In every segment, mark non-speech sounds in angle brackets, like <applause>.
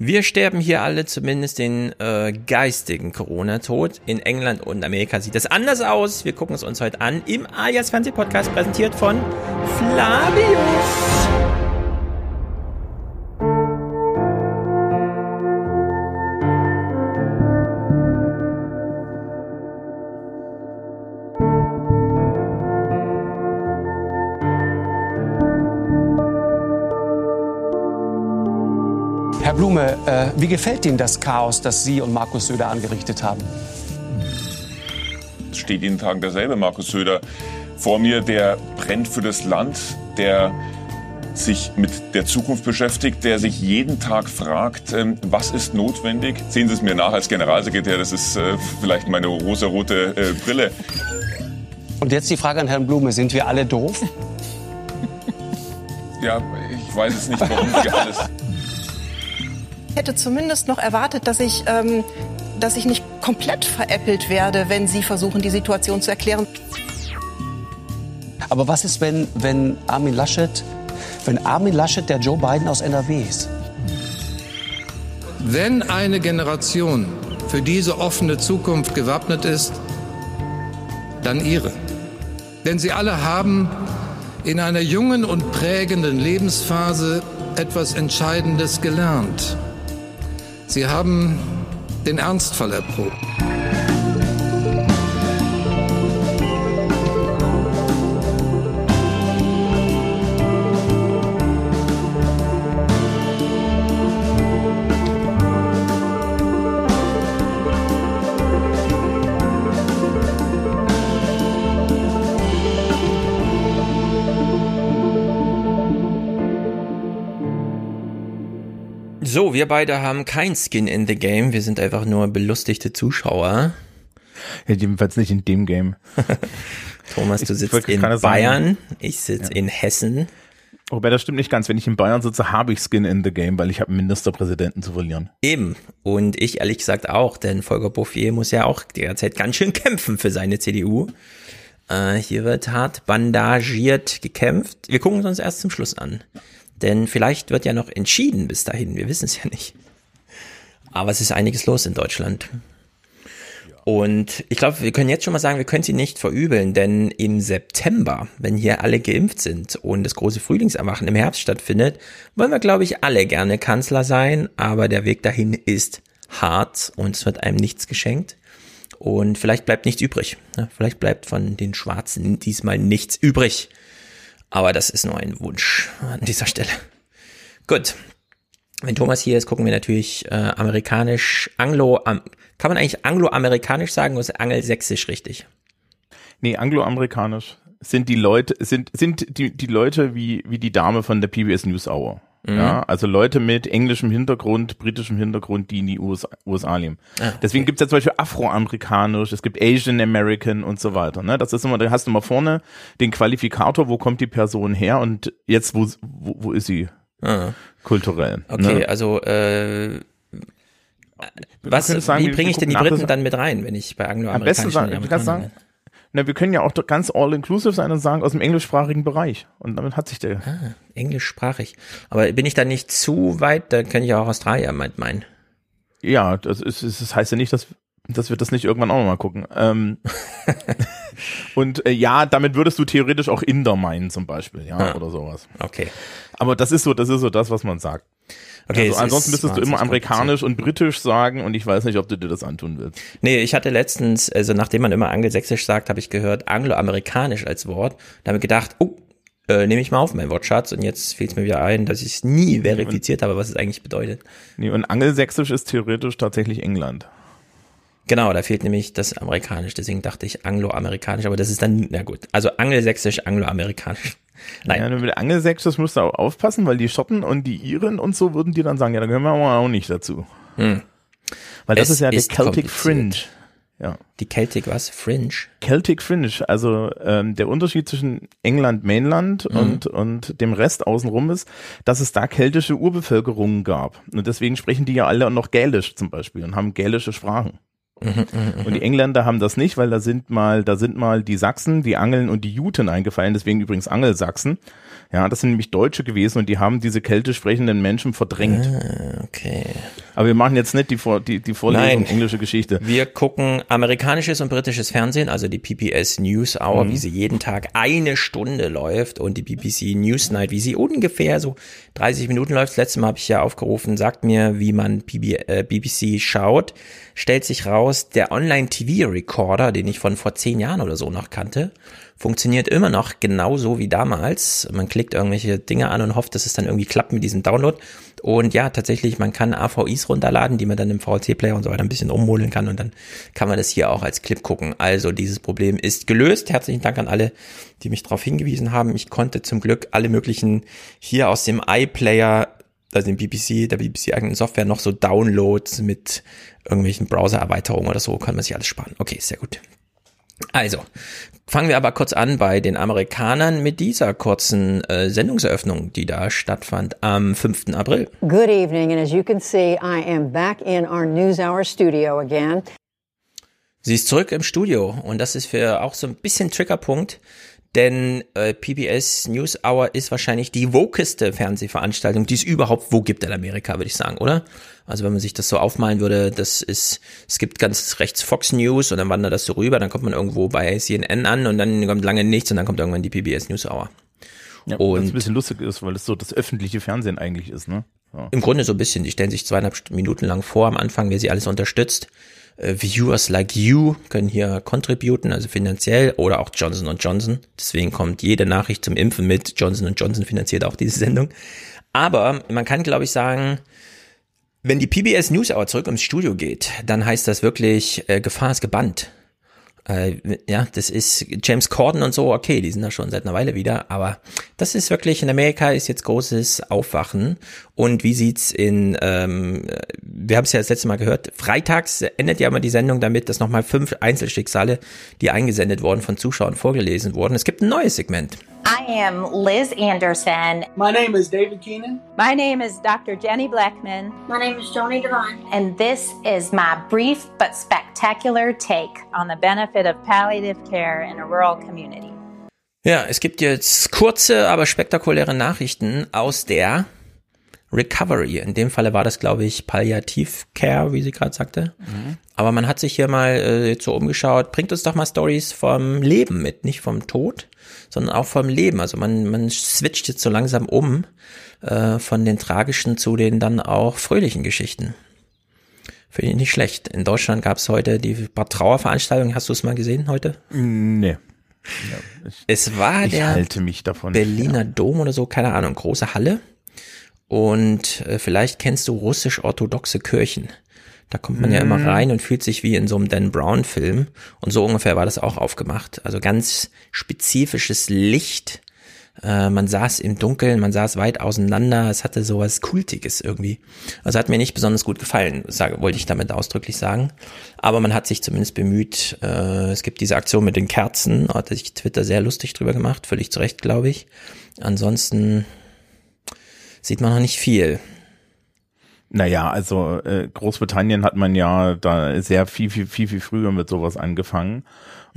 Wir sterben hier alle zumindest den äh, geistigen Corona-Tod. In England und Amerika sieht das anders aus. Wir gucken es uns heute an im Alias Fernsehpodcast, präsentiert von Flavius. Wie gefällt Ihnen das Chaos, das Sie und Markus Söder angerichtet haben? Es steht jeden Tag derselbe Markus Söder vor mir, der brennt für das Land, der sich mit der Zukunft beschäftigt, der sich jeden Tag fragt, ähm, was ist notwendig. Sehen Sie es mir nach als Generalsekretär, das ist äh, vielleicht meine rosarote äh, Brille. Und jetzt die Frage an Herrn Blume, sind wir alle doof? Ja, ich weiß es nicht, warum wir alles hätte zumindest noch erwartet, dass ich, ähm, dass ich nicht komplett veräppelt werde, wenn Sie versuchen, die Situation zu erklären. Aber was ist, wenn, wenn Armin Laschet, wenn Armin Laschet der Joe Biden aus NRW ist? Wenn eine Generation für diese offene Zukunft gewappnet ist, dann ihre. Denn sie alle haben in einer jungen und prägenden Lebensphase etwas Entscheidendes gelernt. Sie haben den Ernstfall erprobt. Wir beide haben kein Skin in the Game. Wir sind einfach nur belustigte Zuschauer. Ja, jedenfalls nicht in dem Game. <laughs> Thomas, du sitzt in Bayern, sagen, ich sitze ja. in Hessen. Wobei das stimmt nicht ganz. Wenn ich in Bayern sitze, habe ich Skin in the Game, weil ich habe einen Ministerpräsidenten zu verlieren. Eben. Und ich ehrlich gesagt auch, denn Volker Bouffier muss ja auch derzeit ganz schön kämpfen für seine CDU. Äh, hier wird hart bandagiert gekämpft. Wir gucken uns erst zum Schluss an. Denn vielleicht wird ja noch entschieden bis dahin. Wir wissen es ja nicht. Aber es ist einiges los in Deutschland. Und ich glaube, wir können jetzt schon mal sagen, wir können sie nicht verübeln, denn im September, wenn hier alle geimpft sind und das große Frühlingserwachen im Herbst stattfindet, wollen wir, glaube ich, alle gerne Kanzler sein, aber der Weg dahin ist hart und es wird einem nichts geschenkt. Und vielleicht bleibt nichts übrig. Vielleicht bleibt von den Schwarzen diesmal nichts übrig. Aber das ist nur ein Wunsch an dieser Stelle. Gut. Wenn Thomas hier ist, gucken wir natürlich äh, amerikanisch, anglo, am, kann man eigentlich angloamerikanisch sagen oder ist angelsächsisch richtig? Nee, angloamerikanisch sind die Leute, sind, sind die, die Leute wie, wie die Dame von der PBS News Hour. Mhm. Ja, also Leute mit englischem Hintergrund, britischem Hintergrund, die in die USA, USA leben. Ah, okay. Deswegen gibt's ja zum Beispiel Afroamerikanisch, es gibt Asian American und so weiter. Ne? Das ist immer, da hast du immer vorne den Qualifikator, wo kommt die Person her und jetzt, wo, wo, wo ist sie ah. kulturell. Okay, ne? also äh, was, sagen, wie bringe ich denn die Briten dann mit rein, wenn ich bei angloamerikanischen Am besten sagen, sagen, na, wir können ja auch ganz all-inclusive sein und sagen aus dem englischsprachigen Bereich. Und damit hat sich der. Ah, englischsprachig. Aber bin ich da nicht zu weit? Da kann ich auch Australier meinen. Ja, das, ist, das heißt ja nicht, dass, dass wir das nicht irgendwann auch nochmal gucken. Ähm, <laughs> und äh, ja, damit würdest du theoretisch auch Inder meinen, zum Beispiel, ja, ah, oder sowas. Okay. Aber das ist so, das ist so das, was man sagt. Okay, also ansonsten müsstest du immer amerikanisch und britisch sagen und ich weiß nicht, ob du dir das antun willst. Nee, ich hatte letztens, also nachdem man immer angelsächsisch sagt, habe ich gehört angloamerikanisch als Wort. Da habe ich gedacht, oh, äh, nehme ich mal auf meinen Wortschatz und jetzt fällt es mir wieder ein, dass ich es nie verifiziert habe, was es eigentlich bedeutet. Nee, und angelsächsisch ist theoretisch tatsächlich England. Genau, da fehlt nämlich das amerikanisch, deswegen dachte ich angloamerikanisch, aber das ist dann, na gut, also angelsächsisch, angloamerikanisch. Nein. Ja, mit Angelsächsisch musst du auch aufpassen, weil die Schotten und die Iren und so würden dir dann sagen, ja, da gehören wir aber auch nicht dazu. Hm. Weil das es ist ja der Celtic Fringe. Ja. Die Celtic was? Fringe? Celtic Fringe, also ähm, der Unterschied zwischen England Mainland mhm. und, und dem Rest außenrum ist, dass es da keltische Urbevölkerungen gab. Und deswegen sprechen die ja alle noch Gälisch zum Beispiel und haben gälische Sprachen. Mhm, mhm, und die Engländer haben das nicht, weil da sind mal, da sind mal die Sachsen, die Angeln und die Juten eingefallen, deswegen übrigens Angelsachsen. Ja, das sind nämlich Deutsche gewesen und die haben diese keltisch sprechenden Menschen verdrängt. Ah, okay. Aber wir machen jetzt nicht die, Vor die, die Vorlesung Nein. englische Geschichte. Wir gucken amerikanisches und britisches Fernsehen, also die PBS News Hour, Mhm. wie sie jeden Tag eine Stunde läuft und die BBC News Night, wie sie ungefähr so 30 Minuten läuft. Das letzte Mal habe ich ja aufgerufen, sagt mir, wie man PB, äh, BBC schaut. Stellt sich raus, der Online-TV-Recorder, den ich von vor zehn Jahren oder so noch kannte, funktioniert immer noch genauso wie damals. Man klickt irgendwelche Dinge an und hofft, dass es dann irgendwie klappt mit diesem Download. Und ja, tatsächlich, man kann AVIs runterladen, die man dann im VLC-Player und so weiter ein bisschen ummodeln kann und dann kann man das hier auch als Clip gucken. Also dieses Problem ist gelöst. Herzlichen Dank an alle, die mich darauf hingewiesen haben. Ich konnte zum Glück alle möglichen hier aus dem iPlayer also den BBC, der BBC eigenen Software noch so Downloads mit irgendwelchen Browser-Erweiterungen oder so, kann man sich alles sparen. Okay, sehr gut. Also, fangen wir aber kurz an bei den Amerikanern mit dieser kurzen äh, Sendungseröffnung, die da stattfand am 5. April. Good evening, and as you can see, I am back in our NewsHour studio again. Sie ist zurück im Studio und das ist für auch so ein bisschen Triggerpunkt, denn äh, PBS News Hour ist wahrscheinlich die wokeste Fernsehveranstaltung, die es überhaupt wo gibt in Amerika, würde ich sagen, oder? Also wenn man sich das so aufmalen würde, das ist, es gibt ganz rechts Fox News und dann wandert das so rüber, dann kommt man irgendwo bei CNN an und dann kommt lange nichts und dann kommt irgendwann die PBS News Hour. Ja, Und- was ein bisschen lustig ist, weil es so das öffentliche Fernsehen eigentlich ist, ne? Ja. Im Grunde so ein bisschen. Die stellen sich zweieinhalb Minuten lang vor am Anfang, wer sie alles unterstützt. Äh, Viewers like you können hier contributen, also finanziell, oder auch Johnson Johnson. Deswegen kommt jede Nachricht zum Impfen mit. Johnson Johnson finanziert auch diese Sendung. Aber man kann, glaube ich, sagen, wenn die PBS News Hour zurück ins Studio geht, dann heißt das wirklich, äh, Gefahr ist gebannt. Äh, ja, das ist James Corden und so, okay, die sind da schon seit einer Weile wieder, aber das ist wirklich, in Amerika ist jetzt großes Aufwachen. Und wie sieht's in, ähm, wir haben es ja das letzte Mal gehört, freitags endet ja immer die Sendung damit, dass nochmal fünf Einzelschicksale, die eingesendet wurden, von Zuschauern vorgelesen wurden. Es gibt ein neues Segment. I am Liz Anderson. My name is David Keenan. My name is Dr. Jenny Blackman, My name is Joni Devine. and this is my brief but spectacular take on the benefit of palliative care in a rural community. Ja, es gibt jetzt kurze, aber spektakuläre Nachrichten aus der Recovery. In dem Falle war das, glaube ich, Palliativcare, wie sie gerade sagte. Aber man hat sich hier mal äh, jetzt so umgeschaut. Bringt uns doch mal Stories vom Leben mit, nicht vom Tod, sondern auch vom Leben. Also man, man switcht jetzt so langsam um äh, von den tragischen zu den dann auch fröhlichen Geschichten. Finde ich nicht schlecht. In Deutschland gab es heute die paar Trauerveranstaltungen. Hast du es mal gesehen heute? Nee. Es war Ich der halte mich davon. Berliner Dom oder so, keine Ahnung, große Halle. Und äh, vielleicht kennst du russisch-orthodoxe Kirchen. Da kommt man ja immer rein und fühlt sich wie in so einem Dan Brown-Film. Und so ungefähr war das auch aufgemacht. Also ganz spezifisches Licht. Äh, man saß im Dunkeln, man saß weit auseinander. Es hatte sowas Kultiges irgendwie. Also hat mir nicht besonders gut gefallen, sage, wollte ich damit ausdrücklich sagen. Aber man hat sich zumindest bemüht. Äh, es gibt diese Aktion mit den Kerzen. Hat sich Twitter sehr lustig drüber gemacht. Völlig zu Recht, glaube ich. Ansonsten sieht man noch nicht viel. Naja, also äh, Großbritannien hat man ja da sehr viel, viel, viel, viel früher mit sowas angefangen.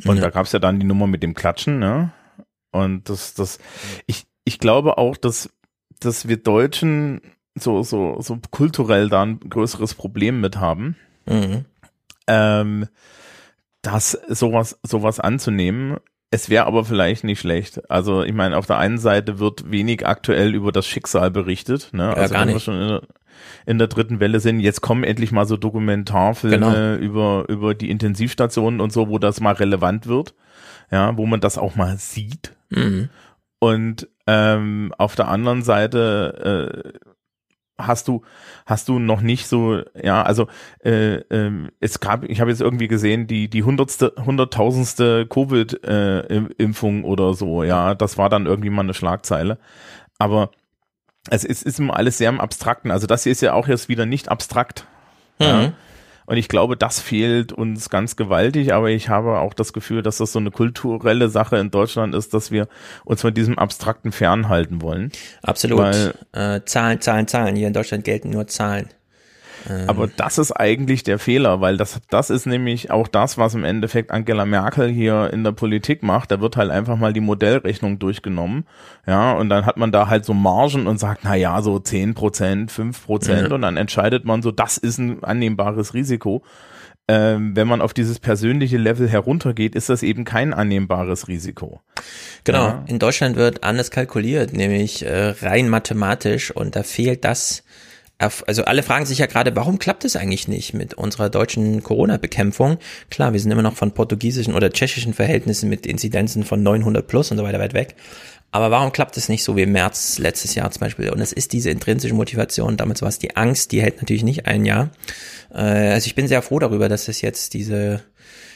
Und Ja. da gab's ja dann die Nummer mit dem Klatschen, ne? Und das, das, ich, ich glaube auch, dass, dass wir Deutschen so, so, so kulturell da ein größeres Problem mit haben, Mhm. ähm, das sowas, sowas anzunehmen. Es wäre aber vielleicht nicht schlecht. Also ich meine, auf der einen Seite wird wenig aktuell über das Schicksal berichtet. Ne? Also gar nicht. schon in der, dritten Welle sind, jetzt kommen endlich mal so Dokumentarfilme Genau. über, über die Intensivstationen und so, wo das mal relevant wird. Ja, wo man das auch mal sieht. Mhm. Und ähm, auf der anderen Seite äh, hast du hast du noch nicht so ja also äh, ähm, es gab ich habe jetzt irgendwie gesehen die die hundertste hunderttausendste Covid äh, Im- Impfung oder so ja das war dann irgendwie mal eine Schlagzeile aber es ist, ist immer alles sehr im Abstrakten also das hier ist ja auch jetzt wieder nicht abstrakt ja. Mhm. Und ich glaube, das fehlt uns ganz gewaltig, aber ich habe auch das Gefühl, dass das so eine kulturelle Sache in Deutschland ist, dass wir uns von diesem Abstrakten fernhalten wollen. Absolut. Weil- äh, Zahlen, Zahlen, Zahlen. Hier in Deutschland gelten nur Zahlen. Aber das ist eigentlich der Fehler, weil das, das ist nämlich auch das, was im Endeffekt Angela Merkel hier in der Politik macht. Da wird halt einfach mal die Modellrechnung durchgenommen. Ja, und dann hat man da halt so Margen und sagt, na ja, so zehn Prozent, fünf Prozent und dann entscheidet man so, das ist ein annehmbares Risiko. Ähm, wenn man auf dieses persönliche Level heruntergeht, ist das eben kein annehmbares Risiko. Genau, Ja. in Deutschland wird anders kalkuliert, nämlich äh, rein mathematisch und da fehlt das. Also alle fragen sich ja gerade, warum klappt es eigentlich nicht mit unserer deutschen Corona-Bekämpfung? Klar, wir sind immer noch von portugiesischen oder tschechischen Verhältnissen mit Inzidenzen von 900 plus und so weiter weit weg. Aber warum klappt es nicht so wie im März letztes Jahr zum Beispiel? Und es ist diese intrinsische Motivation. Damals war es die Angst, die hält natürlich nicht ein Jahr. Äh, also ich bin sehr froh darüber, dass es jetzt diese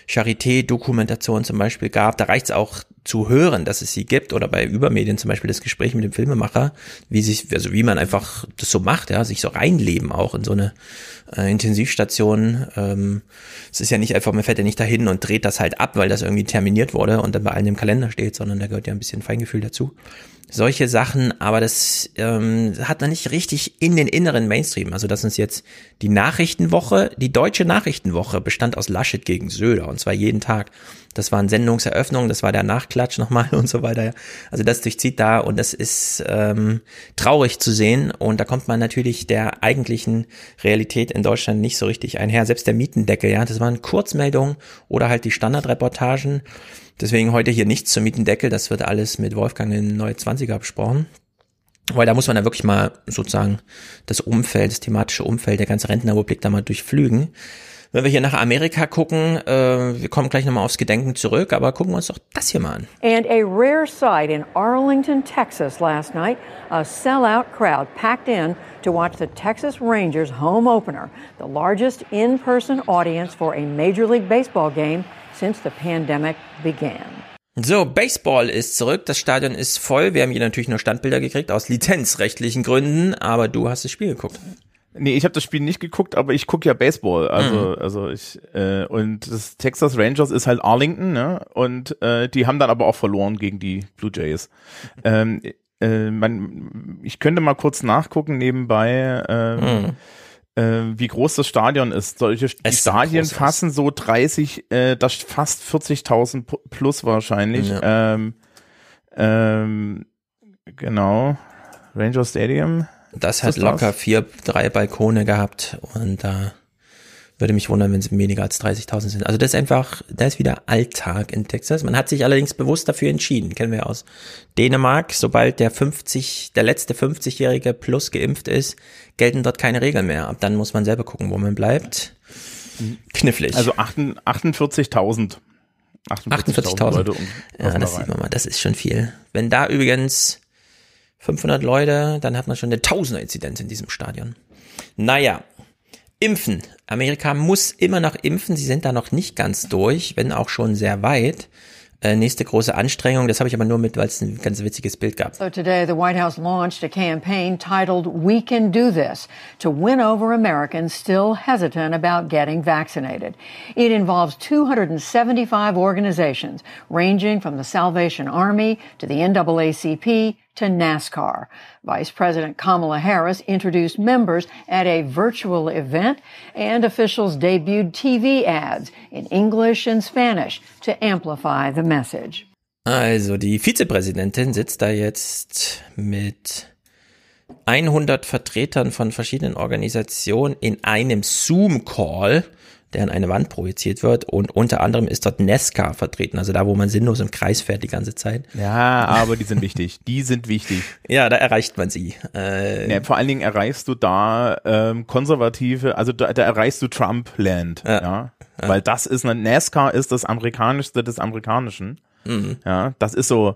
Charité-Dokumentation zum Beispiel gab. Da reicht es auch zu hören, dass es sie gibt oder bei Übermedien zum Beispiel das Gespräch mit dem Filmemacher, wie sich, also wie man einfach das so macht, ja, sich so reinleben auch in so eine äh, Intensivstation. Ähm, es ist ja nicht einfach, man fährt ja nicht dahin und dreht das halt ab, weil das irgendwie terminiert wurde und dann bei allen im Kalender steht, sondern da gehört ja ein bisschen Feingefühl dazu. Solche Sachen, aber das ähm, hat noch nicht richtig in den inneren Mainstream. Also dass uns jetzt die Nachrichtenwoche, die deutsche Nachrichtenwoche bestand aus Laschet gegen Söder und zwar jeden Tag. Das waren Sendungseröffnungen, das war der Nachklatsch nochmal <laughs> und so weiter. Also das durchzieht da und das ist ähm, traurig zu sehen und da kommt man natürlich der eigentlichen Realität in Deutschland nicht so richtig einher. Selbst der Mietendeckel, ja, das waren Kurzmeldungen oder halt die Standardreportagen. Deswegen heute hier nichts zum Mietendeckel, das wird alles mit Wolfgang in Neue 20er besprochen. Weil da muss man ja wirklich mal sozusagen das Umfeld, das thematische Umfeld der ganzen Rentenrepublik da mal durchflügen. Wenn wir hier nach Amerika gucken, äh, wir kommen gleich nochmal aufs Gedenken zurück, aber gucken wir uns doch das hier mal an. And a rare sight in Arlington, Texas last night. A sellout crowd packed in to watch the Texas Rangers home opener, the largest in person audience for a Major League Baseball game since the pandemic began. So, Baseball ist zurück, das Stadion ist voll. Wir haben hier natürlich nur Standbilder gekriegt aus lizenzrechtlichen Gründen, aber du hast das Spiel geguckt. Nee, ich habe das Spiel nicht geguckt, aber ich gucke ja Baseball. Also, Mhm. also ich äh, und das Texas Rangers ist halt Arlington, ne? Und äh, die haben dann aber auch verloren gegen die Blue Jays. <laughs> ähm, äh, man, ich könnte mal kurz nachgucken nebenbei, ähm, äh, wie groß das Stadion ist. Solche Stadien fassen so 30, äh, das fast 40.000 pu- plus wahrscheinlich. Ähm, ähm, genau. Ranger Stadium. Das hat das locker das? vier, drei Balkone gehabt und da würde mich wundern, wenn es weniger als 30.000 sind. Also das ist einfach, da ist wieder Alltag in Texas. Man hat sich allerdings bewusst dafür entschieden, kennen wir aus Dänemark. Sobald der 50, der letzte 50-Jährige plus geimpft ist, gelten dort keine Regeln mehr. Ab dann muss man selber gucken, wo man bleibt. Knifflig. Also 48.000. 48.000. Leute um, Ja, passen das da sieht man mal, das ist schon viel. Wenn da übrigens 500 Leute, dann hat man schon eine Tausender-Inzidenz in diesem Stadion. Naja, impfen. Amerika muss immer noch impfen. Sie sind da noch nicht ganz durch, wenn auch schon sehr weit. Äh, nächste große Anstrengung, das habe ich aber nur mit, weil es ein ganz witziges Bild gab. So today, the White House launched a campaign titled We Can Do This to win over Americans still hesitant about getting vaccinated. It involves 275 organizations ranging from the Salvation Army to the NAACP to NASCAR. Vice President Kamala Harris introduced members at a virtual event and officials debuted TV ads in English and Spanish to amplify the message. Also die Vizepräsidentin sitzt da jetzt mit 100 Vertretern von verschiedenen Organisationen in einem Zoom-Call, der an eine Wand projiziert wird und unter anderem ist dort Nesca vertreten, also da, wo man sinnlos im Kreis fährt die ganze Zeit. Ja, aber die sind wichtig. Die sind wichtig. <laughs> Ja, da erreicht man sie. Äh, Ja, vor allen Dingen erreichst du da ähm, konservative, also da, da erreichst du Trump-Land, ja. Weil das ist, eine NASCAR ist das amerikanischste des Amerikanischen. Mhm. Ja, das ist so,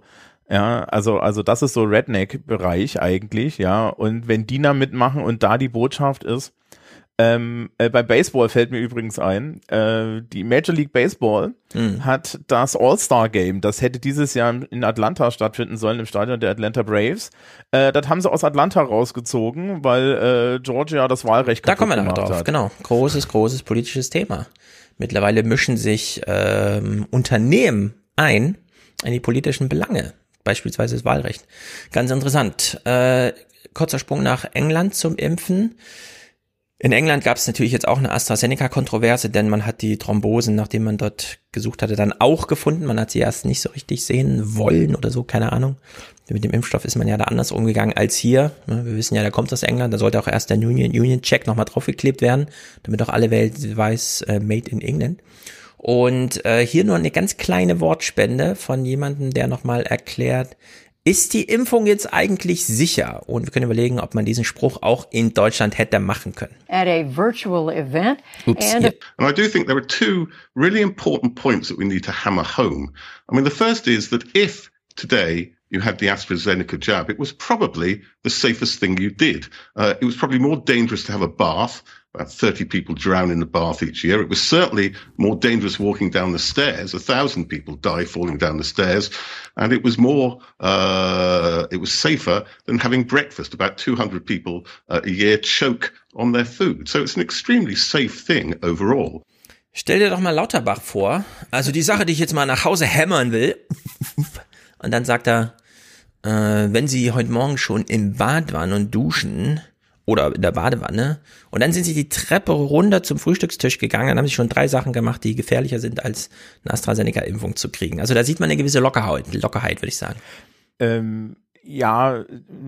ja, also, also das ist so Redneck-Bereich eigentlich, ja. Und wenn die da mitmachen und da die Botschaft ist, ähm, äh, bei Baseball fällt mir übrigens ein, äh, die Major League Baseball Mhm. hat das All-Star-Game, das hätte dieses Jahr in Atlanta stattfinden sollen, im Stadion der Atlanta Braves. Äh, das haben sie aus Atlanta rausgezogen, weil äh, Georgia das Wahlrecht Da kaputt kommen wir noch drauf, hat. genau. Großes, großes politisches Thema. Mittlerweile mischen sich ähm, Unternehmen ein in die politischen Belange, beispielsweise das Wahlrecht. Ganz interessant. Äh, kurzer Sprung nach England zum Impfen. In England gab es natürlich jetzt auch eine AstraZeneca-Kontroverse, denn man hat die Thrombosen, nachdem man dort gesucht hatte, dann auch gefunden. Man hat sie erst nicht so richtig sehen wollen oder so, keine Ahnung. Mit dem Impfstoff ist man ja da anders umgegangen als hier. Wir wissen ja, der kommt aus England, da sollte auch erst der Union, Union Check nochmal draufgeklebt werden, damit auch alle Welt weiß, äh, made in England. Und äh, hier nur eine ganz kleine Wortspende von jemandem, der nochmal erklärt, ist die Impfung jetzt eigentlich sicher? Und wir können überlegen, ob man diesen Spruch auch in Deutschland hätte machen können. At a virtual event. Oops, and yeah. And I do think there are two really important points that we need to hammer home. I mean, the first is that if today you had the AstraZeneca jab, it was probably the safest thing you did. Uh, it was probably more dangerous to have a bath. About 30 people drown in the bath each year. It was certainly more dangerous walking down the stairs. A thousand people die falling down the stairs. And it was more, uh, it was safer than having breakfast. About 200 people uh, a year choke on their food. So it's an extremely safe thing overall. Stell dir doch mal Lauterbach vor. Also die Sache, die ich jetzt mal nach Hause hämmern will. Und dann sagt er, äh, wenn Sie heute Morgen schon im Bad waren und duschen oder in der Badewanne und dann sind Sie die Treppe runter zum Frühstückstisch gegangen, dann haben Sie schon drei Sachen gemacht, die gefährlicher sind, als eine AstraZeneca-Impfung zu kriegen. Also da sieht man eine gewisse Lockerheit, Lockerheit würde ich sagen. Ähm, ja,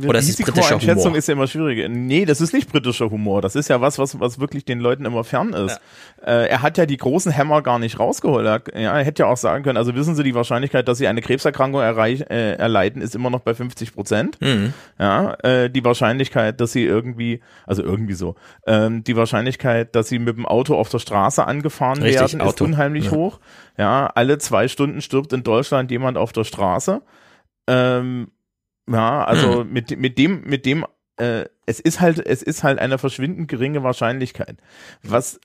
Oder ist es britischer Risikoeinschätzung Humor? ist ja immer schwierig. Nee, das ist nicht britischer Humor. Das ist ja was, was, was wirklich den Leuten immer fern ist. Äh, er hat ja die großen Hämmer gar nicht rausgeholt. Er, ja, er hätte ja auch sagen können, also wissen Sie, die Wahrscheinlichkeit, dass Sie eine Krebserkrankung erreich, äh, erleiden, ist immer noch bei 50 Prozent. Mhm. Ja, äh, die Wahrscheinlichkeit, dass Sie irgendwie, also irgendwie so, ähm, die Wahrscheinlichkeit, dass Sie mit dem Auto auf der Straße angefahren Richtig, werden, ist Auto. unheimlich Ja. hoch. Ja, alle zwei Stunden stirbt in Deutschland jemand auf der Straße. Ähm, ja, also Hm. mit, mit dem, mit dem, äh, es ist halt, es ist halt eine verschwindend geringe Wahrscheinlichkeit. Was,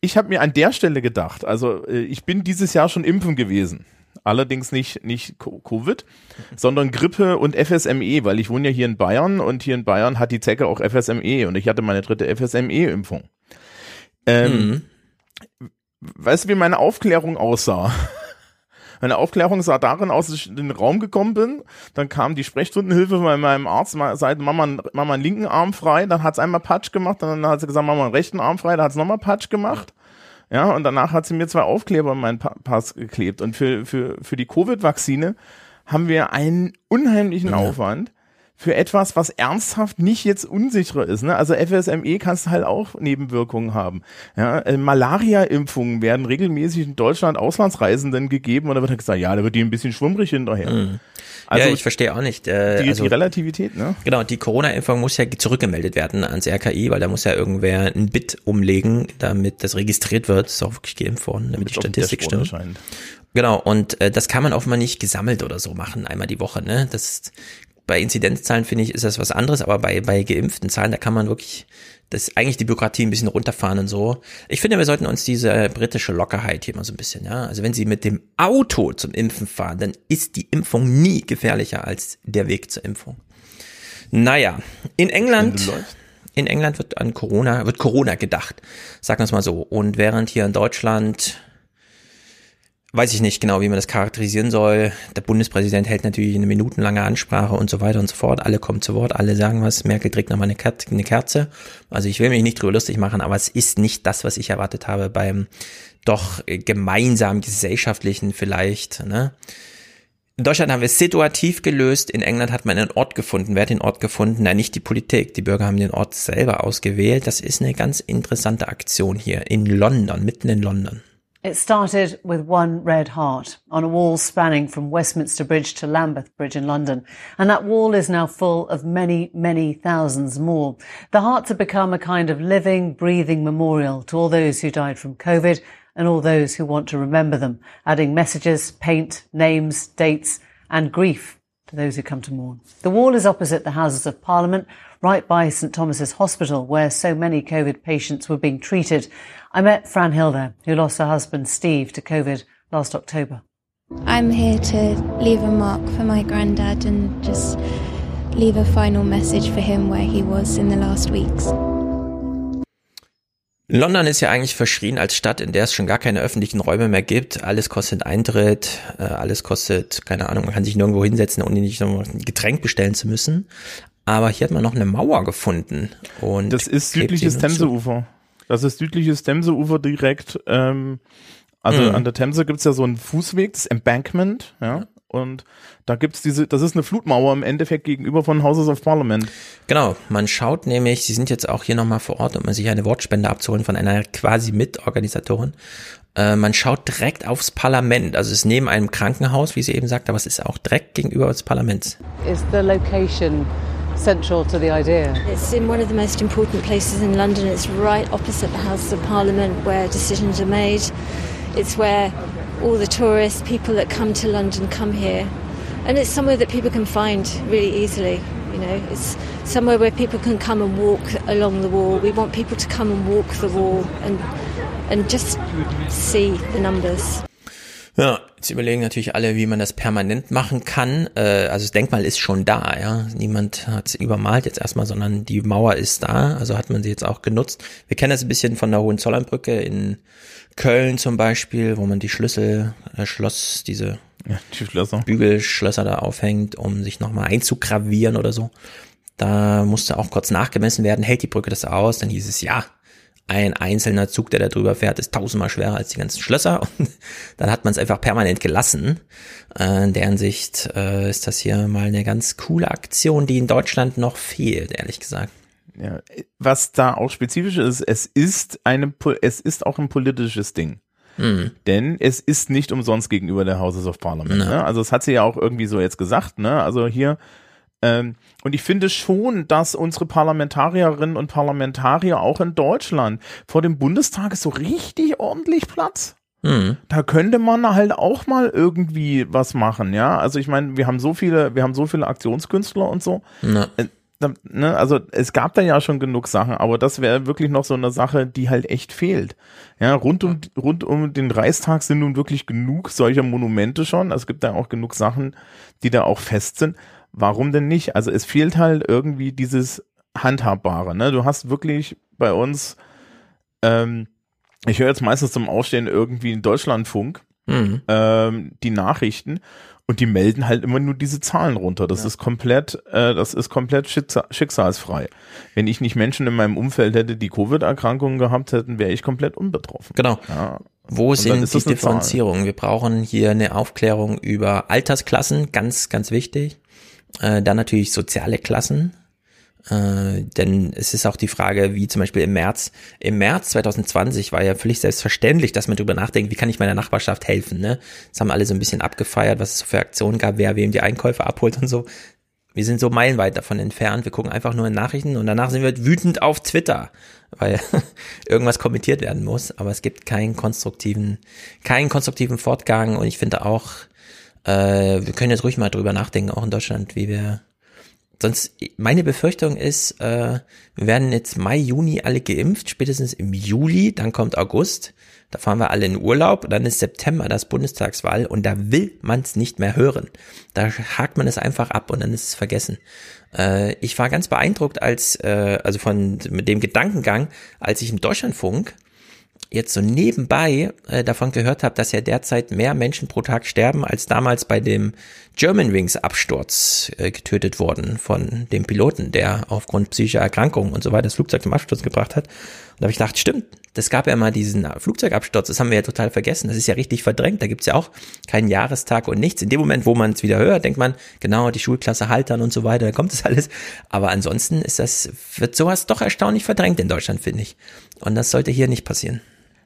ich habe mir an der Stelle gedacht, also äh, ich bin dieses Jahr schon impfen gewesen. Allerdings nicht, nicht Co- Covid, <laughs> sondern Grippe und FSME, weil ich wohne ja hier in Bayern und hier in Bayern hat die Zecke auch FSME und ich hatte meine dritte FSME-Impfung. Ähm, Mhm. Weißt du, wie meine Aufklärung aussah? Meine Aufklärung sah darin aus, dass ich in den Raum gekommen bin, dann kam die Sprechstundenhilfe bei meinem Arzt, ma- sagte, mach mal, mach mal einen linken Arm frei, dann hat's einmal Patsch gemacht, dann hat sie gesagt, mach mal einen rechten Arm frei, dann hat's nochmal Patsch gemacht. Ja, und danach hat sie mir zwei Aufkleber in meinen Pa- Pass geklebt. Und für, für, für die Covid-Vakzine haben wir einen unheimlichen Aufwand für etwas, was ernsthaft nicht jetzt unsicherer ist. Ne? Also FSME kannst du halt auch Nebenwirkungen haben. Ja, äh, Malaria-Impfungen werden regelmäßig in Deutschland Auslandsreisenden gegeben und da wird halt gesagt, ja, da wird die ein bisschen schwummrig hinterher. Also ja, ich verstehe auch nicht. Äh, die, also, die Relativität, ne? Genau, die Corona-Impfung muss ja zurückgemeldet werden ans RKI, weil da muss ja irgendwer ein Bit umlegen, damit das registriert wird, ist auch wirklich geimpft worden, damit die Auf dem Statistik stimmt. Genau, und äh, das kann man offenbar nicht gesammelt oder so machen, einmal die Woche. Ne? Das bei Inzidenzzahlen finde ich, ist das was anderes, aber bei, bei geimpften Zahlen, da kann man wirklich das eigentlich die Bürokratie ein bisschen runterfahren und so. Ich finde, wir sollten uns diese äh, britische Lockerheit hier mal so ein bisschen, ja. Also wenn Sie mit dem Auto zum Impfen fahren, dann ist die Impfung nie gefährlicher als der Weg zur Impfung. Naja, in England, in England wird an Corona, wird Corona gedacht. Sagen wir es mal so. Und während hier in Deutschland weiß ich nicht genau, wie man das charakterisieren soll. Der Bundespräsident hält natürlich eine minutenlange Ansprache und so weiter und so fort. Alle kommen zu Wort, alle sagen was. Merkel trägt nochmal eine, Ker- eine Kerze. Also ich will mich nicht drüber lustig machen, aber es ist nicht das, was ich erwartet habe beim doch äh, gemeinsam gesellschaftlichen vielleicht. Ne? In Deutschland haben wir es situativ gelöst. In England hat man einen Ort gefunden. Wer hat den Ort gefunden? Na, nicht die Politik. Die Bürger haben den Ort selber ausgewählt. Das ist eine ganz interessante Aktion hier in London, mitten in London. It started with one red heart on a wall spanning from Westminster Bridge to Lambeth Bridge in London. And that wall is now full of many, many thousands more. The hearts have become a kind of living, breathing memorial to all those who died from COVID and all those who want to remember them, adding messages, paint, names, dates, and grief to those who come to mourn. The wall is opposite the Houses of Parliament, right by St Thomas's Hospital, where so many COVID patients were being treated. I met Fran Hill there, who lost her husband Steve to COVID last October. I'm here to leave a mark for my granddad and just leave a final message for him where he was in the last weeks. London ist ja eigentlich verschrien als Stadt, in der es schon gar keine öffentlichen Räume mehr gibt. Alles kostet Eintritt, äh, alles kostet, keine Ahnung, man kann sich nirgendwo hinsetzen, ohne nicht noch ein Getränk bestellen zu müssen. Aber hier hat man noch eine Mauer gefunden. Und Das ist südliches. Themseufer. Das ist südliches Themseufer direkt. Ähm, also Mhm. an der Themse gibt's ja so einen Fußweg, das Embankment, ja. Und da gibt's diese, das ist eine Flutmauer im Endeffekt gegenüber von Houses of Parliament. Genau, man schaut nämlich, sie sind jetzt auch hier nochmal vor Ort, um sich eine Wortspende abzuholen von einer quasi Mitorganisatorin. Äh, man schaut direkt aufs Parlament, also es ist neben einem Krankenhaus, wie sie eben sagt, aber es ist auch direkt gegenüber des Parlaments. Is the location central to the idea? It's in one of the most important places in London. It's right opposite the House of Parliament where decisions are made. It's where all the tourists, people that come to London, come here. And it's somewhere that people can find really easily. You know, it's somewhere where people can come and walk along the wall. We want people to come and walk the wall and and just see the numbers. Ja, jetzt überlegen natürlich alle, wie man das permanent machen kann. Äh, also das Denkmal ist schon da, ja. Niemand hat es übermalt jetzt erstmal, sondern die Mauer ist da, also hat man sie jetzt auch genutzt. Wir kennen das ein bisschen von der Hohenzollernbrücke in Köln zum Beispiel, wo man die Schlüssel, äh, Schloss, diese Ja, die Schlösser. Bügelschlösser da aufhängt, um sich nochmal einzugravieren oder so. Da musste auch kurz nachgemessen werden, hält die Brücke das aus? Dann hieß es, ja, ein einzelner Zug, der da drüber fährt, ist tausendmal schwerer als die ganzen Schlösser. <laughs> Und dann hat man es einfach permanent gelassen. Äh, In der Hinsicht äh, ist das hier mal eine ganz coole Aktion, die in Deutschland noch fehlt, ehrlich gesagt. Ja, was da auch spezifisch ist, es ist eine, es ist auch ein politisches Ding. Mhm. Denn es ist nicht umsonst gegenüber der Houses of Parliament. Ne? Also das hat sie ja auch irgendwie so jetzt gesagt. Ne? Also hier ähm, und ich finde schon, dass unsere Parlamentarierinnen und Parlamentarier auch in Deutschland vor dem Bundestag ist so richtig ordentlich Platz. Mhm. Da könnte man halt auch mal irgendwie was machen, ja. Also ich meine, wir haben so viele, wir haben so viele Aktionskünstler und so. Na, Äh, da- Ne, also es gab da ja schon genug Sachen, aber das wäre wirklich noch so eine Sache, die halt echt fehlt. Ja, rund um rund um den Reichstag sind nun wirklich genug solcher Monumente schon. Also es gibt da auch genug Sachen, die da auch fest sind. Warum denn nicht? Also es fehlt halt irgendwie dieses Handhabbare. Ne? Du hast wirklich bei uns, ähm, ich höre jetzt meistens zum Aufstehen irgendwie in Deutschlandfunk mhm. ähm, die Nachrichten und die melden halt immer nur diese Zahlen runter. Das ist komplett, äh, das ist komplett schicksa- schicksalsfrei. Wenn ich nicht Menschen in meinem Umfeld hätte, die Covid-Erkrankungen gehabt hätten, wäre ich komplett unbetroffen. Genau. Ja. Wo dann sind die. Differenzierungen? Wir brauchen hier eine Aufklärung über Altersklassen, ganz, ganz wichtig. Äh, dann natürlich soziale Klassen. Äh, denn es ist auch die Frage, wie zum Beispiel im März. Im März 2020 war ja völlig selbstverständlich, dass man darüber nachdenkt, wie kann ich meiner Nachbarschaft helfen. Ne? Das haben alle so ein bisschen abgefeiert, was es für Aktionen gab, wer wem die Einkäufe abholt und so. Wir sind so meilenweit davon entfernt. Wir gucken einfach nur in Nachrichten und danach sind wir wütend auf Twitter, weil <laughs> irgendwas kommentiert werden muss. Aber es gibt keinen konstruktiven, keinen konstruktiven Fortgang. Und ich finde auch, äh, wir können jetzt ruhig mal drüber nachdenken, auch in Deutschland, wie wir Sonst, meine Befürchtung ist, äh, wir werden jetzt Mai, Juni alle geimpft, spätestens im Juli, dann kommt August, da fahren wir alle in Urlaub, dann ist September das Bundestagswahl und da will man es nicht mehr hören. Da hakt man es einfach ab und dann ist es vergessen. Äh, ich war ganz beeindruckt, als, äh, also von mit dem Gedankengang, als ich im Deutschlandfunk jetzt so nebenbei äh, davon gehört habe, dass ja derzeit mehr Menschen pro Tag sterben, als damals bei dem Germanwings Absturz äh, getötet wurden von dem Piloten, der aufgrund psychischer Erkrankungen und so weiter das Flugzeug zum Absturz gebracht hat. Und da habe ich gedacht, stimmt, das gab ja mal diesen Flugzeugabsturz, das haben wir ja total vergessen. Das ist ja richtig verdrängt, da gibt's ja auch keinen Jahrestag und nichts. In dem Moment, wo man es wieder hört, denkt man, genau, die Schulklasse Haltern und so weiter, da kommt das alles. Aber ansonsten ist das, wird sowas doch erstaunlich verdrängt in Deutschland, finde ich. Und das sollte hier nicht passieren.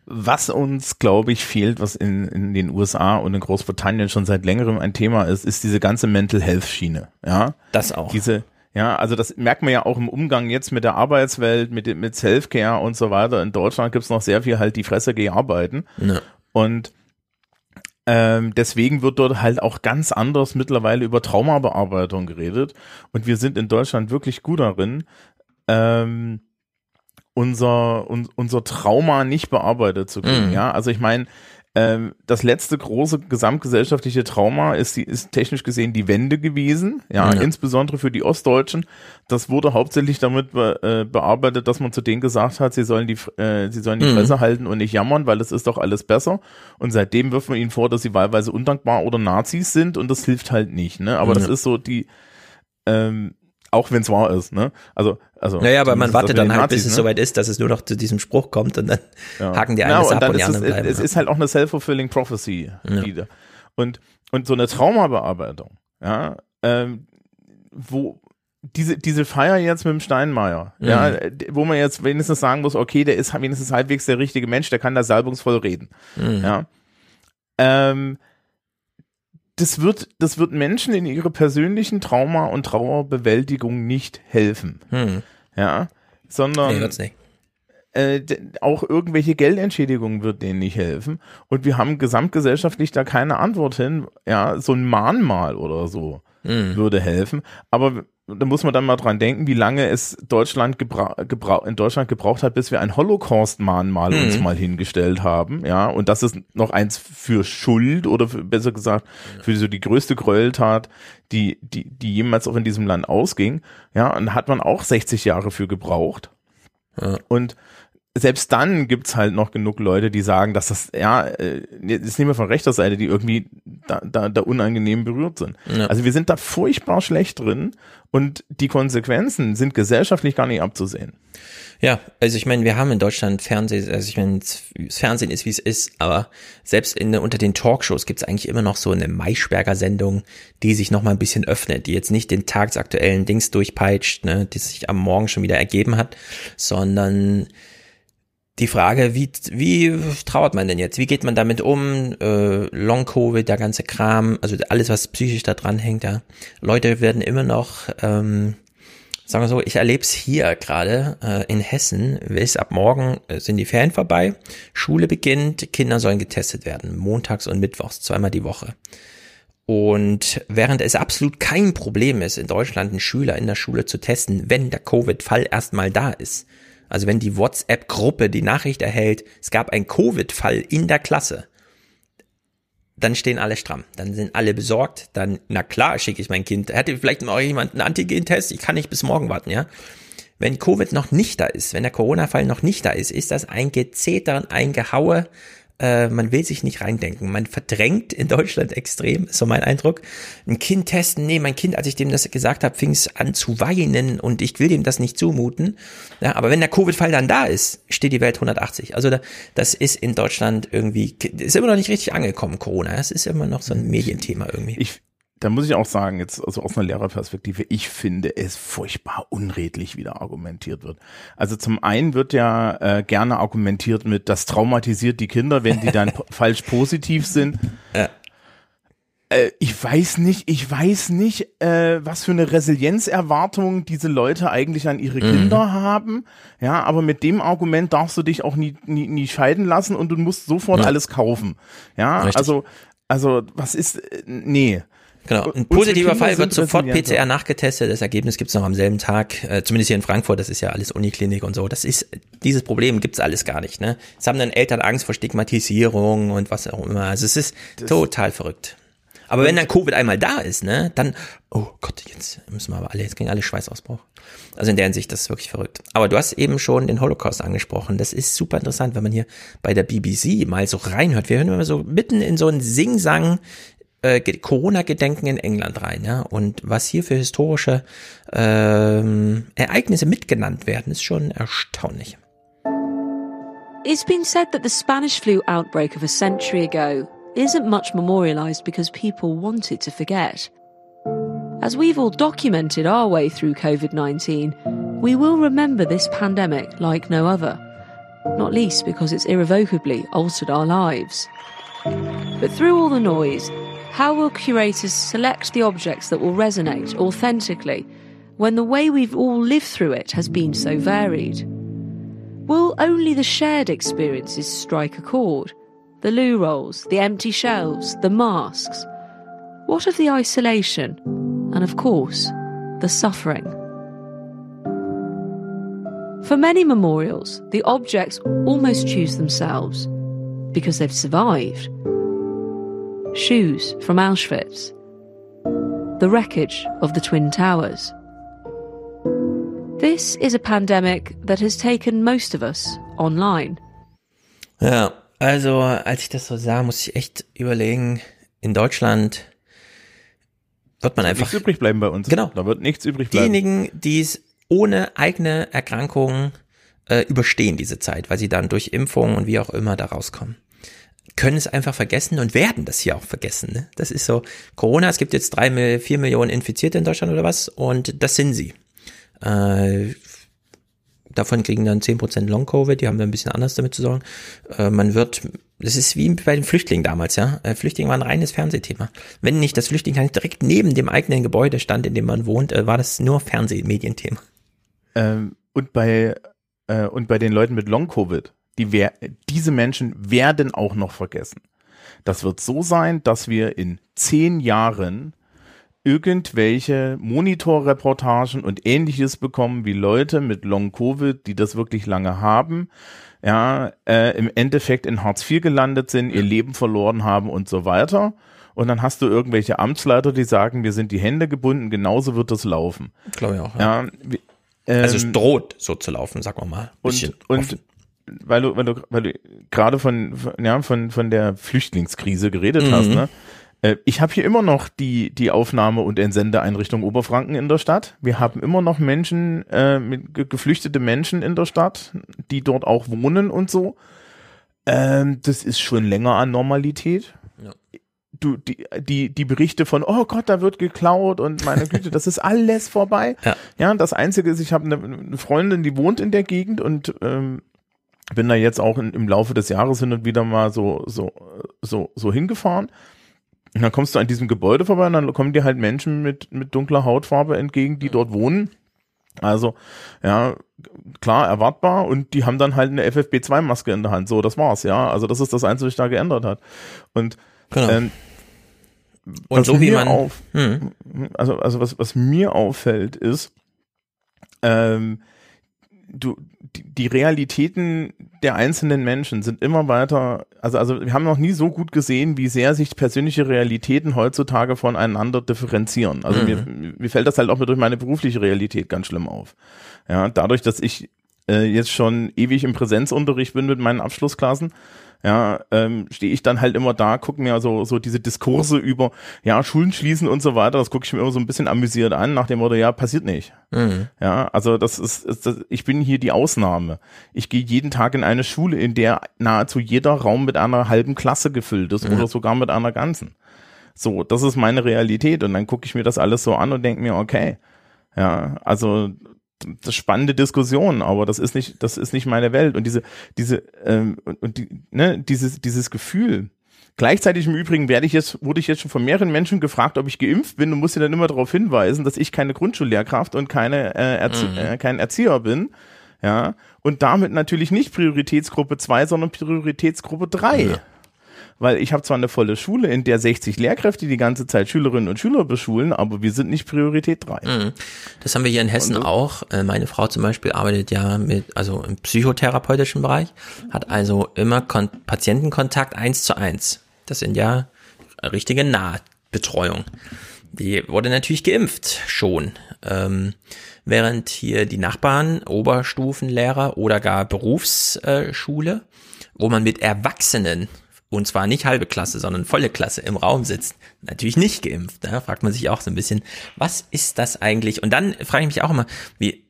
Was uns, glaube ich, fehlt, was in, in den USA und in Großbritannien schon seit längerem ein Thema ist, ist diese ganze Mental Health Schiene. Ja, Das auch. diese, ja, also das merkt man ja auch im Umgang jetzt mit der Arbeitswelt, mit, mit Selfcare und so weiter. In Deutschland gibt's noch sehr viel halt die Fresse geh arbeiten. Ja. Und ähm, deswegen wird dort halt auch ganz anders mittlerweile über Traumabearbeitung geredet. Und wir sind in Deutschland wirklich gut darin, ähm, unser, un, unser Trauma nicht bearbeitet zu kriegen. Mhm. Ja, also ich meine, ähm, das letzte große gesamtgesellschaftliche Trauma ist, die, ist technisch gesehen die Wende gewesen, ja, Ja. insbesondere für die Ostdeutschen. Das wurde hauptsächlich damit be, äh, bearbeitet, dass man zu denen gesagt hat, sie sollen die, äh, sie sollen die Mhm. Fresse halten und nicht jammern, weil es ist doch alles besser. Und seitdem wirft man ihnen vor, dass sie wahlweise undankbar oder Nazis sind und das hilft halt nicht. Ne? Aber das Ja. ist so die, ähm, auch wenn es wahr ist, ne? Also, also. Naja, aber man wartet dann halt, bis Nazis, es ne? soweit ist, dass es nur noch zu diesem Spruch kommt und dann Ja. <laughs> haken die eines und ab dann und die ist anderen es, bleiben. es ist halt auch eine self-fulfilling prophecy Ja. wieder. Und, und so eine Traumabearbeitung, ja, ähm, wo diese, diese Feier jetzt mit dem Steinmeier, Mhm. ja, wo man jetzt wenigstens sagen muss, okay, der ist wenigstens halbwegs der richtige Mensch, der kann da salbungsvoll reden, Mhm. ja. Ähm, das wird, das wird Menschen in ihrer persönlichen Trauma- und Trauerbewältigung nicht helfen, Hm. ja, sondern Nee, nicht. äh, auch irgendwelche Geldentschädigungen wird denen nicht helfen. Und wir haben gesamtgesellschaftlich da keine Antwort hin. Ja, so ein Mahnmal oder so Mhm. würde helfen. Aber da muss man dann mal dran denken, wie lange es Deutschland gebra gebra in Deutschland gebraucht hat, bis wir ein Holocaust-Mahnmal Mhm. uns mal hingestellt haben. Ja, und das ist noch eins für Schuld oder für, besser gesagt für so die größte Gräueltat, die, die, die jemals auch in diesem Land ausging. Ja, und da hat man auch 60 Jahre für gebraucht. Ja. Und selbst dann gibt's halt noch genug Leute, die sagen, dass das, ja, jetzt nehmen wir von rechter Seite, die irgendwie da, da, da unangenehm berührt sind. Ja. Also wir sind da furchtbar schlecht drin und die Konsequenzen sind gesellschaftlich gar nicht abzusehen. Ja, also ich meine, wir haben in Deutschland Fernsehen, also ich meine, das Fernsehen ist, wie es ist, aber selbst in, unter den Talkshows gibt es eigentlich immer noch so eine Maischberger-Sendung, die sich noch mal ein bisschen öffnet, die jetzt nicht den tagsaktuellen Dings durchpeitscht, ne, die sich am Morgen schon wieder ergeben hat, sondern die Frage, wie, wie trauert man denn jetzt? Wie geht man damit um? Äh, Long-Covid, der ganze Kram, also alles, was psychisch da dran hängt, ja. Leute werden immer noch, ähm, sagen wir so, ich erlebe es hier gerade äh, in Hessen, ist ab morgen äh, sind die Ferien vorbei, Schule beginnt, Kinder sollen getestet werden, montags und mittwochs, zweimal die Woche. Und während es absolut kein Problem ist, in Deutschland einen Schüler in der Schule zu testen, wenn der Covid-Fall erstmal da ist, also wenn die WhatsApp-Gruppe die Nachricht erhält, es gab einen Covid-Fall in der Klasse, dann stehen alle stramm. Dann sind alle besorgt. Dann, na klar, schicke ich mein Kind. Hätte vielleicht mal jemand einen Antigen-Test? Ich kann nicht bis morgen warten, ja. Wenn Covid noch nicht da ist, wenn der Corona-Fall noch nicht da ist, ist das ein Gezetern, ein Gehaue. Äh, man will sich nicht reindenken. Man verdrängt in Deutschland extrem, ist so mein Eindruck. Ein Kind testen, nee, mein Kind, als ich dem das gesagt habe, fing es an zu weinen und ich will dem das nicht zumuten. Ja, aber wenn der Covid-Fall dann da ist, steht die Welt 180. Also da, das ist in Deutschland irgendwie, ist immer noch nicht richtig angekommen, Corona. Es ist immer noch so ein Medienthema irgendwie. Ich, da muss ich auch sagen, jetzt also aus einer Lehrerperspektive, ich finde es furchtbar unredlich, wie da argumentiert wird. Also zum einen wird ja äh, gerne argumentiert mit, das traumatisiert die Kinder, wenn die dann <laughs> falsch positiv sind. Ja. Äh, ich weiß nicht, ich weiß nicht, äh, was für eine Resilienzerwartung diese Leute eigentlich an ihre Kinder haben. Ja, aber mit dem Argument darfst du dich auch nie, nie, nie scheiden lassen und du musst sofort Ja. alles kaufen. Ja, Richtig. also, also, was ist, äh, nee. Genau. Ein positiver Fall wird sofort. PCR nachgetestet. Das Ergebnis gibt's noch am selben Tag. Äh, zumindest hier in Frankfurt. Das ist ja alles Uniklinik und so. Das ist dieses Problem gibt's alles gar nicht. Ne? Es haben dann Eltern Angst vor Stigmatisierung und was auch immer. Also es ist total verrückt. Aber wenn dann Covid einmal da ist, ne, dann oh Gott, jetzt müssen wir aber alle, jetzt kriegen alle Schweißausbruch. Also in der Hinsicht, das ist wirklich verrückt. Aber du hast eben schon den Holocaust angesprochen. Das ist super interessant, wenn man hier bei der BBC mal so reinhört. Wir hören immer so mitten in so einen Sing-Sang äh, Ge- Corona-Gedenken in England rein, ja. Und was hier für historische ähm, Ereignisse mitgenannt werden, ist schon erstaunlich. It's been said that the Spanish flu outbreak of a century ago isn't much memorialised because people wanted to forget. As we've all documented our way through COVID 19, we will remember this pandemic like no other, not least because it's irrevocably altered our lives. But through all the noise, how will curators select the objects that will resonate authentically when the way we've all lived through it has been so varied? Will only the shared experiences strike a chord? The loo rolls, the empty shelves, the masks? What of the isolation? And of course, the suffering? For many memorials, the objects almost choose themselves because they've survived. Shoes from Auschwitz, the wreckage of the Twin Towers. This is a pandemic that has taken most of us online. Ja, also als ich das so sah, muss ich echt überlegen, in Deutschland wird man einfach. Nichts übrig bleiben bei uns. Genau. Da wird nichts übrig bleiben. Diejenigen, die es ohne eigene Erkrankung äh, überstehen, diese Zeit, weil sie dann durch Impfungen und wie auch immer da rauskommen, können es einfach vergessen und werden das hier auch vergessen. Ne? Das ist so, Corona, es gibt jetzt drei, vier Millionen Infizierte in Deutschland oder was und das sind sie. Äh, davon kriegen dann 10% Long-Covid, die haben dann ein bisschen anders damit zu sorgen. Äh, man wird, das ist wie bei den Flüchtlingen damals, ja. Äh, Flüchtlinge waren ein reines Fernsehthema. Wenn nicht das Flüchtling direkt neben dem eigenen Gebäude stand, in dem man wohnt, äh, war das nur Fernsehmedienthema. Ähm, und bei äh, und bei den Leuten mit Long Covid, die diese Menschen werden auch noch vergessen. Das wird so sein, dass wir in zehn Jahren irgendwelche Monitorreportagen und ähnliches bekommen, wie Leute mit Long Covid, die das wirklich lange haben, ja, äh, im Endeffekt in Hartz IV gelandet sind, ihr Leben verloren haben und so weiter. Und dann hast du irgendwelche Amtsleiter, die sagen, wir sind die Hände gebunden, genauso wird das laufen. Glaube ich auch. Ja, wie- also es ähm, droht so zu laufen, sagen wir mal. Bisschen und, offen. Weil du, weil du, weil du gerade von, von, ja, von, von der Flüchtlingskrise geredet Mhm. hast, ne? Äh, Ich habe hier immer noch die, die Aufnahme- und Entsendeeinrichtung Oberfranken in der Stadt. Wir haben immer noch Menschen, äh, mit, ge- geflüchtete Menschen in der Stadt, die dort auch wohnen und so. Ähm, das ist schon länger an Normalität. Ja. Du, die, die, die Berichte von, oh Gott, da wird geklaut und meine Güte, das ist alles vorbei. Ja. Ja, das Einzige ist, ich habe eine, eine Freundin, die wohnt in der Gegend und ähm, bin da jetzt auch in, im Laufe des Jahres hin und wieder mal so, so, so, so hingefahren. Und dann kommst du an diesem Gebäude vorbei und dann kommen dir halt Menschen mit, mit dunkler Hautfarbe entgegen, die dort wohnen. Also, ja, klar, erwartbar und die haben dann halt eine FFP2-Maske in der Hand. So, das war's, ja. Also, das ist das Einzige, was sich da geändert hat. Und, Genau. ähm, Und so wie man- Auf, Hm. Also, also was, was mir auffällt, ist, ähm, du, die, Realitäten der einzelnen Menschen sind immer weiter, also, also wir haben noch nie so gut gesehen, wie sehr sich persönliche Realitäten heutzutage voneinander differenzieren. Also Mhm. mir, mir fällt das halt auch durch meine berufliche Realität ganz schlimm auf. Ja, dadurch, dass ich äh, jetzt schon ewig im Präsenzunterricht bin mit meinen Abschlussklassen, ja, ähm, stehe ich dann halt immer da, gucke mir so, so diese Diskurse über, ja, Schulen schließen und so weiter, das gucke ich mir immer so ein bisschen amüsiert an, nach dem Motto, ja, passiert nicht. Mhm. Ja, also das ist, ist das, ich bin hier die Ausnahme. Ich gehe jeden Tag in eine Schule, in der nahezu jeder Raum mit einer halben Klasse gefüllt ist Mhm. oder sogar mit einer ganzen. So, das ist meine Realität und dann gucke ich mir das alles so an und denke mir, okay, ja, also das spannende Diskussion, aber das ist nicht, das ist nicht meine Welt und diese, diese ähm, und, und die, ne, dieses, dieses Gefühl. Gleichzeitig im Übrigen werde ich jetzt, wurde ich jetzt schon von mehreren Menschen gefragt, ob ich geimpft bin und musste dann immer darauf hinweisen, dass ich keine Grundschullehrkraft und keine äh, Erzie Mhm. äh, kein Erzieher bin. Ja, und damit natürlich nicht Prioritätsgruppe 2, sondern Prioritätsgruppe 3. Ja. Weil ich habe zwar eine volle Schule, in der 60 Lehrkräfte die ganze Zeit Schülerinnen und Schüler beschulen, aber wir sind nicht Priorität 3. Mhm. Das haben wir hier in Hessen Und auch. Äh, Meine Frau zum Beispiel arbeitet ja mit, also im psychotherapeutischen Bereich, hat also immer Kon Patientenkontakt eins zu eins. Das sind ja richtige Nahbetreuung. Die wurde natürlich geimpft schon. Ähm, während hier die Nachbarn, Oberstufenlehrer oder gar Berufsschule, wo man mit Erwachsenen und zwar nicht halbe Klasse, sondern volle Klasse im Raum sitzt, natürlich nicht geimpft. Da fragt man sich auch so ein bisschen, was ist das eigentlich? Und dann frage ich mich auch immer, wie,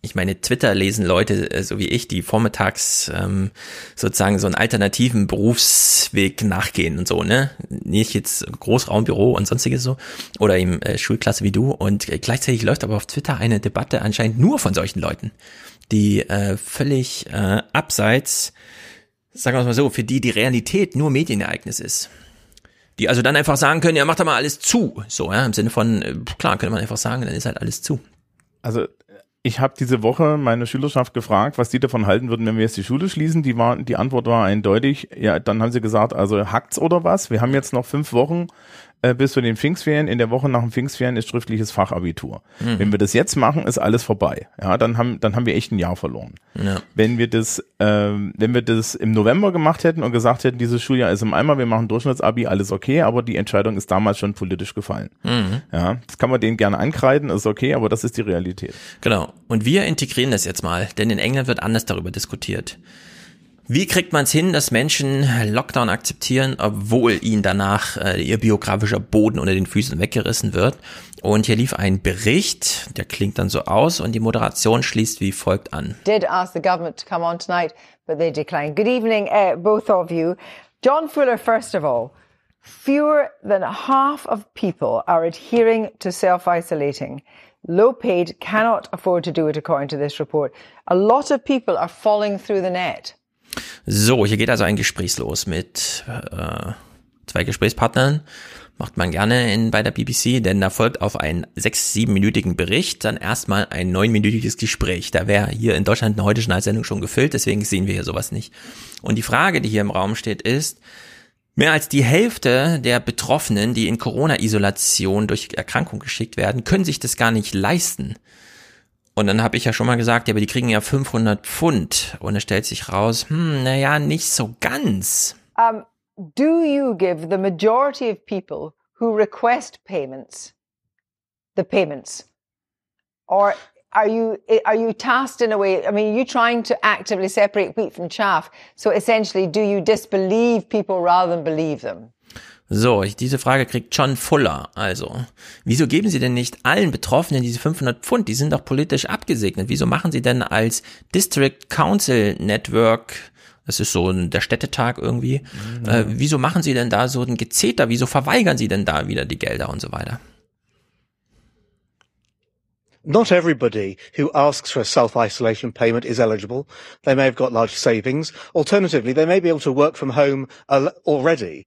ich meine, Twitter lesen Leute, äh, so wie ich, die vormittags ähm, sozusagen so einen alternativen Berufsweg nachgehen und so, ne? Nicht jetzt Großraumbüro und sonstiges so oder eben äh, Schulklasse wie du. Und gleichzeitig läuft aber auf Twitter eine Debatte anscheinend nur von solchen Leuten, die äh, völlig äh, abseits sagen wir es mal so, für die die Realität nur Medienereignis ist. Die also dann einfach sagen können, ja, mach doch mal alles zu. So, ja, im Sinne von, äh, klar, könnte man einfach sagen, dann ist halt alles zu. Also ich habe diese Woche meine Schülerschaft gefragt, was die davon halten würden, wenn wir jetzt die Schule schließen. Die, war, die Antwort war eindeutig. Ja, dann haben sie gesagt, also hackt's oder was? Wir haben jetzt noch fünf Wochen äh, bis zu den Pfingstferien. In der Woche nach den Pfingstferien ist schriftliches Fachabitur. Mhm. Wenn wir das jetzt machen, ist alles vorbei. Ja, dann haben, dann haben wir echt ein Jahr verloren. Ja. Wenn wir das, ähm, wenn wir das im November gemacht hätten und gesagt hätten, dieses Schuljahr ist im Eimer, wir machen Durchschnittsabi, alles okay, aber die Entscheidung ist damals schon politisch gefallen. Mhm. Ja, das kann man denen gerne ankreiden, ist okay, aber das ist die Realität. Genau. Und wir integrieren das jetzt mal, denn in England wird anders darüber diskutiert. Wie kriegt man es hin, dass Menschen Lockdown akzeptieren, obwohl ihnen danach äh, ihr biografischer Boden unter den Füßen weggerissen wird? Und hier lief ein Bericht, der klingt dann so aus und die Moderation schließt wie folgt an. Did ask the government to come on tonight, but they declined. Good evening, uh, both of you. John Fuller, first of all. Fewer than half of people are adhering to self-isolating. Low paid cannot afford to do it, according to this report. A lot of people are falling through the net. So, hier geht also ein Gespräch los mit äh, zwei Gesprächspartnern. Macht man gerne in, bei der BBC, denn da folgt auf einen sechs-, siebenminütigen Bericht dann erstmal ein neunminütiges Gespräch. Da wäre hier in Deutschland eine heute Sendung schon gefüllt, deswegen sehen wir hier sowas nicht. Und die Frage, die hier im Raum steht, ist, Mehr als die Hälfte der Betroffenen, die in Corona-Isolation durch Erkrankung geschickt werden, können sich das gar nicht leisten. Und dann habe ich ja schon mal gesagt, ja, aber die kriegen ja 500 Pfund. Und es stellt sich raus, hm, naja, nicht so ganz. Um, do you give the majority of people who request payments the payments? Or are you are you tasked in a way? I mean, are you trying to actively separate wheat from chaff? So essentially, do you disbelieve people rather than believe them? So, diese Frage kriegt John Fuller. Also, wieso geben Sie denn nicht allen Betroffenen diese 500 Pfund? Die sind doch politisch abgesegnet. Wieso machen Sie denn als District Council Network das ist so der Städtetag irgendwie. Mhm. Äh, wieso machen Sie denn da so ein Gezeter? Wieso verweigern Sie denn da wieder die Gelder und so weiter? Not everybody who asks for a self-isolation payment is eligible. They may have got large savings. Alternatively, they may be able to work from home already.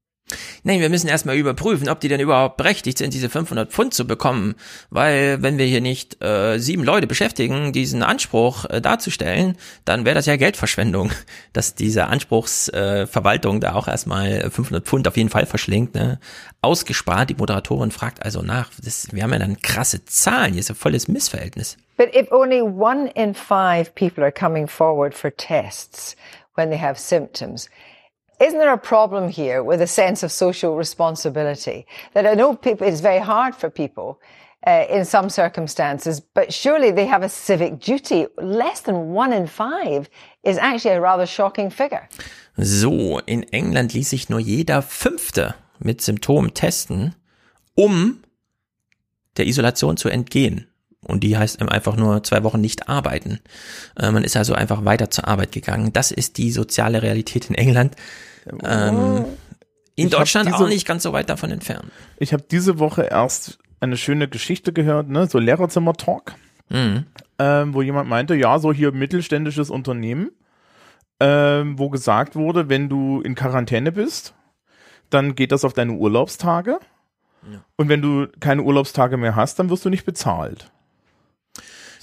Nein, wir müssen erstmal überprüfen, ob die denn überhaupt berechtigt sind, diese 500 Pfund zu bekommen. Weil wenn wir hier nicht äh, sieben Leute beschäftigen, diesen Anspruch äh, darzustellen, dann wäre das ja Geldverschwendung, <laughs> dass diese Anspruchsverwaltung äh, da auch erstmal 500 Pfund auf jeden Fall verschlingt. Ne? Ausgespart, die Moderatorin fragt also nach. Das, wir haben ja dann krasse Zahlen, hier ist ja volles Missverhältnis. But if only one in five people are coming forward for tests when they have symptoms, isn't there a problem here with a sense of social responsibility? That I know people, it's very hard for people uh, in some circumstances, but surely they have a civic duty. Less than one in five is actually a rather shocking figure. So, in England ließ sich nur jeder Fünfte mit Symptomen testen, um der Isolation zu entgehen. Und die heißt einfach nur zwei Wochen nicht arbeiten. Äh, man ist also einfach weiter zur Arbeit gegangen. Das ist die soziale Realität in England. Ähm, in ich Deutschland diese, auch nicht ganz so weit davon entfernt. Ich habe diese Woche erst eine schöne Geschichte gehört, ne, so Lehrerzimmer-Talk, mhm. ähm, wo jemand meinte, ja, so hier mittelständisches Unternehmen, ähm, wo gesagt wurde, wenn du in Quarantäne bist, dann geht das auf deine Urlaubstage. Ja. Und wenn du keine Urlaubstage mehr hast, dann wirst du nicht bezahlt.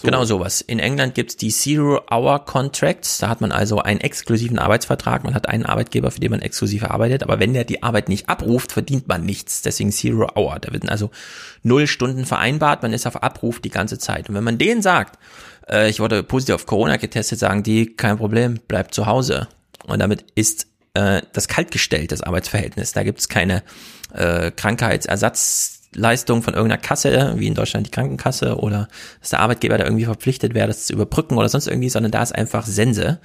So. Genau sowas. In England gibt's die Zero-Hour-Contracts. Da hat man also einen exklusiven Arbeitsvertrag. Man hat einen Arbeitgeber, für den man exklusiv arbeitet. Aber wenn der die Arbeit nicht abruft, verdient man nichts. Deswegen Zero-Hour. Da wird also null Stunden vereinbart. Man ist auf Abruf die ganze Zeit. Und wenn man denen sagt, äh, ich wurde positiv auf Corona getestet, sagen die, kein Problem, bleib zu Hause. Und damit ist äh, das kaltgestellt, das Arbeitsverhältnis. Da gibt's keine äh, Krankheitsersatz Leistung von irgendeiner Kasse, wie in Deutschland die Krankenkasse, oder dass der Arbeitgeber da irgendwie verpflichtet wäre, das zu überbrücken oder sonst irgendwie, sondern da ist einfach Sense.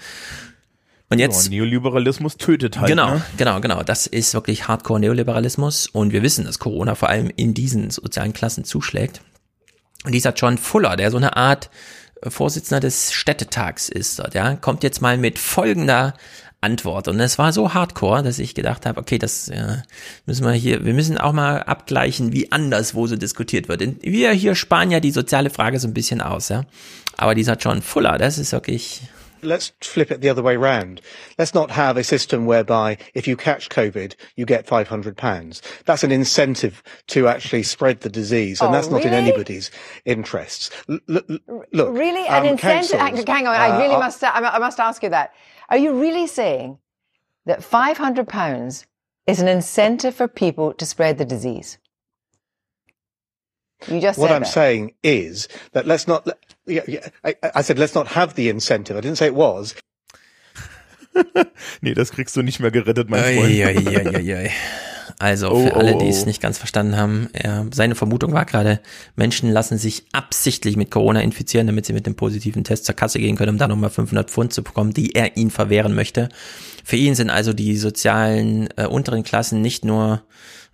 Und jetzt. Ja, Neoliberalismus tötet halt. Genau, ne? genau, genau. Das ist wirklich Hardcore Neoliberalismus. Und wir wissen, dass Corona vor allem in diesen sozialen Klassen zuschlägt. Und dieser John Fuller, der so eine Art Vorsitzender des Städtetags ist, ja, kommt jetzt mal mit folgender Antwort. Und es war so hardcore, dass ich gedacht habe, okay, das ja, müssen wir hier, wir müssen auch mal abgleichen, wie anders wo so diskutiert wird. Wir hier sparen ja die soziale Frage so ein bisschen aus, ja. Aber dieser John Fuller, das ist wirklich let's flip it the other way round. Let's not have a system whereby if you catch COVID, you get £500. That's an incentive to actually spread the disease, and oh, that's not really? in anybody's interests. L- look, really, an um, incentive? Hang on, I really uh, must. I must ask you that. Are you really saying that £500 is an incentive for people to spread the disease? You just what I'm that. saying is that let's not. Yeah, yeah, I, I said let's not have the incentive. I didn't say it was. <laughs> nee, das kriegst du nicht mehr gerettet, mein Freund. Ei, ei, ei, ei, ei. Also für oh, alle, die oh, es oh. nicht ganz verstanden haben, er, seine Vermutung war gerade, Menschen lassen sich absichtlich mit Corona infizieren, damit sie mit dem positiven Test zur Kasse gehen können, um da nochmal 500 Pfund zu bekommen, die er ihnen verwehren möchte. Für ihn sind also die sozialen äh, unteren Klassen nicht nur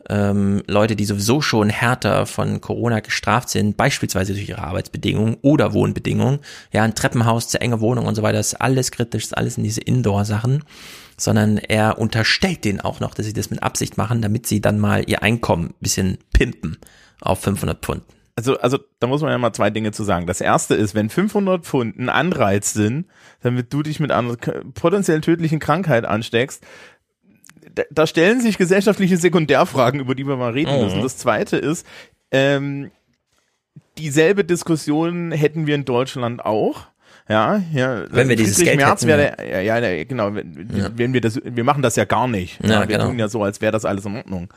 ähm, Leute, die sowieso schon härter von Corona gestraft sind, beispielsweise durch ihre Arbeitsbedingungen oder Wohnbedingungen, ja, ein Treppenhaus, zu enge Wohnung und so weiter, ist alles kritisch, ist alles in diese Indoor-Sachen, sondern er unterstellt denen auch noch, dass sie das mit Absicht machen, damit sie dann mal ihr Einkommen ein bisschen pimpen auf 500 Pfund. Also, also, da muss man ja mal zwei Dinge zu sagen. Das erste ist, wenn 500 Pfund ein Anreiz sind, damit du dich mit einer potenziell tödlichen Krankheit ansteckst, da, da stellen sich gesellschaftliche Sekundärfragen, über die wir mal reden mhm. müssen. Das zweite ist, ähm, dieselbe Diskussion hätten wir in Deutschland auch. Ja, ja. Wenn wir dieses Geld Merz. Der, ja, ja, genau. Wenn, ja. wenn wir das, wir machen das ja gar nicht. Ja, ja wir genau. tun ja so, als wäre das alles in Ordnung.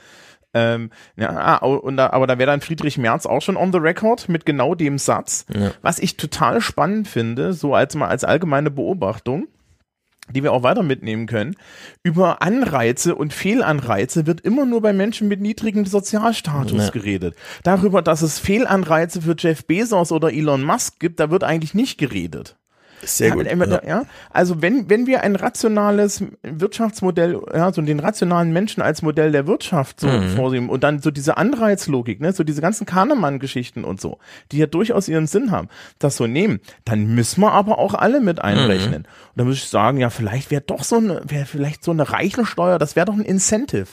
Ähm, ja, ah, und da, aber da wäre dann Friedrich Merz auch schon on the record mit genau dem Satz, ja. was ich total spannend finde, so als mal als allgemeine Beobachtung die wir auch weiter mitnehmen können. Über Anreize und Fehlanreize wird immer nur bei Menschen mit niedrigem Sozialstatus ja. geredet. Darüber, dass es Fehlanreize für Jeff Bezos oder Elon Musk gibt, da wird eigentlich nicht geredet. Sehr gut. Ja. ja. Also wenn, wenn wir ein rationales Wirtschaftsmodell, ja, so den rationalen Menschen als Modell der Wirtschaft so mhm. vorsehen und dann so diese Anreizlogik, ne, so diese ganzen Kahnemann-Geschichten und so, die ja durchaus ihren Sinn haben, das so nehmen, dann müssen wir aber auch alle mit einrechnen. Mhm. Und da muss ich sagen, ja, vielleicht wäre doch so eine, wäre vielleicht so eine Reichensteuer, das wäre doch ein Incentive.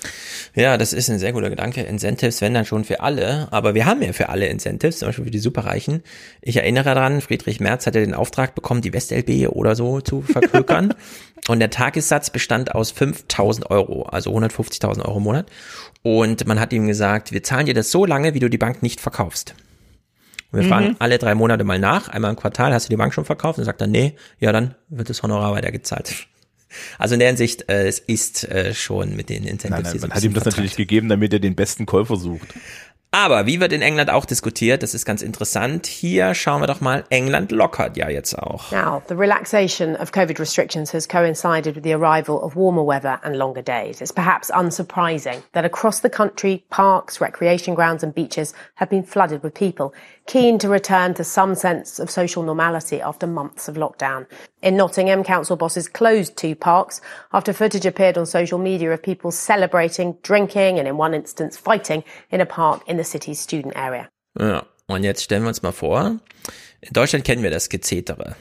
Ja, das ist ein sehr guter Gedanke. Incentives, wenn dann schon für alle, aber wir haben ja für alle Incentives, zum Beispiel für die Superreichen. Ich erinnere daran, Friedrich Merz hatte den Auftrag bekommen, die WestLB oder so zu verklökern. <laughs> und der Tagessatz bestand aus 5000 Euro, also 150.000 Euro im Monat. Und man hat ihm gesagt, wir zahlen dir das so lange, wie du die Bank nicht verkaufst. Und wir mhm. fragen alle drei Monate mal nach, einmal im Quartal, hast du die Bank schon verkauft? Und sagt er, nee, ja, dann wird das Honorar weitergezahlt. Also in der Hinsicht, äh, es ist äh, schon mit den Incentives. Nein, nein, man hat ihm das natürlich gegeben, damit er den besten Käufer sucht. Aber wie wird in England auch diskutiert, das ist ganz interessant. Hier schauen wir doch mal, England lockert ja jetzt auch. Now, the relaxation of COVID restrictions has coincided with the arrival of warmer weather and longer days. It's perhaps unsurprising that across the country, parks, recreation grounds and beaches have been flooded with people keen to return to some sense of social normality after months of lockdown. In Nottingham, council bosses closed two parks after footage appeared on social media of people celebrating, drinking and in one instance fighting in a park in the city's student area. Ja, und jetzt stellen wir uns mal vor, in Deutschland kennen wir das Gezetere.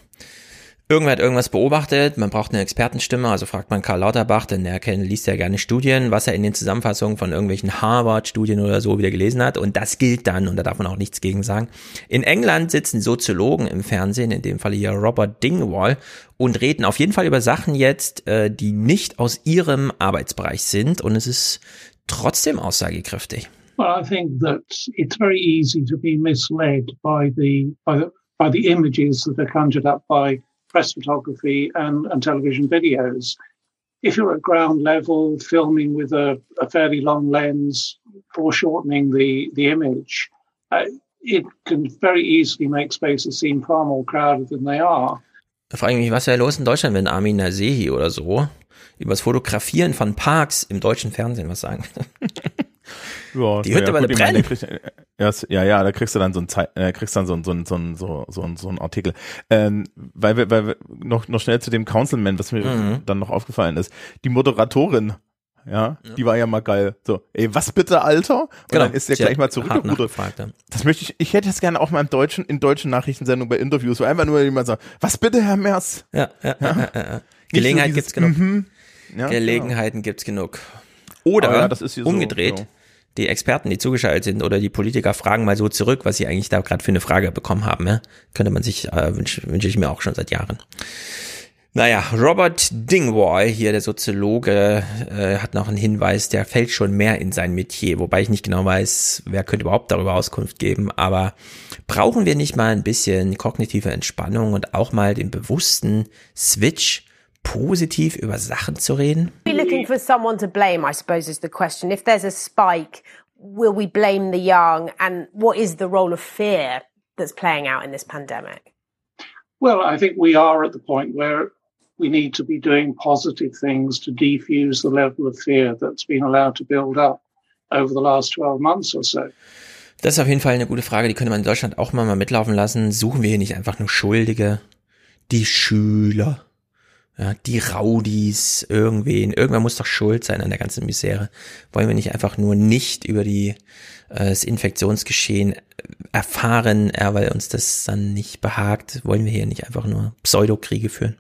Irgendwer hat irgendwas beobachtet, man braucht eine Expertenstimme, also fragt man Karl Lauterbach, denn er kennt, liest ja gerne Studien, was er in den Zusammenfassungen von irgendwelchen Harvard-Studien oder so wieder gelesen hat und das gilt dann und da darf man auch nichts gegen sagen. In England sitzen Soziologen im Fernsehen, in dem Fall hier Robert Dingwall und reden auf jeden Fall über Sachen jetzt, äh, die nicht aus ihrem Arbeitsbereich sind und es ist trotzdem aussagekräftig. Well, I think that it's very easy to be misled by the, by the, by the images that are conjured up by press photography and, and television videos. If you're at ground level, filming with a, a fairly long lens, foreshortening the, the image, uh, it can very easily make spaces seem far more crowded than they are. Da frage ich mich, was wäre los in Deutschland, wenn Armin Nasehi oder so über das Fotografieren von Parks im deutschen Fernsehen was sagen? <laughs> Ja, die Hütte ja, gut, brennen. Krieg, ja, ja, da kriegst du dann so ein äh, kriegst dann so ein so ein so ein so, so, so ein Artikel. Ähm, weil wir, weil wir noch noch schnell zu dem Councilman, was mir mhm. dann noch aufgefallen ist. Die Moderatorin ja, ja, die war ja mal geil. So, ey, was bitte, Alter? Und genau. dann ist der gleich mal zurückgerudert. Das möchte ich, ich hätte es gerne auch mal im deutschen, in deutschen Nachrichtensendungen bei Interviews, wo einfach nur jemand sagt, was bitte, Herr Merz? Ja, ja, ja. ja, ja. Gelegenheit so gibt's genug. Mm -hmm. ja, Gelegenheiten gibt's genug. Oder ja, umgedreht, so, die Experten, die zugeschaltet sind oder die Politiker fragen mal so zurück, was sie eigentlich da gerade für eine Frage bekommen haben. Ja? Könnte man sich, äh, wünsche wünsch ich mir auch schon seit Jahren. Naja, Robert Dingwall, hier der Soziologe, äh, hat noch einen Hinweis, der fällt schon mehr in sein Metier, wobei ich nicht genau weiß, wer könnte überhaupt darüber Auskunft geben, aber brauchen wir nicht mal ein bisschen kognitive Entspannung und auch mal den bewussten Switch positiv über Sachen zu reden? Be looking for someone to blame, I suppose, is the question. If there's a spike, will we blame the young? And what is the role of fear that's playing out in this pandemic? Well, I think we are at the point where we need to be doing positive things to defuse the level of fear that's been allowed to build up. over the last 12 months or so. Das ist auf jeden Fall eine gute Frage, die könnte man in Deutschland auch mal, mal mitlaufen lassen. Suchen wir hier nicht einfach nur Schuldige? Die Schüler, ja, die Raudis, irgendwen. Irgendwer muss doch schuld sein an der ganzen Misere. Wollen wir nicht einfach nur nicht über die, äh, das Infektionsgeschehen erfahren, ja, weil uns das dann nicht behagt? Wollen wir hier nicht einfach nur Pseudokriege führen?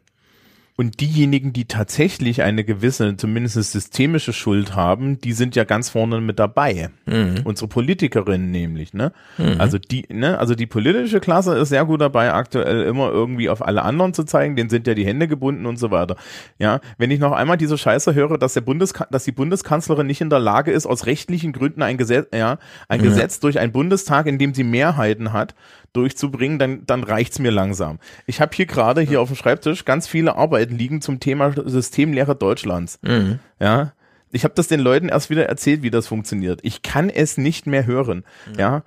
Und diejenigen, die tatsächlich eine gewisse, zumindest systemische Schuld haben, die sind ja ganz vorne mit dabei. Mhm. Unsere Politikerinnen nämlich, ne? Mhm. Also die, ne, also die politische Klasse ist sehr gut dabei, aktuell immer irgendwie auf alle anderen zu zeigen, denen sind ja die Hände gebunden und so weiter. Ja, wenn ich noch einmal diese Scheiße höre, dass der Bundes, dass die Bundeskanzlerin nicht in der Lage ist, aus rechtlichen Gründen ein Gesetz, ja, ein mhm. Gesetz durch einen Bundestag, in dem sie Mehrheiten hat, durchzubringen, dann, dann reicht's mir langsam. Ich habe hier gerade hier auf dem Schreibtisch ganz viele Arbeiten liegen zum Thema Systemlehre Deutschlands. Mhm. Ja. Ich habe das den Leuten erst wieder erzählt, wie das funktioniert. Ich kann es nicht mehr hören. Mhm. Ja.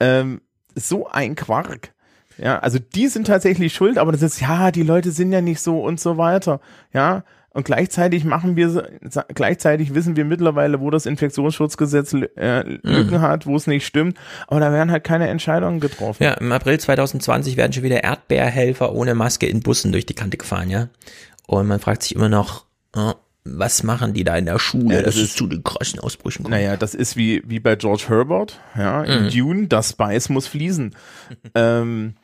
Ähm, so ein Quark. Ja, also die sind tatsächlich schuld, aber das ist, ja, die Leute sind ja nicht so und so weiter. Ja, und gleichzeitig machen wir, gleichzeitig wissen wir mittlerweile, wo das Infektionsschutzgesetz äh, Lücken mhm. hat, wo es nicht stimmt. Aber da werden halt keine Entscheidungen getroffen. Ja, im April 2020 werden schon wieder Erdbeerhelfer ohne Maske in Bussen durch die Kante gefahren, ja. Und man fragt sich immer noch, oh, was machen die da in der Schule, ja, das dass ist, es zu den krassen Ausbrüchen kommt? Naja, das ist wie, wie bei George Herbert, ja, in mhm. Dune, das Spice muss fließen. <laughs> ähm,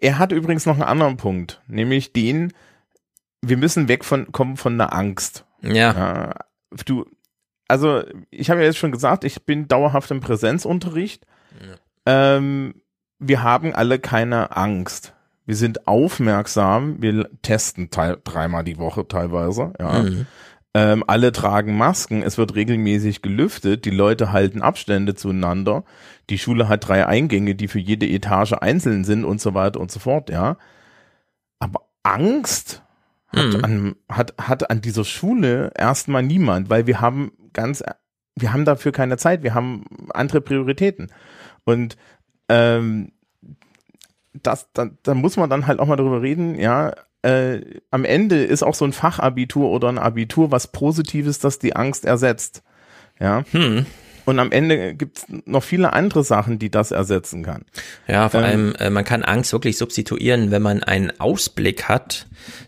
er hat übrigens noch einen anderen Punkt, nämlich den, wir müssen weg von kommen von der Angst. Ja. ja du, also ich habe ja jetzt schon gesagt, ich bin dauerhaft im Präsenzunterricht. Ja. Ähm, wir haben alle keine Angst. Wir sind aufmerksam. Wir testen dreimal die Woche teilweise. Ja. Mhm. Ähm, alle tragen Masken. Es wird regelmäßig gelüftet. Die Leute halten Abstände zueinander. Die Schule hat drei Eingänge, die für jede Etage einzeln sind und so weiter und so fort. Ja. Aber Angst hat, mhm. an, hat, hat an dieser Schule erstmal niemand, weil wir haben ganz, wir haben dafür keine Zeit, wir haben andere Prioritäten. Und ähm, das, da, da muss man dann halt auch mal drüber reden, ja, äh, am Ende ist auch so ein Fachabitur oder ein Abitur was Positives, das die Angst ersetzt. Ja. Hm. Und am Ende gibt es noch viele andere Sachen, die das ersetzen kann. Ja, vor ähm, allem, äh, man kann Angst wirklich substituieren, wenn man einen Ausblick hat.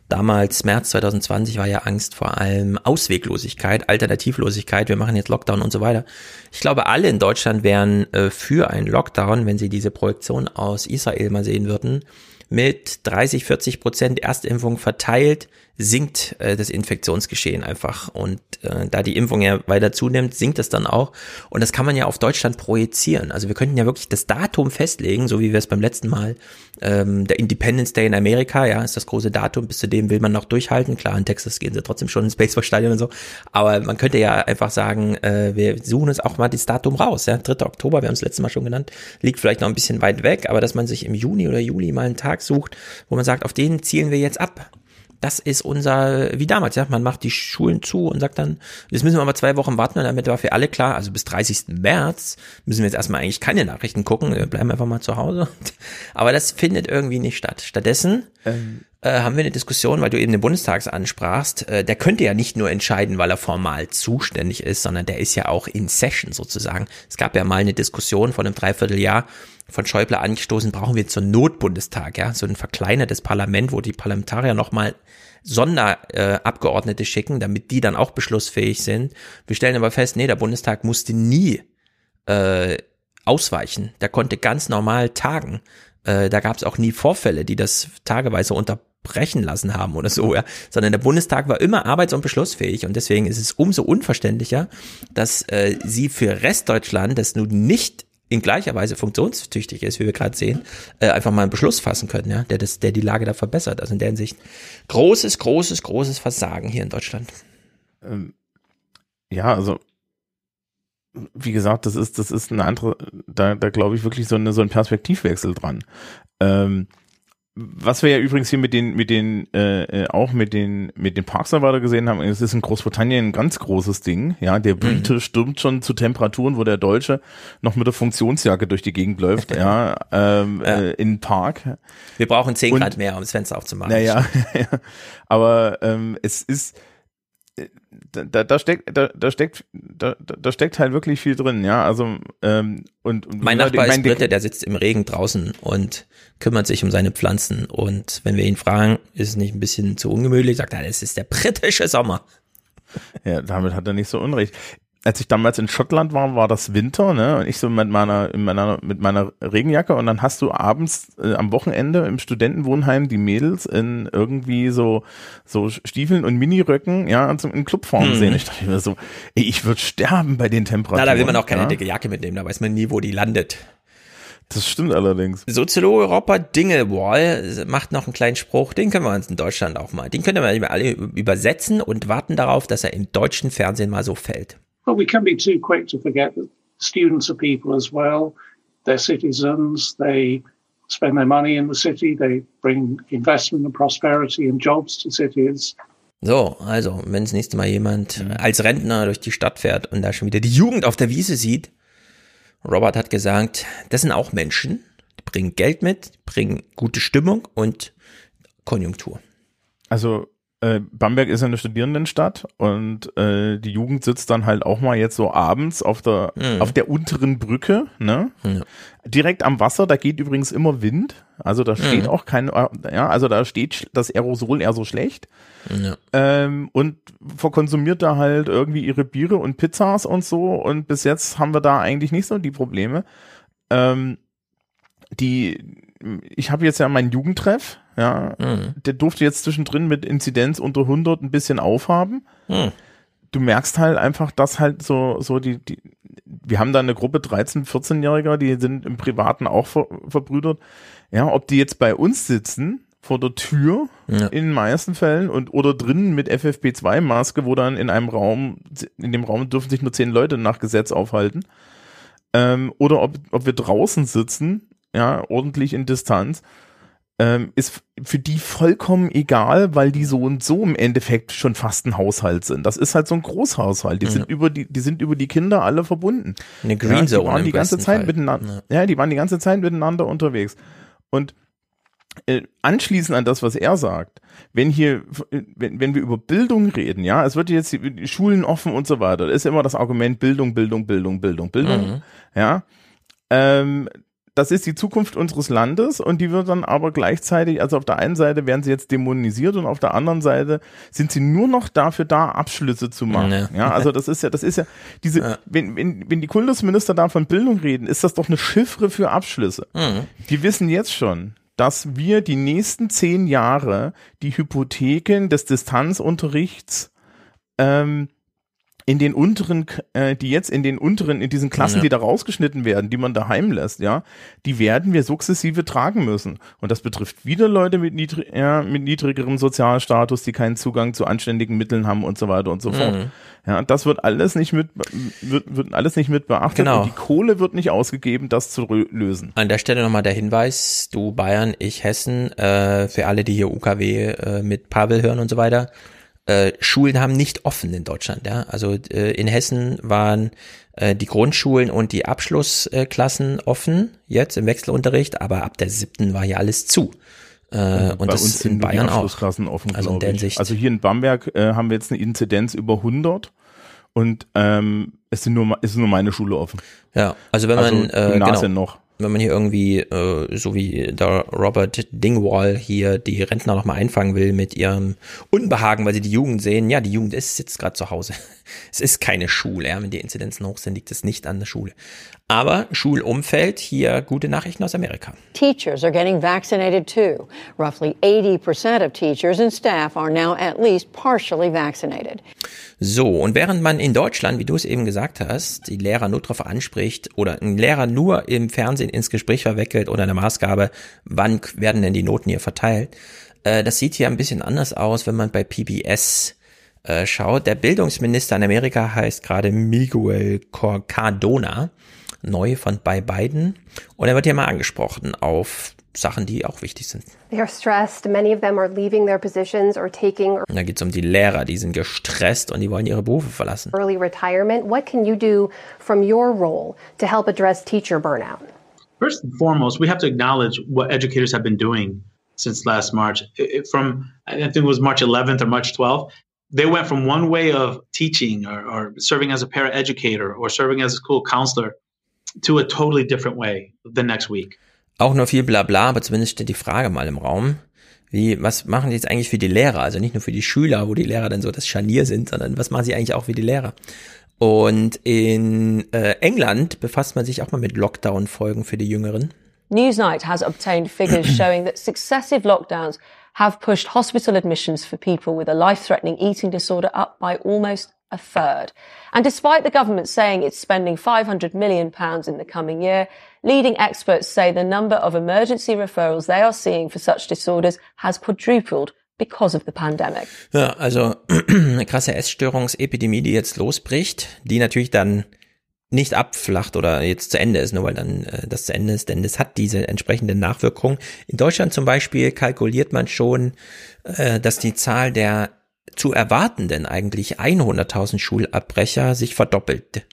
Damals, März 2020, war ja Angst vor allem Ausweglosigkeit, Alternativlosigkeit, wir machen jetzt Lockdown und so weiter. Ich glaube, alle in Deutschland wären äh, für einen Lockdown, wenn sie diese Projektion aus Israel mal sehen würden mit 30, 40 Prozent Erstimpfung verteilt, sinkt äh, das Infektionsgeschehen einfach. Und äh, da die Impfung ja weiter zunimmt, sinkt es dann auch. Und das kann man ja auf Deutschland projizieren. Also wir könnten ja wirklich das Datum festlegen, so wie wir es beim letzten Mal, ähm, der Independence Day in Amerika, ja, ist das große Datum, bis zu dem will man noch durchhalten. Klar, in Texas gehen sie trotzdem schon ins Baseballstadion und so. Aber man könnte ja einfach sagen, äh, wir suchen uns auch mal das Datum raus. Ja, 3. Oktober, wir haben es letztes Mal schon genannt, liegt vielleicht noch ein bisschen weit weg, aber dass man sich im Juni oder Juli mal einen Tag sucht, wo man sagt, auf den zielen wir jetzt ab das ist unser, wie damals, ja, man macht die Schulen zu und sagt dann, jetzt müssen wir aber zwei Wochen warten und damit war für alle klar, also bis 30. März müssen wir jetzt erstmal eigentlich keine Nachrichten gucken, wir bleiben einfach mal zu Hause. <laughs> Aber das findet irgendwie nicht statt. Stattdessen ähm. Äh, haben wir eine Diskussion, weil du eben den Bundestags ansprachst, äh, der könnte ja nicht nur entscheiden, weil er formal zuständig ist, sondern der ist ja auch in Session sozusagen. Es gab ja mal eine Diskussion von einem Dreivierteljahr, von Schäuble angestoßen, brauchen wir zur Notbundestag, ja, so ein verkleinertes Parlament, wo die Parlamentarier nochmal Sonderabgeordnete äh, schicken, damit die dann auch beschlussfähig sind. Wir stellen aber fest, nee, der Bundestag musste nie äh, ausweichen. Der konnte ganz normal tagen. Äh, da gab es auch nie Vorfälle, die das tageweise unterbrechen lassen haben oder so, ja. Sondern der Bundestag war immer arbeits- und beschlussfähig und deswegen ist es umso unverständlicher, dass äh, sie für Restdeutschland das nun nicht in gleicher Weise funktionstüchtig ist, wie wir gerade sehen, äh, einfach mal einen Beschluss fassen können, ja, der das, der die Lage da verbessert. Also in der Hinsicht großes, großes, großes Versagen hier in Deutschland. Ähm, ja, also wie gesagt, das ist, das ist eine andere, da, da glaube ich wirklich so, eine, so ein Perspektivwechsel dran. Ähm, was wir ja übrigens hier mit den, mit den, äh, äh auch mit den, mit den Parks weiter gesehen haben, es ist in Großbritannien ein ganz großes Ding. Ja, der Brite mhm. stürmt schon zu Temperaturen, wo der Deutsche noch mit der Funktionsjacke durch die Gegend läuft, ja, ähm, ja. Äh, in Park. Wir brauchen 10 Grad mehr, um das Fenster aufzumachen. Naja, <laughs> aber ähm, es ist, da, da steckt, da, da steckt, da, da steckt halt wirklich viel drin, ja. Also ähm, und, und mein Nachbar ist Brite, der sitzt im Regen draußen und kümmert sich um seine Pflanzen. Und wenn wir ihn fragen, ist es nicht ein bisschen zu ungemütlich, sagt er, es ist der britische Sommer. Ja, damit hat er nicht so unrecht als ich damals in Schottland war, war das Winter, ne? Und ich so mit meiner, in meiner, mit meiner Regenjacke und dann hast du abends äh, am Wochenende im Studentenwohnheim die Mädels in irgendwie so, so Stiefeln und Miniröcken, ja, zum, in Clubform hm. sehen. Ich dachte mir so, ey, ich würde sterben bei den Temperaturen. Na, da will man auch keine ja? dicke Jacke mitnehmen, da weiß man nie, wo die landet. Das stimmt allerdings. Soziologe Robert Dingelwall macht noch einen kleinen Spruch, den können wir uns in Deutschland auch mal, den können wir alle übersetzen und warten darauf, dass er im deutschen Fernsehen mal so fällt. But we can be too quick to forget that students are people as well. They're citizens. They spend their money in the city. They bring investment and prosperity and jobs to cities. So, also, wenn das nächste Mal jemand als Rentner durch die Stadt fährt und da schon wieder die Jugend auf der Wiese sieht, Robert hat gesagt, das sind auch Menschen, die bringen Geld mit, bringen gute Stimmung und Konjunktur. Also äh, Bamberg ist eine Studierendenstadt und äh, die Jugend sitzt dann halt auch mal jetzt so abends auf der mhm. auf der unteren Brücke, ne? Ja. Direkt am Wasser, da geht übrigens immer Wind, also da steht mhm. auch kein ja, also da steht das Aerosol eher so schlecht. Ja. Ähm, und verkonsumiert da halt irgendwie ihre Biere und Pizzas und so und bis jetzt haben wir da eigentlich nicht so die Probleme. Ähm, die ich habe jetzt ja meinen Jugendtreff, ja, mhm. der durfte jetzt zwischendrin mit Inzidenz unter 100 ein bisschen aufhaben. Mhm. Du merkst halt einfach, dass halt so, so die, die, wir haben da eine Gruppe 13-, 14-Jähriger, die sind im Privaten auch ver, verbrüdert. Ja, ob die jetzt bei uns sitzen, vor der Tür ja. in den meisten Fällen und oder drinnen mit FFP2-Maske, wo dann in einem Raum, in dem Raum dürfen sich nur zehn Leute nach Gesetz aufhalten. Ähm, oder ob, ob wir draußen sitzen ja, ordentlich in Distanz, ähm, ist für die vollkommen egal, weil die so und so im Endeffekt schon fast ein Haushalt sind. Das ist halt so ein Großhaushalt. Die ja. sind über die, die sind über die Kinder alle verbunden. Eine Green Zone. Ja, die waren die ganze Zeit Fall. miteinander. Ja. ja, die waren die ganze Zeit miteinander unterwegs. Und äh, anschließend an das, was er sagt, wenn hier, wenn, wenn wir über Bildung reden, ja, es wird jetzt die, die Schulen offen und so weiter, ist immer das Argument Bildung, Bildung, Bildung, Bildung, Bildung, mhm. ja. Ähm, das ist die Zukunft unseres Landes und die wird dann aber gleichzeitig, also auf der einen Seite werden sie jetzt dämonisiert und auf der anderen Seite sind sie nur noch dafür da, Abschlüsse zu machen. Ja, ja also das ist ja, das ist ja diese, ja. wenn, wenn, wenn die Kultusminister da von Bildung reden, ist das doch eine Chiffre für Abschlüsse. Mhm. Die wissen jetzt schon, dass wir die nächsten zehn Jahre die Hypotheken des Distanzunterrichts ähm, in den unteren, äh, die jetzt in den unteren, in diesen Klassen, ja. die da rausgeschnitten werden, die man daheim lässt, ja, die werden wir sukzessive tragen müssen. Und das betrifft wieder Leute mit, niedrig, ja, mit niedrigerem Sozialstatus, die keinen Zugang zu anständigen Mitteln haben und so weiter und so mhm. fort. Ja, das wird alles nicht mit, wird, wird alles nicht mit beachtet genau. und die Kohle wird nicht ausgegeben, das zu lösen. An der Stelle nochmal der Hinweis, du Bayern, ich Hessen, äh, für alle, die hier UKW äh, mit Pavel hören und so weiter äh, Schulen haben nicht offen in Deutschland. Ja? Also äh, in Hessen waren äh, die Grundschulen und die Abschlussklassen offen, jetzt im Wechselunterricht, aber ab der siebten war ja alles zu. Äh, also und das ist in Bayern auch. Offen, also, in ich. also hier in Bamberg äh, haben wir jetzt eine Inzidenz über 100 und ähm, es sind nur es ist nur meine Schule offen. Ja, also wenn man also, äh, genau, noch wenn man hier irgendwie, äh, so wie der Robert Dingwall hier die Rentner nochmal einfangen will mit ihrem Unbehagen, weil sie die Jugend sehen, ja, die Jugend ist sitzt gerade zu Hause. <laughs> Es ist keine Schule, ja, wenn die Inzidenzen hoch sind, liegt es nicht an der Schule. Aber Schulumfeld, hier gute Nachrichten aus Amerika. Teachers are getting vaccinated too. Roughly 80% of teachers and staff are now at least partially vaccinated. So, und während man in Deutschland, wie du es eben gesagt hast, die Lehrer nur darauf anspricht oder einen Lehrer nur im Fernsehen ins Gespräch verwickelt oder eine Maßgabe, wann werden denn die Noten hier verteilt, äh, das sieht hier ein bisschen anders aus, wenn man bei PBS äh, schaut. Der Bildungsminister in Amerika heißt gerade Miguel Cardona neu von bei beiden. Und er wird hier mal angesprochen auf Sachen, die auch wichtig sind. They are stressed. Many of them are leaving their positions or taking. Und da geht es um die Lehrer, die sind gestresst und die wollen ihre Berufe verlassen. Early retirement. What can you do from your role to help address teacher burnout? First and foremost, we have to acknowledge what educators have been doing since last March. From I think it was March 11th or March 12th, they went from one way of teaching or, or serving as a paraeducator or serving as a school counselor to a totally different way the next week. Auch nur viel Blabla, aber zumindest steht die Frage mal im Raum. Wie, was machen die jetzt eigentlich für die Lehrer? Also nicht nur für die Schüler, wo die Lehrer dann so das Scharnier sind, sondern was machen sie eigentlich auch für die Lehrer? Und in äh, England befasst man sich auch mal mit Lockdown-Folgen für die Jüngeren. Newsnight has obtained figures <clears throat> showing that successive lockdowns have pushed hospital admissions for people with a life-threatening eating disorder up by almost a third. And despite the government saying it's spending 500 million pounds in the coming year, leading experts say the number of emergency referrals they are seeing for such disorders has quadrupled because of the pandemic. Ja, also <clears throat> eine krasse Essstörungsepidemie, die jetzt losbricht, die natürlich dann nicht abflacht oder jetzt zu Ende ist, nur weil dann äh, das zu Ende ist, denn es hat diese entsprechende Nachwirkung. In Deutschland zum Beispiel kalkuliert man schon, äh, dass die Zahl der zu erwartenden eigentlich 100.000 Schulabbrecher sich verdoppelt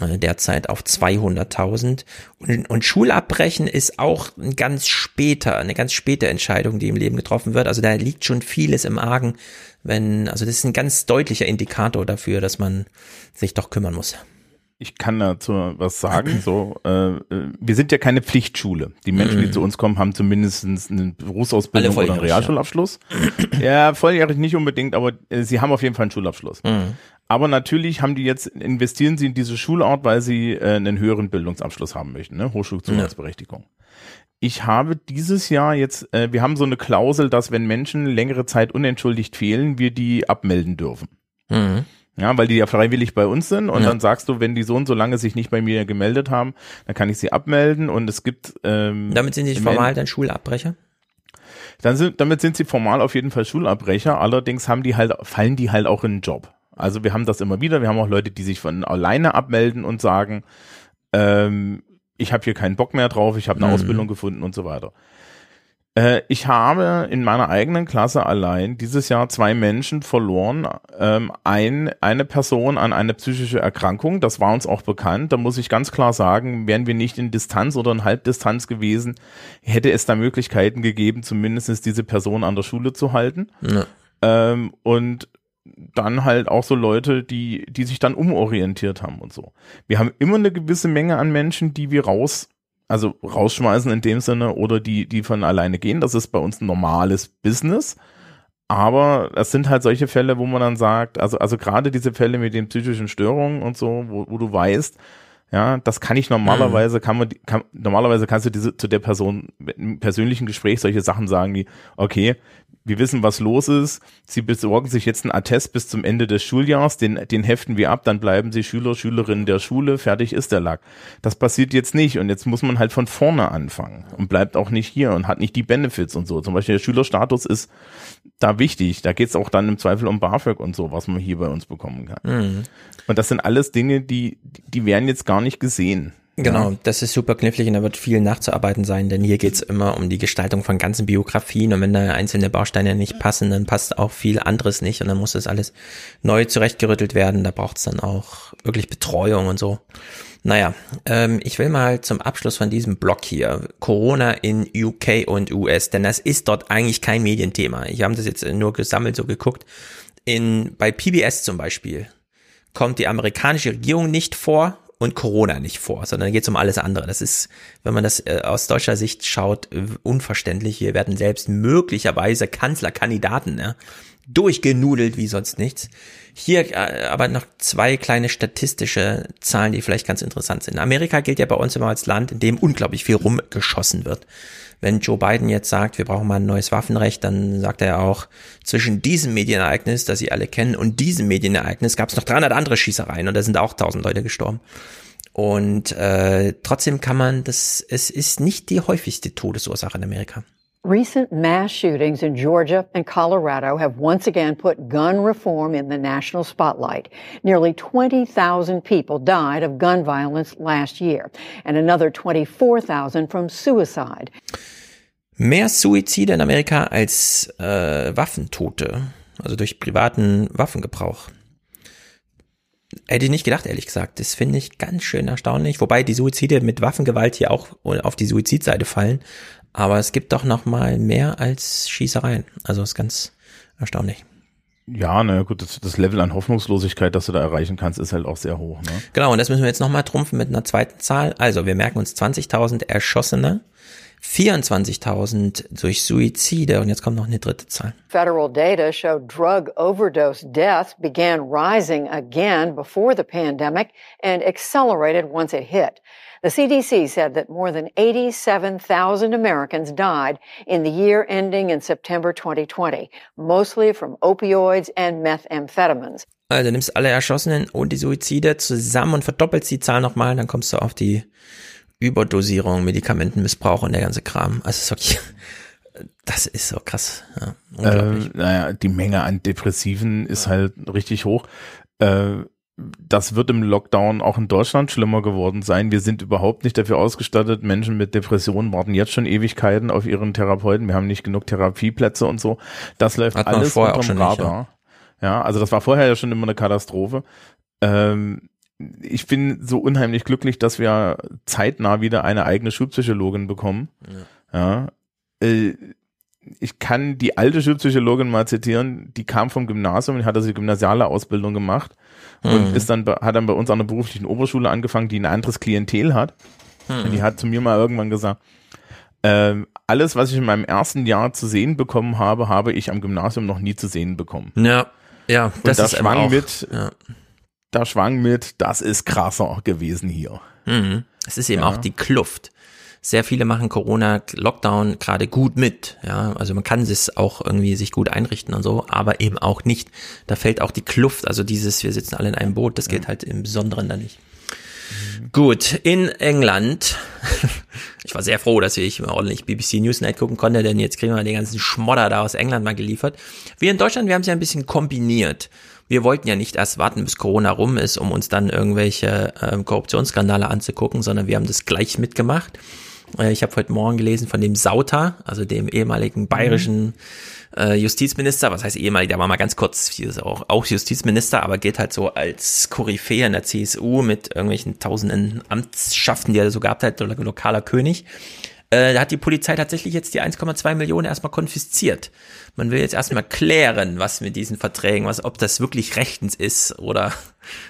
äh, derzeit auf 200.000 und, und Schulabbrechen ist auch ein ganz später, eine ganz späte Entscheidung, die im Leben getroffen wird. Also da liegt schon vieles im Argen, wenn, also das ist ein ganz deutlicher Indikator dafür, dass man sich doch kümmern muss ich kann dazu was sagen. So, äh, wir sind ja keine Pflichtschule. Die Menschen, die mhm. zu uns kommen, haben zumindest eine Berufsausbildung oder einen Realschulabschluss. Ja. ja, volljährig nicht unbedingt, aber äh, sie haben auf jeden Fall einen Schulabschluss. Mhm. Aber natürlich haben die jetzt, investieren sie in diese Schulart, weil sie äh, einen höheren Bildungsabschluss haben möchten, ne? Hochschulzugangsberechtigung. Ja. Ich habe dieses Jahr jetzt, äh, wir haben so eine Klausel, dass wenn Menschen längere Zeit unentschuldigt fehlen, wir die abmelden dürfen. Mhm. Ja, weil die ja freiwillig bei uns sind und ja. dann sagst du, wenn die so und so lange sich nicht bei mir gemeldet haben, dann kann ich sie abmelden und es gibt ähm, Damit sind sie formal dann Schulabbrecher? Dann sind, damit sind sie formal auf jeden Fall Schulabbrecher, allerdings haben die halt, fallen die halt auch in den Job. Also wir haben das immer wieder, wir haben auch Leute, die sich von alleine abmelden und sagen, ähm, ich habe hier keinen Bock mehr drauf, ich habe eine mhm. Ausbildung gefunden und so weiter. Äh, ich habe in meiner eigenen Klasse allein dieses Jahr zwei Menschen verloren. Ähm, ein, eine Person an eine psychische Erkrankung, das war uns auch bekannt. Da muss ich ganz klar sagen, wären wir nicht in Distanz oder in Halbdistanz gewesen, hätte es da Möglichkeiten gegeben, zumindest diese Person an der Schule zu halten. Ja. Ähm, und dann halt auch so Leute, die, die sich dann umorientiert haben und so. Wir haben immer eine gewisse Menge an Menschen, die wir raus also rausschmeißen in dem Sinne oder die, die von alleine gehen. Das ist bei uns ein normales Business. Aber es sind halt solche Fälle, wo man dann sagt, also, also gerade diese Fälle mit den psychischen Störungen und so, wo, wo du weißt, ja, das kann ich normalerweise, kann man, kann, normalerweise kannst du diese, zu der Person im persönlichen Gespräch solche Sachen sagen, wie, okay, wir wissen, was los ist. Sie besorgen sich jetzt einen Attest bis zum Ende des Schuljahrs, den, den heften wir ab, dann bleiben Sie Schüler, Schülerinnen der Schule, fertig ist der Lack. Das passiert jetzt nicht und jetzt muss man halt von vorne anfangen und bleibt auch nicht hier und hat nicht die Benefits und so. Zum Beispiel der Schülerstatus ist da wichtig. Da geht es auch dann im Zweifel um BAföG und so, was man hier bei uns bekommen kann. Mhm. Und das sind alles Dinge, die, die werden jetzt gar nicht gesehen. Genau, das ist super knifflig und da wird viel nachzuarbeiten sein, denn hier geht's immer um die Gestaltung von ganzen Biografien und wenn da einzelne Bausteine nicht passen, dann passt auch viel anderes nicht und dann muss das alles neu zurechtgerüttelt werden. Da braucht's dann auch wirklich Betreuung und so. Naja, ähm, ich will mal zum Abschluss von diesem Blog hier Corona in UK und US, denn das ist dort eigentlich kein Medienthema. Ich habe das jetzt nur gesammelt, so geguckt. In, bei PBS zum Beispiel kommt die amerikanische Regierung nicht vor und Corona nicht vor, sondern geht es um alles andere. Das ist, wenn man das äh, aus deutscher Sicht schaut, äh, unverständlich. Hier werden selbst möglicherweise Kanzlerkandidaten ja, durchgenudelt wie sonst nichts. Hier äh, aber noch zwei kleine statistische Zahlen, die vielleicht ganz interessant sind. Amerika gilt ja bei uns immer als Land, in dem unglaublich viel rumgeschossen wird. Wenn Joe Biden jetzt sagt, wir brauchen mal ein neues Waffenrecht, dann sagt er auch, zwischen diesem Medienereignis, das Sie alle kennen, und diesem Medienereignis gab es noch 300 andere Schießereien und da sind auch 1000 Leute gestorben. Und äh, trotzdem kann man das, es ist nicht die häufigste Todesursache in Amerika. Recent mass shootings in Georgia and Colorado have once again put gun reform in the national spotlight. Nearly 20,000 people died of gun violence last year, and another 24,000 from suicide. Mehr Suizide in Amerika als äh, Waffentote, also durch privaten Waffengebrauch. Hätte ich nicht gedacht, ehrlich gesagt. Das finde ich ganz schön erstaunlich. Wobei die Suizide mit Waffengewalt hier auch auf die Suizidseite fallen. Aber es gibt doch noch mal mehr als Schießereien. Also ist ganz erstaunlich. Ja, na gut, das, das, Level an Hoffnungslosigkeit, das du da erreichen kannst, ist halt auch sehr hoch. Ne? Genau, und das müssen wir jetzt nochmal trumpfen mit einer zweiten Zahl. Also, wir merken uns 20.000 Erschossene, 24.000 durch Suizide und jetzt kommt noch eine dritte Zahl. Federal data show drug overdose deaths began rising again before the pandemic and accelerated once it hit. The CDC said that more than 87,000 Americans died in the year ending in September 2020, mostly from opioids and methamphetamines. Also nimmst alle Erschossenen und die Suizide zusammen und verdoppelst die Zahl nochmal, dann kommst du auf die Überdosierung, Medikamentenmissbrauch und der ganze Kram. Also ist wirklich, <laughs> das ist so krass. Ja, unglaublich. Äh, naja, die Menge an Depressiven ist halt richtig hoch. Äh, das wird im Lockdown auch in Deutschland schlimmer geworden sein. Wir sind überhaupt nicht dafür ausgestattet. Menschen mit Depressionen warten jetzt schon Ewigkeiten auf ihren Therapeuten. Wir haben nicht genug Therapieplätze und so. Das läuft Hat alles vorher unterm Radar. Nicht, ja. ja. also das war vorher ja schon immer eine Katastrophe. Ähm, ich bin so unheimlich glücklich, dass wir zeitnah wieder eine eigene Schulpsychologin bekommen. Ja. ja. Äh, ich kann die alte Schulpsychologin mal zitieren, die kam vom Gymnasium und hat also die gymnasiale Ausbildung gemacht und mhm. ist dann, hat dann bei uns an der beruflichen Oberschule angefangen, die ein anderes Klientel hat. Mhm. Und die hat zu mir mal irgendwann gesagt, äh, alles, was ich in meinem ersten Jahr zu sehen bekommen habe, habe ich am Gymnasium noch nie zu sehen bekommen. Ja, ja, das, das schwang auch, mit, ja. da schwang mit, das ist krasser gewesen hier. Mhm. Es ist eben ja. auch die Kluft sehr viele machen Corona-Lockdown gerade gut mit. Ja, also man kann es auch irgendwie sich gut einrichten und so, aber eben auch nicht. Da fällt auch die Kluft, also dieses, wir sitzen alle in einem Boot, das geht halt im Besonderen da nicht. Mhm. Gut, in England. <laughs> ich war sehr froh, dass ich ordentlich BBC Newsnight gucken konnte, denn jetzt kriegen wir den ganzen Schmodder da aus England mal geliefert. Wir in Deutschland, wir haben es ja ein bisschen kombiniert. Wir wollten ja nicht erst warten, bis Corona rum ist, um uns dann irgendwelche äh, Korruptionsskandale anzugucken, sondern wir haben das gleich mitgemacht. Äh, ich habe heute Morgen gelesen von dem Sauter, also dem ehemaligen bayerischen äh, Justizminister. Was heißt ehemalig? Der war mal ganz kurz auch, auch Justizminister, aber geht halt so als Koryphäe in der CSU mit irgendwelchen tausenden Amtsschaften, die er so gehabt hat, oder lokaler König. Äh, da hat die Polizei tatsächlich jetzt die 1,2 Millionen erstmal konfisziert. Man will jetzt erstmal klären, was mit diesen Verträgen, was, ob das wirklich rechtens ist oder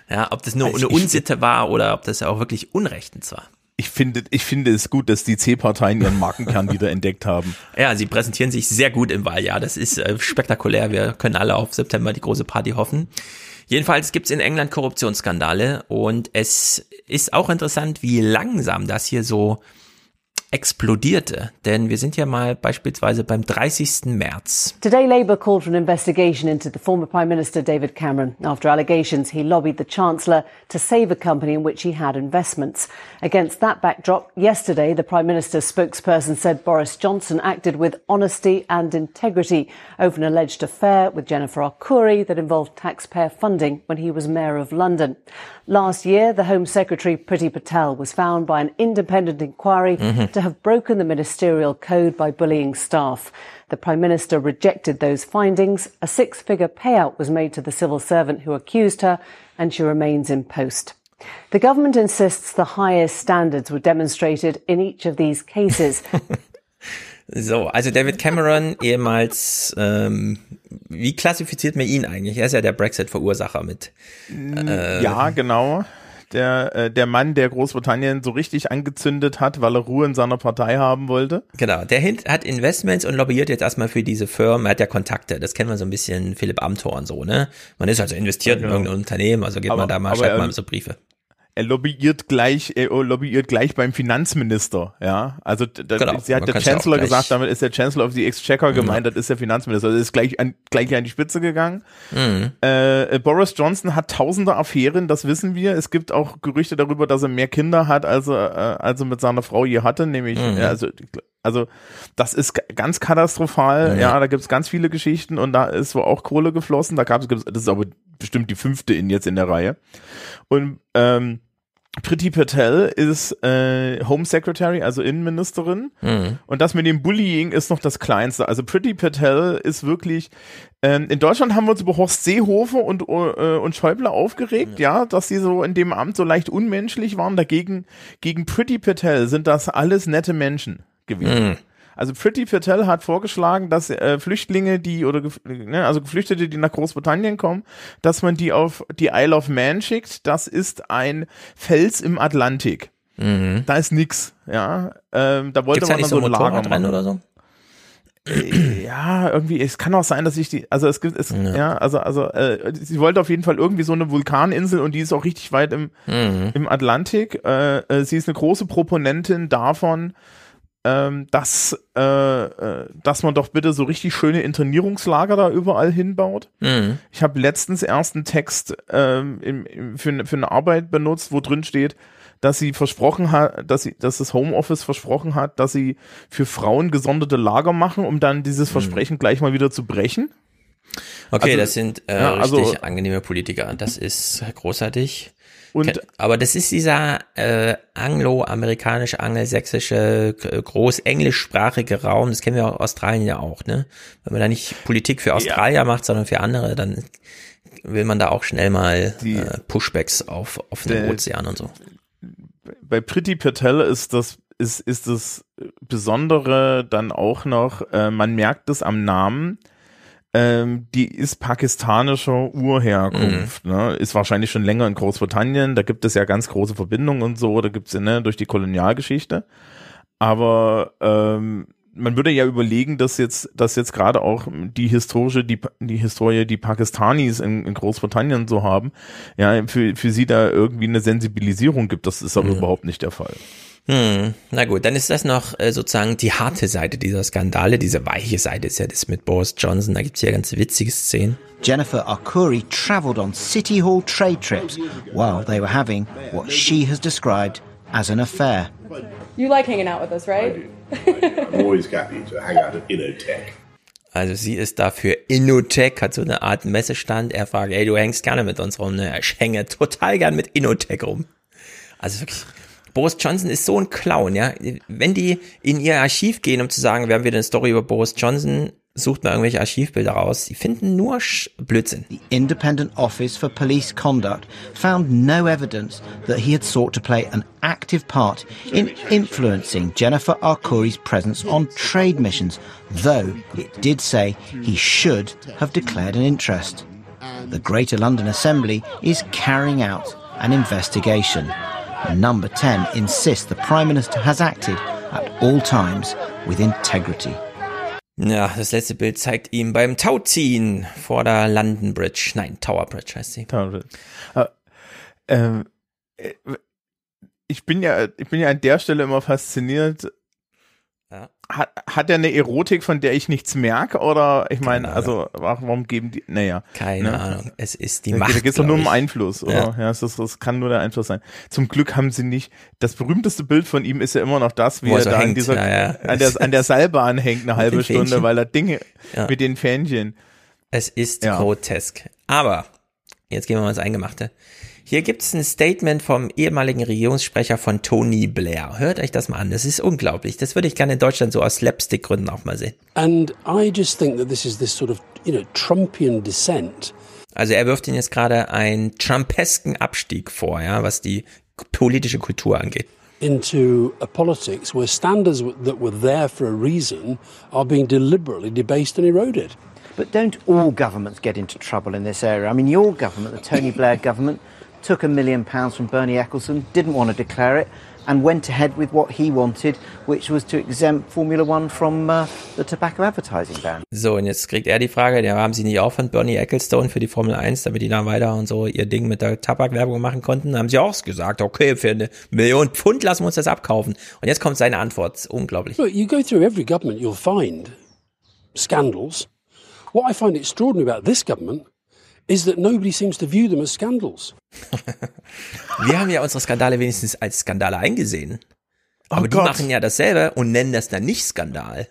ja, ob das nur also eine Unsitte war oder ob das ja auch wirklich unrechtens war ich finde, ich finde es gut, dass die C-Parteien ihren Markenkern <laughs> wieder entdeckt haben. Ja, sie präsentieren sich sehr gut im Wahljahr. Das ist äh, spektakulär. Wir können alle auf September die große Party hoffen. Jedenfalls gibt's in England Korruptionsskandale und es ist auch interessant, wie langsam das hier so explodierte. Denn wir sind ja mal beispielsweise beim 30. März. Today Labour called for an investigation into the former Prime Minister David Cameron after allegations he lobbied the Chancellor to save a company in which he had investments. Against that backdrop, yesterday the Prime Minister's spokesperson said Boris Johnson acted with honesty and integrity over an alleged affair with Jennifer Arcuri that involved taxpayer funding when he was Mayor of London. Last year, the Home Secretary Priti Patel was found by an independent inquiry mm-hmm. to have broken the ministerial code by bullying staff. The Prime Minister rejected those findings. A six figure payout was made to the civil servant who accused her, and she remains in post. The government insists the highest standards were demonstrated in each of these cases. <laughs> So, also David Cameron, ehemals, ähm, wie klassifiziert man ihn eigentlich? Er ist ja der Brexit-Verursacher mit. Äh, ja, genau. Der, äh, der Mann, der Großbritannien so richtig angezündet hat, weil er Ruhe in seiner Partei haben wollte. Genau, der hat Investments und lobbyiert jetzt erstmal für diese Firmen. Er hat ja Kontakte, das kennen wir so ein bisschen Philipp Amthor und so, ne? Man ist also investiert ja, genau. in irgendein Unternehmen, also geht aber, man da mal, schreibt mal so Briefe er lobbyiert gleich, er lobbyiert gleich beim Finanzminister, ja. Also da, genau, sie hat der Chancellor gesagt, damit ist der Chancellor of the Exchequer mhm. gemeint, das ist der Finanzminister. Also ist gleich an, gleich an die Spitze gegangen. Mhm. Äh, Boris Johnson hat tausende Affären, das wissen wir. Es gibt auch Gerüchte darüber, dass er mehr Kinder hat, als er, äh, als er mit seiner Frau je hatte, nämlich, mhm. ja, also also das ist ganz katastrophal. Ja, ja da gibt's ganz viele Geschichten und da ist wo auch Kohle geflossen. Da gab's, das ist aber bestimmt die fünfte in jetzt in der Reihe. Und ähm, Priti Patel ist äh, Home Secretary, also Innenministerin. Mhm. Und das mit dem Bullying ist noch das Kleinste. Also Priti Patel ist wirklich. Ähm, in Deutschland haben wir uns über Horst Seehofer und, äh, und Schäuble aufgeregt, ja. ja. dass sie so in dem Amt so leicht unmenschlich waren. Dagegen, gegen Priti Patel sind das alles nette Menschen gewesen. Mhm. Also Pretty Patel hat vorgeschlagen, dass äh, Flüchtlinge, die oder ne, also Geflüchtete, die nach Großbritannien kommen, dass man die auf die Isle of Man schickt. Das ist ein Fels im Atlantik. Mhm. Da ist nix, ja. Ähm, da wollte Gibt's man da dann so so ein Lager machen. oder so? Äh, ja, irgendwie, es kann auch sein, dass ich die, also es gibt, es, ja, Ja. also, also, äh, sie wollte auf jeden Fall irgendwie so eine Vulkaninsel und die ist auch richtig weit im, Mhm. im Atlantik. Äh, äh, sie ist eine große Proponentin davon, ähm, dass, äh, äh, dass man doch bitte so richtig schöne Internierungslager da überall hinbaut. Mhm. Ich habe letztens erst einen Text ähm, im, im, für, für eine Arbeit benutzt, wo drin steht, dass sie versprochen hat, dass sie, dass das Homeoffice versprochen hat, dass sie für Frauen gesonderte Lager machen, um dann dieses Versprechen gleich mal wieder zu brechen. Okay, Also, das sind äh, ja, also- richtig angenehme Politiker. Das ist großartig. Und- aber das ist dieser äh, anglo-amerikanisch angelsächsische g- großenglischsprachige Raum. Das kennen wir aus Australien ja auch, ne? Wenn man da nicht Politik für Australier macht, sondern für andere, dann will man da auch schnell mal äh, Pushbacks auf auf den Der- Ozean und so. bei Pretty Patel ist das ist ist das Besondere dann auch noch, äh, man merkt es am Namen. Ähm, die ist pakistanischer Urherkunft, ne? ist wahrscheinlich schon länger in Großbritannien. Da gibt es ja ganz große Verbindungen und so. Da gibt's ja ne, durch die Kolonialgeschichte. Aber ähm, man würde ja überlegen, dass jetzt, dass jetzt gerade auch die historische, die, die Historie, die Pakistanis in, in Großbritannien so haben, ja, für, für sie da irgendwie eine Sensibilisierung gibt. Das ist aber überhaupt nicht der Fall. Hm, na gut, dann ist das noch äh, sozusagen die harte Seite dieser Skandale. Diese weiche Seite ist ja das mit Boris Johnson. Da gibt's ja ganz witzige Szenen. Jennifer Arcuri travelled on City Hall trade trips while they were having what she has described as an affair. You like hanging out with us, right? I'm always happy to hang out at Innotech. Also sie ist dafür Innotech, hat so eine Art Messestand. Er fragt, ey, du hängst gerne mit uns rum. Ne? Ich hänge total gern mit Innotech rum. Also wirklich, Boris Johnson ist so ein Clown, ja. Wenn die in ihr Archiv gehen, um zu sagen, wir haben wieder eine Story über Boris Johnson, sucht mal irgendwelche Archivbilder raus. Die finden nur Sch Blödsinn. The Independent Office for Police Conduct found no evidence that he had sought to play an active part in influencing Jennifer Arcuri's presence on trade missions, though it did say he should have declared an interest. The Greater London Assembly is carrying out an investigation. Number 10 insists the Prime Minister has acted at all times with integrity. Ja, das letzte Bild zeigt ihn beim Tauziehen vor der London Bridge. Nein, Tower Bridge heißt sie. Tower Bridge. Äh, ähm, äh, ich bin ja, ich bin ja an der Stelle immer fasziniert. Hat, hat er eine Erotik, von der ich nichts merke? Oder ich meine, also warum geben die, naja. Keine ne? Ahnung. Es ist die Da, Macht. da geht es doch nur um. Einfluss, oder? Ja. Ja, es ist, das kann nur der Einfluss sein. Zum Glück haben sie nicht, das berühmteste Bild von ihm ist ja immer noch das, wie Wo er so da an hängt. dieser, Ja, ja. an der, an der Seilbahn hängt eine halbe Stunde, Fähnchen. weil er Dinge Ja. mit den Fähnchen. Es ist Ja. grotesk. Aber, jetzt gehen wir mal ins Eingemachte. Hier gibt es ein Statement vom ehemaligen Regierungssprecher von Tony Blair. Hört euch das mal an. Das ist unglaublich. Das würde ich gerne in Deutschland so aus Slapstick-Gründen auch mal sehen. And I just think that this is this sort of, you know, Trumpian descent. Also er wirft ihnen jetzt gerade einen trumpesken Abstieg vor, ja, was die politische Kultur angeht. into a politics where standards that were there for a reason are being deliberately debased and eroded. But don't all governments get into trouble in this area? I mean, your government, the Tony Blair government, took a million pounds from Bernie Ecclestone, didn't want to declare it, and went ahead with what he wanted, which was to exempt Formula One from uh, the tobacco advertising ban. So, und jetzt kriegt er die Frage, ja, haben sie nicht auch von Bernie Ecclestone für die Formel 1, damit die da weiter und so ihr Ding mit der Tabakwerbung machen konnten? Da haben sie auch gesagt, okay, für eine Million Pfund lassen wir uns das abkaufen. Und jetzt kommt seine Antwort. Unglaublich. Look, you go through every government, you'll find scandals. What I find extraordinary about this government is that nobody seems to view them as scandals. <laughs> Wir haben ja unsere Skandale wenigstens als Skandale eingesehen. Aber die Gott. machen ja dasselbe und nennen das dann nicht Skandal.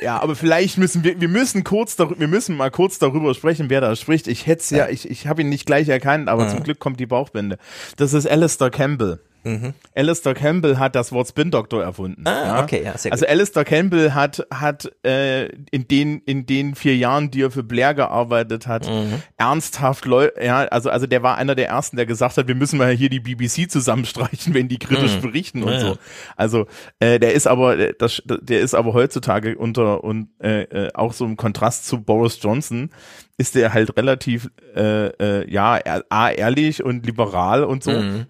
Ja, aber vielleicht müssen wir, wir müssen kurz darüber, wir müssen mal kurz darüber sprechen, wer da spricht. Ich hätte ja, ich, ich habe ihn nicht gleich erkannt, aber Ja. zum Glück kommt die Bauchbinde. Das ist Alistair Campbell. Mhm. Alistair Campbell hat das Wort Spin Doctor erfunden. Ah, ja? okay, ja, sehr Also gut. Alistair Campbell hat hat äh, in den in den vier Jahren, die er für Blair gearbeitet hat, Mhm. ernsthaft Leute, ja, also also der war einer der ersten, der gesagt hat, wir müssen mal hier die BBC zusammenstreichen, wenn die kritisch Mhm. berichten und Ja, so. Also äh, der ist aber äh, das, der ist aber heutzutage unter und äh, äh, auch so im Kontrast zu Boris Johnson ist der halt relativ äh, äh, ja a ehrlich und liberal und so. Mhm.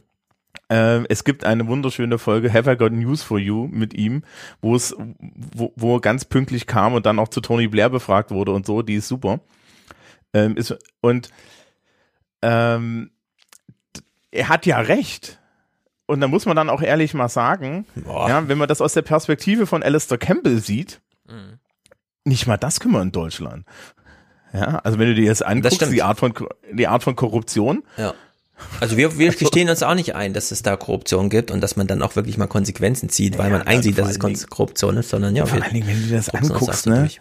Ähm, es gibt eine wunderschöne Folge Have I Got News for You mit ihm, wo es wo, wo er ganz pünktlich kam und dann auch zu Tony Blair befragt wurde und so. Die ist super. Ähm, ist, und ähm, er hat ja recht. Und da muss man dann auch ehrlich mal sagen, ja, wenn man das aus der Perspektive von Alistair Campbell sieht, Mhm. nicht mal das können wir in Deutschland. Ja, also wenn du dir jetzt anguckst, die Art von die Art von Korruption, Ja. Also wir, wir gestehen uns auch nicht ein, dass es da Korruption gibt und dass man dann auch wirklich mal Konsequenzen zieht, weil man einsieht, dass es Korruption ist, sondern ja, vor allen Dingen, wenn du das anguckst, ne? durch.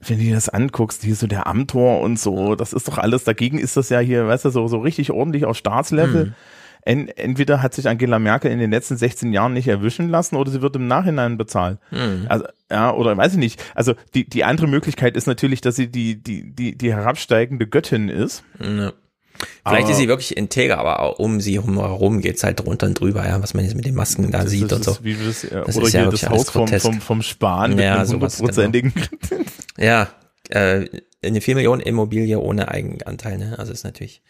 Wenn du dir das anguckst, hier so der Amtor und so, das ist doch alles, dagegen ist das ja hier, weißt du, so, so richtig ordentlich auf Staatslevel. Hm. En, entweder hat sich Angela Merkel in den letzten 16 Jahren nicht erwischen lassen oder sie wird im Nachhinein bezahlt. Hm. Also, ja, oder weiß ich nicht. Also die, die andere Möglichkeit ist natürlich, dass sie die, die, die, die herabsteigende Göttin ist. Ja. Vielleicht Aber- ist sie wirklich integer, aber auch um sie herum geht's halt drunter und drüber, ja, was man jetzt mit den Masken da Das sieht ist, und so. wie wir es, äh, Das oder ist ja hier wirklich das alles Haus vom, vom, vom Spahn mit Ja, einem sowas, hundertprozentigen <laughs> Ja, äh, eine 4 Millionen Immobilie ohne Eigenanteil, ne? Also ist natürlich.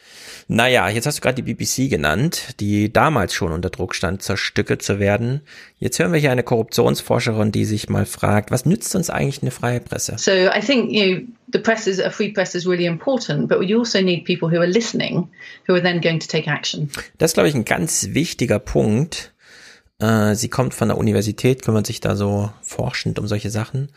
Naja, jetzt hast du gerade die BBC genannt, die damals schon unter Druck stand, zerstückelt zu werden. Jetzt hören wir hier eine Korruptionsforscherin, die sich mal fragt, was nützt uns eigentlich eine freie Presse? So I think you know the press is a free press is really important, but you also need people who are listening, who are then going to take action. Das ist, glaube ich, ein ganz wichtiger Punkt. Äh, sie kommt von der Universität, kümmert sich da so forschend um solche Sachen.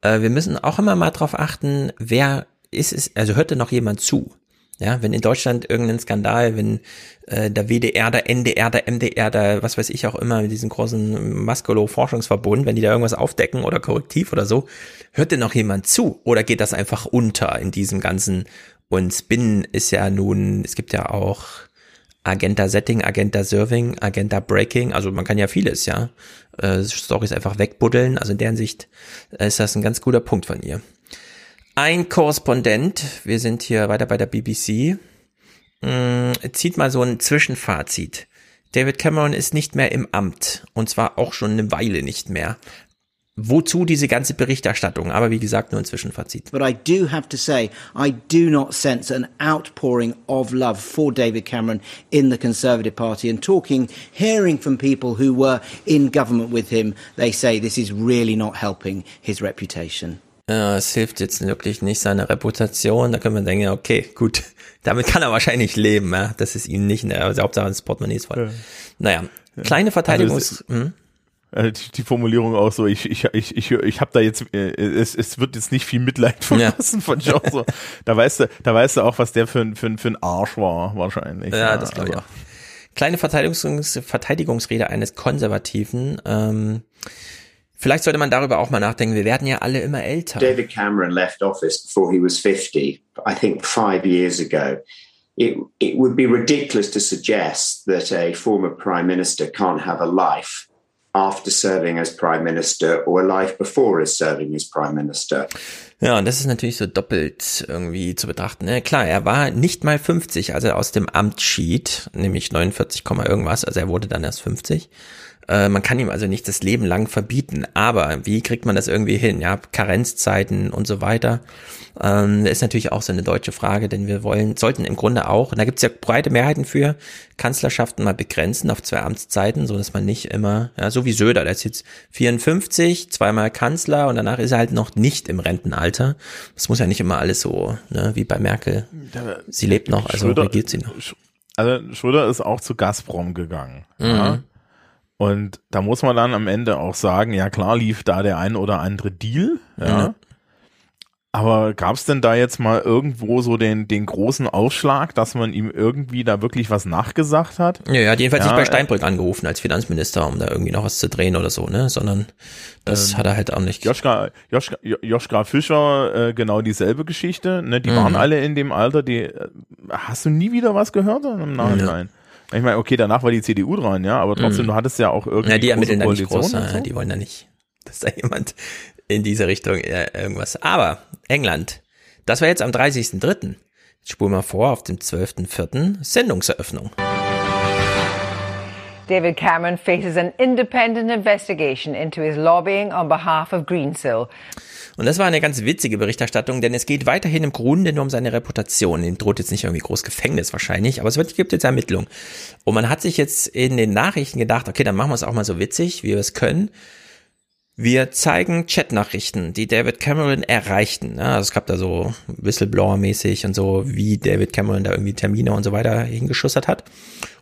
Äh, wir müssen auch immer mal drauf achten, wer ist es, also hört denn noch jemand zu? Ja, wenn in Deutschland irgendein Skandal, wenn äh, der WDR, der NDR, der MDR, der was weiß ich auch immer, mit diesem großen Maskolo-Forschungsverbund, wenn die da irgendwas aufdecken oder korrektiv oder so, hört denn noch jemand zu? Oder geht das einfach unter in diesem ganzen und Spin ist ja nun, es gibt ja auch Agenda Setting, Agenda Serving, Agenda Breaking, also man kann ja vieles, ja. Äh, Stories einfach wegbuddeln, also in der Hinsicht äh, ist das ein ganz guter Punkt von ihr. Ein Korrespondent, wir sind hier weiter bei der BBC, mh, zieht mal so ein Zwischenfazit. David Cameron ist nicht mehr im Amt und zwar auch schon eine Weile nicht mehr. Wozu diese ganze Berichterstattung? Aber wie gesagt, nur ein Zwischenfazit. But I do have to say, I do not sense an outpouring of love for David Cameron in the Conservative Party. And talking, hearing from people who were in government with him, they say this is really not helping his reputation. Äh, es hilft jetzt wirklich nicht seiner Reputation. Da können wir denken, okay, gut, <laughs> damit kann er wahrscheinlich leben. Ja? Das ist ihm nicht, also Hauptsache das Portemonnaie ist voll. Ja. Naja, kleine Verteidigungs... Also hm? Äh, die, Formulierung auch so, ich, ich, ich, ich, ich habe da jetzt, äh, es, es wird jetzt nicht viel Mitleid verlassen von John. So. Da weißt du, da weißt du auch, was der für ein, für ein, für ein Arsch war, wahrscheinlich. Ja, das glaube ich auch. Kleine Verteidigungs Verteidigungsrede eines Konservativen. Ähm, vielleicht sollte man darüber auch mal nachdenken. Wir werden ja alle immer älter. David Cameron left office before he was 50, I think five years ago. It, it would be ridiculous to suggest that a former prime minister can't have a life after serving as prime minister or a life before as serving as prime minister. Ja, und das ist natürlich so doppelt irgendwie zu betrachten. Ne? Klar, er war nicht mal 50, als er aus dem Amt schied, nämlich 49, Komma irgendwas, also er wurde dann erst 50. Äh, man kann ihm also nicht das Leben lang verbieten, aber wie kriegt man das irgendwie hin? Ja, Karenzzeiten und so weiter. Ähm, ist natürlich auch so eine deutsche Frage, denn wir wollen, sollten im Grunde auch, und da gibt es ja breite Mehrheiten für, Kanzlerschaften mal begrenzen auf zwei Amtszeiten, so dass man nicht immer, ja, so wie Söder, der ist jetzt 54, zweimal Kanzler und danach ist er halt noch nicht im Rentenalter. Das muss ja nicht immer alles so, ne, wie bei Merkel. Sie lebt noch, also Schröder- regiert sie noch. Also Schröder ist auch zu Gazprom gegangen. Mhm. Ja? Und da muss man dann am Ende auch sagen, ja klar lief da der ein oder andere Deal, ja. Ja. Aber gab es denn da jetzt mal irgendwo so den, den großen Ausschlag, dass man ihm irgendwie da wirklich was nachgesagt hat? Ja, er hat jedenfalls Ja, nicht bei äh, Steinbrück angerufen als Finanzminister, um da irgendwie noch was zu drehen oder so, ne, sondern das Ähm, hat er halt auch nicht. Joschka, Joschka, Jo- Joschka Fischer, äh, genau dieselbe Geschichte. Ne? Die Mhm. waren alle in dem Alter, die äh, hast du nie wieder was gehört im Nachhinein. Ich meine, okay, danach war die CDU dran, ja, aber trotzdem, Mhm. du hattest ja auch irgendwie. Ja, die ermitteln da nicht groß, so. die wollen da nicht, <laughs> dass da jemand in diese Richtung äh, irgendwas. Aber England, das war jetzt am 30.03. Jetzt spulen wir vor auf dem 12.04. Sendungseröffnung. David Cameron faces an independent investigation into his lobbying on behalf of Greensill. Und das war eine ganz witzige Berichterstattung, denn es geht weiterhin im Grunde nur um seine Reputation. Ihm droht jetzt nicht irgendwie groß Gefängnis wahrscheinlich, aber es wird, gibt jetzt Ermittlungen. Und man hat sich jetzt in den Nachrichten gedacht, okay, dann machen wir es auch mal so witzig, wie wir es können. Wir zeigen Chatnachrichten, die David Cameron erreichten. Ja, also es gab da so Whistleblower-mäßig und so, wie David Cameron da irgendwie Termine und so weiter hingeschustert hat.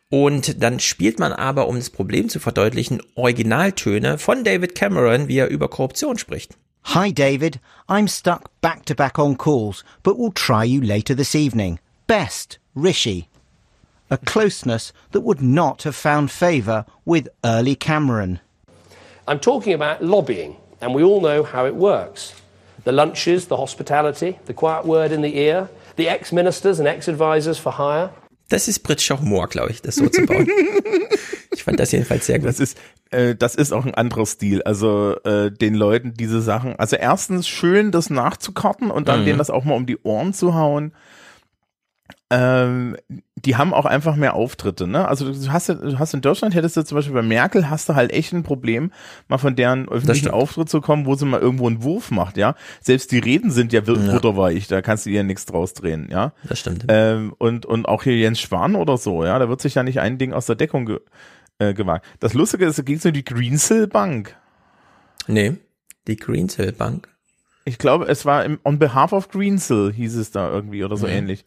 Und dann spielt man aber, um das Problem zu verdeutlichen, Originaltöne von David Cameron, wie er über Korruption spricht. Hi, David. I'm stuck back to back on calls, but we'll try you later this evening. Best, Rishi. A closeness that would not have found favour with early Cameron. I'm talking about lobbying, and we all know how it works. The lunches, the hospitality, the quiet word in the ear, the ex ministers and ex advisors for hire. Das ist britischer Humor, glaube ich, das so zu bauen. <laughs> ich fand das jedenfalls sehr gut. Das ist, äh, das ist auch ein anderer Stil. Also äh, den Leuten diese Sachen. Also erstens schön, das nachzukarten und dann Mhm. denen das auch mal um die Ohren zu hauen. Ähm, die haben auch einfach mehr Auftritte, ne? Also du hast, du hast in Deutschland hättest du zum Beispiel bei Merkel hast du halt echt ein Problem, mal von deren öffentlichen. Auftritt zu kommen, wo sie mal irgendwo einen Wurf macht, ja. Selbst die Reden sind ja, Ja. butterweich, da kannst du ihr nichts draus drehen, ja. Das stimmt. Ähm, und, und auch hier Jens Spahn oder so, ja, da wird sich ja nicht ein Ding aus der Deckung ge äh, gewagt. Das Lustige ist, da ging es um die Greensill Bank. Nee, die Greensill Bank. Ich glaube, es war im, on behalf of Greensill hieß es da irgendwie oder so Mhm. ähnlich.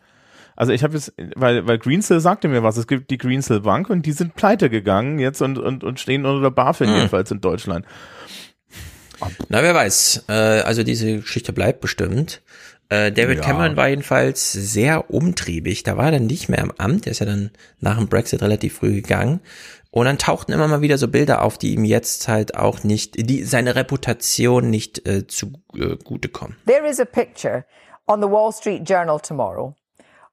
Also ich habe jetzt, weil, weil Greensill sagte mir was, es gibt die Greensill Bank und die sind pleite gegangen jetzt und, und, und stehen unter der BaFin Mhm. jedenfalls in Deutschland. Na, wer weiß. Äh, also diese Geschichte bleibt bestimmt. Äh, David Ja. Cameron war jedenfalls sehr umtriebig. Da war er dann nicht mehr im Amt. Der ist ja dann nach dem Brexit relativ früh gegangen. Und dann tauchten immer mal wieder so Bilder auf, die ihm jetzt halt auch nicht, die seine Reputation nicht äh, zu äh, gute kommen. There is a picture on the Wall Street Journal tomorrow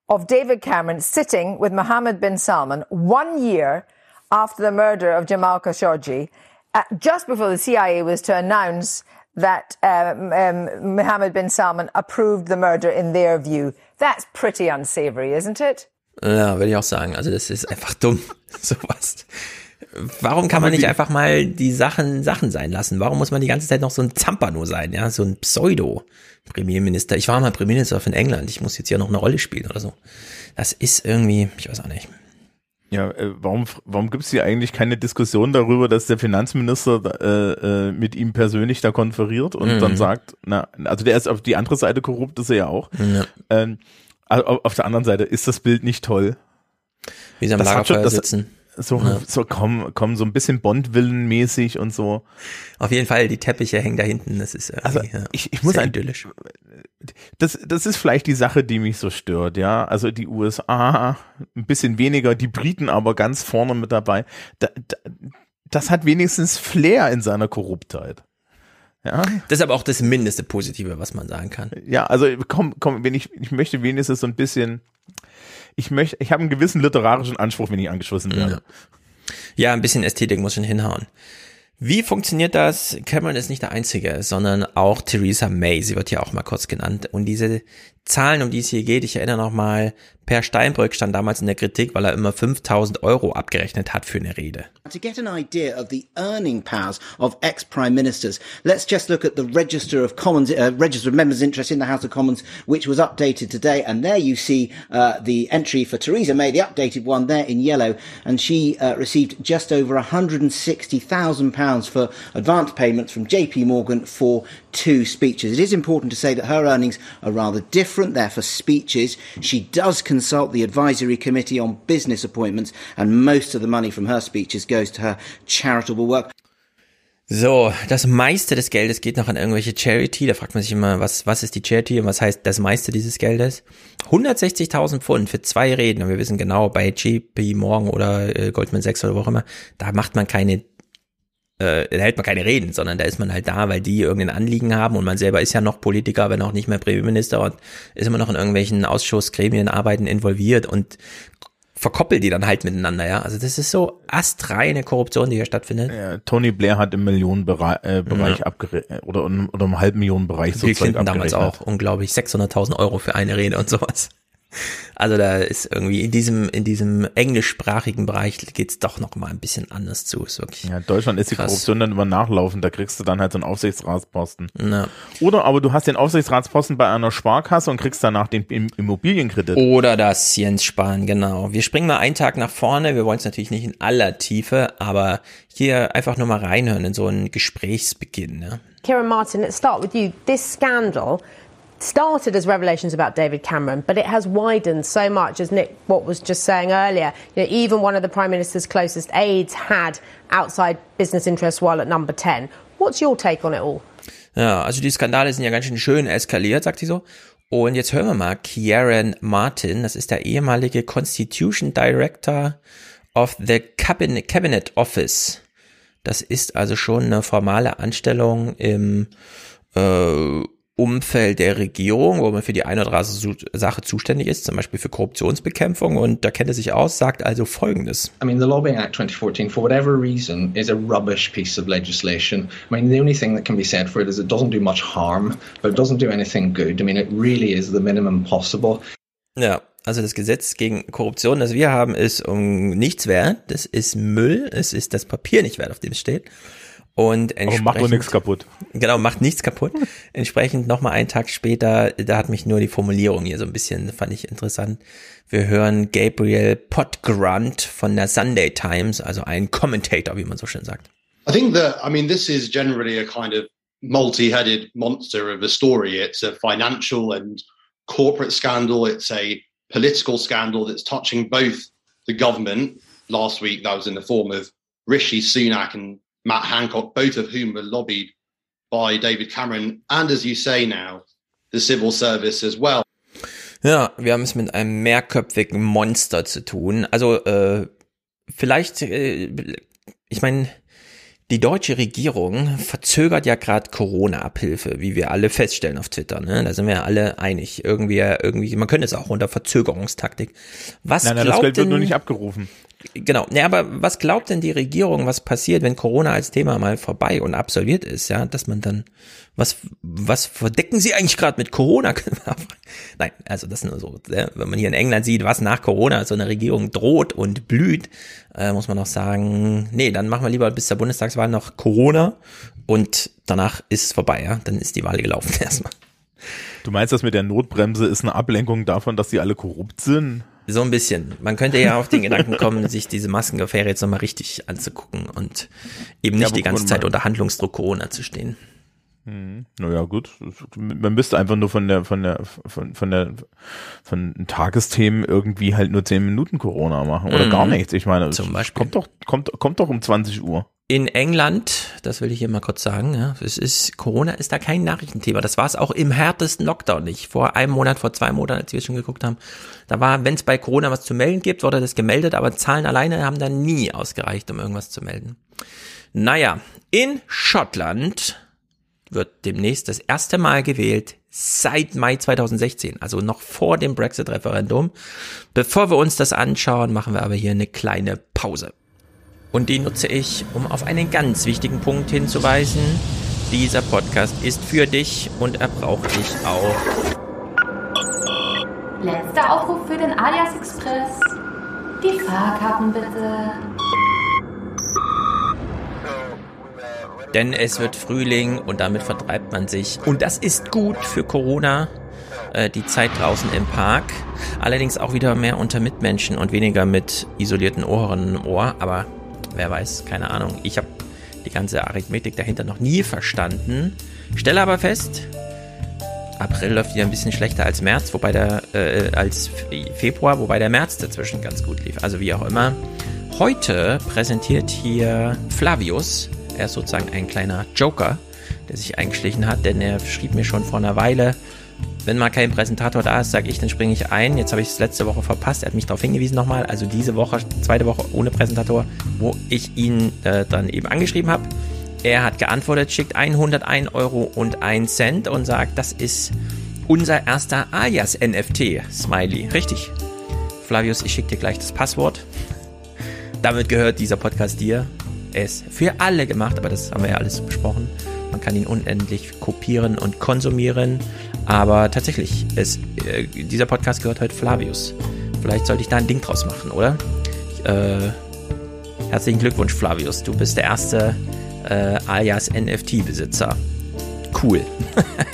of David Cameron sitting with Mohammed bin Salman one year after the murder of Jamal Khashoggi, uh, just before the CIA was to announce that um, um, Mohammed bin Salman approved the murder in their view. That's pretty unsavory, isn't it? Ja, würde ich auch sagen. Also das ist einfach dumm, sowas. Warum kann man Aber nicht die- einfach mal die Sachen Sachen sein lassen? Warum muss man die ganze Zeit noch so ein Zampano sein, ja, so ein Pseudo-Premierminister? Ich war mal Premierminister von England, ich muss jetzt hier noch eine Rolle spielen oder so. Das ist irgendwie, ich weiß auch nicht. Ja, äh, warum, warum gibt es hier eigentlich keine Diskussion darüber, dass der Finanzminister äh, äh, mit ihm persönlich da konferiert und Mhm. dann sagt, na, also der ist auf die andere Seite korrupt, ist er ja auch. Ja. Ähm, also auf der anderen Seite ist das Bild nicht toll. Wie sie am Das Lagerfeuer schon- das- sitzen. So, Ja. so komm, komm, so ein bisschen Bond-Villen-mäßig und so. Auf jeden Fall, die Teppiche hängen da hinten, das ist Also ja, ich, ich muss ein, idyllisch. das, das ist vielleicht die Sache, die mich so stört, ja. Also die USA ein bisschen weniger, die Briten aber ganz vorne mit dabei. Da, da, das hat wenigstens Flair in seiner Korruptheit. Ja, Das ist aber auch das mindeste Positive, was man sagen kann. ja, also komm, komm, wenn ich, ich möchte wenigstens so ein bisschen, ich möchte, ich habe einen gewissen literarischen Anspruch, wenn ich angeschossen werde. Ja, ein bisschen Ästhetik muss schon hinhauen. Wie funktioniert das? Cameron ist nicht der Einzige, sondern auch Theresa May. Sie wird hier auch mal kurz genannt. Und diese Zahlen, um die es hier geht, ich erinnere nochmal, Per Steinbrück stand damals in der Kritik, weil er immer 5000 Euro abgerechnet hat für eine Rede. To get an idea of the earning powers of ex-prime ministers, let's just look at the Register of Commons, uh, Register of Members' Interest in the House of Commons, which was updated today. And there you see uh, the entry for Theresa May, the updated one there in yellow, and she uh, received just over 160,000 pounds for advance payments from J.P. Morgan for two speeches. It is important to say that her earnings are rather different. They're for speeches. She does consult the advisory committee on business appointments, and most of the money from her speeches goes to her charitable work. So, das meiste des Geldes geht noch an irgendwelche Charity. Da fragt man sich immer, was, was ist die Charity und was heißt das meiste dieses Geldes? 160.000 Pfund für zwei Reden. Und wir wissen genau, bei JP Morgan oder äh, Goldman Sachs oder wo auch immer, da macht man keine, äh, da hält man keine Reden, sondern da ist man halt da, weil die irgendein Anliegen haben und man selber ist ja noch Politiker, wenn auch nicht mehr Premierminister und ist immer noch in irgendwelchen Ausschussgremien, Arbeiten involviert und verkoppelt die dann halt miteinander, ja. Also das ist so astreine Korruption, die hier stattfindet. Ja, Tony Blair hat im Millionenbereich äh, Bereich abgerechnet oder, oder im Halbmillionenbereich Bill sozusagen Clinton damals auch, unglaublich, 600.000 Euro für eine Rede und sowas. Also da ist irgendwie in diesem, in diesem englischsprachigen Bereich geht's doch noch mal ein bisschen anders zu. Ist wirklich Ja, in Deutschland ist die krass. Korruption dann immer nachlaufend, da kriegst du dann halt so einen Aufsichtsratsposten. Ja. Oder aber du hast den Aufsichtsratsposten bei einer Sparkasse und kriegst danach den Im- Immobilienkredit. Oder das Jens Spahn, genau. Wir springen mal einen Tag nach vorne. Wir wollen es natürlich nicht in aller Tiefe, aber hier einfach nur mal reinhören in so einen Gesprächsbeginn. Ne? Kieran Martin, let's start with you. This scandal started as revelations about David Cameron, but it has widened so much, as Nick what was just saying earlier. You know, even one of the Prime Minister's closest aides had outside business interests while at number 10. What's your take on it all? Ja, also die Skandale sind ja ganz schön schön eskaliert, sagt sie so. Und jetzt hören wir mal Kieran Martin, das ist der ehemalige Constitution Director of the Cabinet, Cabinet Office. Das ist also schon eine formale Anstellung im äh, Umfeld der Regierung, wo man für die eine oder andere Sache zuständig ist, zum Beispiel für Korruptionsbekämpfung. Und da kennt er sich aus, sagt also Folgendes. I mean, the Lobbying Act 2014, for whatever reason, is a rubbish piece of legislation. I mean, the only thing that can be said for it is it doesn't do much harm, but it doesn't do anything good. I mean, it really is the minimum possible. Ja, also das Gesetz gegen Korruption, das wir haben, ist um nichts wert. Das ist Müll. Es ist das Papier nicht wert, auf dem es steht. Und Aber entsprechend, macht doch nichts kaputt. Genau, macht nichts kaputt. <laughs> Entsprechend nochmal einen Tag später, da hat mich nur die Formulierung hier so ein bisschen, fand ich interessant. Wir hören Gabriel Potgrant von der Sunday Times, also ein Commentator, wie man so schön sagt. I think that, I mean, this is generally a kind of multi headed monster of a story. It's a financial and corporate scandal, it's a political scandal that's touching both the government. Last week, that was in the form of Rishi Sunak and Matt Hancock, both of whom were lobbied by David Cameron, and as you say now, the civil service as well. Ja, wir haben es mit einem mehrköpfigen Monster zu tun. Also äh, vielleicht, äh, ich meine, die deutsche Regierung verzögert ja gerade Corona-Abhilfe, wie wir alle feststellen auf Twitter. Ne? Da sind wir ja alle einig. Irgendwie, irgendwie, man könnte es auch unter Verzögerungstaktik. Was Nein, nein, das glaubt Geld wird denn, nur nicht abgerufen. Genau. Ne, aber was glaubt denn die Regierung, was passiert, wenn Corona als Thema mal vorbei und absolviert ist, ja, dass man dann was was verdecken Sie eigentlich gerade mit Corona? <laughs> Nein, also das nur so, ja, wenn man hier in England sieht, was nach Corona so eine Regierung droht und blüht, äh, muss man auch sagen, nee, dann machen wir lieber bis zur Bundestagswahl noch Corona und danach ist es vorbei, ja, dann ist die Wahl gelaufen <laughs> erstmal. Du meinst, das mit der Notbremse ist eine Ablenkung davon, dass die alle korrupt sind? So ein bisschen. Man könnte ja auf den Gedanken kommen, <laughs> sich diese Maskenaffäre jetzt nochmal richtig anzugucken und eben nicht Ja, die ganze Zeit unter Handlungsdruck Corona zu stehen. Hm, Naja, gut. Man müsste einfach nur von der, von der, von, von der, von Tagesthemen irgendwie halt nur 10 Minuten Corona machen oder Mhm. gar nichts. Ich meine, Zum es Beispiel. kommt doch, kommt, kommt doch um 20 Uhr. In England, das will ich hier mal kurz sagen, ja, es ist, Corona ist da kein Nachrichtenthema. Das war es auch im härtesten Lockdown nicht. Vor einem Monat, vor zwei Monaten, als wir schon geguckt haben. Da war, wenn es bei Corona was zu melden gibt, wurde das gemeldet, aber Zahlen alleine haben da nie ausgereicht, um irgendwas zu melden. Naja, in Schottland wird demnächst das erste Mal gewählt seit Mai 2016, also noch vor dem Brexit-Referendum. Bevor wir uns das anschauen, machen wir aber hier eine kleine Pause. Und die nutze ich, um auf einen ganz wichtigen Punkt hinzuweisen. Dieser Podcast ist für dich und er braucht dich auch. Letzter Aufruf für den Alias Express. Die Fahrkarten bitte. Denn es wird Frühling und damit vertreibt man sich. Und das ist gut für Corona. äh, Die Zeit draußen im Park. Allerdings auch wieder mehr unter Mitmenschen und weniger mit isolierten Ohren im Ohr. Aber wer weiß, keine Ahnung. Ich habe die ganze Arithmetik dahinter noch nie verstanden. Stelle aber fest, April läuft wieder ein bisschen schlechter als März, wobei der äh, als Fe- Februar, wobei der März dazwischen ganz gut lief. Also wie auch immer. Heute präsentiert hier Flavius, er ist sozusagen ein kleiner Joker, der sich eingeschlichen hat, denn er schrieb mir schon vor einer Weile, wenn mal kein Präsentator da ist, sage ich, dann springe ich ein. Jetzt habe ich es letzte Woche verpasst. Er hat mich darauf hingewiesen nochmal. Also diese Woche, zweite Woche ohne Präsentator, wo ich ihn äh, dann eben angeschrieben habe. Er hat geantwortet, schickt 101 Euro und 1 Cent und sagt, das ist unser erster Alias-NFT. Smiley. Richtig. Flavius, ich schicke dir gleich das Passwort. Damit gehört dieser Podcast dir. Er ist für alle gemacht, aber das haben wir ja alles besprochen. Man kann ihn unendlich kopieren und konsumieren. Aber tatsächlich, es, äh, dieser Podcast gehört heute Flavius. Vielleicht sollte ich da ein Ding draus machen, oder? Äh, herzlichen Glückwunsch, Flavius. Du bist der erste äh, alias NFT-Besitzer. Cool.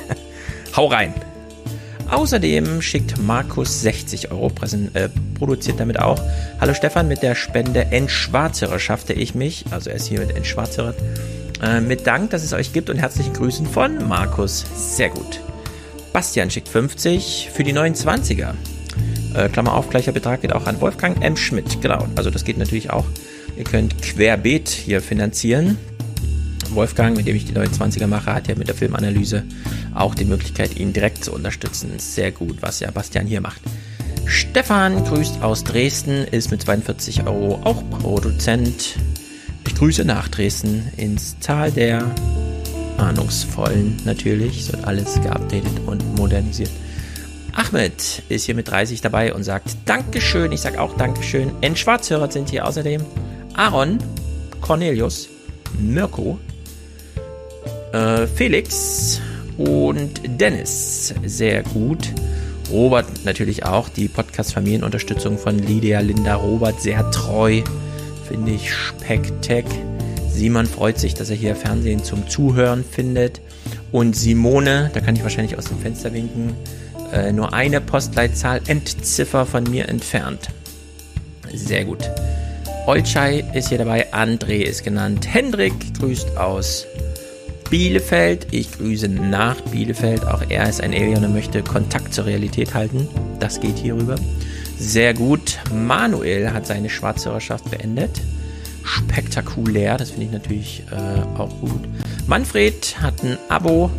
<laughs> Hau rein. Außerdem schickt Markus 60 Euro, äh, produziert damit auch. Hallo Stefan, mit der Spende Entschwarzerer schaffte ich mich, also er ist hier mit Entschwarzerer, äh, mit Dank, dass es euch gibt und herzlichen Grüßen von Markus. Sehr gut. Bastian schickt 50 für die 29er. Äh, Klammer auf, gleicher Betrag geht auch an Wolfgang M. Schmidt. Genau, also das geht natürlich auch. Ihr könnt querbeet hier finanzieren. Wolfgang, mit dem ich die 29er mache, hat ja mit der Filmanalyse auch die Möglichkeit, ihn direkt zu unterstützen. Sehr gut, was ja Bastian hier macht. Stefan grüßt aus Dresden, ist mit 42 Euro auch Produzent. Ich grüße nach Dresden ins Tal der Ahnungsvollen natürlich. Es wird alles geupdatet und modernisiert. Ahmed ist hier mit 30 dabei und sagt Dankeschön. Ich sage auch Dankeschön. N Schwarzhörer sind hier außerdem Aaron, Cornelius, Mirko, äh, Felix und Dennis. Sehr gut. Robert natürlich auch. Die Podcast-Familienunterstützung von Lydia, Linda, Robert. Sehr treu. Finde ich spektak. Simon freut sich, dass er hier Fernsehen zum Zuhören findet. Und Simone, da kann ich wahrscheinlich aus dem Fenster winken, äh, nur eine Postleitzahl Endziffer von mir entfernt. Sehr gut. Olcay ist hier dabei, André ist genannt, Hendrik grüßt aus Bielefeld. Ich grüße nach Bielefeld. Auch er ist ein Alien und möchte Kontakt zur Realität halten. Das geht hier rüber. Sehr gut. Manuel hat seine Schwarzhörerschaft beendet. Spektakulär, das finde ich natürlich äh, auch gut. Manfred hat ein Abo.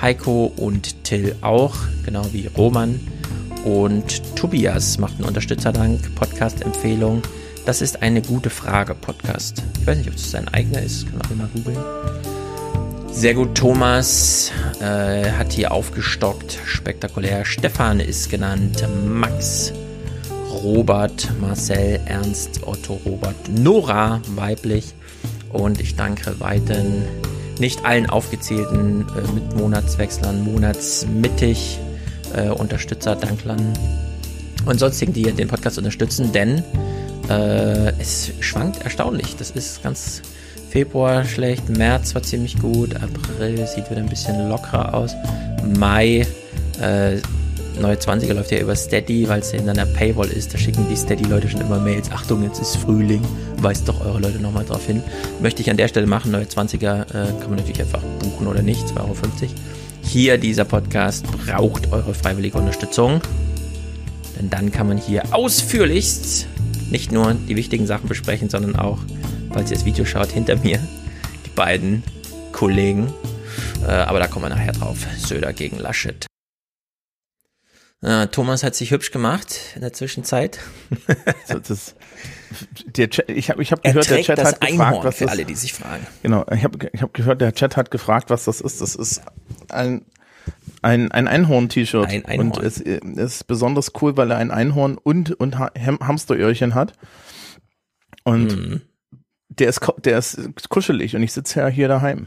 Heiko und Till auch, genau wie Roman. Und Tobias macht einen Unterstützerdank, Podcast-Empfehlung. Das ist eine gute Frage, Podcast. Ich weiß nicht, ob es sein eigener ist, kann man mal googeln. Sehr gut, Thomas äh, hat hier aufgestockt, spektakulär. Stefan ist genannt, Max, Robert, Marcel, Ernst, Otto, Robert, Nora, weiblich. Und ich danke weiterhin nicht allen aufgezählten äh, mit Monatswechslern, monatsmittig äh, Unterstützer, Danklern und sonstigen, die den Podcast unterstützen, denn äh, es schwankt erstaunlich. Das ist ganz Februar schlecht, März war ziemlich gut, April sieht wieder ein bisschen lockerer aus, Mai, äh, neue 20er läuft ja über Steady, weil es in einer Paywall ist. Da schicken die Steady-Leute schon immer Mails. Achtung, jetzt ist Frühling. Weist doch eure Leute nochmal drauf hin. Möchte ich an der Stelle machen. Neue 20er äh, kann man natürlich einfach buchen oder nicht. 2,50 Euro. Hier, dieser Podcast braucht eure freiwillige Unterstützung. Denn dann kann man hier ausführlichst nicht nur die wichtigen Sachen besprechen, sondern auch falls ihr das Video schaut, hinter mir die beiden Kollegen. Äh, aber da kommen wir nachher drauf. Söder gegen Laschet. Äh, Thomas hat sich hübsch gemacht in der Zwischenzeit. <laughs> so, das, der Chat, ich habe ich hab gehört, der Chat hat gefragt, Einhorn was für das, alle, die sich fragen. Genau, ich habe ich hab gehört, der Chat hat gefragt, was das ist. Das ist ein ein, ein Einhorn-T-Shirt. Ein Einhorn. Und es ist besonders cool, weil er ein Einhorn und, und Ha- Ham- Hamsteröhrchen hat. Und Mhm. der, ist, der ist kuschelig und ich sitze ja hier daheim.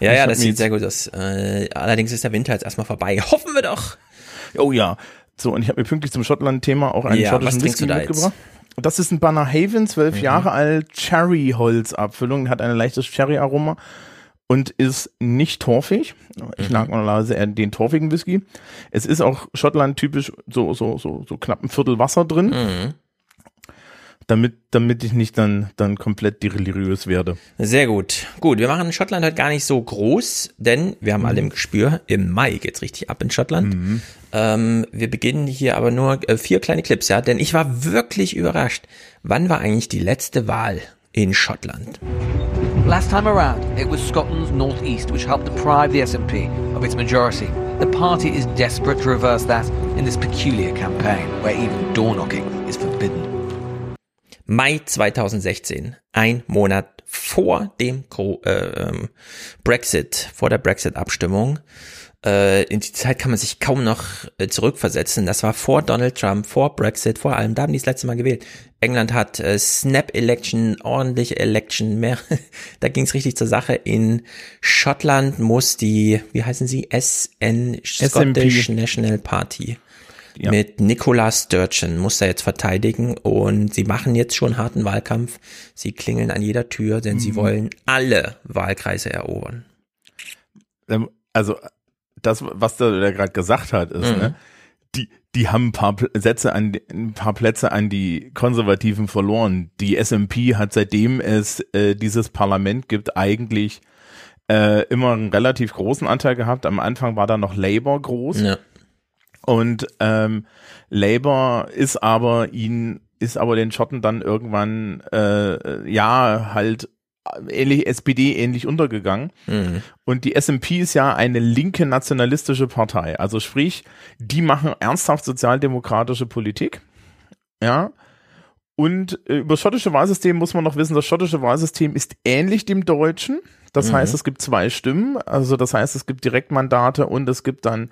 Ja, Und ja, das sieht sehr gut aus. Äh, allerdings ist der Winter jetzt erstmal vorbei. Hoffen wir doch. Oh ja. So, und ich habe mir pünktlich zum Schottland-Thema auch einen Ja, schottischen Whisky da jetzt? mitgebracht. Das ist ein Banner Haven, zwölf Mhm. Jahre alt, Cherry-Holz-Abfüllung, hat ein leichtes Cherry-Aroma und ist nicht torfig. Ich Mhm. mag normalerweise eher den torfigen Whisky. Es ist auch Schottland typisch so, so, so, so knapp ein Viertel Wasser drin. Mhm. Damit, damit ich nicht dann, dann komplett deliriös werde. Sehr gut. Gut, wir machen Schottland heute gar nicht so groß, denn wir haben alle im Gespür, im Mai geht's richtig ab in Schottland. Ähm, wir beginnen hier aber nur äh, vier kleine Clips, ja, denn ich war wirklich überrascht. Wann war eigentlich die letzte Wahl in Schottland? Last time around, it was Scotland's North East which helped deprive the SNP of its majority. The party is desperate to reverse that in this peculiar campaign, where even door knocking is forbidden. Mai 2016, ein Monat vor dem äh, ähm, Brexit, vor der Brexit-Abstimmung. Äh, in die Zeit kann man sich kaum noch äh, zurückversetzen. Das war vor Donald Trump, vor Brexit, vor allem. Da haben die das letzte Mal gewählt. England hat äh, Snap-Election, ordentliche Election, mehr. <laughs> da ging es richtig zur Sache. In Schottland muss die, wie heißen sie? SN, Scottish National Party. Ja. Mit Nicola Sturgeon muss er jetzt verteidigen und sie machen jetzt schon harten Wahlkampf. Sie klingeln an jeder Tür, denn sie Mhm. wollen alle Wahlkreise erobern. Ähm, Also das, was der, der gerade gesagt hat, ist, Mhm. ne, die, die haben ein paar Sätze an, ein paar Plätze an die Konservativen verloren. Die SMP hat seitdem es äh, dieses Parlament gibt eigentlich äh, immer einen relativ großen Anteil gehabt. Am Anfang war da noch Labour groß. Ja. Und ähm, Labour ist aber ihn ist aber den Schotten dann irgendwann äh, ja halt ähnlich SPD ähnlich untergegangen. Mhm. Und die SMP ist ja eine linke nationalistische Partei. Also sprich, die machen ernsthaft sozialdemokratische Politik. Ja. Und äh, über das schottische Wahlsystem muss man noch wissen, das schottische Wahlsystem ist ähnlich dem deutschen. Das Mhm. heißt, es gibt zwei Stimmen. Also das heißt, es gibt Direktmandate und es gibt dann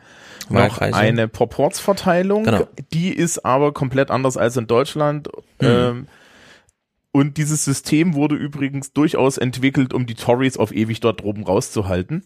noch Wahlkreise. eine Proportsverteilung. Genau. Die ist aber komplett anders als in Deutschland. Mhm. Ähm, und dieses System wurde übrigens durchaus entwickelt, um die Tories auf ewig dort droben rauszuhalten.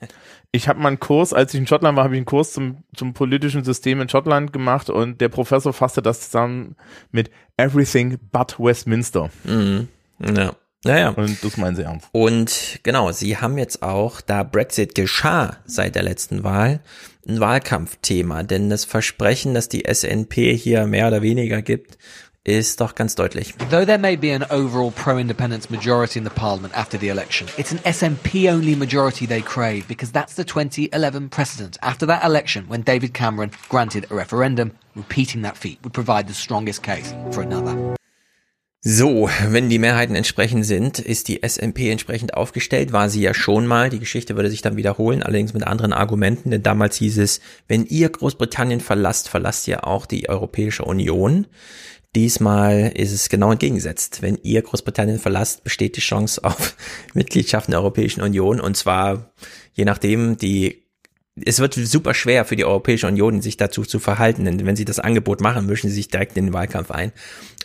Ich habe mal einen Kurs, als ich in Schottland war, habe ich einen Kurs zum, zum politischen System in Schottland gemacht und der Professor fasste das zusammen mit Everything but Westminster. Mhm. Ja. Naja. Und das meinen sie ernst. Und genau, sie haben jetzt auch, da Brexit geschah seit der letzten Wahl, ein Wahlkampfthema, denn das Versprechen, das die SNP hier mehr oder weniger gibt, ist doch ganz deutlich. Though there may be an overall pro-independence majority in the parliament after the election, it's an SNP-only majority they crave because that's the 2011 precedent. After that election, when David Cameron granted a referendum, repeating that feat would provide the strongest case for another. So, wenn die Mehrheiten entsprechend sind, ist die SMP entsprechend aufgestellt, war sie ja schon mal. Die Geschichte würde sich dann wiederholen, allerdings mit anderen Argumenten, denn damals hieß es, wenn ihr Großbritannien verlasst, verlasst ihr auch die Europäische Union. Diesmal ist es genau entgegengesetzt. Wenn ihr Großbritannien verlasst, besteht die Chance auf <laughs> Mitgliedschaft in der Europäischen Union und zwar je nachdem die es wird super schwer für die Europäische Union, sich dazu zu verhalten, denn wenn sie das Angebot machen, mischen sie sich direkt in den Wahlkampf ein.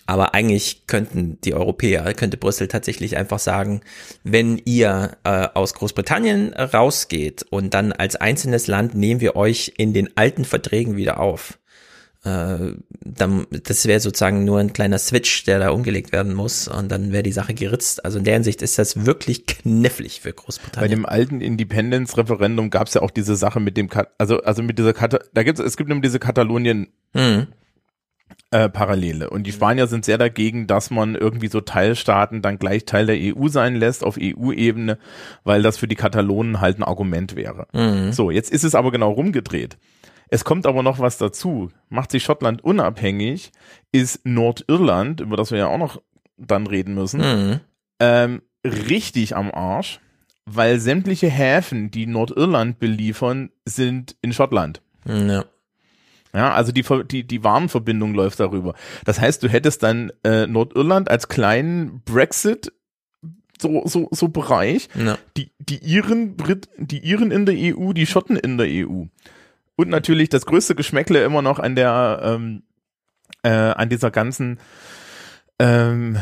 Aber eigentlich könnten die Europäer, könnte Brüssel tatsächlich einfach sagen, wenn ihr äh, aus Großbritannien rausgeht und dann als einzelnes Land nehmen wir euch in den alten Verträgen wieder auf. Äh, dann, das wäre sozusagen nur ein kleiner Switch, der da umgelegt werden muss und dann wäre die Sache geritzt. Also in der Hinsicht ist das wirklich knifflig für Bei Großbritannien. dem alten Independence-Referendum gab es ja auch diese Sache mit dem, Kat also also mit dieser Kata da gibt's es gibt nämlich diese Katalonien Mhm. Äh, Parallele und die Spanier sind sehr dagegen, dass man irgendwie so Teilstaaten dann gleich Teil der EU sein lässt auf EU-Ebene, weil das für die Katalonen halt ein Argument wäre. Mhm. So, jetzt ist es aber genau rumgedreht. Es kommt aber noch was dazu. Macht sich Schottland unabhängig, ist Nordirland, über das wir ja auch noch dann reden müssen, Mhm. ähm, richtig am Arsch, weil sämtliche Häfen, die Nordirland beliefern, sind in Schottland. Ja. Ja, also die, die, die Warenverbindung läuft darüber. Das heißt, du hättest dann äh, Nordirland als kleinen Brexit so, so, so Bereich, Ja. die, die Iren, Brit, die Iren in der EU, die Schotten in der EU. Und natürlich das größte Geschmäckle immer noch an der, ähm, äh, an dieser ganzen ähm,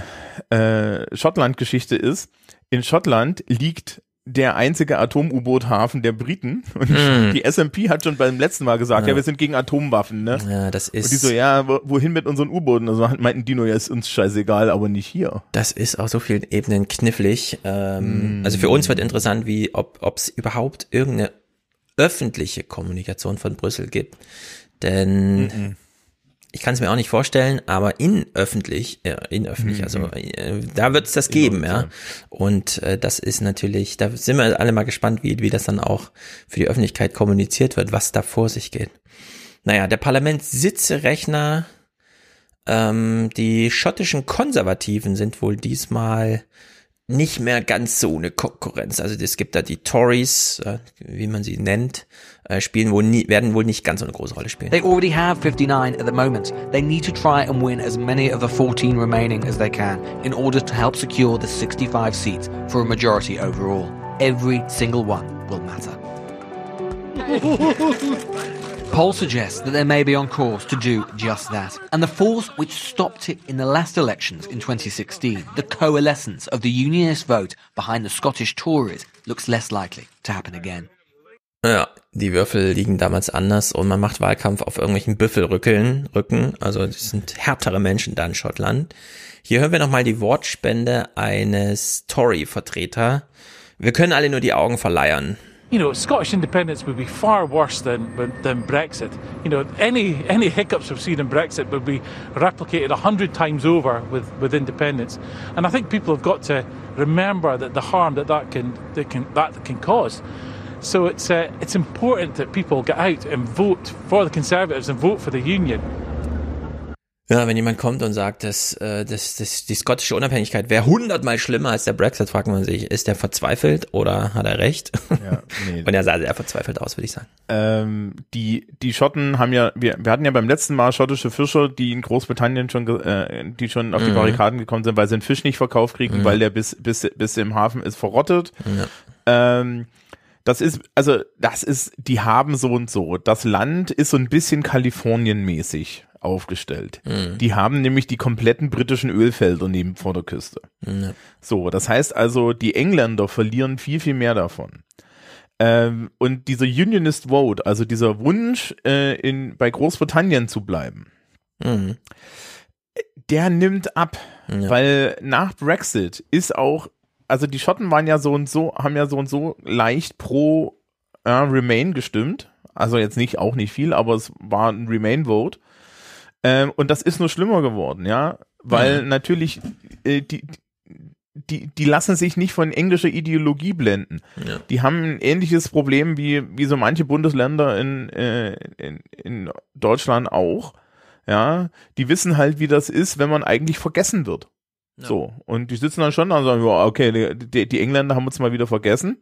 äh, Schottland-Geschichte ist, in Schottland liegt der einzige Atom-U-Boot-Hafen der Briten. Und Mm. die SMP hat schon beim letzten Mal gesagt, Ja. ja, wir sind gegen Atomwaffen, ne? Ja, das ist. Und die so, ja, wo- wohin mit unseren U-Booten? Also meinten die nur, ja, ist uns scheißegal, aber nicht hier. Das ist auf so vielen Ebenen knifflig. Ähm, Mm. Also für uns wird interessant, wie ob es überhaupt irgendeine öffentliche Kommunikation von Brüssel gibt. Denn Mhm. Ich kann es mir auch nicht vorstellen, aber in öffentlich, äh, in öffentlich, Mhm. also äh, da wird es das geben, ja. Und äh, das ist natürlich, da sind wir alle mal gespannt, wie, wie das dann auch für die Öffentlichkeit kommuniziert wird, was da vor sich geht. Naja, der Parlamentssitzerechner ähm, die schottischen Konservativen sind wohl diesmal nicht mehr ganz so eine Konkurrenz. Also es gibt da die Tories, äh, wie man sie nennt, äh, spielen wohl nie, werden wohl nicht ganz so eine große Rolle spielen. They already have 59 at the moment. They need to try and win as many of the 14 remaining as they can in order to help secure the 65 seats for a majority overall. Every single one will matter. <laughs> Polls suggest that they may be on course to do just that. And the force which stopped it in the last elections in 2016, the coalescence of the unionist vote behind the Scottish Tories, looks less likely to happen again. Ja, die Würfel liegen damals anders und man macht Wahlkampf auf irgendwelchen Büffelrückeln, Rücken, also das sind härtere Menschen da in Schottland. Hier hören wir nochmal die Wortspende eines Tory-Vertreter. Wir können alle nur die Augen verleiern. You know, Scottish independence would be far worse than than Brexit. You know, any any hiccups we've seen in Brexit would be replicated a hundred times over with, with independence. And I think people have got to remember that the harm that that can that can that can cause. So it's uh, it's important that people get out and vote for the Conservatives and vote for the Union. Ja, wenn jemand kommt und sagt, dass, äh, dass, dass die skottische Unabhängigkeit wäre hundertmal schlimmer als der Brexit, fragt man sich, ist der verzweifelt oder hat er recht? Ja, nee. <laughs> und er sah sehr verzweifelt aus, würde ich sagen. Ähm, die, die Schotten haben ja, wir, wir hatten ja beim letzten Mal schottische Fischer, die in Großbritannien schon, äh, die schon auf die mhm. Barrikaden gekommen sind, weil sie den Fisch nicht verkauft kriegen, mhm. weil der bis, bis, bis im Hafen ist verrottet. Ja. Ähm, das ist, also, das ist, die haben so und so. Das Land ist so ein bisschen Kalifornien-mäßig aufgestellt. Mhm. Die haben nämlich die kompletten britischen Ölfelder neben vor der Küste. Mhm. So, das heißt also, die Engländer verlieren viel, viel mehr davon. Ähm, und dieser Unionist Vote, also dieser Wunsch, äh, in, bei Großbritannien zu bleiben, mhm. der nimmt ab, ja. weil nach Brexit ist auch, also die Schotten waren ja so und so, haben ja so und so leicht pro äh, Remain gestimmt. Also jetzt nicht, auch nicht viel, aber es war ein Remain-Vote. Ähm, und das ist nur schlimmer geworden, ja, weil mhm. natürlich äh, die, die, die lassen sich nicht von englischer Ideologie blenden. Ja. Die haben ein ähnliches Problem wie, wie so manche Bundesländer in, äh, in, in Deutschland auch. Ja, die wissen halt, wie das ist, wenn man eigentlich vergessen wird. Ja. So. Und die sitzen dann schon da und sagen, ja, okay, die, die Engländer haben uns mal wieder vergessen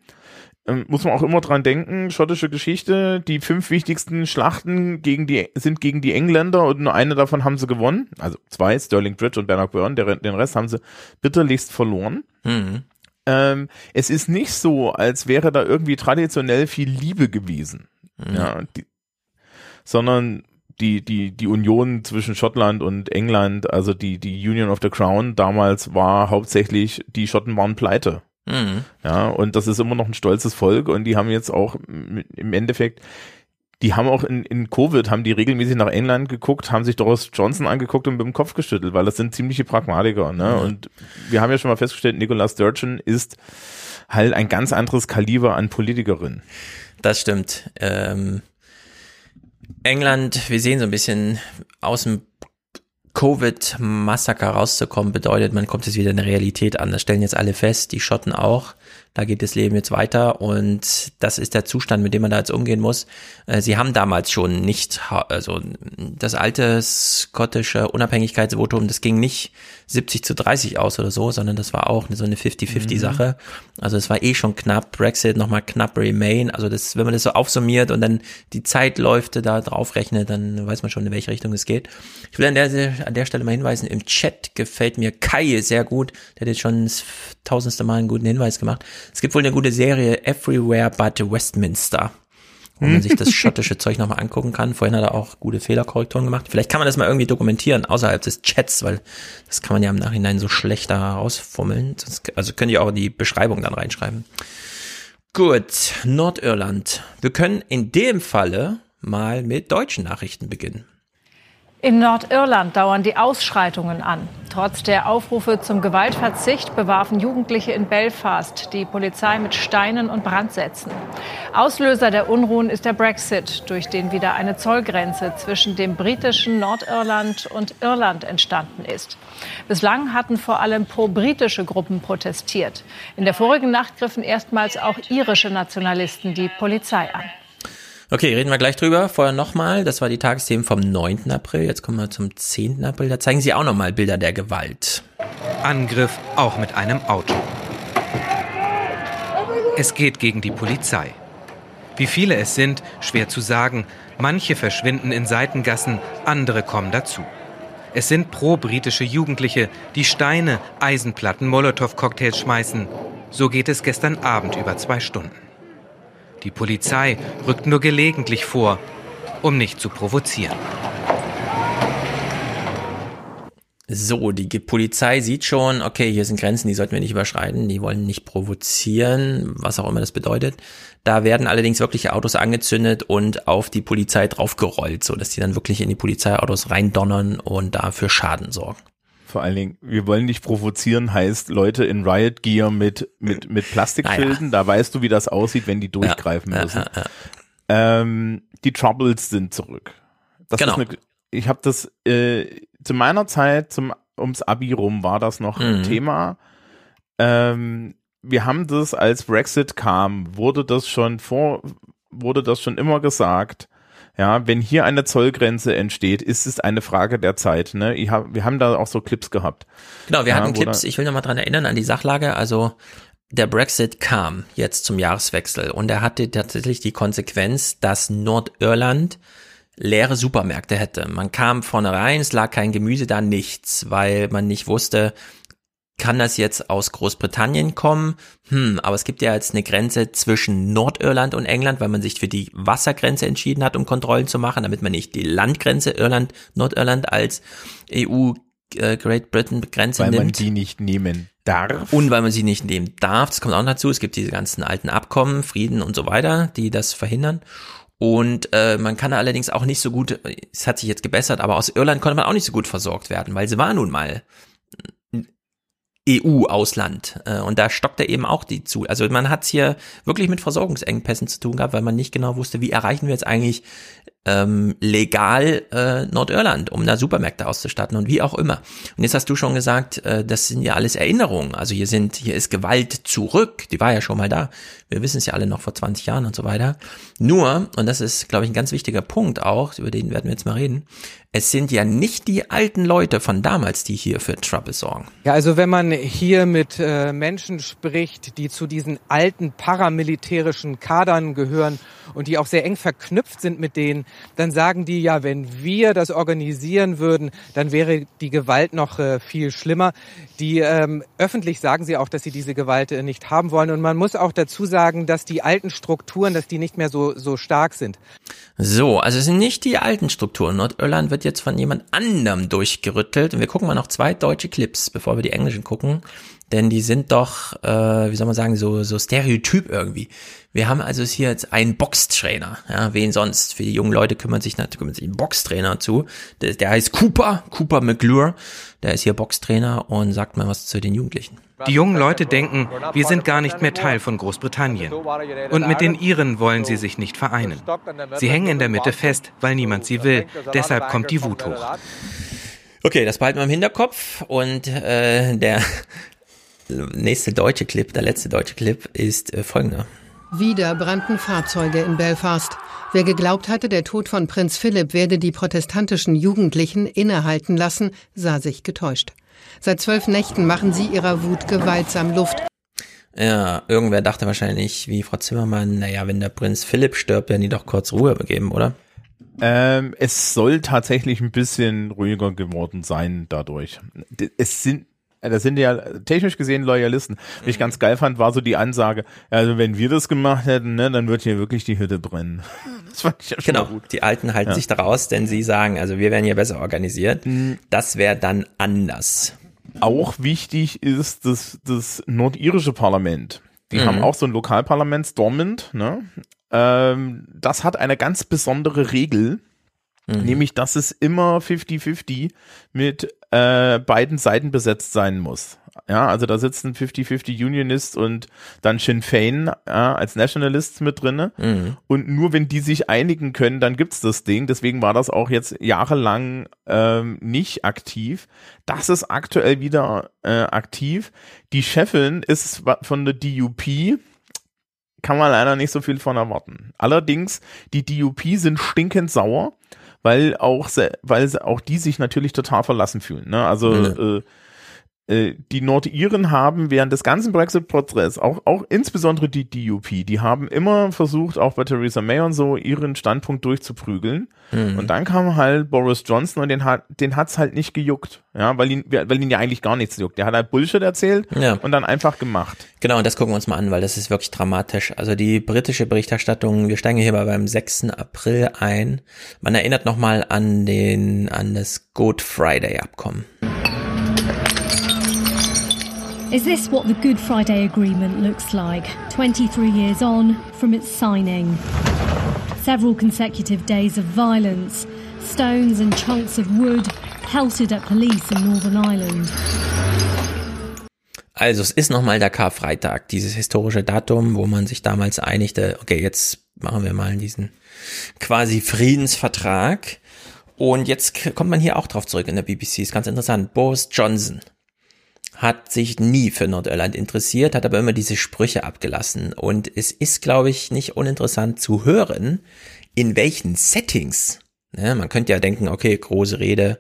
ähm, muss man auch immer dran denken, schottische Geschichte, die fünf wichtigsten Schlachten gegen die, sind gegen die Engländer und nur eine davon haben sie gewonnen. Also zwei, Sterling Bridge und Bannockburn, der, den Rest haben sie bitterlichst verloren. Mhm. Ähm, es ist nicht so, als wäre da irgendwie traditionell viel Liebe gewesen. Mhm. Ja, die, sondern die, die, die Union zwischen Schottland und England, also die, die Union of the Crown damals war hauptsächlich, die Schotten waren pleite. Mhm. Ja, und das ist immer noch ein stolzes Volk und die haben jetzt auch im Endeffekt, die haben auch in, in Covid, haben die regelmäßig nach England geguckt, haben sich Doris Johnson angeguckt und mit dem Kopf geschüttelt, weil das sind ziemliche Pragmatiker. Ne? Mhm. Und wir haben ja schon mal festgestellt, Nicola Sturgeon ist halt ein ganz anderes Kaliber an Politikerin. Das stimmt. Ähm, England, wir sehen so ein bisschen aus dem Covid-Massaker rauszukommen, bedeutet, man kommt jetzt wieder in der Realität an. Das stellen jetzt alle fest, die Schotten auch. Da geht das Leben jetzt weiter und das ist der Zustand, mit dem man da jetzt umgehen muss. Äh, sie haben damals schon nicht, also das alte skottische Unabhängigkeitsvotum, das ging nicht 70 zu 30 aus oder so, sondern das war auch so eine 50-50 Sache. Mhm. Also es war eh schon knapp, Brexit nochmal knapp Remain. Also das, wenn man das so aufsummiert und dann die Zeitläufe da drauf rechnet, dann weiß man schon, in welche Richtung es geht. Ich will an der, an der Stelle mal hinweisen, im Chat gefällt mir Kai sehr gut. Der hat jetzt schon das tausendste Mal einen guten Hinweis gemacht. Es gibt wohl eine gute Serie Everywhere but Westminster wo man sich das <laughs> schottische Zeug nochmal angucken kann. Vorhin hat er auch gute Fehlerkorrekturen gemacht. Vielleicht kann man das mal irgendwie dokumentieren, außerhalb des Chats, weil das kann man ja im Nachhinein so schlecht da rausfummeln. Also könnt ihr auch die Beschreibung dann reinschreiben. Gut, Nordirland. Wir können in dem Falle mal mit deutschen Nachrichten beginnen. In Nordirland dauern die Ausschreitungen an. Trotz der Aufrufe zum Gewaltverzicht bewarfen Jugendliche in Belfast die Polizei mit Steinen und Brandsätzen. Auslöser der Unruhen ist der Brexit, durch den wieder eine Zollgrenze zwischen dem britischen Nordirland und Irland entstanden ist. Bislang hatten vor allem pro-britische Gruppen protestiert. In der vorigen Nacht griffen erstmals auch irische Nationalisten die Polizei an. Okay, reden wir gleich drüber. Vorher nochmal, das war die Tagesthemen vom 9. April. Jetzt kommen wir zum 10. April. Da zeigen Sie auch nochmal Bilder der Gewalt. Angriff auch mit einem Auto. Es geht gegen die Polizei. Wie viele es sind, schwer zu sagen. Manche verschwinden in Seitengassen, andere kommen dazu. Es sind pro-britische Jugendliche, die Steine, Eisenplatten, Molotow-Cocktails schmeißen. So geht es gestern Abend über zwei Stunden. Die Polizei rückt nur gelegentlich vor, um nicht zu provozieren. So, die Polizei sieht schon, okay, hier sind Grenzen, die sollten wir nicht überschreiten, die wollen nicht provozieren, was auch immer das bedeutet. Da werden allerdings wirkliche Autos angezündet und auf die Polizei draufgerollt, so dass die dann wirklich in die Polizeiautos reindonnern und dafür Schaden sorgen. Vor allen Dingen, wir wollen nicht provozieren, heißt Leute in Riot Gear mit, mit, mit Plastikschilden, da weißt du, wie das aussieht, wenn die durchgreifen Ja, müssen. ja. Ähm, die Troubles sind zurück. Das Genau. ist eine, ich habe das äh, zu meiner Zeit, zum, ums Abi rum, war das noch ein Mhm. Thema. Ähm, wir haben das, als Brexit kam, wurde das schon vor, wurde das schon immer gesagt. Ja, wenn hier eine Zollgrenze entsteht, ist es eine Frage der Zeit. Ne? Ich hab, wir haben da auch so Clips gehabt. Genau, wir Ja, hatten Clips, ich will nochmal dran erinnern an die Sachlage, also der Brexit kam jetzt zum Jahreswechsel und er hatte tatsächlich die Konsequenz, dass Nordirland leere Supermärkte hätte. Man kam vorne rein, es lag kein Gemüse da, nichts, weil man nicht wusste, kann das jetzt aus Großbritannien kommen? Hm, aber es gibt ja jetzt eine Grenze zwischen Nordirland und England, weil man sich für die Wassergrenze entschieden hat, um Kontrollen zu machen, damit man nicht die Landgrenze Irland, Nordirland als EU äh, Great Britain Grenze Weil nimmt. man die nicht nehmen darf. Und weil man sie nicht nehmen darf, das kommt auch dazu, es gibt diese ganzen alten Abkommen, Frieden und so weiter, die das verhindern. Und äh, man kann allerdings auch nicht so gut, es hat sich jetzt gebessert, aber aus Irland konnte man auch nicht so gut versorgt werden, weil sie war nun mal EU-Ausland. Äh, und da stockt er eben auch die zu. Also man hat es hier wirklich mit Versorgungsengpässen zu tun gehabt, weil man nicht genau wusste, wie erreichen wir jetzt eigentlich ähm, legal äh, Nordirland, um da Supermärkte auszustatten und wie auch immer. Und jetzt hast du schon gesagt, äh, das sind ja alles Erinnerungen. Also hier sind, hier ist Gewalt zurück, die war ja schon mal da. Wir wissen es ja alle noch vor 20 Jahren und so weiter. Nur, und das ist, glaube ich, ein ganz wichtiger Punkt auch, über den werden wir jetzt mal reden, es sind ja nicht die alten Leute von damals, die hier für Trouble sorgen. Ja, also wenn man hier mit äh, Menschen spricht, die zu diesen alten paramilitärischen Kadern gehören und die auch sehr eng verknüpft sind mit denen, dann sagen die ja, wenn wir das organisieren würden, dann wäre die Gewalt noch äh, viel schlimmer. Die ähm, öffentlich sagen sie auch, dass sie diese Gewalt äh, nicht haben wollen. Und man muss auch dazu sagen, dass die alten Strukturen, dass die nicht mehr so so stark sind. So, also es sind nicht die alten Strukturen. Nordirland wird jetzt von jemand anderem durchgerüttelt. Und wir gucken mal noch zwei deutsche Clips, bevor wir die englischen gucken. Denn die sind doch, äh, wie soll man sagen, so, so stereotyp irgendwie. Wir haben also hier jetzt einen Boxtrainer. Ja, wen sonst? Für die jungen Leute kümmert sich natürlich kümmert sich ein Boxtrainer zu. Der, der heißt Cooper, Cooper McClure. Der ist hier Boxtrainer und sagt mal was zu den Jugendlichen. Die jungen Leute denken, wir sind gar nicht mehr Teil von Großbritannien. Und mit den Iren wollen sie sich nicht vereinen. Sie hängen in der Mitte fest, weil niemand sie will. Deshalb kommt die Wut hoch. Okay, das behalten wir im Hinterkopf und äh, der <laughs> nächste deutsche Clip, der letzte deutsche Clip ist äh, folgender. Wieder brannten Fahrzeuge in Belfast. Wer geglaubt hatte, der Tod von Prinz Philipp werde die protestantischen Jugendlichen innehalten lassen, sah sich getäuscht. Seit zwölf Nächten machen sie ihrer Wut gewaltsam Luft. Ja, irgendwer dachte wahrscheinlich, wie Frau Zimmermann, naja, wenn der Prinz Philipp stirbt, werden die doch kurz Ruhe begeben, oder? Ähm, es soll tatsächlich ein bisschen ruhiger geworden sein dadurch. Es sind, das sind ja technisch gesehen Loyalisten. Was ich ganz geil fand, war so die Ansage, also wenn wir das gemacht hätten, ne, dann wird hier wirklich die Hütte brennen. <laughs> Das fand ich ja schon Genau, gut. die Alten halten Ja. sich daraus, denn sie sagen, also wir werden hier besser organisiert. Das wäre dann anders. Auch wichtig ist das, das nordirische Parlament. Die Mhm. haben auch so ein Lokalparlament, Stormont, ne? Ähm, das hat eine ganz besondere Regel, Mhm. nämlich, dass es immer 50-50 mit äh, beiden Seiten besetzt sein muss. Ja, also da sitzen 50-50 Unionist und dann Sinn Fein ja, als Nationalists mit drinne. Mhm. Und nur wenn die sich einigen können, dann gibt's das Ding. Deswegen war das auch jetzt jahrelang ähm, nicht aktiv. Das ist aktuell wieder äh, aktiv. Die Chefin ist von der DUP. Kann man leider nicht so viel von erwarten. Allerdings, die DUP sind stinkend sauer, weil auch, weil auch die sich natürlich total verlassen fühlen. Ne? Also Mhm. äh, die Nordiren haben während des ganzen Brexit-Prozesses, auch, auch insbesondere die DUP, die haben immer versucht, auch bei Theresa May und so, ihren Standpunkt durchzuprügeln. Mhm. Und dann kam halt Boris Johnson und den hat, den hat's halt nicht gejuckt. Ja, weil ihn, weil ihn ja eigentlich gar nichts juckt. Der hat halt Bullshit erzählt Ja. und dann einfach gemacht. Genau, und das gucken wir uns mal an, weil das ist wirklich dramatisch. Also die britische Berichterstattung, wir steigen hier mal beim 6. April ein. Man erinnert nochmal an den, an das Good Friday Abkommen. Is this what the Good Friday Agreement looks like, 23 years on from its signing? Several consecutive days of violence, stones and chunks of wood pelted at police in Northern Ireland. Also es ist nochmal der Karfreitag, dieses historische Datum, wo man sich damals einigte, okay, jetzt machen wir mal diesen quasi Friedensvertrag. Und jetzt kommt man hier auch drauf zurück in der BBC, ist ganz interessant. Boris Johnson hat sich nie für Nordirland interessiert, hat aber immer diese Sprüche abgelassen. Und es ist, glaube ich, nicht uninteressant zu hören, in welchen Settings. Ne, man könnte ja denken, okay, große Rede,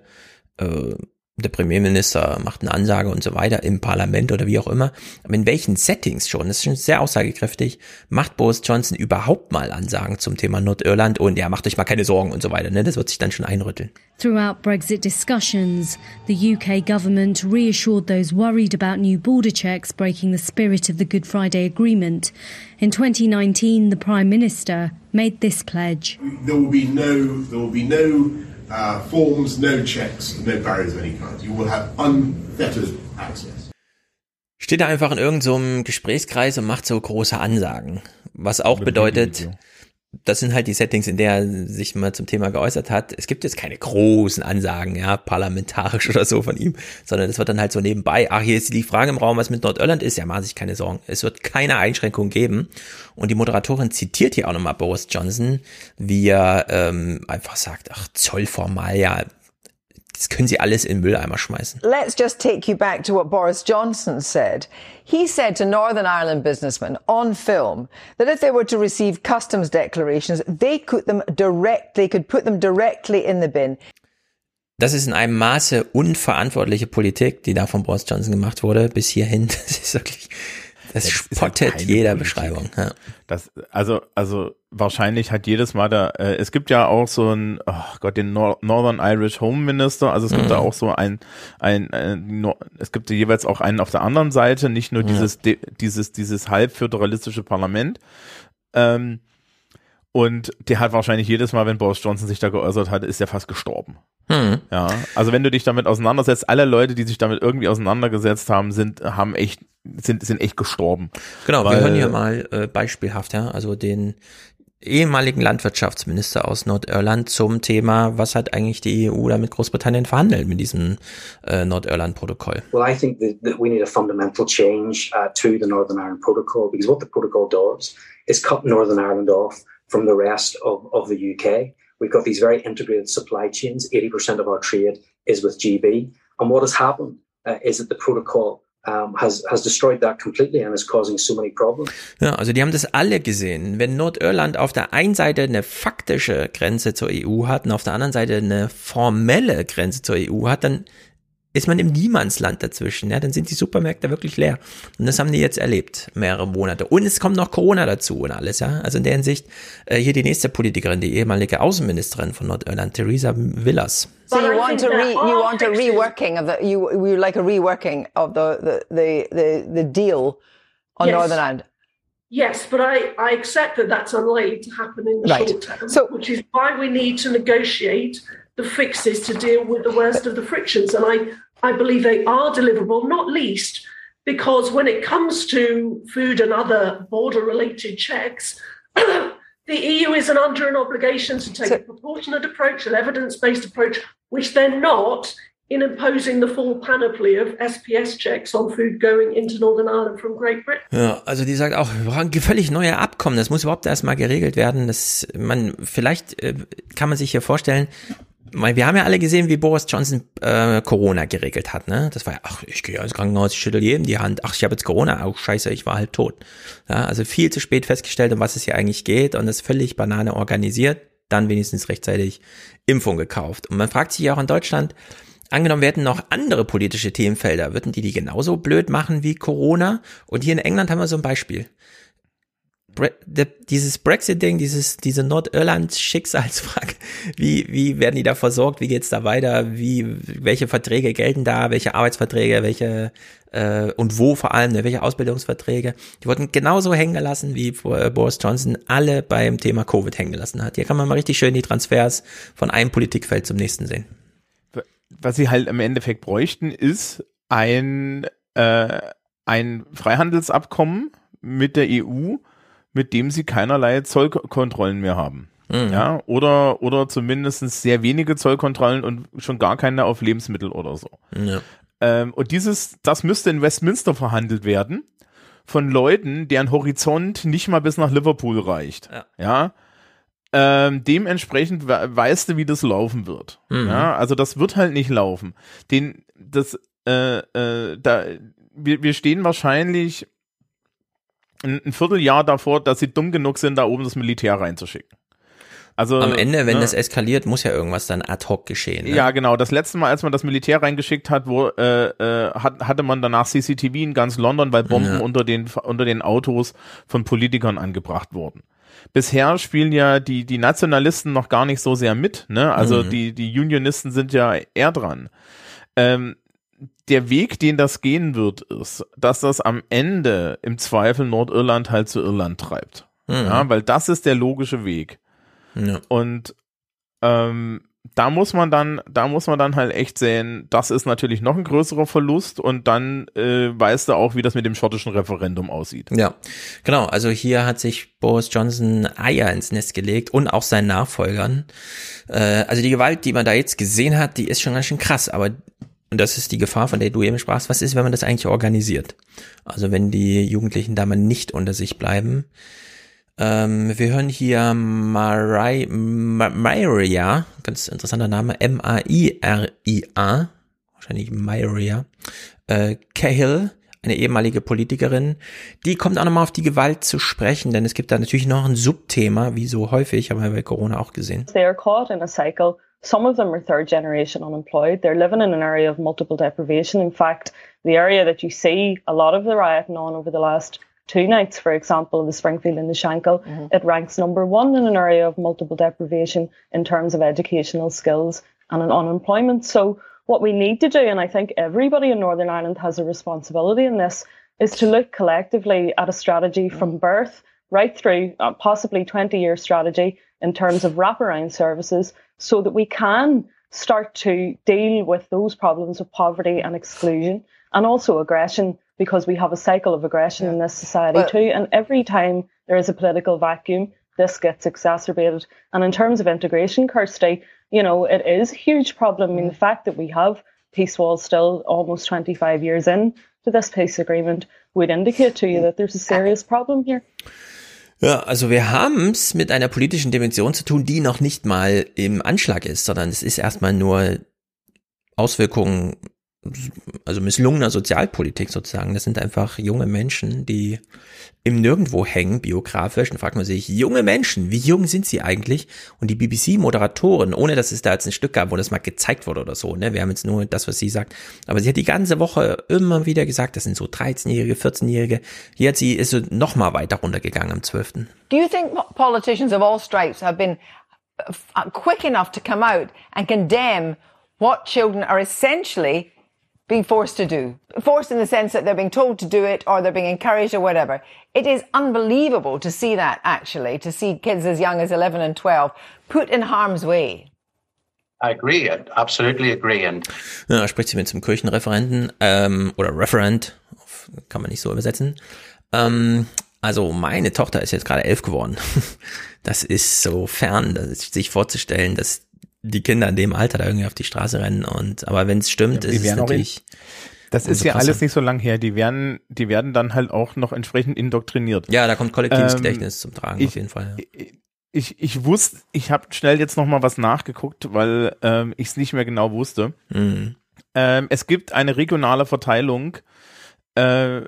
äh, der Premierminister macht eine Ansage und so weiter im Parlament oder wie auch immer. Aber in welchen Settings schon, das ist schon sehr aussagekräftig, macht Boris Johnson überhaupt mal Ansagen zum Thema Nordirland und ja, macht euch mal keine Sorgen und so weiter. Ne? Das wird sich dann schon einrütteln. Throughout Brexit discussions, the UK government reassured those worried about new border checks breaking the spirit of the Good Friday Agreement. In 2019, the Prime Minister made this pledge. There will be no, there will be no uh, forms, no checks, no barriers of any kind. You will have unfettered access. Steht da einfach in irgendeinem so Gesprächskreis und macht so große Ansagen. Was auch bedeutet, das sind halt die Settings, in der er sich mal zum Thema geäußert hat. Es gibt jetzt keine großen Ansagen, ja, parlamentarisch <laughs> oder so von ihm, sondern es wird dann halt so nebenbei, ach, hier ist die Frage im Raum, was mit Nordirland ist, ja, machen sich keine Sorgen. Es wird keine Einschränkung geben. Und die Moderatorin zitiert hier auch nochmal Boris Johnson, wie er ähm, einfach sagt, ach, Zollformalia, das können sie alles in den Mülleimer schmeißen. Let's just take you back to what Boris Johnson said. He said to Northern Ireland businessmen on film that if they were to receive customs declarations, they could them direct, they could put them directly in the bin. Das ist in einem Maße unverantwortliche Politik, die da von Boris Johnson gemacht wurde, bis hierhin. <laughs> Das ist wirklich, ist halt spottet keine jeder Politik. Beschreibung. Ja. Das, also, also wahrscheinlich hat jedes Mal da, äh, es gibt ja auch so ein, oh Gott, den Nor Northern Irish Home Minister, also es gibt Mhm. da auch so ein, ein, ein Nor- es gibt jeweils auch einen auf der anderen Seite, nicht nur Ja. dieses, dieses, dieses halb föderalistische Parlament. Ähm, und der hat wahrscheinlich jedes Mal, wenn Boris Johnson sich da geäußert hat, ist er fast gestorben. Hm. Ja, also wenn du dich damit auseinandersetzt, alle Leute, die sich damit irgendwie auseinandergesetzt haben, sind, haben echt, sind, sind echt gestorben. Genau, Weil- wir hören hier mal äh, beispielhaft, ja, also den ehemaligen Landwirtschaftsminister aus Nordirland zum Thema, was hat eigentlich die EU da mit Großbritannien verhandelt mit diesem äh, Nordirland-Protokoll. Well, I think that, that we need a fundamental change uh, to the Northern Ireland Protocol because what the protocol does is cut Northern Ireland off from the rest of, of the UK. We've got these very integrated supply chains. 80% of our trade is with GB. And what has happened uh, is that the protocol um, has, has destroyed that completely and is causing so many problems. Ja, also die haben das alle gesehen. Wenn Nordirland auf der einen Seite eine faktische Grenze zur EU hat und auf der anderen Seite eine formelle Grenze zur EU hat, dann ist man im Niemandsland dazwischen. Ja, dann sind die Supermärkte wirklich leer. Und das haben die jetzt erlebt, mehrere Monate. Und es kommt noch Corona dazu und alles, ja. Also in der Hinsicht, äh, hier die nächste Politikerin, die ehemalige Außenministerin von Nordirland, Theresa Willers. So you want a re, you want a reworking of the you you like a reworking of the the the the, deal on Yes. Northern Ireland. Yes, but I, I accept that that's unlikely to happen in the Right. short term, which is why we need to negotiate the fixes to deal with the worst of the frictions. And I, I believe they are deliverable, not least because when it comes to food and other border related checks, <clears throat> the EU isn't under an obligation to take a proportionate approach, an evidence based approach, which they're not in imposing the full panoply of SPS checks on food going into Northern Ireland from Great Britain. Ja, also die sagt auch, wir brauchen völlig neue Abkommen. Das muss überhaupt erstmal geregelt werden. Das, man, vielleicht äh, kann man sich hier vorstellen, weil wir haben ja alle gesehen, wie Boris Johnson äh, Corona geregelt hat. Ne? Das war ja, ach, ich gehe ins Krankenhaus, ich schüttel jedem die Hand. Ach, ich habe jetzt Corona. Oh, scheiße, ich war halb tot. Ja, also viel zu spät festgestellt, um was es hier eigentlich geht und das völlig Banane organisiert. Dann wenigstens rechtzeitig Impfung gekauft. Und man fragt sich ja auch in Deutschland, Angenommen, wir hätten noch andere politische Themenfelder, würden die die genauso blöd machen wie Corona? Und hier in England haben wir so ein Beispiel. Bre de, dieses Brexit-Ding, dieses, diese Nordirland-Schicksalsfrage, <laughs> wie, wie werden die da versorgt, wie geht's da weiter, wie, welche Verträge gelten da, welche Arbeitsverträge, welche, äh, und wo vor allem, ne, welche Ausbildungsverträge, die wurden genauso hängen gelassen, wie äh, Boris Johnson alle beim Thema Covid hängen gelassen hat. Hier kann man mal richtig schön die Transfers von einem Politikfeld zum nächsten sehen. Was sie halt im Endeffekt bräuchten, ist ein, äh, ein Freihandelsabkommen mit der EU, mit dem sie keinerlei Zollkontrollen mehr haben. Mhm. Ja, oder, oder zumindest sehr wenige Zollkontrollen und schon gar keine auf Lebensmittel oder so. Ja. Ähm, und dieses, das müsste in Westminster verhandelt werden von Leuten, deren Horizont nicht mal bis nach Liverpool reicht. Ja. ja? Ähm, dementsprechend we weißt du, wie das laufen wird. Mhm. Ja, also das wird halt nicht laufen. Den, das, äh, äh, da, wir, wir stehen wahrscheinlich ein, ein Vierteljahr davor, dass sie dumm genug sind, da oben das Militär reinzuschicken. Also, Am Ende, wenn ne? das eskaliert, muss ja irgendwas dann ad hoc geschehen. Ne? Ja, genau. Das letzte Mal, als man das Militär reingeschickt hat, wo, äh, äh, hat, hatte man danach CCTV in ganz London, weil Bomben Ja. unter, den, unter den Autos von Politikern angebracht wurden. Bisher spielen ja die, die Nationalisten noch gar nicht so sehr mit. Ne? Also Mhm. die, die Unionisten sind ja eher dran. Ähm, der Weg, den das gehen wird, ist, dass das am Ende im Zweifel Nordirland halt zu Irland treibt. Mhm. Ja, weil das ist der logische Weg. Ja. Und ähm, da muss man dann, da muss man dann halt echt sehen, das ist natürlich noch ein größerer Verlust und dann äh, weißt du auch, wie das mit dem schottischen Referendum aussieht. Ja, genau. Also hier hat sich Boris Johnson Eier ins Nest gelegt und auch seinen Nachfolgern. Äh, also die Gewalt, die man da jetzt gesehen hat, die ist schon ganz schön krass. Aber und das ist die Gefahr, von der du eben sprachst. Was ist, wenn man das eigentlich organisiert? Also wenn die Jugendlichen da mal nicht unter sich bleiben. Ähm, wir hören hier Marai, Ma- Maria, ganz interessanter Name, M-A-I-R-I-A, wahrscheinlich Maria, äh, Cahill, eine ehemalige Politikerin, die kommt auch nochmal auf die Gewalt zu sprechen, denn es gibt da natürlich noch ein Subthema, wie so häufig, haben wir bei Corona auch gesehen. They are caught in a cycle. Some of them are third generation unemployed. They're living in an area of multiple deprivation. In fact, the area that you see a lot of the rioting on over the last two nights, for example, the Springfield and the Shankill, it ranks number one in an area of multiple deprivation in terms of educational skills and an unemployment. So what we need to do, and I think everybody in Northern Ireland has a responsibility in this, is to look collectively at a strategy from birth right through uh, possibly 20 year strategy in terms of wraparound services so that we can start to deal with those problems of poverty and exclusion and also aggression because we have a cycle of aggression in this society Well- too. And every time there is a political vacuum, this gets exacerbated. And in terms of integration, Kirsty, you know, it is a huge problem. I mean, mm-hmm. the fact that we have peace walls still almost 25 years in to this peace agreement would indicate to you that there's a serious problem here. Ja, also wir haben es mit einer politischen Dimension zu tun, die noch nicht mal im Anschlag ist, sondern es ist erstmal nur Auswirkungen, also misslungener Sozialpolitik sozusagen. Das sind einfach junge Menschen, die im Nirgendwo hängen, biografisch. Dann fragt man sich, junge Menschen, wie jung sind sie eigentlich? Und die BBC-Moderatorin, ohne dass es da jetzt ein Stück gab, wo das mal gezeigt wurde oder so, ne? Wir haben jetzt nur das, was sie sagt. Aber sie hat die ganze Woche immer wieder gesagt, das sind so 13-Jährige, 14-Jährige. Hier hat sie, ist so noch mal weiter runtergegangen am 12. Do you think po- politicians of all stripes have been uh, quick enough to come out and condemn what children are essentially being forced to do? Forced in the sense that they're being told to do it or they're being encouraged or whatever. It is unbelievable to see that actually, to see kids as young as 11 and 12 put in harm's way. I agree. I absolutely agree. And Ja, da spricht sie mit zum Kirchenreferenten ähm, oder Referent, kann man nicht so übersetzen. Ähm, also meine Tochter ist jetzt gerade elf geworden. <laughs> Das ist so fern, das ist, sich vorzustellen, dass die Kinder in dem Alter da irgendwie auf die Straße rennen und aber wenn es stimmt, Ja, ist es natürlich. Das ist ja krasser. alles nicht so lang her. Die werden, die werden dann halt auch noch entsprechend indoktriniert. Ja, da kommt kollektives Ähm, Gedächtnis zum Tragen ich, auf jeden Fall. Ja. Ich, ich wusste, ich habe schnell jetzt noch mal was nachgeguckt, weil ähm, ich es nicht mehr genau wusste. Mhm. Ähm, es gibt eine regionale Verteilung äh,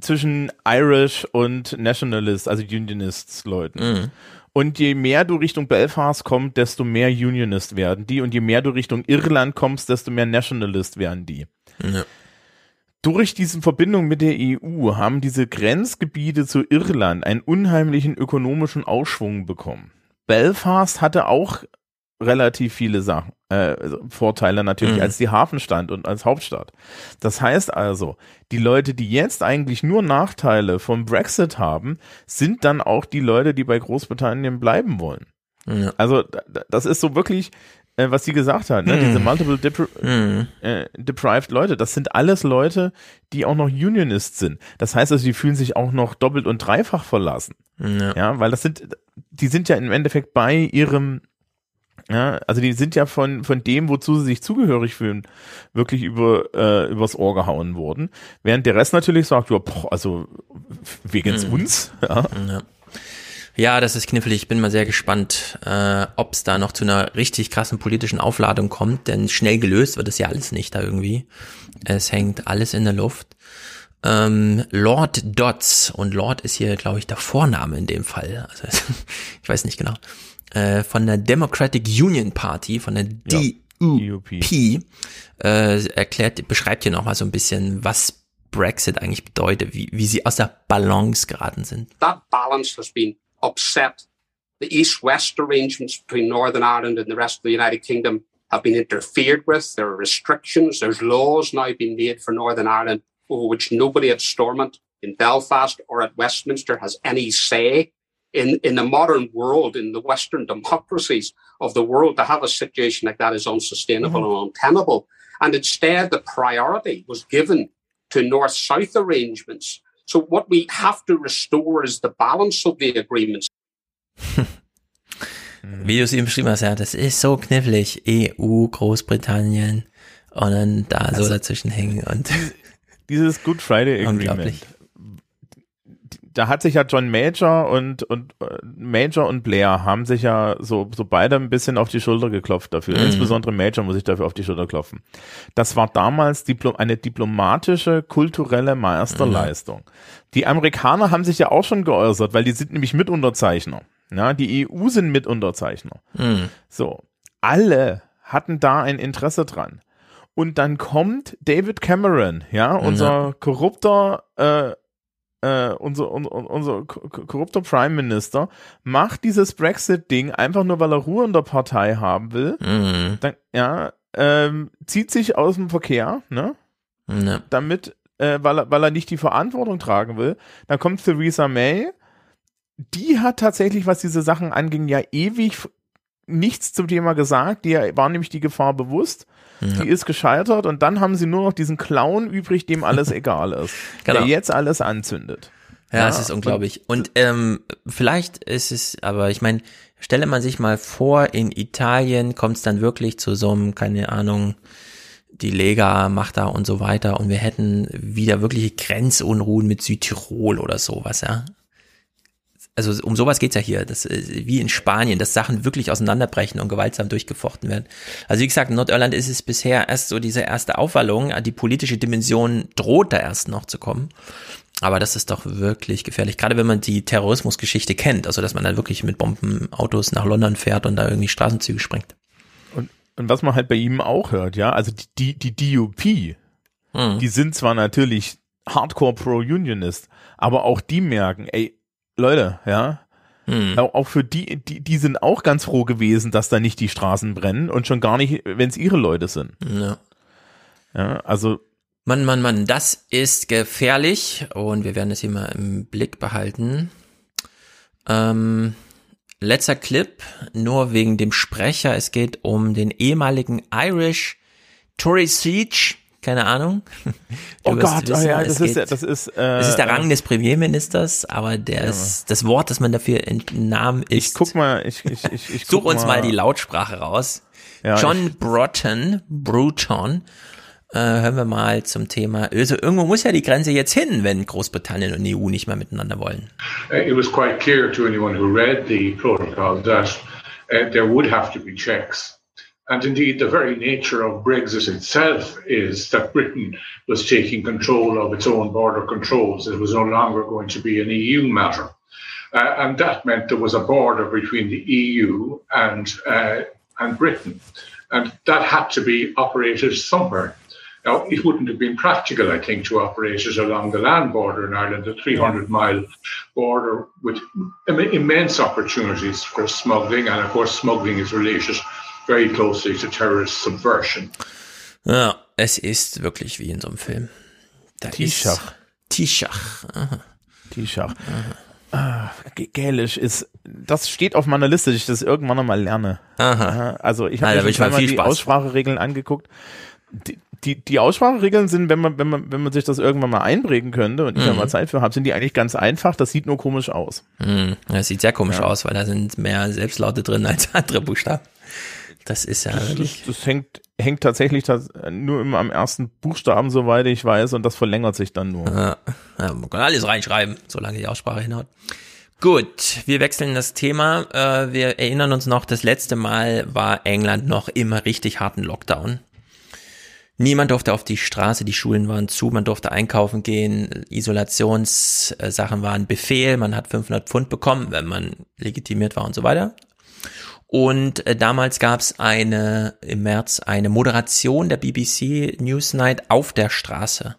zwischen Irish und Nationalists, also Unionists Leuten. Mhm. Und je mehr du Richtung Belfast kommst, desto mehr Unionist werden die. Und je mehr du Richtung Irland kommst, desto mehr Nationalist werden die. Ja. Durch diese Verbindung mit der EU haben diese Grenzgebiete zu Irland einen unheimlichen ökonomischen Aufschwung bekommen. Belfast hatte auch relativ viele Sachen, äh, Vorteile natürlich Mhm. als die Hafenstadt und als Hauptstadt. Das heißt also, die Leute, die jetzt eigentlich nur Nachteile vom Brexit haben, sind dann auch die Leute, die bei Großbritannien bleiben wollen. Ja. Also da- da- das ist so wirklich, äh, was sie gesagt hat, ne? Mhm. diese multiple depri Mhm. äh, deprived Leute, das sind alles Leute, die auch noch Unionist sind. Das heißt also, die fühlen sich auch noch doppelt und dreifach verlassen. Ja. Ja, weil das sind, die sind ja im Endeffekt bei ihrem, ja, also die sind ja von, von dem, wozu sie sich zugehörig fühlen, wirklich über, äh, übers Ohr gehauen worden. Während der Rest natürlich sagt, ja, boah, also wegen Mhm. uns, ja. Ja. Ja, das ist knifflig. Ich bin mal sehr gespannt, äh, ob es da noch zu einer richtig krassen politischen Aufladung kommt, denn schnell gelöst wird es ja alles nicht da irgendwie. Es hängt alles in der Luft. Ähm, Lord Dodds, und Lord ist hier, glaube ich, der Vorname in dem Fall. Also, <laughs> ich weiß nicht genau. Äh, von der Democratic Union Party, von der DUP, äh, erklärt, beschreibt hier nochmal so ein bisschen, was Brexit eigentlich bedeutet, wie, wie sie aus der Balance geraten sind. that balance has been upset. The east west arrangements between Northern Ireland and the rest of the United Kingdom have been interfered with. There are restrictions, there's laws now being made for Northern Ireland over which nobody at Stormont in Belfast or at Westminster has any say. In, in the modern world, in the Western democracies of the world, to have a situation like that is unsustainable mm-hmm. and untenable. And instead, the priority was given to north south arrangements. So, what we have to restore is the balance of the agreements. <laughs> Wie du es eben beschrieben hast, ja, das ist so knifflig. EU, Großbritannien und dann da so dazwischen hängen und Dieses Good Friday <laughs> Agreement. Unglaublich. Da hat sich ja John Major und, und äh, Major und Blair haben sich ja so, so beide ein bisschen auf die Schulter geklopft dafür. Mhm. Insbesondere Major muss ich dafür auf die Schulter klopfen. Das war damals Diplo eine diplomatische, kulturelle Meisterleistung. Die Amerikaner haben sich ja auch schon geäußert, weil die sind nämlich Mitunterzeichner. Ja, die EU sind Mitunterzeichner. Mhm. So, alle hatten da ein Interesse dran. Und dann kommt David Cameron, ja, unser korrupter, äh, äh, unser, un, un, unser ko- ko- korrupter Prime Minister, macht dieses Brexit-Ding einfach nur, weil er Ruhe in der Partei haben will. Mhm. Dann, ja, ähm, zieht sich aus dem Verkehr, ne? Ja. Damit, äh, weil, er, weil er nicht die Verantwortung tragen will. Dann kommt Theresa May. Die hat tatsächlich, was diese Sachen anging, ja ewig nichts zum Thema gesagt. Die war nämlich die Gefahr bewusst. Ja. Die ist gescheitert und dann haben sie nur noch diesen Clown übrig, dem alles <laughs> egal ist. Genau. Der jetzt alles anzündet. Ja, es ist unglaublich. Und ähm, vielleicht ist es, aber ich meine, stelle man sich mal vor, in Italien kommt es dann wirklich zu so einem, keine Ahnung, die Lega macht da und so weiter und wir hätten wieder wirkliche Grenzunruhen mit Südtirol oder sowas, ja. Also um sowas geht's ja hier, das ist wie in Spanien, dass Sachen wirklich auseinanderbrechen und gewaltsam durchgefochten werden. Also wie gesagt, in Nordirland ist es bisher erst so diese erste Aufwallung, die politische Dimension droht da erst noch zu kommen. Aber das ist doch wirklich gefährlich, gerade wenn man die Terrorismusgeschichte kennt, also dass man dann wirklich mit Bombenautos nach London fährt und da irgendwie Straßenzüge sprengt. Und, und was man halt bei ihm auch hört, ja, also die, die, die DUP, Mhm. die sind zwar natürlich Hardcore Pro-Unionist, aber auch die merken, ey, Leute, ja, Mhm. auch für die, die, die sind auch ganz froh gewesen, dass da nicht die Straßen brennen und schon gar nicht, wenn es ihre Leute sind. Ja. Ja, also Mann, Mann, Mann, das ist gefährlich und wir werden es hier mal im Blick behalten. Ähm, letzter Clip, nur wegen dem Sprecher. Es geht um den ehemaligen Irish Tory Siege. Keine Ahnung. Du Oh Gott, wissen, oh ja, es das ist, geht- das ist, äh, es ist der Rang äh, des Premierministers, aber der Ja. ist, das Wort, das man dafür entnahm, ist. Ich guck mal, ich, ich, ich, ich <laughs> Such uns mal die Lautsprache raus. Ja, John Broughton, Bruton, äh, hören wir mal zum Thema. Also irgendwo muss ja die Grenze jetzt hin, wenn Großbritannien und die EU nicht mehr miteinander wollen. Uh, it was quite clear to anyone who read the protocol that uh, there would have to be checks And indeed, the very nature of Brexit itself is that Britain was taking control of its own border controls. It was no longer going to be an EU matter. Uh, and that meant there was a border between the EU and, uh, and Britain. And that had to be operated somewhere. Now, it wouldn't have been practical, I think, to operate it along the land border in Ireland, a 300 mile border with immense opportunities for smuggling. And of course, smuggling is related very closely to terrorist subversion. Ja, es ist wirklich wie in so einem Film. Tischach. Tischach. Tischach. Ah, Gälisch ist, das steht auf meiner Liste, dass ich das irgendwann noch mal lerne. Aha. Also ich da habe mir schon mal die Spaß. Ausspracheregeln angeguckt. Die, die, die Ausspracheregeln sind, wenn man, wenn man, wenn man sich das irgendwann mal einprägen könnte und ich da Mhm. mal Zeit für habe, sind die eigentlich ganz einfach. Das sieht nur komisch aus. Hm, das sieht sehr komisch Ja. aus, weil da sind mehr Selbstlaute drin als andere Buchstaben. Das ist ja Das, wirklich. das, das hängt, hängt tatsächlich tats- nur immer am ersten Buchstaben, soweit ich weiß, und das verlängert sich dann nur. Ja, ja, man kann alles reinschreiben, solange die Aussprache hinhaut. Gut, wir wechseln das Thema. Äh, wir erinnern uns noch, das letzte Mal war England noch immer richtig harten Lockdown. Niemand durfte auf die Straße, die Schulen waren zu, man durfte einkaufen gehen, Isolationssachen waren Befehl, man hat 500 Pfund bekommen, wenn man legitimiert war und so weiter. Und äh, damals gab es eine im März eine Moderation der BBC Newsnight auf der Straße.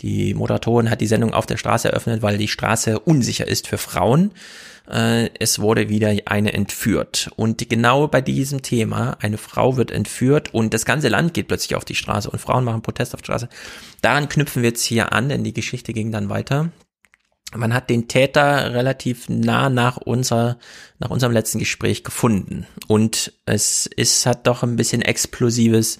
Die Moderatorin hat die Sendung auf der Straße eröffnet, weil die Straße unsicher ist für Frauen. Äh, es wurde wieder eine entführt. Und genau bei diesem Thema, eine Frau wird entführt und das ganze Land geht plötzlich auf die Straße und Frauen machen Protest auf die Straße. Daran knüpfen wir jetzt hier an, denn die Geschichte ging dann weiter. Man hat den Täter relativ nah nach unser, nach unserem letzten Gespräch gefunden. Und es ist, hat doch ein bisschen explosives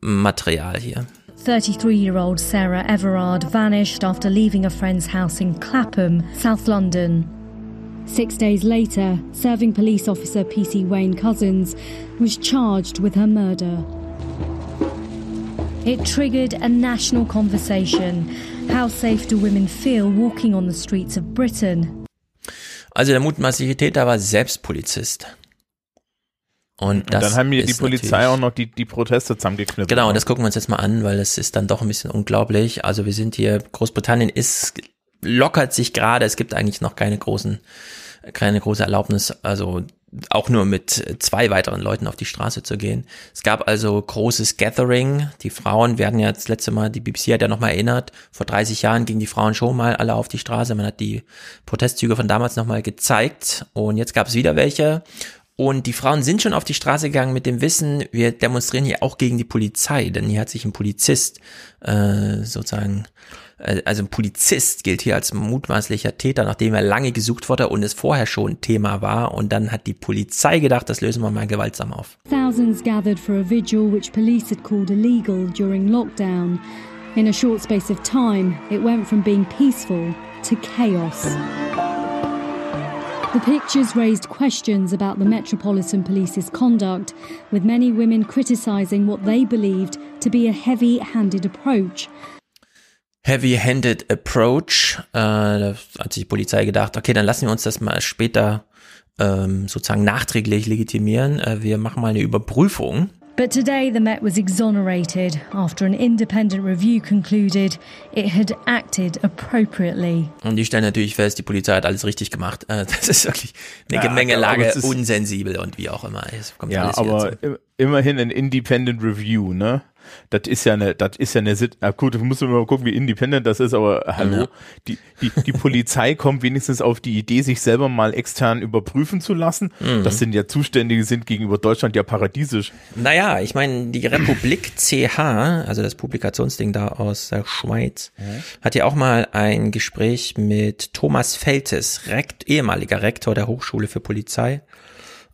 Material hier. 33-year-old Sarah Everard vanished after leaving a friend's house in Clapham, South London. Six days later, serving police officer PC Wayne Cousins was charged with her murder. It triggered a national conversation. How safe do women feel walking on the streets of Britain? Also der mutmaßliche Täter war selbst Polizist. Und, Und das dann haben mir die Polizei auch noch die, die Proteste zusammengeknüpft. Genau, und das gucken wir uns jetzt mal an, weil es ist dann doch ein bisschen unglaublich. Also wir sind hier, Großbritannien ist, lockert sich gerade, es gibt eigentlich noch keine großen, keine große Erlaubnis, also auch nur mit zwei weiteren Leuten auf die Straße zu gehen. Es gab also großes Gathering. Die Frauen werden ja das letzte Mal, die BBC hat ja nochmal erinnert, vor 30 Jahren gingen die Frauen schon mal alle auf die Straße. Man hat die Protestzüge von damals nochmal gezeigt und jetzt gab es wieder welche. Und die Frauen sind schon auf die Straße gegangen mit dem Wissen, wir demonstrieren hier auch gegen die Polizei, denn hier hat sich ein Polizist äh, sozusagen, also ein Polizist gilt hier als mutmaßlicher Täter, nachdem er lange gesucht wurde und es vorher schon Thema war. Und dann hat die Polizei gedacht, das lösen wir mal gewaltsam auf. Thousands gathered for a vigil which police had called illegal during lockdown. In a short space of time, it went from being peaceful to chaos. The pictures raised questions about the Metropolitan Police's conduct, with many women criticising what they believed to be a heavy handed approach. Heavy-handed approach. Äh, da hat sich die Polizei gedacht, okay, dann lassen wir uns das mal später ähm, sozusagen nachträglich legitimieren. Äh, wir machen mal eine Überprüfung. But today the Met was exonerated after an independent review concluded it had acted appropriately. Und die stellen natürlich fest, die Polizei hat alles richtig gemacht. Äh, das ist wirklich eine Ja, Gemengelage, unsensibel und wie auch immer. Es kommt Ja, aber zu. im- immerhin ein Independent Review, ne? Das ist ja eine, das ist ja eine, ah, gut, du musst mal gucken, wie independent das ist, aber hallo, Ja. die, die, die Polizei <laughs> kommt wenigstens auf die Idee, sich selber mal extern überprüfen zu lassen. Mhm. Das sind ja Zuständige, sind gegenüber Deutschland ja paradiesisch. Naja, ich meine, die Republik CH, also das Publikationsding da aus der Schweiz, hat ja auch mal ein Gespräch mit Thomas Feltes, Rekt, ehemaliger Rektor der Hochschule für Polizei.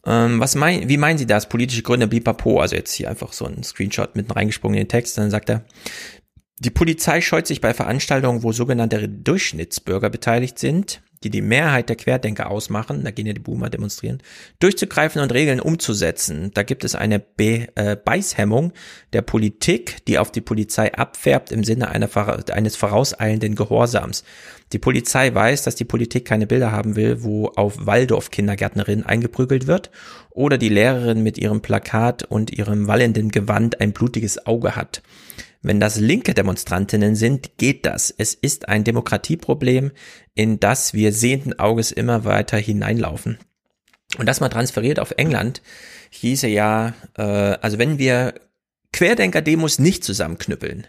Ähm, was mein, wie meinen Sie das? Politische Gründe, bipapo. Also jetzt hier einfach so ein Screenshot mitten reingesprungen in den Text. Dann sagt er, die Polizei scheut sich bei Veranstaltungen, wo sogenannte Durchschnittsbürger beteiligt sind, die die Mehrheit der Querdenker ausmachen, da gehen ja die Boomer demonstrieren, durchzugreifen und Regeln umzusetzen. Da gibt es eine Be äh, Beißhemmung der Politik, die auf die Polizei abfärbt im Sinne einer, eines vorauseilenden Gehorsams. Die Polizei weiß, dass die Politik keine Bilder haben will, wo auf Waldorf-Kindergärtnerin eingeprügelt wird oder die Lehrerin mit ihrem Plakat und ihrem wallenden Gewand ein blutiges Auge hat. Wenn das linke Demonstrantinnen sind, geht das. Es ist ein Demokratieproblem, in das wir sehenden Auges immer weiter hineinlaufen. Und das mal transferiert auf England hieße ja, äh, also wenn wir Querdenker-Demos nicht zusammenknüppeln,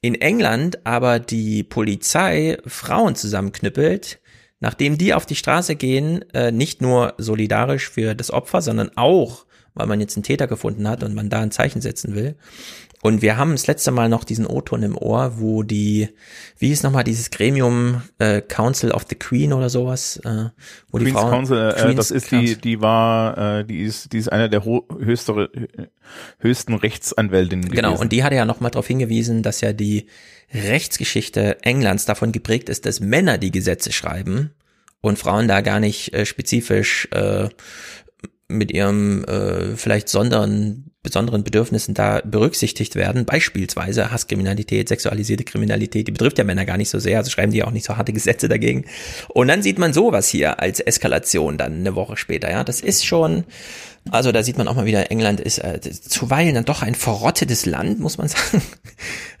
in England aber die Polizei Frauen zusammenknüppelt, nachdem die auf die Straße gehen, äh, nicht nur solidarisch für das Opfer, sondern auch, weil man jetzt einen Täter gefunden hat und man da ein Zeichen setzen will, und wir haben das letzte Mal noch diesen O-Ton im Ohr, wo die, wie hieß nochmal dieses Gremium äh, Council of the Queen oder sowas, äh, wo Queen's die Frauen, Council, äh, Queen's das ist die, die war, äh, die ist, die ist einer der höchstere, höchsten Rechtsanwältinnen Genau, gewesen. und die hatte ja nochmal darauf hingewiesen, dass ja die Rechtsgeschichte Englands davon geprägt ist, dass Männer die Gesetze schreiben und Frauen da gar nicht äh, spezifisch äh, mit ihrem äh, vielleicht sondern besonderen Bedürfnissen da berücksichtigt werden, beispielsweise Hasskriminalität, sexualisierte Kriminalität, die betrifft ja Männer gar nicht so sehr, also schreiben die auch nicht so harte Gesetze dagegen. Und dann sieht man sowas hier als Eskalation dann eine Woche später, ja, das ist schon, also da sieht man auch mal wieder, England ist äh, zuweilen dann doch ein verrottetes Land, muss man <laughs> sagen,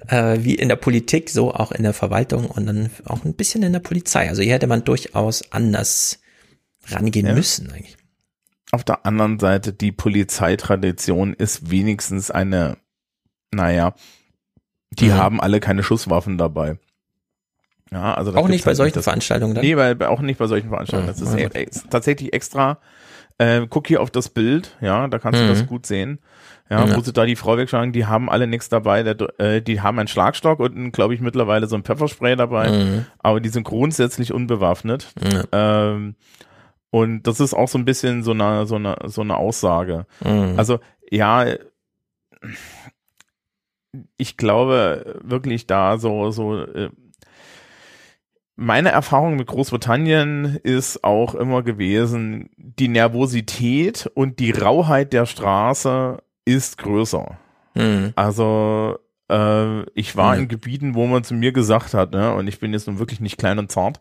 äh, wie in der Politik, so auch in der Verwaltung und dann auch ein bisschen in der Polizei. Also hier hätte man durchaus anders rangehen Ja. müssen eigentlich. Auf der anderen Seite, die Polizeitradition ist wenigstens eine, naja, die Mhm. haben alle keine Schusswaffen dabei. Ja, also Auch nicht bei halt solchen das- Veranstaltungen dann? Nee, bei, bei, auch nicht bei solchen Veranstaltungen. Ja, das ist, na e ex- tatsächlich extra. Äh, guck hier auf das Bild, ja, da kannst du Mhm. das gut sehen. Ja, Ja. wo sie da die Frau wegschlagen, die haben alle nichts dabei, der, äh, die haben einen Schlagstock und glaube ich mittlerweile so ein Pfefferspray dabei, Mhm. aber die sind grundsätzlich unbewaffnet. Ähm, und das ist auch so ein bisschen so eine, so eine, so eine Aussage. Mhm. Also, ja, ich glaube wirklich da so, so, äh, meine Erfahrung mit Großbritannien ist auch immer gewesen, die Nervosität und die Rauheit der Straße ist größer. Mhm. Also äh, ich war Mhm. in Gebieten, wo man zu mir gesagt hat, ne, und ich bin jetzt nun wirklich nicht klein und zart,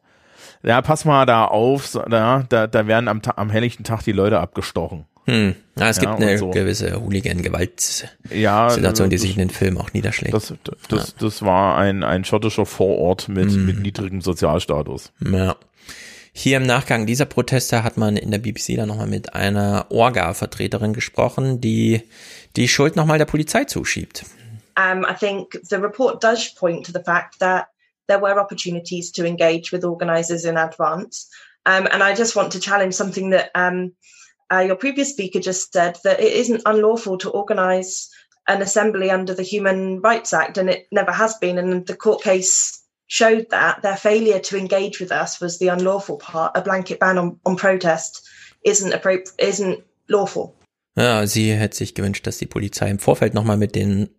ja, pass mal da auf, so, da, da, da werden am, am helllichten Tag die Leute abgestochen. Hm. Ja, es Ja, gibt eine so. gewisse Hooligan-Gewalt-Situation, Ja, die sich in den Filmen auch niederschlägt. Das, das, das war ein, ein schottischer Vorort mit, Mhm. mit niedrigem Sozialstatus. Ja. Hier im Nachgang dieser Proteste hat man in der BBC dann nochmal mit einer Orga-Vertreterin gesprochen, die die Schuld nochmal der Polizei zuschiebt. Um, I think the report does point to the fact that there were opportunities to engage with organisers in advance. Um, and I just want to challenge something that um, uh, your previous speaker just said that it isn't unlawful to organise an assembly under the Human Rights Act, and it never has been. And the court case showed that their failure to engage with us was the unlawful part. A blanket ban on, on protest isn't isn't lawful. Ja, sie hätte sich gewünscht, dass die Polizei im Vorfeld nochmal mit den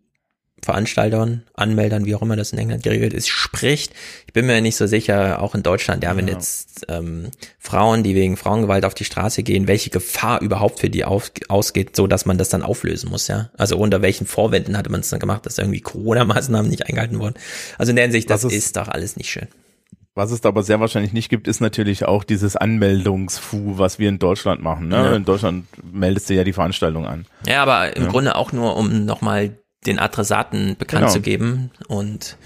Veranstaltern, Anmeldern, wie auch immer das in England geregelt ist, spricht. Ich bin mir nicht so sicher, auch in Deutschland, ja, wenn Ja. jetzt ähm, Frauen, die wegen Frauengewalt auf die Straße gehen, welche Gefahr überhaupt für die auf, ausgeht, so dass man das dann auflösen muss, ja. Also unter welchen Vorwänden hatte man es dann gemacht, dass irgendwie Corona-Maßnahmen nicht eingehalten wurden. Also in der Hinsicht, das ist, ist- doch alles nicht schön. Was es aber sehr wahrscheinlich nicht gibt, ist natürlich auch dieses Anmeldungsfu, was wir in Deutschland machen. Ne? Ja. In Deutschland meldest du ja die Veranstaltung an. Ja, aber im Ja. Grunde auch nur, um nochmal den Adressaten bekannt Genau. zu geben und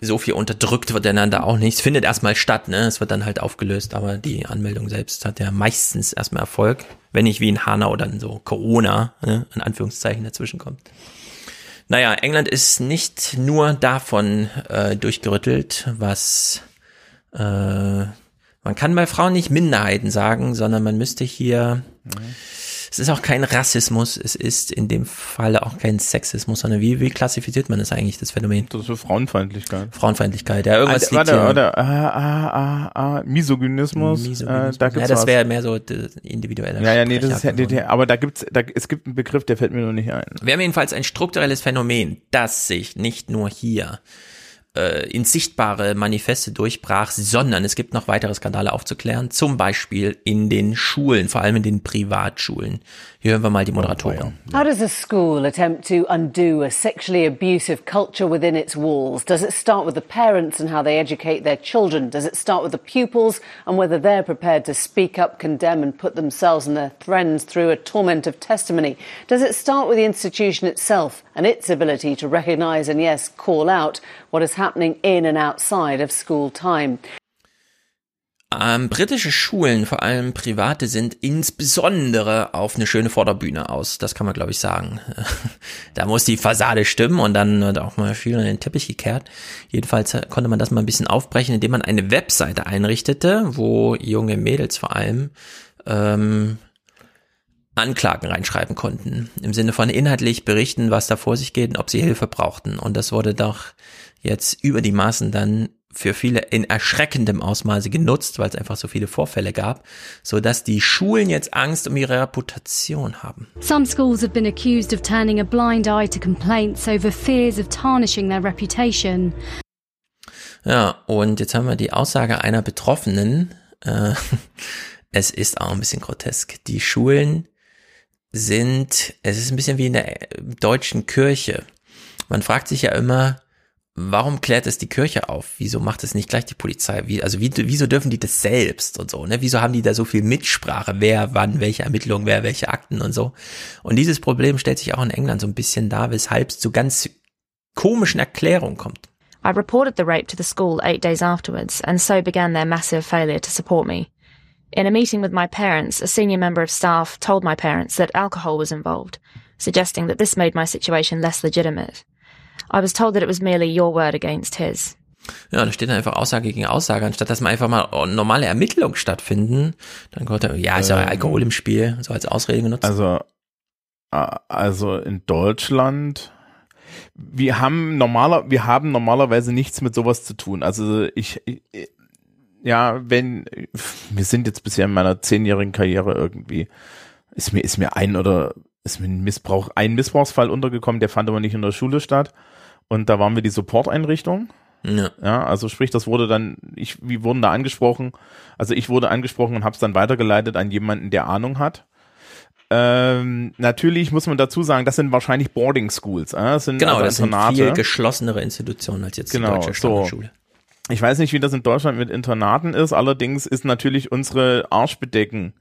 so viel unterdrückt wird dann da auch nicht. Es findet erstmal statt, ne? Es wird dann halt aufgelöst, aber die Anmeldung selbst hat ja meistens erstmal Erfolg, wenn nicht wie in Hanau dann so Corona, ne? in Anführungszeichen dazwischen kommt. Naja, England ist nicht nur davon äh, durchgerüttelt, was äh, man kann bei Frauen nicht Minderheiten sagen, sondern man müsste hier es ist auch kein Rassismus, es ist in dem Falle auch kein Sexismus, sondern wie, wie klassifiziert man das eigentlich, das Phänomen? Das ist Frauenfeindlichkeit. Frauenfeindlichkeit, ja, irgendwas ah, liegt warte, hier. warte, ah, ah, ah, ah, Misogynismus, Misogynismus. Äh, da gibt's ja, das wäre mehr so individueller Ja, ja, nee, das ist ja, aber da gibt's, da, es gibt einen Begriff, der fällt mir nur nicht ein. Wir haben jedenfalls ein strukturelles Phänomen, das sich nicht nur hier äh, ins sichtbare Manifeste durchbrach, sondern es gibt noch weitere Skandale aufzuklären, zum Beispiel in den Schulen, vor allem in den Privatschulen. Hier hören wir mal die Moderatorin. How does a school attempt to undo a sexually abusive culture within its walls? Does it start with the parents and how they educate their children? Does it start with the pupils and whether they're prepared to speak up, condemn and put themselves and their friends through a torment of testimony? Does it start with the institution itself and its ability to recognise and yes, call out what is happening in and outside of school time? Ähm, britische Schulen, vor allem private, sind insbesondere auf eine schöne Vorderbühne aus. Das kann man, glaube ich, sagen. <laughs> da muss die Fassade stimmen und dann wird auch mal viel in den Teppich gekehrt. Jedenfalls konnte man das mal ein bisschen aufbrechen, indem man eine Webseite einrichtete, wo junge Mädels vor allem ähm, Anklagen reinschreiben konnten. Im Sinne von inhaltlich berichten, was da vor sich geht und ob sie Hilfe brauchten. Und das wurde doch jetzt über die Maßen dann für viele in erschreckendem Ausmaße genutzt, weil es einfach so viele Vorfälle gab, so dass die Schulen jetzt Angst um ihre Reputation haben. Some schools have been accused of turning a blind eye to complaints over fears of tarnishing their reputation. Ja, und jetzt haben wir die Aussage einer Betroffenen. Äh, <laughs> es ist auch ein bisschen grotesk. Die Schulen sind, es ist ein bisschen wie in der deutschen Kirche. Man fragt sich ja immer, warum klärt es die Kirche auf? Wieso macht es nicht gleich die Polizei? Wie, also wie, wieso dürfen die das selbst und so? Ne? Wieso haben die da so viel Mitsprache? Wer, wann, welche Ermittlungen, wer, welche Akten und so? Und dieses Problem stellt sich auch in England so ein bisschen dar, weshalb es zu ganz komischen Erklärungen kommt. I reported the rape to the school eight days afterwards, and so began their massive failure to support me. In a meeting with my parents, a senior member of staff told my parents that alcohol was involved, suggesting that this made my situation less legitimate. I was told that it was merely your word against his. Ja, da steht dann einfach Aussage gegen Aussage, anstatt dass man einfach mal normale Ermittlungen stattfinden, dann kommt er, ja, ist ja ähm, Alkohol im Spiel, so als Ausrede genutzt. Also, also in Deutschland, wir haben normaler, wir haben normalerweise nichts mit sowas zu tun. Also ich, ich ja, wenn, wir sind jetzt bisher in meiner zehnjährigen Karriere irgendwie, ist mir, ist mir ein oder ist mir ein Missbrauch, ein Missbrauchsfall untergekommen, der fand aber nicht in der Schule statt. Und da waren wir die Support-Einrichtung. Ja. ja, also sprich, das wurde dann, ich, wir wurden da angesprochen, also ich wurde angesprochen und habe es dann weitergeleitet an jemanden, der Ahnung hat. Ähm, natürlich muss man dazu sagen, das sind wahrscheinlich Boarding Schools. Äh? Das sind genau, also das Internate. sind viel geschlossenere Institutionen als jetzt genau, die deutsche Standardschule. So. Ich weiß nicht, wie das in Deutschland mit Internaten ist, allerdings ist natürlich unsere Arschbedecken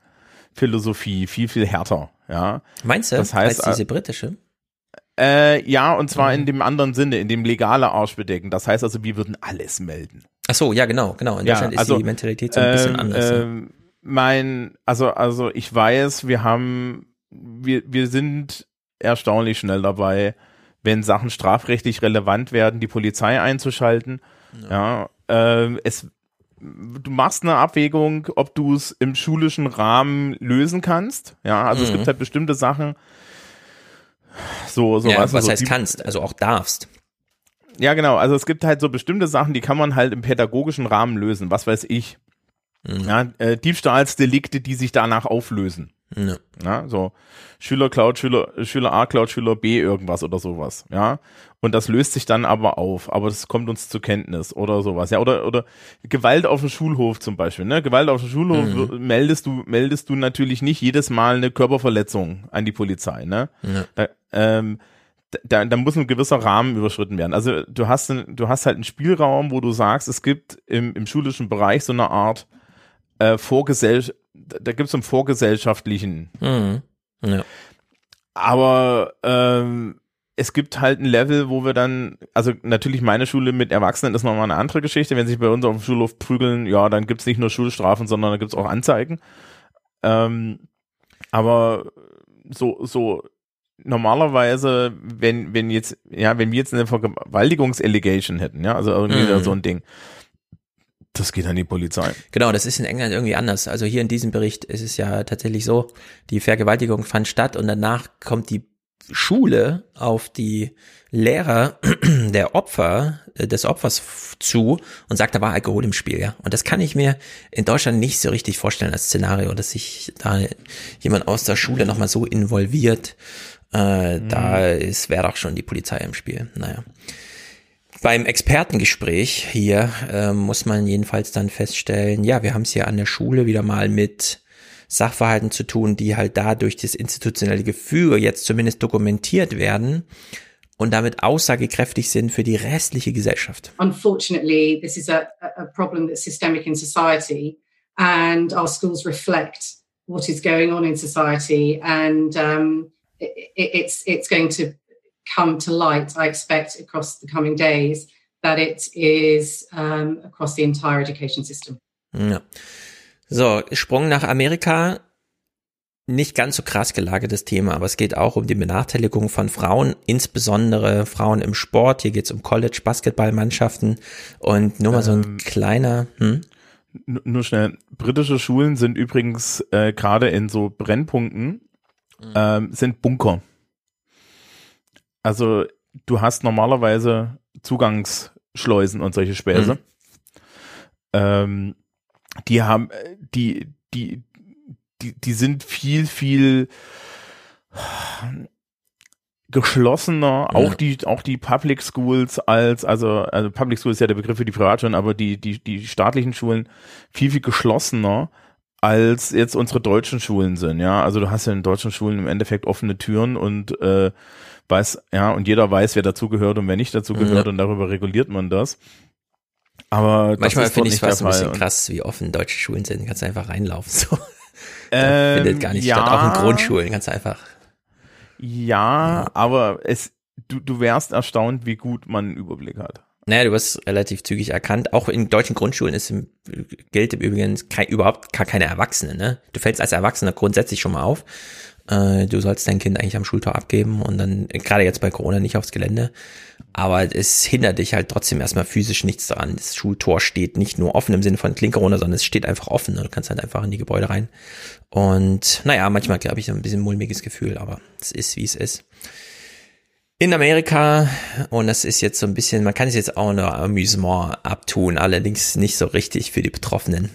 Philosophie viel, viel härter. Ja. Meinst du, das heißt, als diese britische? Äh, ja, und zwar mhm. in dem anderen Sinne, in dem legale Arschbedecken. Das heißt also, wir würden alles melden. Ach so, ja, genau, genau. In Deutschland ja, also, ist die Mentalität so ein bisschen ähm, anders. Ähm, mein, also, also ich weiß, wir haben, wir, wir sind erstaunlich schnell dabei, wenn Sachen strafrechtlich relevant werden, die Polizei einzuschalten. Ja, ja äh, es du machst eine Abwägung, ob du es im schulischen Rahmen lösen kannst. Ja, also mhm. es gibt halt bestimmte Sachen. So, so ja, was, was so heißt kannst, also auch darfst. Ja, genau. Also es gibt halt so bestimmte Sachen, die kann man halt im pädagogischen Rahmen lösen. Was weiß ich. Mhm. Ja, äh, Diebstahlsdelikte, die sich danach auflösen. Ja. ja. so Schüler klaut, Schüler, Schüler A klaut, Schüler B irgendwas oder sowas, ja. Und das löst sich dann aber auf, aber das kommt uns zur Kenntnis oder sowas, ja. Oder, oder Gewalt auf dem Schulhof zum Beispiel, ne? Gewalt auf dem Schulhof mhm. meldest du, meldest du natürlich nicht jedes Mal eine Körperverletzung an die Polizei, ne? Ja. Da, ähm, da, da muss ein gewisser Rahmen überschritten werden. Also du hast, du hast halt einen Spielraum, wo du sagst, es gibt im, im schulischen Bereich so eine Art äh, Vorgesellschaft, da gibt es einen vorgesellschaftlichen. Mhm. Ja. Aber ähm, es gibt halt ein Level, wo wir dann, also natürlich meine Schule mit Erwachsenen ist nochmal eine andere Geschichte. Wenn sich bei uns auf dem Schulhof prügeln, ja, dann gibt's nicht nur Schulstrafen, sondern da gibt's auch Anzeigen. Ähm, aber so, so normalerweise, wenn, wenn jetzt, ja, wenn wir jetzt eine Vergewaltigungsallegation hätten, ja, also irgendwie Mhm. so ein Ding, das geht an die Polizei. Genau, das ist in England irgendwie anders. Also hier in diesem Bericht ist es ja tatsächlich so, die Vergewaltigung fand statt und danach kommt die Schule auf die Lehrer <clears throat> der Opfer, äh, des Opfers zu und sagt, da war Alkohol im Spiel, ja. Und das kann ich mir in Deutschland nicht so richtig vorstellen als Szenario, dass sich da jemand aus der Schule nochmal so involviert. Äh, Mhm. Da ist, wäre auch schon die Polizei im Spiel. Naja. Beim Expertengespräch hier äh, muss man jedenfalls dann feststellen, ja, wir haben es hier an der Schule wieder mal mit Sachverhalten zu tun, die halt da durch das institutionelle Gefüge jetzt zumindest dokumentiert werden und damit aussagekräftig sind für die restliche Gesellschaft. Unfortunately, this is a, a problem that's systemic in society and our schools reflect what is going on in society and um, it, it's, it's going to come to light, I expect, across the coming days, that it is um, across the entire education system. Ja. So, Sprung nach Amerika. Nicht ganz so krass gelagertes Thema, aber es geht auch um die Benachteiligung von Frauen, insbesondere Frauen im Sport. Hier geht es um College-Basketballmannschaften und nur mal so ein ähm, kleiner. Hm? Nur schnell. Britische Schulen sind übrigens äh, gerade in so Brennpunkten, mhm. ähm, sind Bunker. Also du hast normalerweise Zugangsschleusen und solche Späße. Mhm. Ähm, die haben, die, die, die, die sind viel, viel geschlossener, ja. auch die, auch die Public Schools als, also, also Public Schools ist ja der Begriff für die Privatschulen, aber die, die, die staatlichen Schulen viel, viel geschlossener als jetzt unsere deutschen Schulen sind, ja. Also du hast ja in deutschen Schulen im Endeffekt offene Türen und äh, weiß, ja, und jeder weiß, wer dazugehört und wer nicht dazugehört ja. und darüber reguliert man das. Aber manchmal finde ich es fast ein bisschen krass, wie offen deutsche Schulen sind. Kannst einfach reinlaufen. So. Ähm, findet gar nicht ja, statt. Auch in Grundschulen ganz einfach. Ja, ja, aber es, du, du wärst erstaunt, wie gut man einen Überblick hat. Naja, du hast relativ zügig erkannt. Auch in deutschen Grundschulen ist im, gilt im Übrigen kein, überhaupt gar keine Erwachsene. Ne? Du fällst als Erwachsener grundsätzlich schon mal auf. Äh, du sollst dein Kind eigentlich am Schultor abgeben und dann, gerade jetzt bei Corona, nicht aufs Gelände. Aber es hindert dich halt trotzdem erstmal physisch nichts daran. Das Schultor steht nicht nur offen im Sinne von Klinkerona, sondern es steht einfach offen. Du kannst halt einfach in die Gebäude rein. Und naja, manchmal glaube ich ein bisschen mulmiges Gefühl, aber es ist, wie es ist. In Amerika, und das ist jetzt so ein bisschen, man kann es jetzt auch nur Amüsement abtun, allerdings nicht so richtig für die Betroffenen.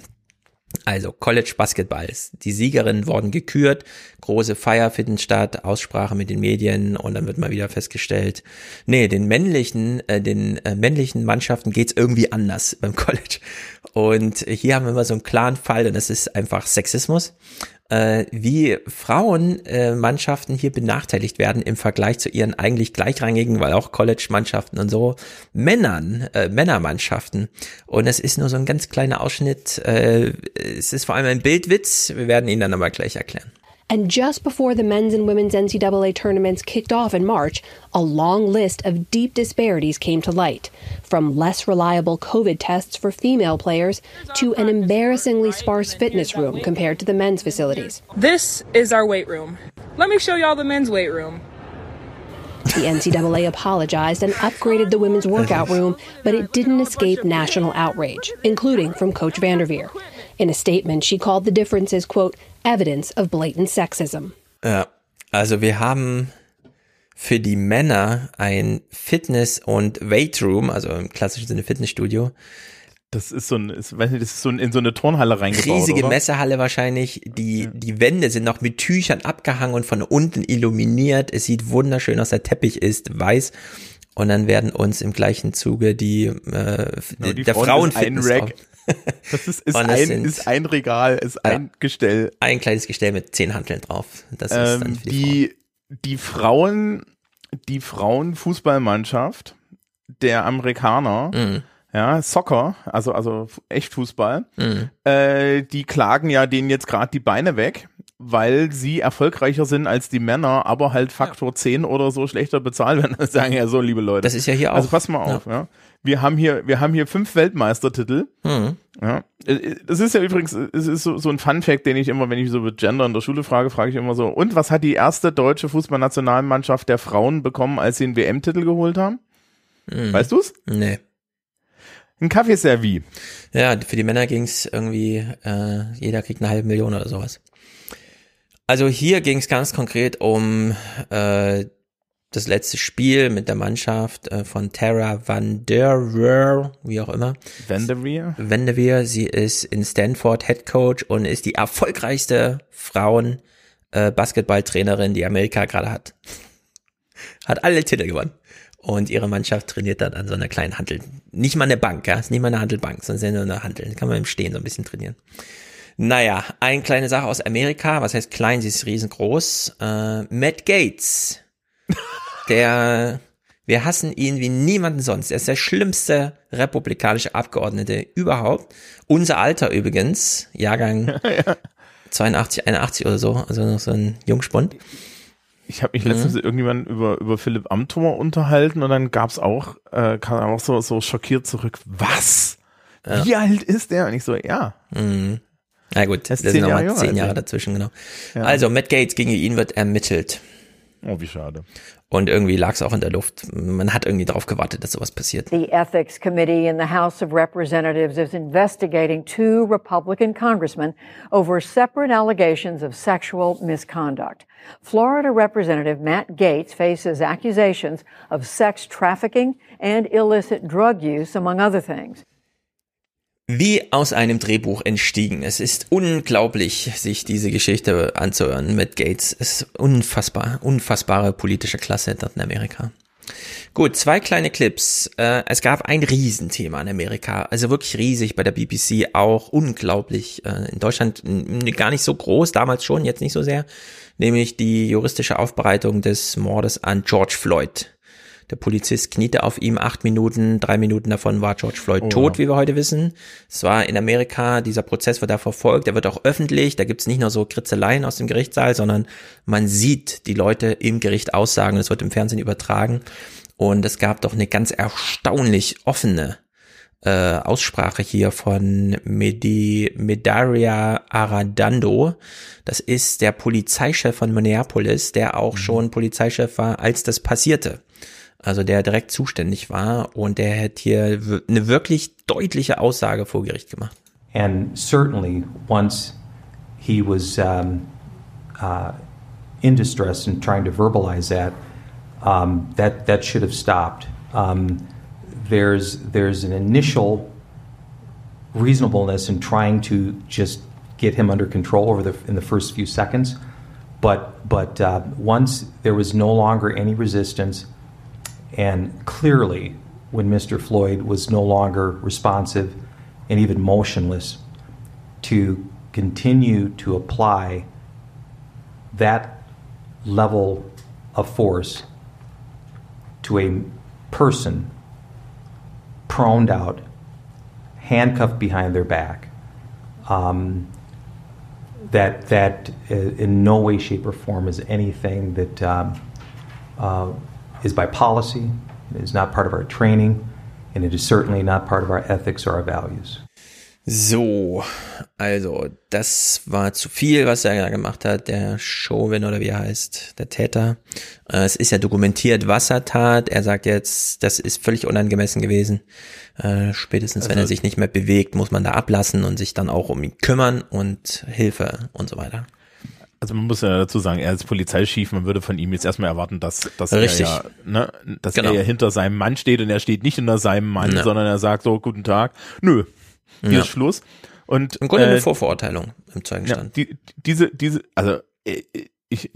Also College Basketballs. Die Siegerinnen wurden gekürt, große Feier finden statt, Aussprache mit den Medien und dann wird mal wieder festgestellt, nee, den männlichen, äh, den äh, männlichen Mannschaften geht's irgendwie anders beim <laughs> College. Und hier haben wir mal so einen klaren Fall und das ist einfach Sexismus äh, wie Frauenmannschaften äh, hier benachteiligt werden im Vergleich zu ihren eigentlich gleichrangigen, weil auch College-Mannschaften und so, Männern, äh, Männermannschaften. Und es ist nur so ein ganz kleiner Ausschnitt. Äh, es ist vor allem ein Bildwitz. Wir werden ihn dann aber gleich erklären. And just before the men's and women's NCAA tournaments kicked off in March, a long list of deep disparities came to light. From less reliable COVID tests for female players to an embarrassingly sparse fitness room compared to the men's facilities. This is our weight room. Let me show y'all the men's weight room. The NCAA apologized and upgraded the women's workout room, but it didn't escape national outrage, including from Coach Vanderveer. In a statement, she called the differences, quote, evidence of blatant sexism. Ja, also wir haben für die Männer ein Fitness- und Weightroom, also im klassischen Sinne Fitnessstudio. Das ist so ein, ist, weiß nicht, das ist so ein, in so eine Turnhalle reingebaut. Riesige oder? Messehalle wahrscheinlich. Die, ja. die Wände sind noch mit Tüchern abgehangen und von unten illuminiert. Es sieht wunderschön aus. Der Teppich ist weiß. Und dann werden uns im gleichen Zuge die, äh, genau, die der Frauenfitness das ist, ist, ein, ist ein Regal, ist ja, ein Gestell. Ein kleines Gestell mit zehn Hanteln drauf. Das ist ähm, dann für die, die, die Frauen, die Frauenfußballmannschaft der Amerikaner, mhm. ja, Soccer, also, also echt Fußball, mhm. äh, die klagen ja denen jetzt gerade die Beine weg weil sie erfolgreicher sind als die Männer, aber halt Faktor ja. 10 oder so schlechter bezahlt werden. <laughs> Das sagen ja so, liebe Leute. Das ist ja hier also auch. Also pass mal auf, ja. ja wir haben hier, wir haben hier fünf Weltmeistertitel. Mhm. Ja. Das ist ja übrigens, es ist so, so ein Fun-Fact, den ich immer, wenn ich so mit Gender in der Schule frage, frage ich immer so, und was hat die erste deutsche Fußballnationalmannschaft der Frauen bekommen, als sie einen WM-Titel geholt haben? Mhm. Weißt du's? Nee. Ein Kaffeeservie. Ja, für die Männer ging's irgendwie, äh, jeder kriegt eine halbe Million oder sowas. Also hier ging's ganz konkret um äh, das letzte Spiel mit der Mannschaft äh, von Tara Van der Weer, wie auch immer. Van der Weer? Van der Weer, sie ist in Stanford Head Coach und ist die erfolgreichste Frauen äh, Basketballtrainerin, die Amerika gerade hat. hat alle Titel gewonnen. und ihre Mannschaft trainiert dann an so einer kleinen Handel. Nicht mal eine Bank, ja, ist nicht mal eine Handelbank, sondern nur eine Handel. Kann man im Stehen so ein bisschen trainieren. Naja, eine kleine Sache aus Amerika, was heißt klein, sie ist riesengroß. Äh, Matt Gates, <laughs> der, wir hassen ihn wie niemanden sonst. Er ist der schlimmste republikanische Abgeordnete überhaupt. Unser Alter übrigens, Jahrgang <laughs> ja. 82, 81 oder so, also noch so ein Jungspund. Ich habe mich letztens mhm. irgendjemand über über Philipp Amthor unterhalten und dann gab's auch äh, kam auch so so schockiert zurück. Was? Ja. Wie alt ist der? Und ich so, ja. Mhm. Na gut, das sind nochmal zehn Jahre dazwischen, genau. Ja. Also, Matt Gates, gegen ihn wird ermittelt. Oh, wie schade. Und irgendwie lag es auch in der Luft. Man hat irgendwie darauf gewartet, dass sowas passiert. The Ethics Committee in the House of Representatives is investigating two Republican congressmen over separate allegations of sexual misconduct. Florida Representative Matt Gates faces accusations of sex trafficking and illicit drug use, among other things. Wie aus einem Drehbuch entstiegen. Es ist unglaublich, sich diese Geschichte anzuhören mit Gates. Es ist unfassbar, unfassbare politische Klasse dort in Amerika. Gut, zwei kleine Clips. Äh, es gab ein Riesenthema in Amerika, also wirklich riesig bei der BBC, auch unglaublich. Äh, in Deutschland gar nicht so groß, damals schon, jetzt nicht so sehr, nämlich die juristische Aufbereitung des Mordes an George Floyd. Der Polizist kniete auf ihm acht Minuten, drei Minuten davon war George Floyd oh, tot, wie wir heute wissen. Es war in Amerika, dieser Prozess wird da verfolgt, der wird auch öffentlich, da gibt's nicht nur so Kritzeleien aus dem Gerichtssaal, sondern man sieht die Leute im Gericht aussagen, es wird im Fernsehen übertragen. Und es gab doch eine ganz erstaunlich offene äh, Aussprache hier von Medi Medaria Aradando. Das ist der Polizeichef von Minneapolis, der auch mhm. schon Polizeichef war, als das passierte also der direkt zuständig war und der hat hier eine wirklich deutliche Aussage vor Gericht gemacht. And certainly once he was um, uh, in distress and trying to verbalize that, um, that that should have stopped. Um, there's there's an initial reasonableness in trying to just get him under control over the in the first few seconds, but but uh, once there was no longer any resistance, And clearly, when Mr. Floyd was no longer responsive and even motionless, to continue to apply that level of force to a person proned out, handcuffed behind their back, um, that that uh, in no way, shape, or form is anything that um, uh, is by policy, it is not part of our training, and it is certainly not part of our ethics or our values. So, also, das war zu viel, was er da gemacht hat, der Chauvin oder wie er heißt, der Täter. Äh, es ist ja dokumentiert, was er tat. Er sagt jetzt, das ist völlig unangemessen gewesen. Äh, spätestens, also, wenn er sich nicht mehr bewegt, muss man da ablassen und sich dann auch um ihn kümmern und Hilfe und so weiter. Also man muss ja dazu sagen, er ist Polizeichef, man würde von ihm jetzt erstmal erwarten, dass, dass Richtig. er ja, ne, dass genau. er ja hinter seinem Mann steht und er steht nicht hinter seinem Mann, ja. sondern er sagt so, guten Tag, nö, hier ja. ist Schluss. Und im Grunde äh, eine Vorverurteilung im Zeugenstand. Ja, die, diese, diese, also äh, ich,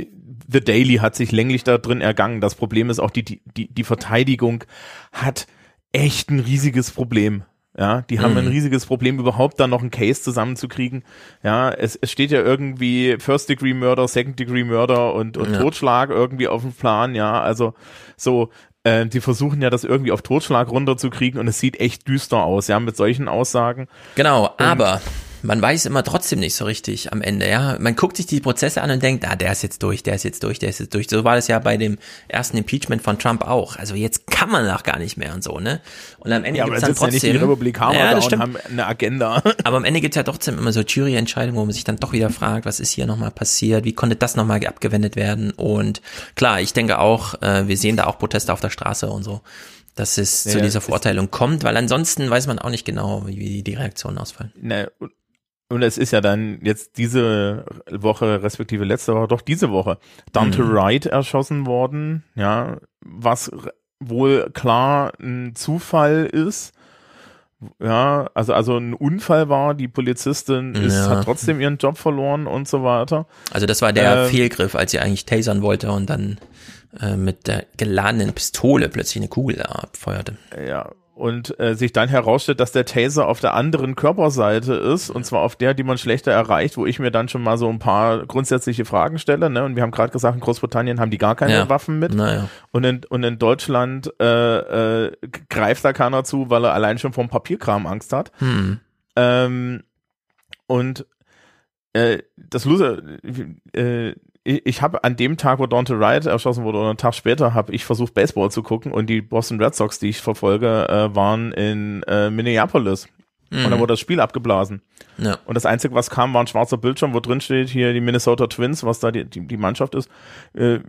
The Daily hat sich länglich da drin ergangen. Das Problem ist auch, die, die, die Verteidigung hat echt ein riesiges Problem. Ja, die haben mhm. ein riesiges Problem, überhaupt dann noch einen Case zusammenzukriegen. Ja, es, es steht ja irgendwie First Degree Murder, Second Degree Murder und, und ja. Totschlag irgendwie auf dem Plan. Ja, also so, äh, die versuchen ja das irgendwie auf Totschlag runterzukriegen und es sieht echt düster aus, ja, mit solchen Aussagen. Genau, und aber man weiß immer trotzdem nicht so richtig am Ende, ja. Man guckt sich die Prozesse an und denkt, ah, der ist jetzt durch, der ist jetzt durch, der ist jetzt durch. So war das ja bei dem ersten Impeachment von Trump auch. Also jetzt kann man auch gar nicht mehr und so, ne? Und am Ende ja, gibt's dann trotzdem. Ja nicht die Republikaner ja, da und haben eine Agenda. <laughs> Aber am Ende gibt's ja trotzdem immer so Juryentscheidungen, wo man sich dann doch wieder fragt, was ist hier nochmal passiert, wie konnte das nochmal abgewendet werden? Und klar, ich denke auch, äh, wir sehen da auch Proteste auf der Straße und so dass es ja, zu dieser Verurteilung kommt, weil ansonsten weiß man auch nicht genau, wie die Reaktionen ausfallen. Ne, und es ist ja dann jetzt diese Woche, respektive letzte Woche, doch diese Woche, Dante mhm. Wright erschossen worden, ja, was wohl klar ein Zufall ist. Ja, also, also ein Unfall war, die Polizistin ist, ja. hat trotzdem ihren Job verloren und so weiter. Also das war der ähm, Fehlgriff, als sie eigentlich tasern wollte und dann äh, mit der geladenen Pistole plötzlich eine Kugel abfeuerte. Ja, und äh, sich dann herausstellt, dass der Taser auf der anderen Körperseite ist und zwar auf der, die man schlechter erreicht, wo ich mir dann schon mal so ein paar grundsätzliche Fragen stelle. Ne? Und wir haben gerade gesagt, in Großbritannien haben die gar keine Ja. Waffen mit Naja. und in, und in Deutschland äh, äh, greift da keiner zu, weil er allein schon vom Papierkram Angst hat. Hm. Ähm, und äh, das Loser, äh, ich, ich habe an dem Tag, wo Dante Wright erschossen wurde, oder einen Tag später, habe ich versucht, Baseball zu gucken und die Boston Red Sox, die ich verfolge, äh, waren in äh, Minneapolis. Mhm. Und da wurde das Spiel abgeblasen. Ja. Und das Einzige, was kam, war ein schwarzer Bildschirm, wo drin steht, hier die Minnesota Twins, was da die, die, die Mannschaft ist. Äh,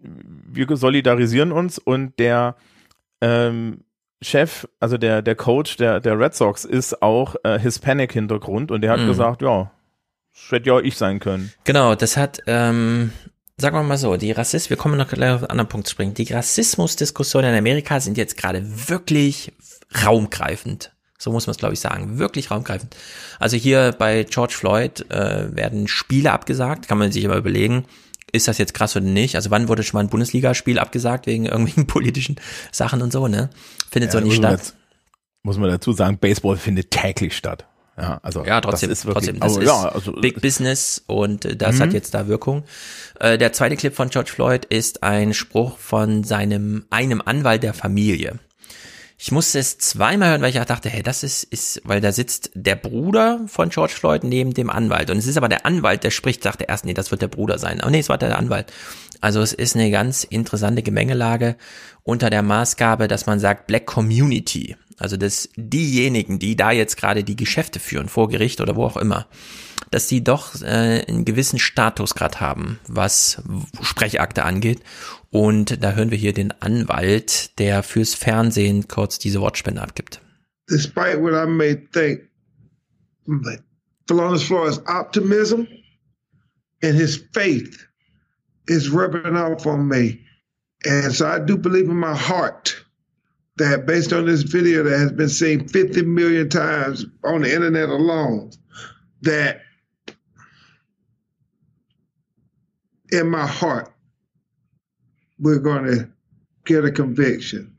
wir solidarisieren uns und der ähm, Chef, also der, der Coach der, der Red Sox ist auch äh, Hispanic-Hintergrund und der hat Mhm. gesagt, ja, das hätte ja auch ich sein können. Genau, das hat, ähm, sagen wir mal so, die Rassist, wir kommen noch gleich auf einen anderen Punkt zu springen. Die Rassismusdiskussionen in Amerika sind jetzt gerade wirklich raumgreifend. So muss man es, glaube ich, sagen. Wirklich raumgreifend. Also hier bei George Floyd äh, werden Spiele abgesagt, kann man sich aber überlegen, ist das jetzt krass oder nicht? Also wann wurde schon mal ein Bundesligaspiel abgesagt wegen <laughs> irgendwelchen politischen Sachen und so, ne? Findet so Ja, nicht muss man statt. jetzt- Muss man dazu sagen, Baseball findet täglich statt. Ja, also Ja, trotzdem, das ist wirklich, trotzdem, das aber ist ja, also, Big Business und äh, das Mhm. hat jetzt da Wirkung. Äh, der zweite Clip von George Floyd ist ein Spruch von seinem, einem Anwalt der Familie. Ich musste es zweimal hören, weil ich dachte, hey, das ist, ist, weil da sitzt der Bruder von George Floyd neben dem Anwalt. Und es ist aber der Anwalt, der spricht, dachte erst, nee, das wird der Bruder sein. Aber nee, es war der Anwalt. Also es ist eine ganz interessante Gemengelage unter der Maßgabe, dass man sagt, Black Community. Also dass diejenigen, die da jetzt gerade die Geschäfte führen, vor Gericht oder wo auch immer, dass die doch äh, einen gewissen Statusgrad haben, was Sprechakte angeht. Und da hören wir hier den Anwalt, der fürs Fernsehen kurz diese Wortspende abgibt. despite what I may think, but Thelonious Floyd's optimism and his faith is rubbing off on me. And so I do believe in my heart that based on this video that has been seen 50 million times on the internet alone, that in my heart, we're going to get a conviction.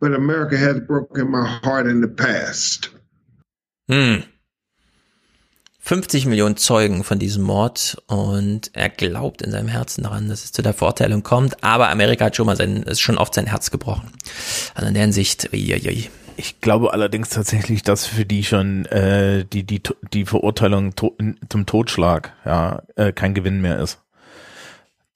But America has broken my heart in the past. Hm. 50 Millionen Zeugen von diesem Mord und er glaubt in seinem Herzen daran, dass es zu der Verurteilung kommt, aber Amerika hat schon mal sein, ist schon oft sein Herz gebrochen. Also in der Hinsicht, uiuiui. Ich glaube allerdings tatsächlich, dass für die schon äh, die die die Verurteilung to zum Totschlag ja äh, kein Gewinn mehr ist.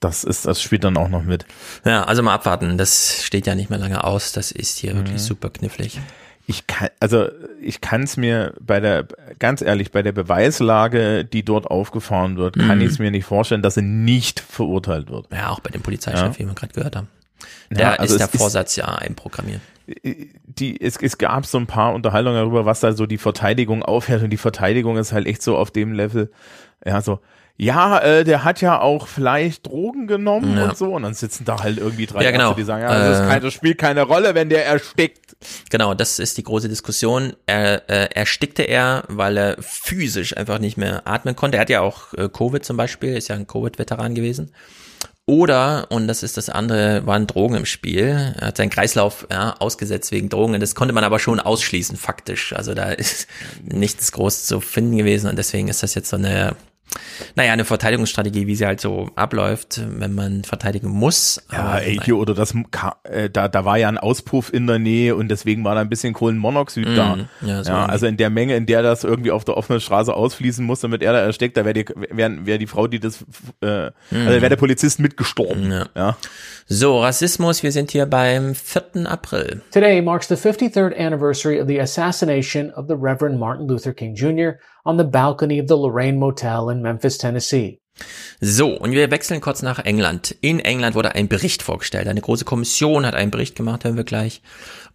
Das ist das spielt dann auch noch mit. Ja, also mal abwarten. Das steht ja nicht mehr lange aus. Das ist hier Mhm. wirklich super knifflig. Ich kann also ich kann es mir bei der ganz ehrlich bei der Beweislage, die dort aufgefahren wird, kann Mhm. ich es mir nicht vorstellen, dass er nicht verurteilt wird. Ja, auch bei dem Polizeichef, Ja. wie wir gerade gehört haben. Ja, Da also ist der es ist- Vorsatz ja einprogrammiert. die, es, es gab so ein paar Unterhaltungen darüber, was da so die Verteidigung aufhält und die Verteidigung ist halt echt so auf dem Level, ja, so, ja, äh, der hat ja auch vielleicht Drogen genommen Ja. und so und dann sitzen da halt irgendwie drei Ja, genau. Ärzte, die sagen, ja, das, ist Äh, kein, das spielt keine Rolle, wenn der erstickt. Genau, das ist die große Diskussion. Er, äh, erstickte er, weil er physisch einfach nicht mehr atmen konnte. Er hat ja auch äh, Covid zum Beispiel, ist ja ein Covid-Veteran gewesen. Oder, und das ist das andere, waren Drogen im Spiel. Er hat seinen Kreislauf ja, ausgesetzt wegen Drogen. Das konnte man aber schon ausschließen, faktisch. Also da ist <laughs> nichts groß zu finden gewesen und deswegen ist das jetzt so eine, naja, eine Verteidigungsstrategie, wie sie halt so abläuft, wenn man verteidigen muss. Ja, ey, hier, oder das, äh, da, da war ja ein Auspuff in der Nähe und deswegen war da ein bisschen Kohlenmonoxid da. Mhm. Ja, so ja, also in der Menge, in der das irgendwie auf der offenen Straße ausfließen muss, damit er da erstickt, da wäre die, wär, wär die Frau, die das, äh, Mhm. also wäre der Polizist mitgestorben. Ja. ja. So, Rassismus, wir sind hier beim 4. April. Today marks the 53rd anniversary of the assassination of the Reverend Martin Luther King Jr. on the balcony of the Lorraine Motel in Memphis, Tennessee. So, und wir wechseln kurz nach England. In England wurde ein Bericht vorgestellt. Eine große Kommission hat einen Bericht gemacht, hören wir gleich.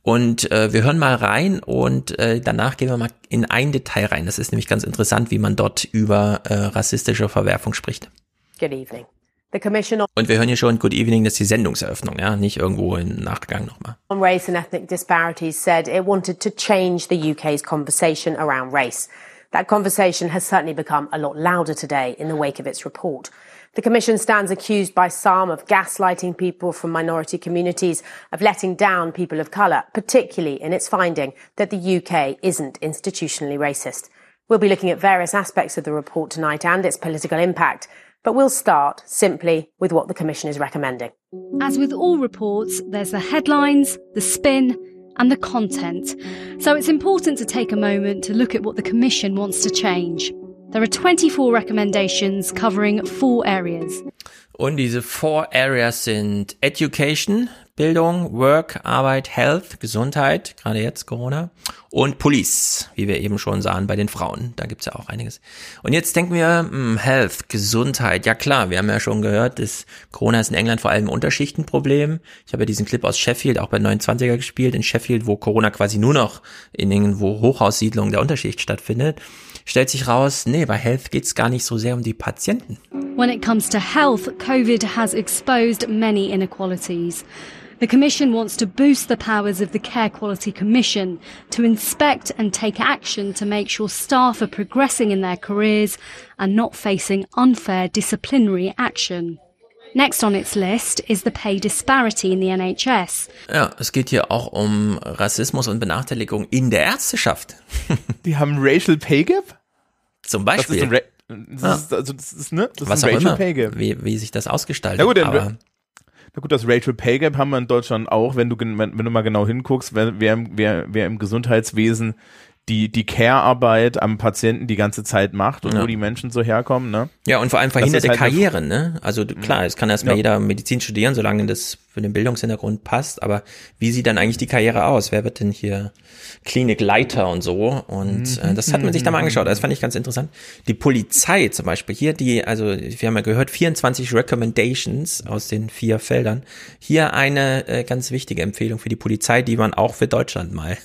Und äh, wir hören mal rein und äh, danach gehen wir mal in ein Detail rein. Das ist nämlich ganz interessant, wie man dort über äh, rassistische Verwerfung spricht. Good evening. The Commission Und wir hören hier schon Good Evening, das ist die Sendungseröffnung, ja, nicht irgendwo im Nachgang nochmal. on Race and Ethnic Disparities said it wanted to change the UK's conversation around race. That conversation has certainly become a lot louder today in the wake of its report. The Commission stands accused by some of gaslighting people from minority communities, of letting down people of colour, particularly in its finding that the UK isn't institutionally racist. We'll be looking at various aspects of the report tonight and its political impact, but we'll start simply with what the Commission is recommending. As with all reports, there's the headlines, the spin, and the content. So it's important to take a moment to look at what the Commission wants to change. There are 24 recommendations covering four areas. Und diese Four Areas sind Education, Bildung, Work, Arbeit, Health, Gesundheit, gerade jetzt Corona, und Police, wie wir eben schon sahen bei den Frauen. Da gibt's ja auch einiges. Und jetzt denken wir, mh, Health, Gesundheit, ja klar, wir haben ja schon gehört, dass Corona ist in England vor allem ein Unterschichtenproblem. Ich habe ja diesen Clip aus Sheffield auch bei 29er gespielt, in Sheffield, wo Corona quasi nur noch in irgendwo Hochhaussiedlungen der Unterschicht stattfindet. Stellt sich raus, nee, bei Health geht's gar nicht so sehr um die Patienten. When it comes to health, COVID has exposed many inequalities. The Commission wants to boost the powers of the Care Quality Commission to inspect and take action to make sure staff are progressing in their careers and not facing unfair disciplinary action. Next on its list is the pay disparity in the NHS. Ja, es geht hier auch um Rassismus und Benachteiligung in der Ärzteschaft. <laughs> Die haben Racial Pay Gap? Zum Beispiel. Das ist ein, Ra das ist, also das ist, ne? das Was ist ein Racial immer, Pay Gap. Wie, wie sich das ausgestaltet. Na gut, aber na gut, das Racial Pay Gap haben wir in Deutschland auch, wenn du, wenn, wenn du mal genau hinguckst, wer, wer, wer im Gesundheitswesen die, die Care-Arbeit am Patienten die ganze Zeit macht und Ja. wo die Menschen so herkommen, ne? Ja, und vor allem verhinderte halt Karrieren, ne? Also du- klar, es kann erstmal Ja. jeder Medizin studieren, solange das für den Bildungshintergrund passt, aber wie sieht dann eigentlich die Karriere aus? Wer wird denn hier Klinikleiter und so? Und äh, das hat man sich da mal angeschaut, das fand ich ganz interessant. Die Polizei zum Beispiel, hier die, also wir haben ja gehört, 24 Recommendations aus den vier Feldern. Hier eine äh, ganz wichtige Empfehlung für die Polizei, die man auch für Deutschland mal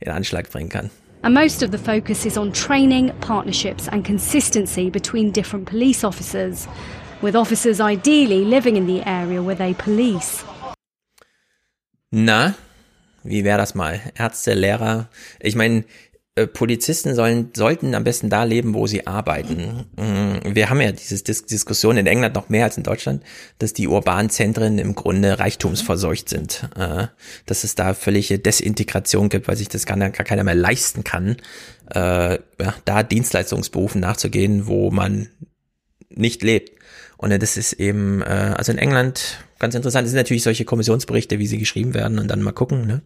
in Anschlag bringen kann. And most of the focus is on training, partnerships, and consistency between different police officers, with officers ideally living in the area where they police. Na, wie wäre das mal? Ärzte, Lehrer. Ich meine, Polizisten sollen, sollten am besten da leben, wo sie arbeiten. Mm, Wir haben ja diese Dis Diskussion in England noch mehr als in Deutschland, dass die urbanen Zentren im Grunde reichtumsverseucht sind. Äh, Dass es da völlige Desintegration gibt, weil sich das gar, gar keiner mehr leisten kann, äh, da Dienstleistungsberufen nachzugehen, wo man nicht lebt. Und äh, das ist eben, äh, also in England ganz interessant, das sind natürlich solche Kommissionsberichte, wie sie geschrieben werden und dann mal gucken, ne,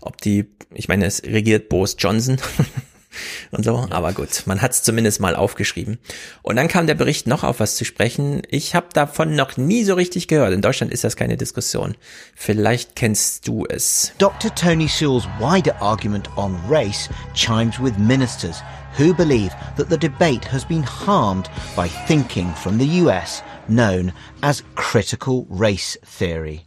ob die, ich meine, es regiert Boris Johnson <laughs> und so, aber gut, man hat es zumindest mal aufgeschrieben. Und dann kam der Bericht noch auf was zu sprechen. Ich habe davon noch nie so richtig gehört. In Deutschland ist das keine Diskussion. Vielleicht kennst du es. Dr. Tony Sewell's wider argument on race chimes with ministers who believe that the debate has been harmed by thinking from the US known as critical race theory.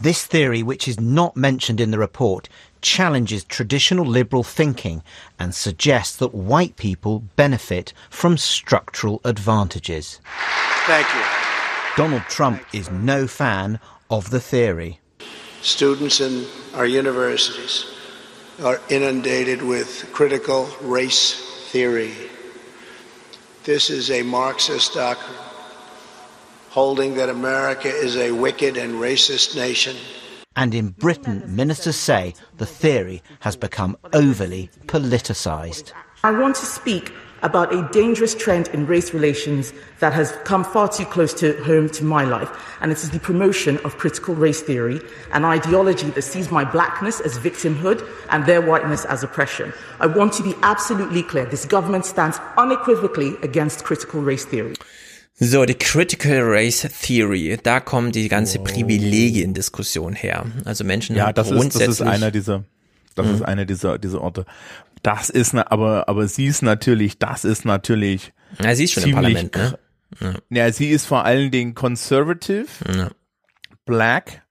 This theory, which is not mentioned in the report, challenges traditional liberal thinking and suggests that white people benefit from structural advantages. Thank you. Donald Trump is no fan of the theory. Students in our universities are inundated with critical race theory. This is a Marxist doctrine holding that America is a wicked and racist nation. And in Britain, ministers say the theory has become overly politicised. I want to speak about a dangerous trend in race relations that has come far too close to home to my life, and it is the promotion of critical race theory, an ideology that sees my blackness as victimhood and their whiteness as oppression. I want to be absolutely clear this government stands unequivocally against critical race theory. So, die Critical Race Theory, da kommt die ganze Privilegiendiskussion her. Also Menschen Ja, haben das ist, das grundsätzlich ist einer dieser, das ist einer dieser, dieser Orte. Das ist, ne, aber, aber sie ist natürlich, das ist natürlich. Ja, sie ist schon im Parlament, ne? Ja. sie ist vor allen Dingen conservative, black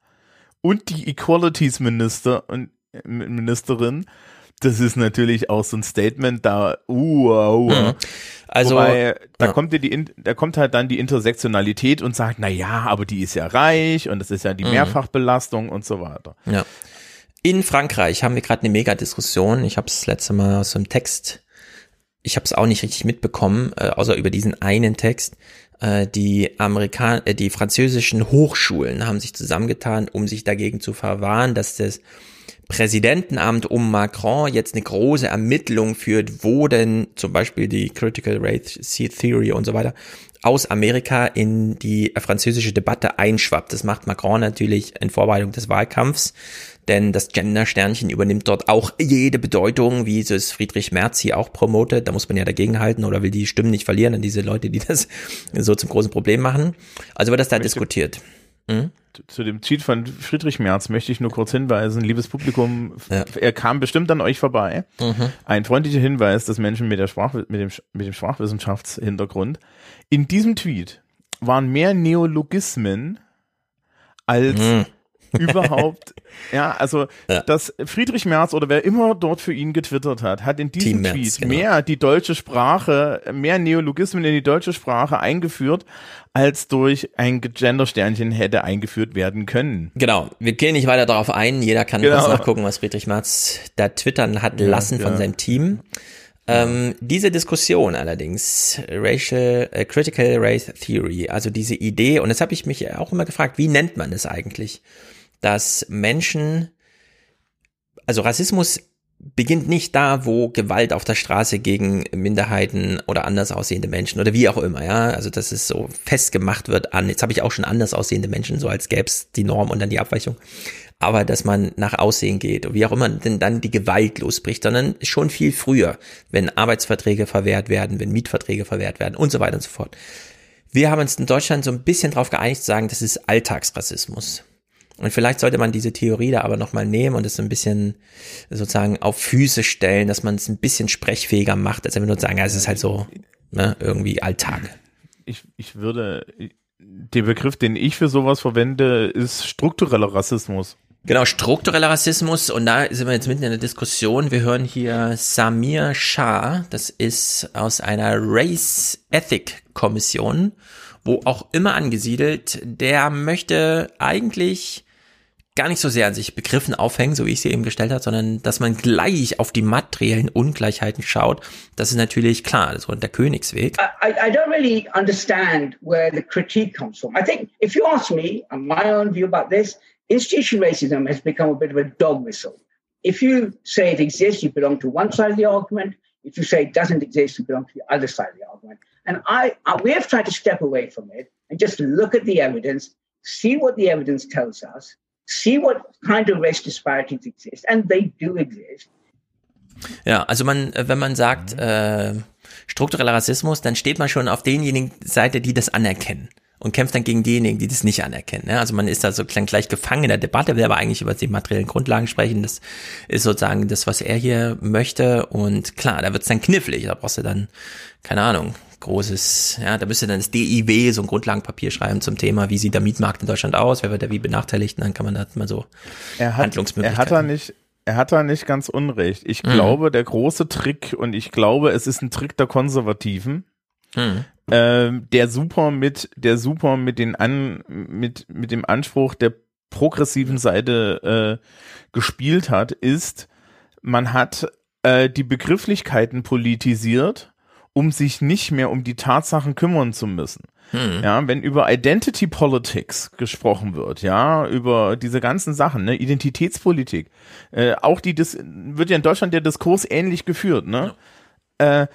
und die Equalities Minister und äh, Ministerin. Das ist natürlich auch so ein Statement da, uh, uh. Mhm. Also, Wobei, da ja. kommt dir die, da kommt halt dann die Intersektionalität und sagt, na ja, aber die ist ja reich und das ist ja die Mhm. Mehrfachbelastung und so weiter. Ja. In Frankreich haben wir gerade eine Mega-Diskussion. Ich habe es letzte Mal aus so einem Text ich habe es auch nicht richtig mitbekommen, äh, außer über diesen einen Text. Äh, die Amerikan äh, die französischen Hochschulen haben sich zusammengetan, um sich dagegen zu verwahren, dass das Präsidentenamt um Macron jetzt eine große Ermittlung führt, wo denn zum Beispiel die Critical Race Theory und so weiter aus Amerika in die französische Debatte einschwappt. Das macht Macron natürlich in Vorbereitung des Wahlkampfs, denn das Gender-Sternchen übernimmt dort auch jede Bedeutung, wie es Friedrich Merz hier auch promotet. Da muss man ja dagegenhalten oder will die Stimmen nicht verlieren an diese Leute, die das so zum großen Problem machen. Also wird das da diskutiert. Hm? Zu dem Tweet von Friedrich Merz möchte ich nur kurz hinweisen, liebes Publikum, ja. er kam bestimmt an euch vorbei. Mhm. Ein freundlicher Hinweis, dass Menschen mit, der Sprach, mit, dem, mit dem Sprachwissenschaftshintergrund in diesem Tweet waren mehr Neologismen als mhm. <laughs> überhaupt, ja, also, ja. dass Friedrich Merz oder wer immer dort für ihn getwittert hat, hat in diesem Merz, Tweet genau. mehr die deutsche Sprache, mehr Neologismen in die deutsche Sprache eingeführt, als durch ein Gender-Sternchen hätte eingeführt werden können. Genau. Wir gehen nicht weiter darauf ein. Jeder kann genau. kurz nachgucken, was Friedrich Merz da twittern hat lassen ja, von seinem Team. Ähm, diese Diskussion allerdings, Racial, äh, Critical Race Theory, also diese Idee, und das habe ich mich auch immer gefragt, wie nennt man es eigentlich, dass Menschen, also Rassismus beginnt nicht da, wo Gewalt auf der Straße gegen Minderheiten oder anders aussehende Menschen oder wie auch immer, ja, also dass es so festgemacht wird an, jetzt habe ich auch schon anders aussehende Menschen, so als gäbe es die Norm und dann die Abweichung, aber dass man nach Aussehen geht und wie auch immer denn dann die Gewalt losbricht, sondern schon viel früher, wenn Arbeitsverträge verwehrt werden, wenn Mietverträge verwehrt werden und so weiter und so fort. Wir haben uns in Deutschland so ein bisschen darauf geeinigt zu sagen, das ist Alltagsrassismus. Und vielleicht sollte man diese Theorie da aber nochmal nehmen und es ein bisschen sozusagen auf Füße stellen, dass man es ein bisschen sprechfähiger macht, als wenn wir nur sagen, ja, es ist halt so ne, irgendwie Alltag. Ich, ich würde, der Begriff, den ich für sowas verwende, ist struktureller Rassismus. Genau, struktureller Rassismus und da sind wir jetzt mitten in der Diskussion. Wir hören hier Samir Shah, das ist aus einer Race Ethic Kommission, wo auch immer angesiedelt, der möchte eigentlich gar nicht so sehr an sich Begriffen aufhängen, so wie ich sie eben gestellt habe, sondern dass man gleich auf die materiellen Ungleichheiten schaut. Das ist natürlich klar, so der Königsweg. I, I don't really understand where the critique comes from. I think if you ask me, my own view about this, institutional racism has become a bit of a dog whistle. If you say it exists, you belong to one side of the argument. If you say it doesn't exist, you belong to the other side of the argument. And I, I, we have tried to step away from it and just look at the evidence, see what the evidence tells us, see what kind of race disparities exist, and they do exist. Ja, also man, wenn man sagt äh, struktureller Rassismus, dann steht man schon auf denjenigen Seite, die das anerkennen und kämpft dann gegen diejenigen, die das nicht anerkennen. Ja, also man ist da so gleich gefangen in der Debatte, will aber eigentlich über die materiellen Grundlagen sprechen. Das ist sozusagen das, was er hier möchte. Und klar, da wird's dann knifflig. Da brauchst du dann, keine Ahnung, großes, ja, da müsste dann das DIW so ein Grundlagenpapier schreiben zum Thema, wie sieht der Mietmarkt in Deutschland aus, wer wird da wie benachteiligt, und dann kann man da mal so er hat, Handlungsmöglichkeiten. Er hat da nicht, er hat da nicht ganz unrecht. Ich mhm. glaube, der große Trick, und ich glaube, es ist ein Trick der Konservativen, mhm. äh, der super mit, der super mit den an, mit, mit dem Anspruch der progressiven Seite äh, gespielt hat, ist, man hat äh, die Begrifflichkeiten politisiert um sich nicht mehr um die Tatsachen kümmern zu müssen. Hm. Ja, wenn über Identity Politics gesprochen wird, ja, über diese ganzen Sachen, ne, Identitätspolitik, äh, auch die, das wird ja in Deutschland der Diskurs ähnlich geführt, ne, ja. äh,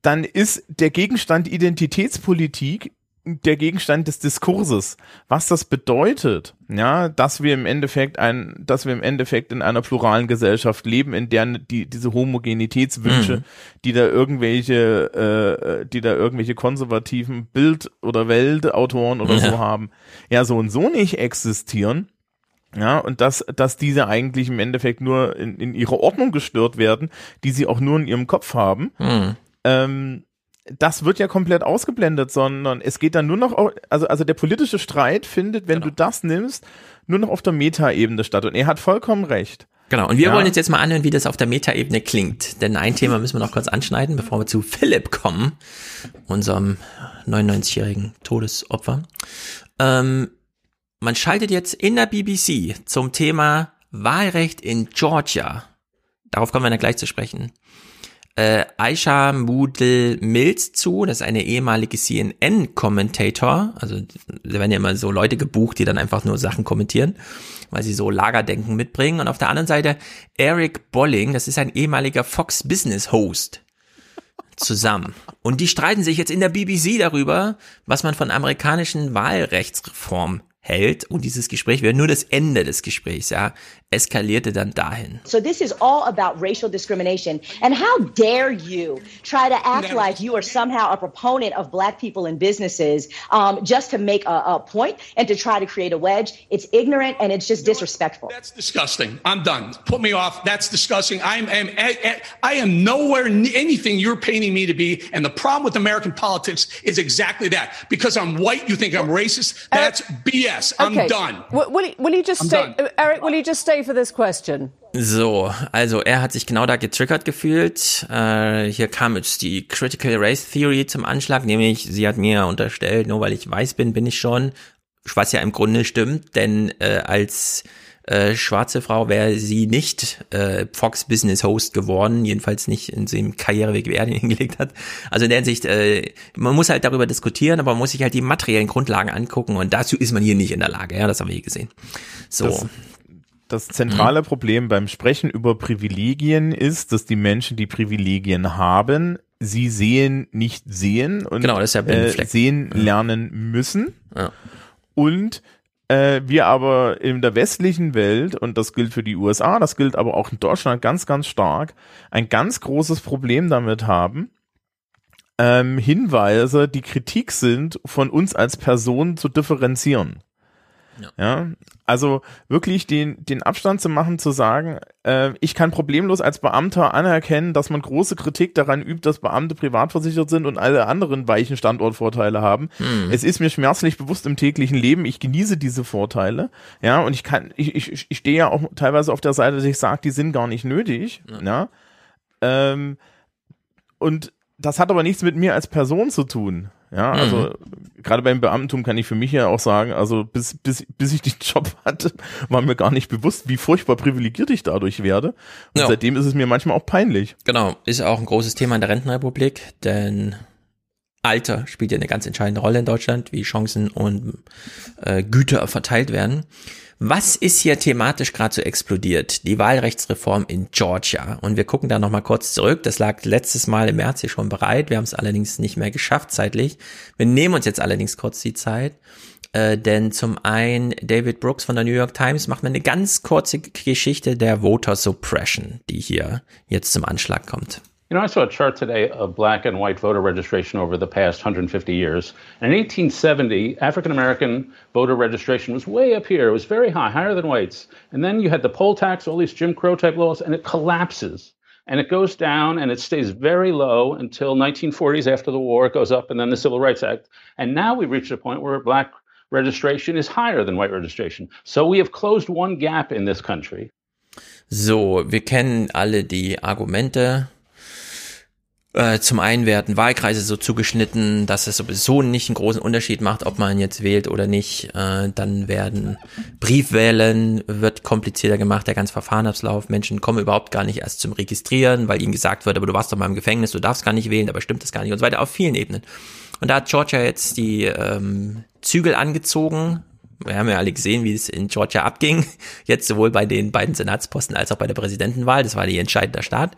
dann ist der Gegenstand Identitätspolitik der Gegenstand des Diskurses. Was das bedeutet, ja, dass wir im Endeffekt ein, dass wir im Endeffekt in einer pluralen Gesellschaft leben, in der die, diese Homogenitätswünsche, mhm. die da irgendwelche, äh, die da irgendwelche konservativen Bild- oder Weltautoren oder ja. so haben, ja, so und so nicht existieren. Ja, und dass, dass diese eigentlich im Endeffekt nur in, in ihrer Ordnung gestört werden, die sie auch nur in ihrem Kopf haben. Mhm. Ähm, das wird ja komplett ausgeblendet, sondern es geht dann nur noch, also, also der politische Streit findet, wenn genau. du das nimmst, nur noch auf der Metaebene statt. Und er hat vollkommen recht. Genau, und wir ja. wollen jetzt, jetzt mal anhören, wie das auf der Metaebene klingt. Denn ein Thema müssen wir noch kurz anschneiden, bevor wir zu Philipp kommen, unserem 99-jährigen Todesopfer. Ähm, man schaltet jetzt in der BBC zum Thema Wahlrecht in Georgia. Darauf kommen wir dann gleich zu sprechen äh, Aisha Mudel Mills zu, das ist eine ehemalige CNN-Kommentator. Also da werden ja immer so Leute gebucht, die dann einfach nur Sachen kommentieren, weil sie so Lagerdenken mitbringen. Und auf der anderen Seite Eric Bolling, das ist ein ehemaliger Fox Business Host zusammen. Und die streiten sich jetzt in der BBC darüber, was man von amerikanischen Wahlrechtsreform hält. Und dieses Gespräch wäre nur das Ende des Gesprächs, ja, eskalierte dann dahin. So this is all about racial discrimination. And how dare you try to act Never. like you are somehow a proponent of black people in businesses um, just to make a, a point and to try to create a wedge. It's ignorant and it's just disrespectful. That's disgusting. I'm done. Put me off. That's disgusting. I'm, I'm I, I am nowhere n- anything you're painting me to be. And the problem with American politics is exactly that. Because I'm white, you think I'm racist. That's BS. I'm Okay. done. Will, will, you, will you just I'm stay, done. Eric? Will you just stay for this question? So, also er hat sich genau da getriggert gefühlt. Äh, hier kam jetzt die Critical Race Theory zum Anschlag, nämlich sie hat mir unterstellt, nur weil ich weiß bin, bin ich schon, was ja im Grunde stimmt, denn äh, als äh, schwarze Frau wäre sie nicht äh, Fox Business Host geworden, jedenfalls nicht in dem Karriereweg, wie er den <laughs> hingelegt hat. Also in der Hinsicht, äh, man muss halt darüber diskutieren, aber man muss sich halt die materiellen Grundlagen angucken und dazu ist man hier nicht in der Lage, ja, das haben wir hier gesehen. So. Das, das zentrale Problem beim Sprechen über Privilegien ist, dass die Menschen, die Privilegien haben, sie sehen, nicht sehen und Genau, ja äh, sehen lernen müssen. Ja. Und äh, wir aber in der westlichen Welt, und das gilt für die USA, das gilt aber auch in Deutschland ganz, ganz stark, ein ganz großes Problem damit haben, ähm, Hinweise, die Kritik sind, von uns als Person zu differenzieren. Ja. also wirklich den, den Abstand zu machen, zu sagen, äh, ich kann problemlos als Beamter anerkennen, dass man große Kritik daran übt, dass Beamte privatversichert sind und alle anderen weichen Standortvorteile haben. Mhm. Es ist mir schmerzlich bewusst im täglichen Leben, ich genieße diese Vorteile, ja, und ich kann, ich, ich, ich stehe ja auch teilweise auf der Seite, dass ich sage, die sind gar nicht nötig, ja. Ähm, und das hat aber nichts mit mir als Person zu tun. Ja, also Mhm. gerade beim Beamtentum kann ich für mich ja auch sagen, also bis, bis, bis ich den <laughs> Job hatte, war mir gar nicht bewusst, wie furchtbar privilegiert ich dadurch werde. Und Ja. seitdem ist es mir manchmal auch peinlich. Genau, ist auch ein großes Thema in der Rentenrepublik, denn Alter spielt ja eine ganz entscheidende Rolle in Deutschland, wie Chancen und äh, Güter verteilt werden. Was ist hier thematisch gerade so explodiert? Die Wahlrechtsreform in Georgia. Und wir gucken da nochmal kurz zurück. Das lag letztes Mal im März hier schon bereit. Wir haben es allerdings nicht mehr geschafft zeitlich. Wir nehmen uns jetzt allerdings kurz die Zeit. Äh, denn zum einen David Brooks von der New York Times macht mir eine ganz kurze Geschichte der Voter Suppression, die hier jetzt zum Anschlag kommt. You know, I saw a chart today of black and white voter registration over the past 150 years. And in 1870, African American voter registration was way up here. It was very high, higher than whites. And then you had the poll tax, all these Jim Crow type laws, and it collapses. And it goes down and it stays very low until 1940s after the war. It goes up and then the Civil Rights Act. And now we've reached a point where black registration is higher than white registration. So we have closed one gap in this country. So, wir kennen alle die Argumente. Äh, zum einen werden Wahlkreise so zugeschnitten, dass es sowieso nicht einen großen Unterschied macht, ob man jetzt wählt oder nicht. Äh, dann werden Briefwählen wird komplizierter gemacht, der ganze Verfahrenablauf. Menschen kommen überhaupt gar nicht erst zum Registrieren, weil ihnen gesagt wird, aber du warst doch mal im Gefängnis, du darfst gar nicht wählen, aber stimmt das gar nicht und so weiter auf vielen Ebenen. Und da hat Georgia jetzt die ähm, Zügel angezogen. Wir haben ja alle gesehen, wie es in Georgia abging. Jetzt sowohl bei den beiden Senatsposten als auch bei der Präsidentenwahl. Das war die entscheidende Staat.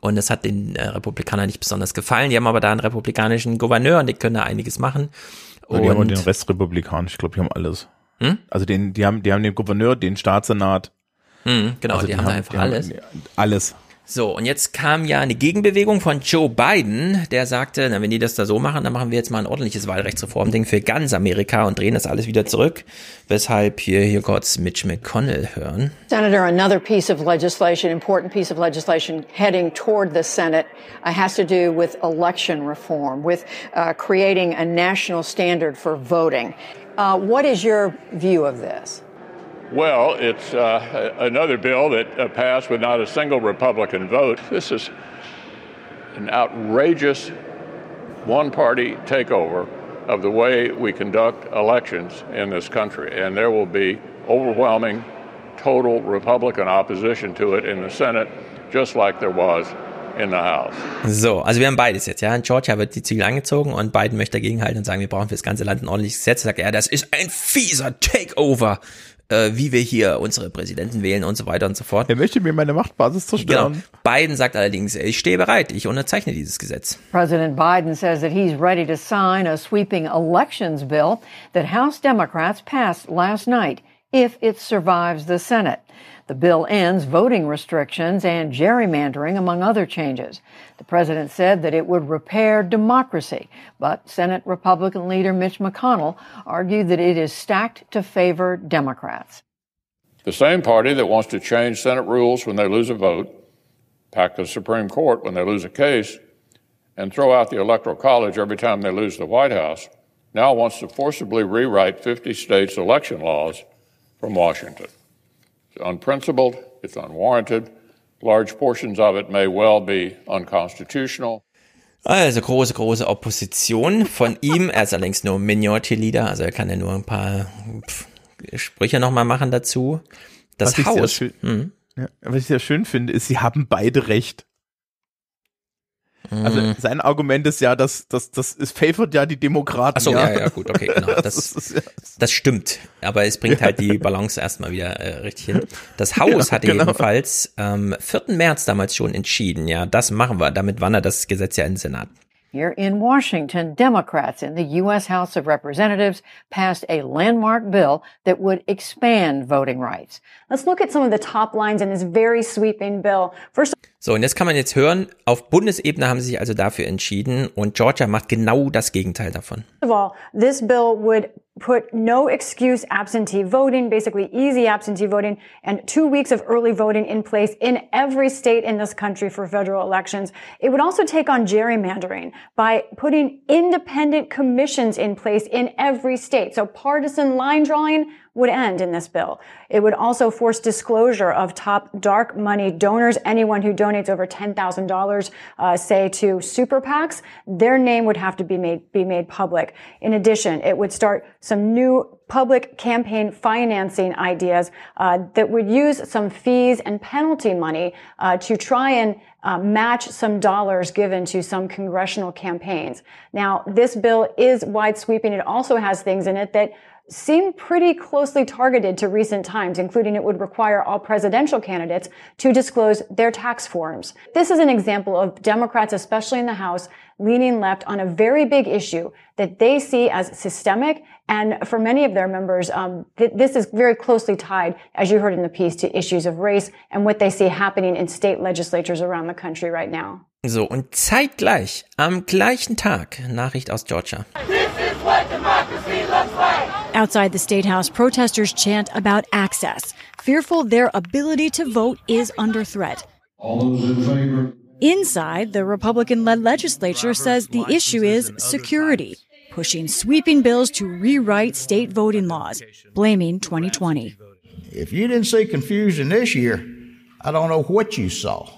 Und das hat den äh, Republikanern nicht besonders gefallen. Die haben aber da einen republikanischen Gouverneur und die können da einiges machen. Und die haben Und den Rest republikanisch, ich glaube, die haben alles. Hm? Also den, die haben, die haben den Gouverneur, den Staatssenat. Hm, genau, Also die, haben da einfach die haben alles. Alles. So, und jetzt kam ja eine Gegenbewegung von Joe Biden, der sagte, na, wenn die das da so machen, dann machen wir jetzt mal ein ordentliches Wahlrechtsreformding für ganz Amerika und drehen das alles wieder zurück. Weshalb hier, hier kurz Mitch McConnell hören. Senator, another piece of legislation, important piece of legislation heading toward the Senate, uh, has to do with election reform, with uh, creating a national standard for voting. Uh, what is your view of this? Well, it's uh, another bill that uh, passed with not a single Republican vote. This is an outrageous one party takeover of the way we conduct elections in this country. And there will be overwhelming, total Republican opposition to it in the Senate, just like there was in the House. So, also wir haben beides jetzt, ja. In Georgia wird die Zügel angezogen und Biden möchte dagegenhalten und sagen, wir brauchen für das ganze Land ein ordentliches Gesetz. Sagt er, das ist ein fieser Takeover, äh, wie wir hier unsere Präsidenten wählen und so weiter und so fort. Er möchte mir meine Machtbasis zerstören. Genau. Biden sagt allerdings, ich stehe bereit, ich unterzeichne dieses Gesetz. President Biden says that he's ready to sign a sweeping elections bill that House Democrats passed last night if it survives the Senate. The bill ends voting restrictions and gerrymandering, among other changes. The president said that it would repair democracy, but Senate Republican leader Mitch McConnell argued that it is stacked to favor Democrats. The same party that wants to change Senate rules when they lose a vote, pack the Supreme Court when they lose a case, and throw out the Electoral College every time they lose the White House, now wants to forcibly rewrite 50 states' election laws from Washington. Unprincipled, it's unwarranted. Large portions of it may well be unconstitutional. Also große, große Opposition von ihm. Er ist allerdings nur Minority Leader, also er kann ja nur ein paar pff, Sprüche nochmal machen dazu. Das was Ich Haus. sehr schön, hm. ja, was ich sehr schön finde, ist, sie haben beide recht. Also Mhm. sein Argument ist ja, dass das das es favored ja die Demokraten. Achso, ja. ja, ja, gut, okay, genau. <laughs> Das, Das ist- ja. das stimmt. Aber es bringt halt die Balance erstmal wieder äh, richtig hin. <laughs> Das Haus Ja, hatte genau. jedenfalls am 4. März damals schon entschieden, ja, das machen wir. Damit wandert das Gesetz ja in den Senat. Here in Washington, Democrats in the U.S. House of Representatives passed a landmark bill that would expand voting rights. Let's look at some of the top lines in this very sweeping bill. First So, und jetzt kann man jetzt hören, auf Bundesebene haben sie sich also dafür entschieden und Georgia macht genau das Gegenteil davon. of all, this bill would put no excuse absentee voting, basically easy absentee voting, and two weeks of early voting in place in every state in this country for federal elections. It would also take on gerrymandering by putting independent commissions in place in every state. So partisan line drawing would end in this bill. It would also force disclosure of top dark money donors. Anyone who donates over $10,000, uh, say to super PACs, their name would have to be made, be made public. In addition, it would start some new public campaign financing ideas uh, that would use some fees and penalty money uh, to try and uh, match some dollars given to some congressional campaigns. Now, this bill is wide sweeping. It also has things in it that seem pretty closely targeted to recent times, including it would require all presidential candidates to disclose their tax forms. This is an example of Democrats, especially in the House, leaning left on a very big issue that they see as systemic. And for many of their members, um, th- this is very closely tied, as you heard in the piece, to issues of race and what they see happening in state legislatures around the country right now. So, und zeitgleich, am gleichen Tag, Nachricht aus Georgia. Outside the State House, protesters chant about access, fearful their ability to vote is under threat. All those in favor? Inside, the Republican led legislature says the issue is security, pushing sweeping bills to rewrite state voting laws, blaming 2020. If you didn't see confusion this year, I don't know what you saw.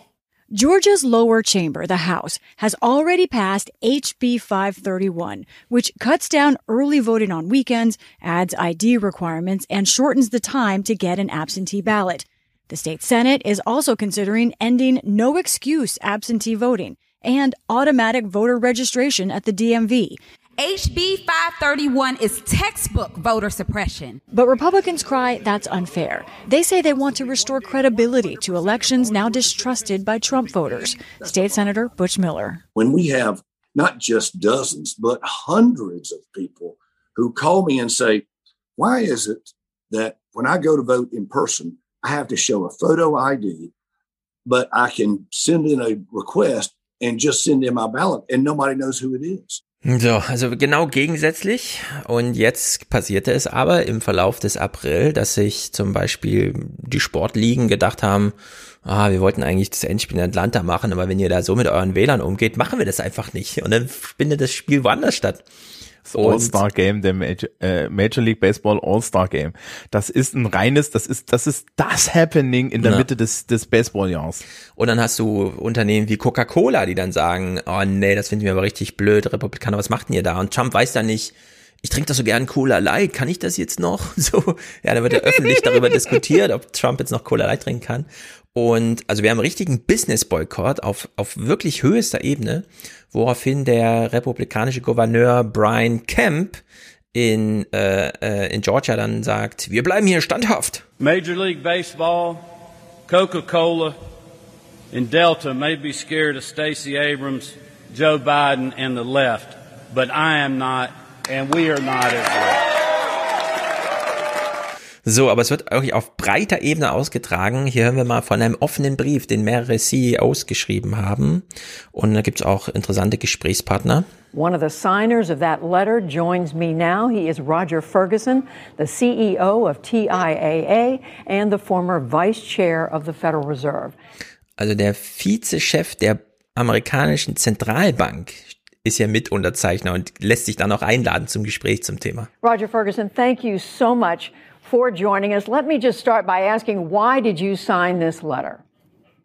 Georgia's lower chamber, the House, has already passed HB 531, which cuts down early voting on weekends, adds ID requirements, and shortens the time to get an absentee ballot. The state Senate is also considering ending no excuse absentee voting and automatic voter registration at the DMV. HB 531 is textbook voter suppression. But Republicans cry that's unfair. They say they want to restore credibility to elections now distrusted by Trump voters. State Senator Butch Miller. when we have not just dozens, but hundreds of people who call me and say, Why is it that when I go to vote in person, I have to show a photo ID, but I can send in a request and just send in my ballot and nobody knows who it is? So, also genau gegensätzlich. Und jetzt passierte es aber im Verlauf des April, dass sich zum Beispiel die Sportligen gedacht haben, ah, wir wollten eigentlich das Endspiel in Atlanta machen, aber wenn ihr da so mit euren Wählern umgeht, machen wir das einfach nicht. Und dann findet das Spiel woanders statt. Das All-Star Game, der Major, äh, Major League Baseball All-Star Game. Das ist ein reines, das ist, das ist das Happening in der Ja. Mitte des, des Baseballjahrs. Und dann hast du Unternehmen wie Coca-Cola, die dann sagen, oh nee, das finden wir aber richtig blöd, Republikaner, was macht denn ihr da? Und Trump weiß dann nicht, ich trinke doch so gern Cola Light, kann ich das jetzt noch? <laughs> So, ja, da wird ja öffentlich darüber <laughs> diskutiert, ob Trump jetzt noch Cola Light trinken kann. Und also wir haben einen richtigen Business-Boykott auf, auf wirklich höchster Ebene, woraufhin der republikanische Gouverneur Brian Kemp in, äh, äh, in Georgia dann sagt, wir bleiben hier standhaft. Major League Baseball, Coca-Cola, and Delta may be scared of Stacey Abrams, Joe Biden, and the left, but I am not, and we are not as well. So, aber es wird wirklich auf breiter Ebene ausgetragen. Hier hören wir mal von einem offenen Brief, den mehrere CEOs geschrieben haben. Und da gibt's auch interessante Gesprächspartner. One of the signers of that letter joins me now. He is Roger Ferguson, the CEO of TIAA and the former vice chair of the Federal Reserve. Also der Vizechef der amerikanischen Zentralbank ist ja Mitunterzeichner und lässt sich dann auch einladen zum Gespräch zum Thema. Roger Ferguson, thank you so much for joining us. Let me just start by asking why did you sign this letter?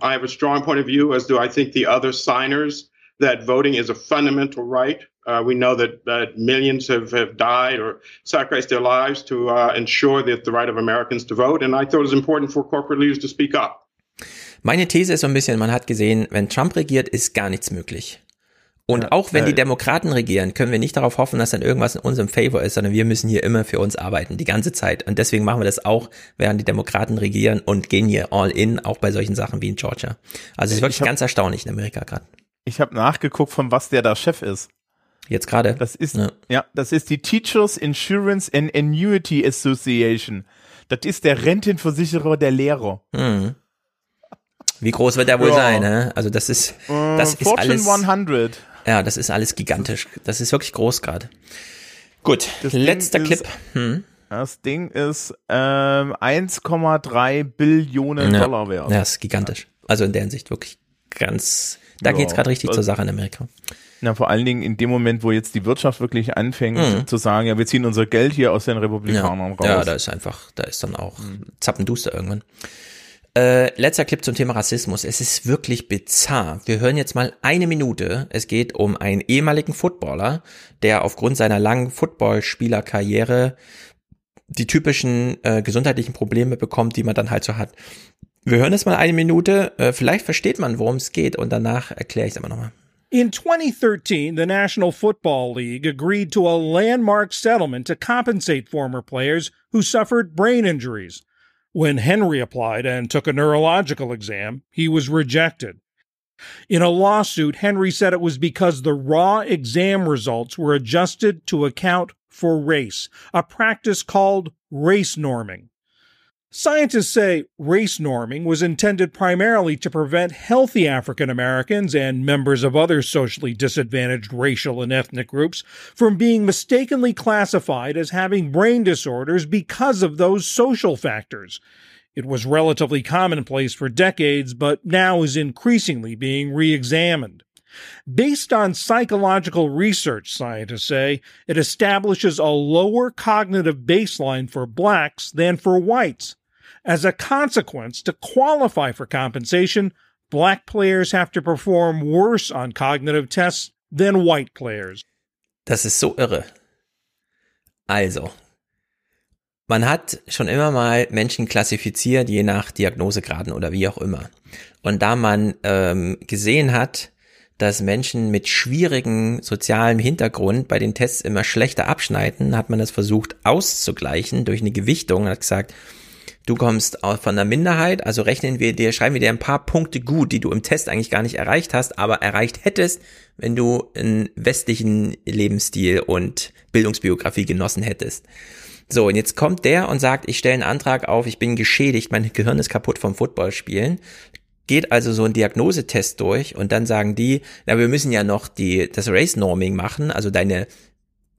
I have a strong point of view, as do I think the other signers, that voting is a fundamental right. Uh, we know that, that millions have, have died or sacrificed their lives to uh, ensure that the right of Americans to vote. And I thought it was important for corporate leaders to speak up. Meine These ist so ein bisschen, man hat gesehen, wenn Trump regiert, ist gar nichts möglich. Und ja, auch wenn die Demokraten regieren, können wir nicht darauf hoffen, dass dann irgendwas in unserem Favor ist, sondern wir müssen hier immer für uns arbeiten, die ganze Zeit. Und deswegen machen wir das auch, während die Demokraten regieren und gehen hier all in, auch bei solchen Sachen wie in Georgia. Also es ist wirklich hab, ganz erstaunlich in Amerika gerade. Ich habe nachgeguckt, von was der da Chef ist. Jetzt gerade. Das ist ja. ja, das ist die Teachers Insurance and Annuity Association. Das ist der Rentenversicherer der Lehrer. Mhm. Wie groß wird der wohl ja. sein? Ne? Also das ist, das uh, ist Fortune alles. 100. Ja, das ist alles gigantisch. Das ist wirklich groß gerade. Gut, das letzter Clip. Hm. Das Ding ist ähm, 1,3 Billionen ja. Dollar wert. Ja, ist gigantisch. Also in der Hinsicht wirklich ganz. Da ja, geht's gerade richtig zur Sache in Amerika. Na, vor allen Dingen in dem Moment, wo jetzt die Wirtschaft wirklich anfängt mhm. zu sagen, ja, wir ziehen unser Geld hier aus den Republikanern ja. raus. Ja, da ist einfach, da ist dann auch mhm. zappenduster irgendwann. Äh, letzter Clip zum Thema Rassismus. Es ist wirklich bizarr. Wir hören jetzt mal eine Minute. Es geht um einen ehemaligen Footballer, der aufgrund seiner langen Footballspielerkarriere die typischen äh, gesundheitlichen Probleme bekommt, die man dann halt so hat. Wir hören jetzt mal eine Minute. Äh, vielleicht versteht man, worum es geht und danach erkläre ich es aber nochmal. In 2013, the National Football League agreed to a landmark settlement to compensate former players who suffered brain injuries. When Henry applied and took a neurological exam, he was rejected. In a lawsuit, Henry said it was because the raw exam results were adjusted to account for race, a practice called race norming. Scientists say race norming was intended primarily to prevent healthy African Americans and members of other socially disadvantaged racial and ethnic groups from being mistakenly classified as having brain disorders because of those social factors. It was relatively commonplace for decades, but now is increasingly being re examined. Based on psychological research, scientists say, it establishes a lower cognitive baseline for blacks than for whites. As a consequence, to qualify for compensation, black players have to perform worse on cognitive tests than white players. Das ist so irre. Also, man hat schon immer mal Menschen klassifiziert, je nach Diagnosegraden oder wie auch immer. Und da man ähm, gesehen hat, dass Menschen mit schwierigem sozialem Hintergrund bei den Tests immer schlechter abschneiden, hat man das versucht auszugleichen durch eine Gewichtung hat gesagt, du kommst von der Minderheit, also rechnen wir dir, schreiben wir dir ein paar Punkte gut, die du im Test eigentlich gar nicht erreicht hast, aber erreicht hättest, wenn du einen westlichen Lebensstil und Bildungsbiografie genossen hättest. So, und jetzt kommt der und sagt, ich stelle einen Antrag auf, ich bin geschädigt, mein Gehirn ist kaputt vom Footballspielen. Geht also so ein Diagnosetest durch und dann sagen die, na, wir müssen ja noch die, das Race Norming machen, also deine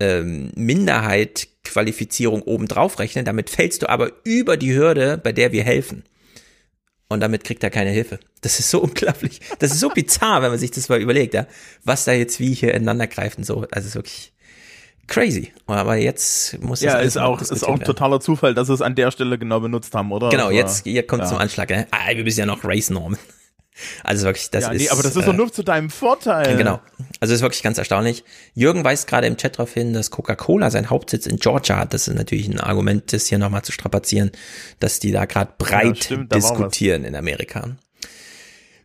ähm, Minderheit Qualifizierung obendrauf rechnen, damit fällst du aber über die Hürde, bei der wir helfen. Und damit kriegt er keine Hilfe. Das ist so <laughs> unglaublich. Das ist so bizarr, wenn man sich das mal überlegt, ja, was da jetzt wie hier ineinander greift und so. Also es ist wirklich crazy. Aber jetzt muss ja, ist auch ist auch totaler Zufall, dass sie es an der Stelle genau benutzt haben, oder? Genau, jetzt hier kommt ja. zum Anschlag. Ja. Ah, wir müssen ja noch Race Normen. Also wirklich, das ja, ist. nee, aber das ist doch äh, nur zu deinem Vorteil. Genau. Also ist wirklich ganz erstaunlich. Jürgen weist gerade im Chat darauf hin, dass Coca-Cola seinen Hauptsitz in Georgia hat. Das ist natürlich ein Argument, das hier nochmal zu strapazieren, dass die da gerade breit stimmt, war was. diskutieren in Amerika.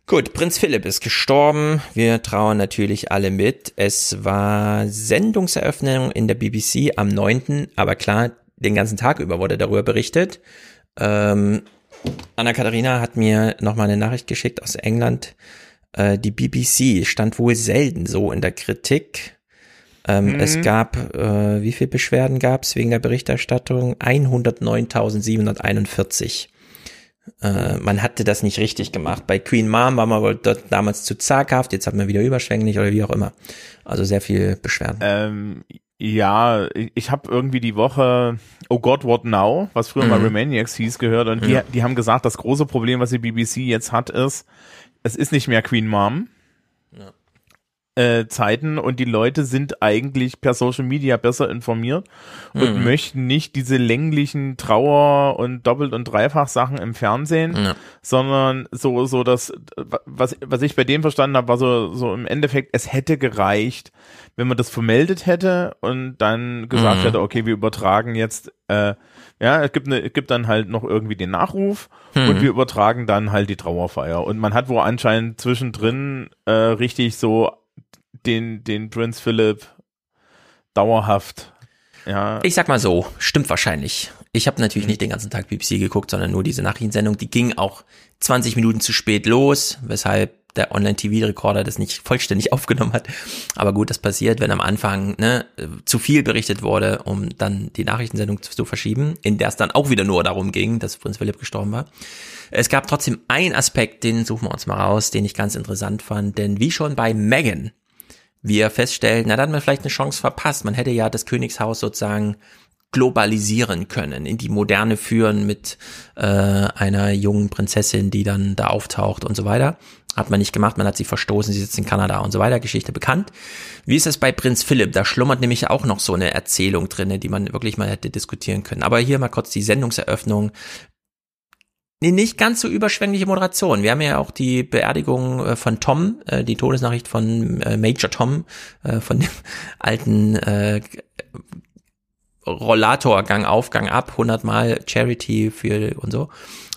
Gut, Prinz Philipp ist gestorben. Wir trauern natürlich alle mit. Es war Sendungseröffnung in der BBC am 9., aber klar, den ganzen Tag über wurde darüber berichtet. Ähm, Anna-Katharina hat mir nochmal eine Nachricht geschickt aus England. Äh, die BBC stand wohl selten so in der Kritik. Ähm, Mhm. Es gab, äh, wie viel Beschwerden gab es wegen der Berichterstattung? 109.741. Äh, man hatte das nicht richtig gemacht. Bei Queen Mom war man wohl dort damals zu zaghaft, jetzt hat man wieder überschwänglich oder wie auch immer. Also sehr viel Beschwerden. Ähm, ja, ich habe irgendwie die Woche Oh God, What Now, was früher mal Mhm. Remaniacs hieß, gehört und die, Ja. die haben gesagt, das große Problem, was die BBC jetzt hat, ist, es ist nicht mehr Queen Mom. Äh, Zeiten und die Leute sind eigentlich per Social Media besser informiert und Mhm. möchten nicht diese länglichen Trauer und doppelt und dreifach Sachen im Fernsehen, Ja. sondern so so das was was ich bei dem verstanden habe, war so so im Endeffekt es hätte gereicht, wenn man das vermeldet hätte und dann gesagt Mhm. hätte, okay, wir übertragen jetzt äh, ja, es gibt ne, es gibt dann halt noch irgendwie den Nachruf Mhm. und wir übertragen dann halt die Trauerfeier und man hat wohl anscheinend zwischendrin äh, richtig so den den Prinz Philip dauerhaft ja Ich sag mal so, stimmt wahrscheinlich. Ich habe natürlich nicht den ganzen Tag BBC geguckt, sondern nur diese Nachrichtensendung. Die ging auch 20 Minuten zu spät los, weshalb der Online-TV-Rekorder das nicht vollständig <laughs> aufgenommen hat. Aber gut, das passiert, wenn am Anfang ne, zu viel berichtet wurde, um dann die Nachrichtensendung zu, verschieben, in der es dann auch wieder nur darum ging, dass Prinz Philipp gestorben war. Es gab trotzdem einen Aspekt, den suchen wir uns mal raus, den ich ganz interessant fand, denn wie schon bei Meghan, wir feststellen, na, dann hat man vielleicht eine Chance verpasst. Man hätte ja das Königshaus sozusagen globalisieren können, in die Moderne führen mit äh, einer jungen Prinzessin, die dann da auftaucht und so weiter. Hat man nicht gemacht, man hat sie verstoßen, sie sitzt in Kanada und so weiter, Geschichte bekannt. Wie ist es bei Prinz Philipp? Da schlummert nämlich auch noch so eine Erzählung drinne, die man wirklich mal hätte diskutieren können. Aber hier mal kurz die Sendungseröffnung. Nee, nicht ganz so überschwängliche Moderation. Wir haben ja auch die Beerdigung äh, von Tom, äh, die Todesnachricht von äh, Major Tom, von dem <laughs> alten Rollator, Gang auf, Gang ab, 100 Mal Charity für und so.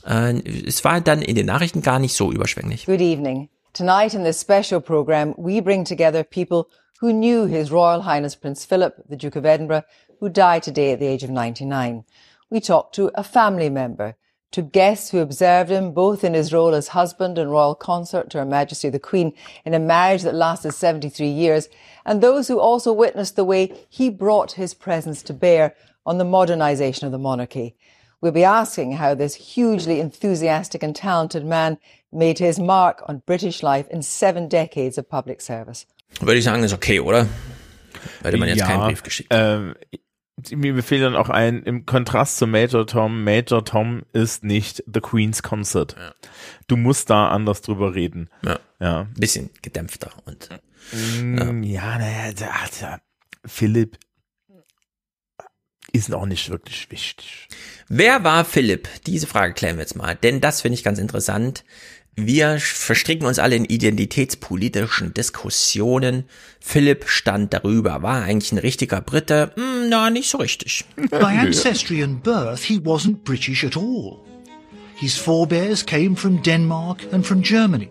Äh, es war dann in den Nachrichten gar nicht so überschwänglich. Good evening. Tonight in this special program, we bring together people who knew His Royal Highness Prince Philip, the Duke of Edinburgh, who died today at the age of 99. We talked to a family member, to guests who observed him both in his role as husband and royal consort to Her Majesty the Queen in a marriage that lasted 73 years, and those who also witnessed the way he brought his presence to bear on the modernisation of the monarchy. We'll be asking how this hugely enthusiastic and talented man made his mark on British life in seven decades of public service. Würde ich sagen, ist okay, oder? Hätte man jetzt ja, keinen Brief geschickt. Ähm, mir fehlt dann auch ein, im Kontrast zu Major Tom, Major Tom ist nicht The Queen's Concert. Du musst da anders drüber reden. Ja. ja. Bisschen gedämpfter und. Mm, ja, naja, der, der Philipp ist auch nicht wirklich wichtig. Wer war Philipp? Diese Frage klären wir jetzt mal, denn das finde ich ganz interessant. Wir verstricken uns alle in identitätspolitischen Diskussionen. Philipp stand darüber. War er eigentlich ein richtiger Brite? Hm, na, nicht so richtig. By ancestry and birth, he wasn't British at all. His forebears came from Denmark and from Germany.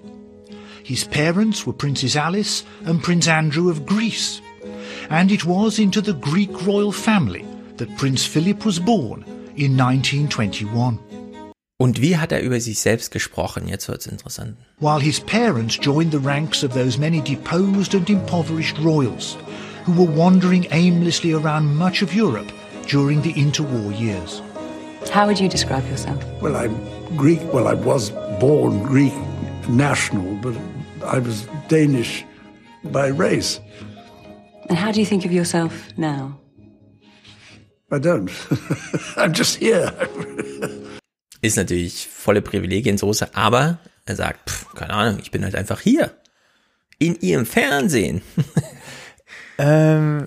His parents were Princess Alice and Prince Andrew of Greece. And it was into the Greek royal family that Prince Philip was born in 1921. Und wie hat er über sich selbst gesprochen? Jetzt wird's interessant. while his parents joined the ranks of those many deposed and impoverished royals who were wandering aimlessly around much of Europe during the interwar years. How would you describe yourself? Well, I'm Greek. Well, I was born Greek national, but I was Danish by race. And how do you think of yourself now? I don't. <laughs> I'm just here. Ist natürlich volle Privilegiensoße, aber er sagt, pff, keine Ahnung, ich bin halt einfach hier. In ihrem Fernsehen. <laughs> Ähm,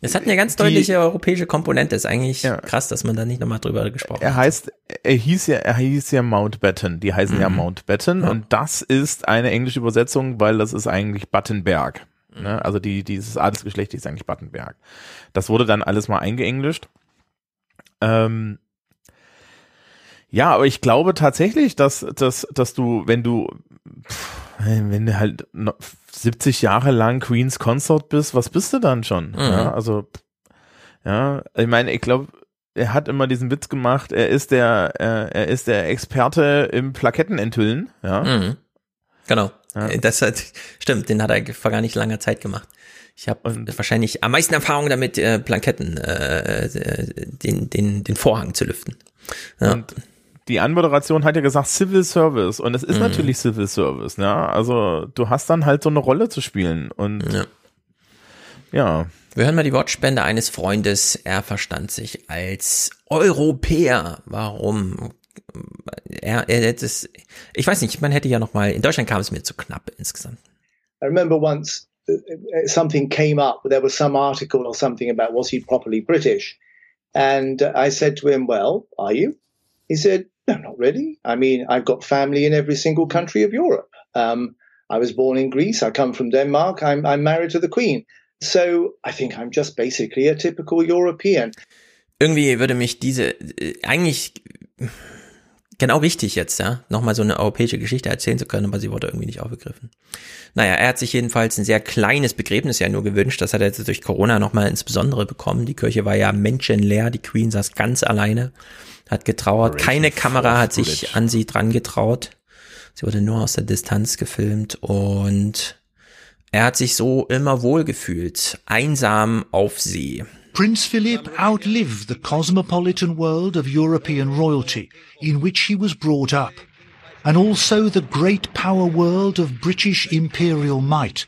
Es hat eine ganz deutliche europäische Komponente. Ist eigentlich krass, dass man da nicht nochmal drüber gesprochen Er hat. heißt, er hieß ja, er hieß ja Mountbatten. Die heißen ja Mhm. Mountbatten Ja. und das ist eine englische Übersetzung, weil das ist eigentlich Battenberg. Ne? Also die, dieses Adelsgeschlecht ist eigentlich Battenberg. Das wurde dann alles mal eingeenglischt. Ähm, ja, aber ich glaube tatsächlich, dass, dass, dass du, wenn du, wenn du halt noch 70 Jahre lang Queen's Consort bist, was bist du dann schon? Mhm. Ja, also, ja, ich meine, ich glaube, er hat immer diesen Witz gemacht, er ist der, äh, er ist der Experte im Plaketten enthüllen, ja. Mhm. Genau. Ja. Das hat, stimmt, den hat er vor gar nicht langer Zeit gemacht. Ich habe wahrscheinlich am meisten Erfahrung damit, äh, Planketten, äh, äh, den, den, den Vorhang zu lüften. Ja. Und die Anmoderation hat ja gesagt Civil Service und es ist Mhm. natürlich Civil Service, ne? Also du hast dann halt so eine Rolle zu spielen und Ja. ja. Wir hören mal die Wortspende eines Freundes. Er verstand sich als Europäer. Warum? Er, er es, ich weiß nicht, man hätte ja noch mal, in Deutschland kam es mir zu knapp insgesamt. I remember once something came up. There was some article or something about was he properly British, and uh, I said to him, "Well, are you?" He said, "No, not really. I mean, I've got family in every single country of Europe. Um, I was born in Greece. I come from Denmark. I'm, I'm married to the Queen. So I think I'm just basically a typical European." Irgendwie würde mich diese, äh, eigentlich genau richtig jetzt, ja, nochmal so eine europäische Geschichte erzählen zu können, aber sie wurde irgendwie nicht aufgegriffen. Naja, er hat sich jedenfalls ein sehr kleines Begräbnis ja nur gewünscht. Das hat er jetzt durch Corona nochmal insbesondere bekommen. Die Kirche war ja menschenleer. Die Queen saß ganz alleine, hat getrauert. Keine Kamera hat sich an sie dran getraut. Sie wurde nur aus der Distanz gefilmt und er hat sich so immer wohl gefühlt. Einsam auf See. Prince Philip outlived the cosmopolitan world of European royalty in which he was brought up, and also the great power world of British imperial might.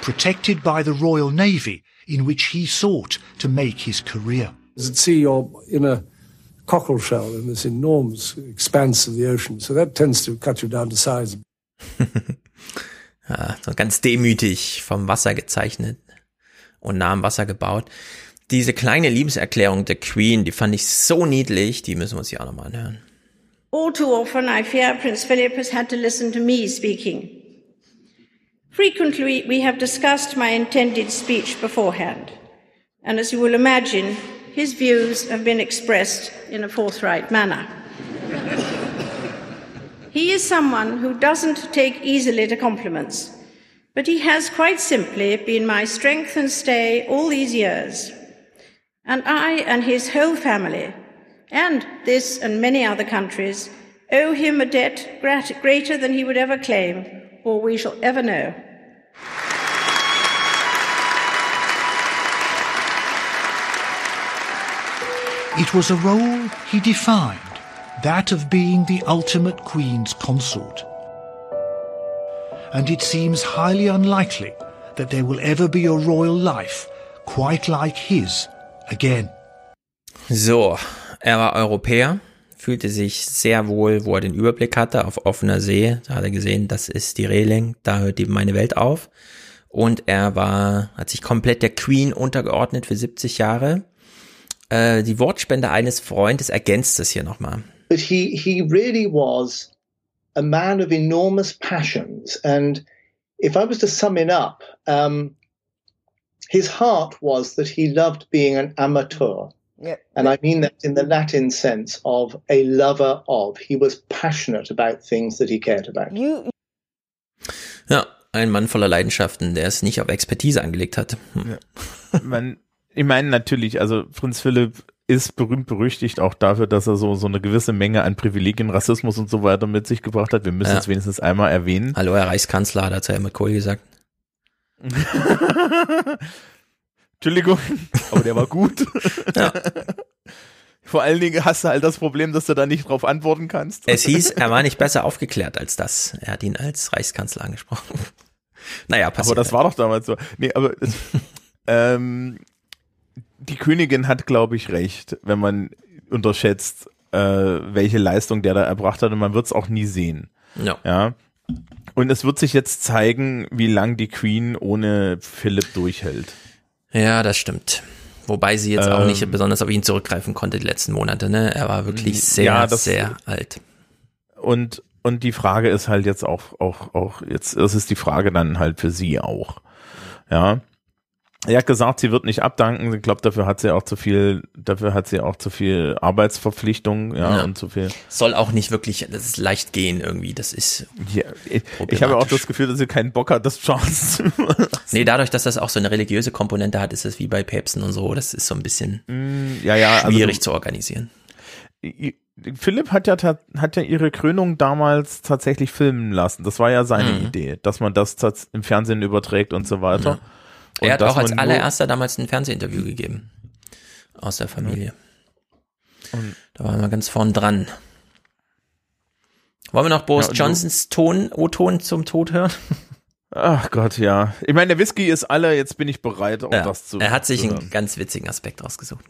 Protected by the Royal Navy, in which he sought to make his career. As at sea, you're in a cockle shell in this enormous expanse of the ocean, so that tends to cut you down to size. Ja, <laughs> ah, so ganz demütig vom Wasser gezeichnet und nah am Wasser gebaut. Diese kleine Liebeserklärung der Queen, die fand ich so niedlich, die müssen wir uns hier auch nochmal anhören. All too often, I fear Prince Philip has had to listen to me speaking. Frequently, we have discussed my intended speech beforehand, and as you will imagine, his views have been expressed in a forthright manner. he is someone who doesn't take easily to compliments, but he has quite simply been my strength and stay all these years. And I and his whole family, and this and many other countries, owe him a debt greater than he would ever claim or we shall ever know. It was a role he defined, that of being the ultimate Queen's consort. And it seems highly unlikely that there will ever be a royal life quite like his again. So, er war Europäer, fühlte sich sehr wohl, wo er den Überblick hatte, auf offener See. Da hat er gesehen, das ist die Reling, da hört die meine Welt auf. Und er war, hat sich komplett der Queen untergeordnet für 70 Jahre. Äh, die Wortspende eines Freundes ergänzt es hier nochmal. but he he really was a man of enormous passions and if i was to sum it up um, his heart was that he loved being an amateur Yep. and i mean that in the latin sense of a lover of he was passionate about things that he cared about You Ja, ein Mann voller Leidenschaften, der es nicht auf Expertise angelegt hat. Hm. Man, ich meine natürlich, also Prinz Philipp ist berühmt berüchtigt auch dafür, dass er so, so eine gewisse Menge an Privilegien, Rassismus und so weiter mit sich gebracht hat. Wir müssen Ja. es wenigstens einmal erwähnen. Hallo, Herr Reichskanzler, hat er zu Helmut Kohl gesagt. <laughs> Entschuldigung, aber der war gut. <laughs> Ja. Vor allen Dingen hast du halt das Problem, dass du da nicht drauf antworten kannst. Es hieß, er war nicht besser aufgeklärt als das. Er hat ihn als Reichskanzler angesprochen. <laughs> Naja, passiert. Aber das war doch damals so. Nee, aber ähm, die Königin hat, glaube ich, recht, wenn man unterschätzt, äh, welche Leistung der da erbracht hat und man wird es auch nie sehen. Ja. ja. Und es wird sich jetzt zeigen, wie lang die Queen ohne Philipp durchhält. Ja, das stimmt. Wobei sie jetzt auch Ähm. nicht besonders auf ihn zurückgreifen konnte die letzten Monate, ne? Er war wirklich sehr, Ja, das- sehr alt. Und, und die Frage ist halt jetzt auch, auch, auch, jetzt, das ist die Frage dann halt für sie auch. Ja. Er hat gesagt, sie wird nicht abdanken. Ich glaube, dafür hat sie auch zu viel, dafür hat sie auch zu viel Arbeitsverpflichtung, ja, Ja. und zu viel. Soll auch nicht wirklich, das ist leicht gehen irgendwie, das ist. Ja, ich, ich habe auch das Gefühl, dass sie keinen Bock hat, das Charles zu machen. Nee, dadurch, dass das auch so eine religiöse Komponente hat, ist es wie bei Päpsten und so, das ist so ein bisschen Mm, ja, ja, also schwierig du- zu organisieren. Philipp hat ja, hat ja ihre Krönung damals tatsächlich filmen lassen. Das war ja seine Mhm. Idee, dass man das im Fernsehen überträgt und so weiter. Und er hat auch als allererster damals ein Fernsehinterview gegeben. Aus der Familie. Und- da waren wir ganz vorn dran. Wollen wir noch Boris Ja, Johnsons Ton, O-Ton zum Tod hören? Ach Gott, ja. Ich meine, der Whisky ist alle, jetzt bin ich bereit, auch Ja, das zu er hat sich zu einen hören. ganz witzigen Aspekt rausgesucht.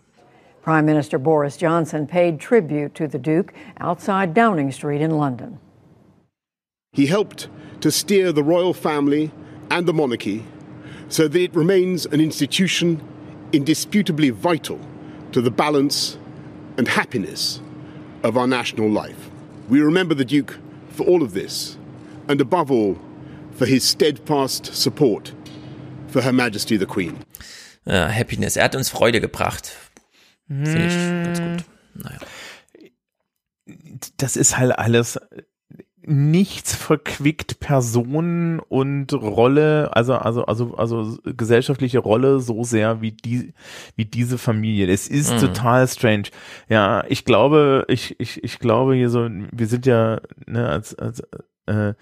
Prime Minister Boris Johnson paid tribute to the Duke outside Downing Street in London. He helped to steer the royal family and the monarchy so that it remains an institution indisputably vital to the balance and happiness of our national life. We remember the Duke for all of this, and above all, for his steadfast support for Her Majesty the Queen. Äh, Happiness. Er hat uns Freude gebracht. Finde ich ganz gut. Naja. Das ist halt alles nichts verquickt Person und Rolle, also also also also gesellschaftliche Rolle so sehr wie die wie diese Familie. Es ist Mhm. total strange. Ja, ich glaube, ich ich ich glaube hier so, wir sind ja ne, als als äh,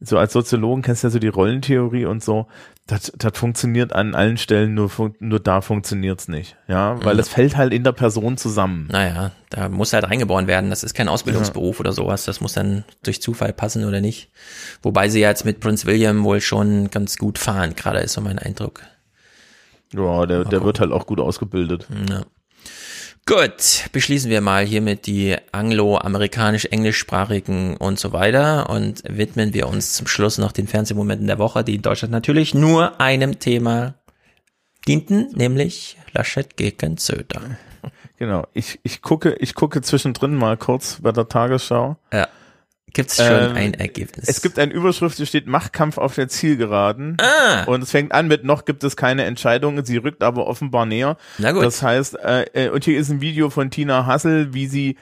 so als Soziologen kennst du ja so die Rollentheorie und so. Das, das funktioniert an allen Stellen, nur, nur da funktioniert's nicht. Ja, weil Mhm. es fällt halt in der Person zusammen. Naja, da muss halt reingeboren werden. Das ist kein Ausbildungsberuf oder sowas. Das muss dann durch Zufall passen oder nicht. Wobei sie jetzt mit Prince William wohl schon ganz gut fahren, gerade ist so mein Eindruck. Ja, der, der wird halt auch gut ausgebildet. Ja. Gut, beschließen wir mal hiermit die anglo-amerikanisch-englischsprachigen und so weiter und widmen wir uns zum Schluss noch den Fernsehmomenten der Woche, die in Deutschland natürlich nur einem Thema dienten, nämlich Laschet gegen Söder. Genau. Ich, ich gucke, ich gucke zwischendrin mal kurz bei der Tagesschau. Ja. Gibt's schon Ähm, ein Ergebnis? Es gibt eine Überschrift, die steht Machtkampf auf der Zielgeraden. Ah. Und es fängt an mit noch gibt es keine Entscheidung. Sie rückt aber offenbar näher. Na gut. Das heißt, äh, äh, und hier ist ein Video von Tina Hassel, wie sie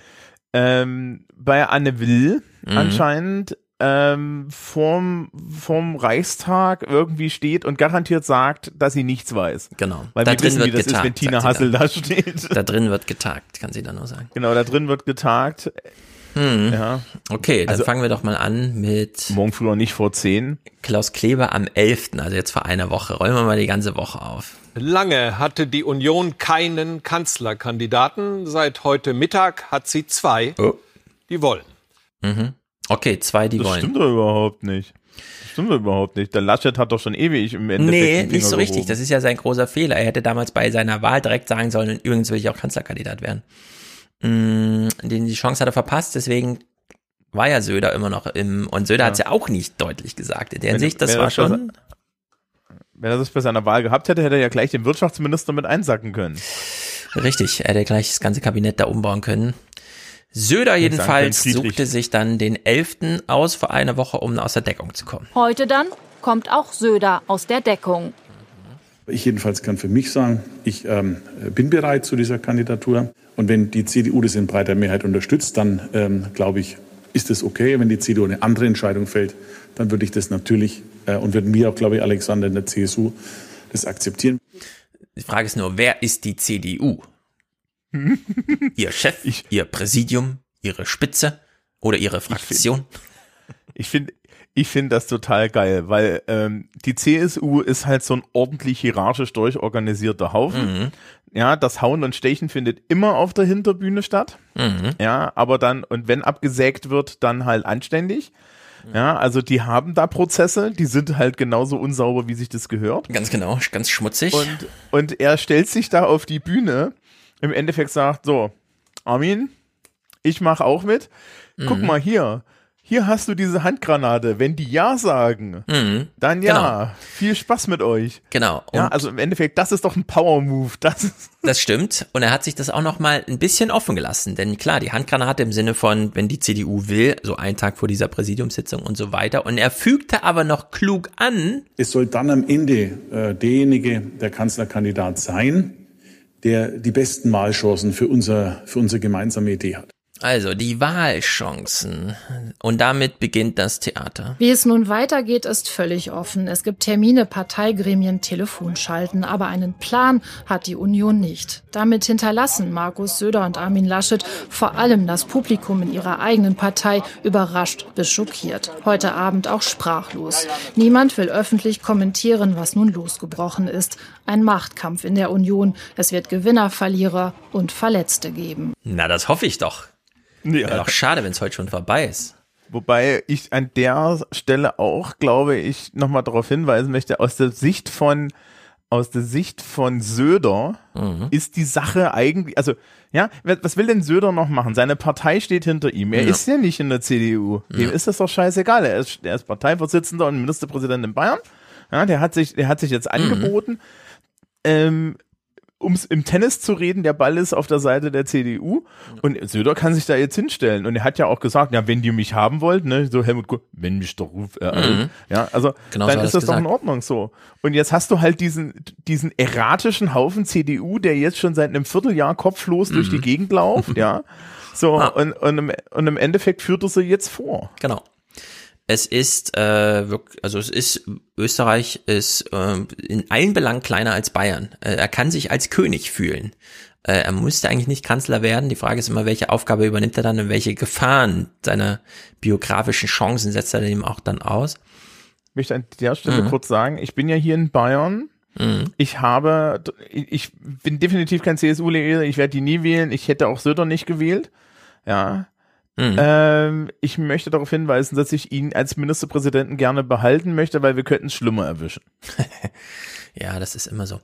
ähm, bei Anne Will Mhm. anscheinend ähm, vorm, vorm Reichstag irgendwie steht und garantiert sagt, dass sie nichts weiß. Genau. Weil Da wir drin wissen, wie wird das ist, wenn getagt, Tina Hassel dann. da steht. Da drin wird getagt, kann sie dann nur sagen. Genau, da drin wird getagt. Hm. Ja. Okay, dann Also- fangen wir doch mal an mit Morgen früher nicht vor zehn. Klaus Kleber am 11., also jetzt vor einer Woche. Rollen wir mal die ganze Woche auf. Lange hatte die Union keinen Kanzlerkandidaten. Seit heute Mittag hat sie zwei, Oh. die wollen. Mhm. Okay, zwei, die Das wollen. stimmt doch überhaupt nicht. Das stimmt doch überhaupt nicht. Der Laschet hat doch schon ewig im Endeffekt Nee, nicht so richtig. gehoben. Das ist ja sein großer Fehler. Er hätte damals bei seiner Wahl direkt sagen sollen, übrigens will ich auch Kanzlerkandidat werden. Mm, Den die Chance hat er verpasst, deswegen war ja Söder immer noch im, und Söder Ja. hat es ja auch nicht deutlich gesagt. In der Wenn- Hinsicht, das wenn war das schon Wenn er das bei seiner Wahl gehabt hätte, hätte er ja gleich den Wirtschaftsminister mit einsacken können. richtig. Er hätte gleich das ganze Kabinett da umbauen können. Söder jedenfalls suchte sich dann den 11. aus vor einer Woche, um aus der Deckung zu kommen. Heute dann kommt auch Söder aus der Deckung. Ich jedenfalls kann für mich sagen, ich ähm, bin bereit zu dieser Kandidatur. Und wenn die CDU das in breiter Mehrheit unterstützt, dann ähm, glaube ich, ist es okay. Wenn die CDU eine andere Entscheidung fällt, dann würde ich das natürlich äh, und würden wir auch, glaube ich, Alexander in der CSU das akzeptieren. Die Frage ist nur, wer ist die CDU? <laughs> Ihr Chef, Ihr Präsidium, Ihre Spitze oder Ihre Fraktion? Ich finde ich finde das total geil, weil ähm, die CSU ist halt so ein ordentlich hierarchisch durchorganisierter Haufen. Mhm. Ja, das Hauen und Stechen findet immer auf der Hinterbühne statt. Mhm. Ja, aber dann, und wenn abgesägt wird, dann halt anständig. Ja, also die haben da Prozesse, die sind halt genauso unsauber, wie sich das gehört. Ganz genau, ganz schmutzig. Und, und er stellt sich da auf die Bühne, im Endeffekt sagt, so, Armin, ich mache auch mit. Guck Mhm. mal hier, hier hast du diese Handgranate. Wenn die Ja sagen, Mhm. dann ja. Genau. Viel Spaß mit euch. Genau. Ja, Und- also im Endeffekt, das ist doch ein Power-Move. Das Das stimmt. Und er hat sich das auch noch mal ein bisschen offen gelassen. Denn klar, die Handgranate im Sinne von, wenn die CDU will, so einen Tag vor dieser Präsidiumssitzung und so weiter. Und er fügte aber noch klug an, Es soll dann am Ende äh, derjenige, der Kanzlerkandidat sein, der die besten Wahlchancen für, unser, für unsere gemeinsame Idee hat. Also die Wahlchancen. Und damit beginnt das Theater. Wie es nun weitergeht, ist völlig offen. Es gibt Termine, Parteigremien, Telefonschalten, aber einen Plan hat die Union nicht. Damit hinterlassen Markus Söder und Armin Laschet vor allem das Publikum in ihrer eigenen Partei überrascht bis schockiert. Heute Abend auch sprachlos. Niemand will öffentlich kommentieren, was nun losgebrochen ist. Ein Machtkampf in der Union. Es wird Gewinner, Verlierer und Verletzte geben. Na, das hoffe ich doch. Ja. Wäre doch schade, wenn es heute schon vorbei ist. Wobei ich an der Stelle auch, glaube ich, nochmal darauf hinweisen möchte, aus der Sicht von, aus der Sicht von Söder Mhm. ist die Sache eigentlich, also, ja, was will denn Söder noch machen? Seine Partei steht hinter ihm. Er Ja. ist ja nicht in der CDU. Dem Ja. ist das doch scheißegal. Er ist, er ist Parteivorsitzender und Ministerpräsident in Bayern. Ja, der hat sich, der hat sich Mhm. jetzt angeboten. Ähm, um es im Tennis zu reden, der Ball ist auf der Seite der CDU und Söder kann sich da jetzt hinstellen. Und er hat ja auch gesagt, ja, wenn die mich haben wollt, ne, so Helmut Kohl, wenn mich doch ruft, äh, Mhm. ja, also Genau so dann hat ist das doch in gesagt. Ordnung so. Und jetzt hast du halt diesen, diesen erratischen Haufen CDU, der jetzt schon seit einem Vierteljahr kopflos durch Mhm. die Gegend läuft, ja. <laughs> So, und, und, im, und im Endeffekt führt er sie jetzt vor. Genau. Es ist äh, wirklich, also es ist Österreich ist ähm, in allen Belangen kleiner als Bayern. Äh, er kann sich als König fühlen. Äh, er müsste eigentlich nicht Kanzler werden. Die Frage ist immer, welche Aufgabe übernimmt er dann und welche Gefahren seiner biografischen Chancen setzt er dem auch dann aus. Ich möchte an der Stelle Mhm. kurz sagen, ich bin ja hier in Bayern. Mhm. Ich habe, ich bin definitiv kein CSU-Wähler, ich werde die nie wählen. Ich hätte auch Söder nicht gewählt. Ja. Mhm. Ähm, ich möchte darauf hinweisen, dass ich ihn als Ministerpräsidenten gerne behalten möchte, weil wir könnten es schlimmer erwischen. <laughs> Ja, das ist immer so.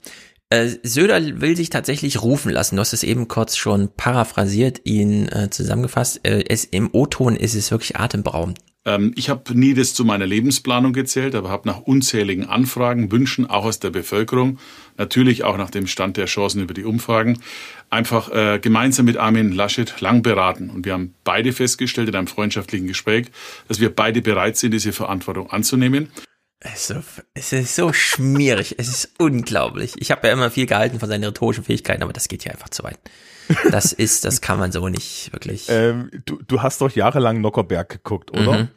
Äh, Söder will sich tatsächlich rufen lassen. Du hast es eben kurz schon paraphrasiert, ihn äh, zusammengefasst. Äh, es, Im O-Ton ist es wirklich atemberaubend. Ähm, ich habe nie das zu meiner Lebensplanung gezählt, aber habe nach unzähligen Anfragen, Wünschen, auch aus der Bevölkerung, natürlich auch nach dem Stand der Chancen über die Umfragen, einfach äh, gemeinsam mit Armin Laschet lang beraten. Und wir haben beide festgestellt in einem freundschaftlichen Gespräch, dass wir beide bereit sind, diese Verantwortung anzunehmen. Es ist so, es ist so schmierig, es ist unglaublich. Ich habe ja immer viel gehalten von seinen rhetorischen Fähigkeiten, aber das geht ja einfach zu weit. Das <laughs> ist, das kann man so nicht wirklich. Ähm, du, du hast doch jahrelang Nockerberg geguckt, oder? Mhm.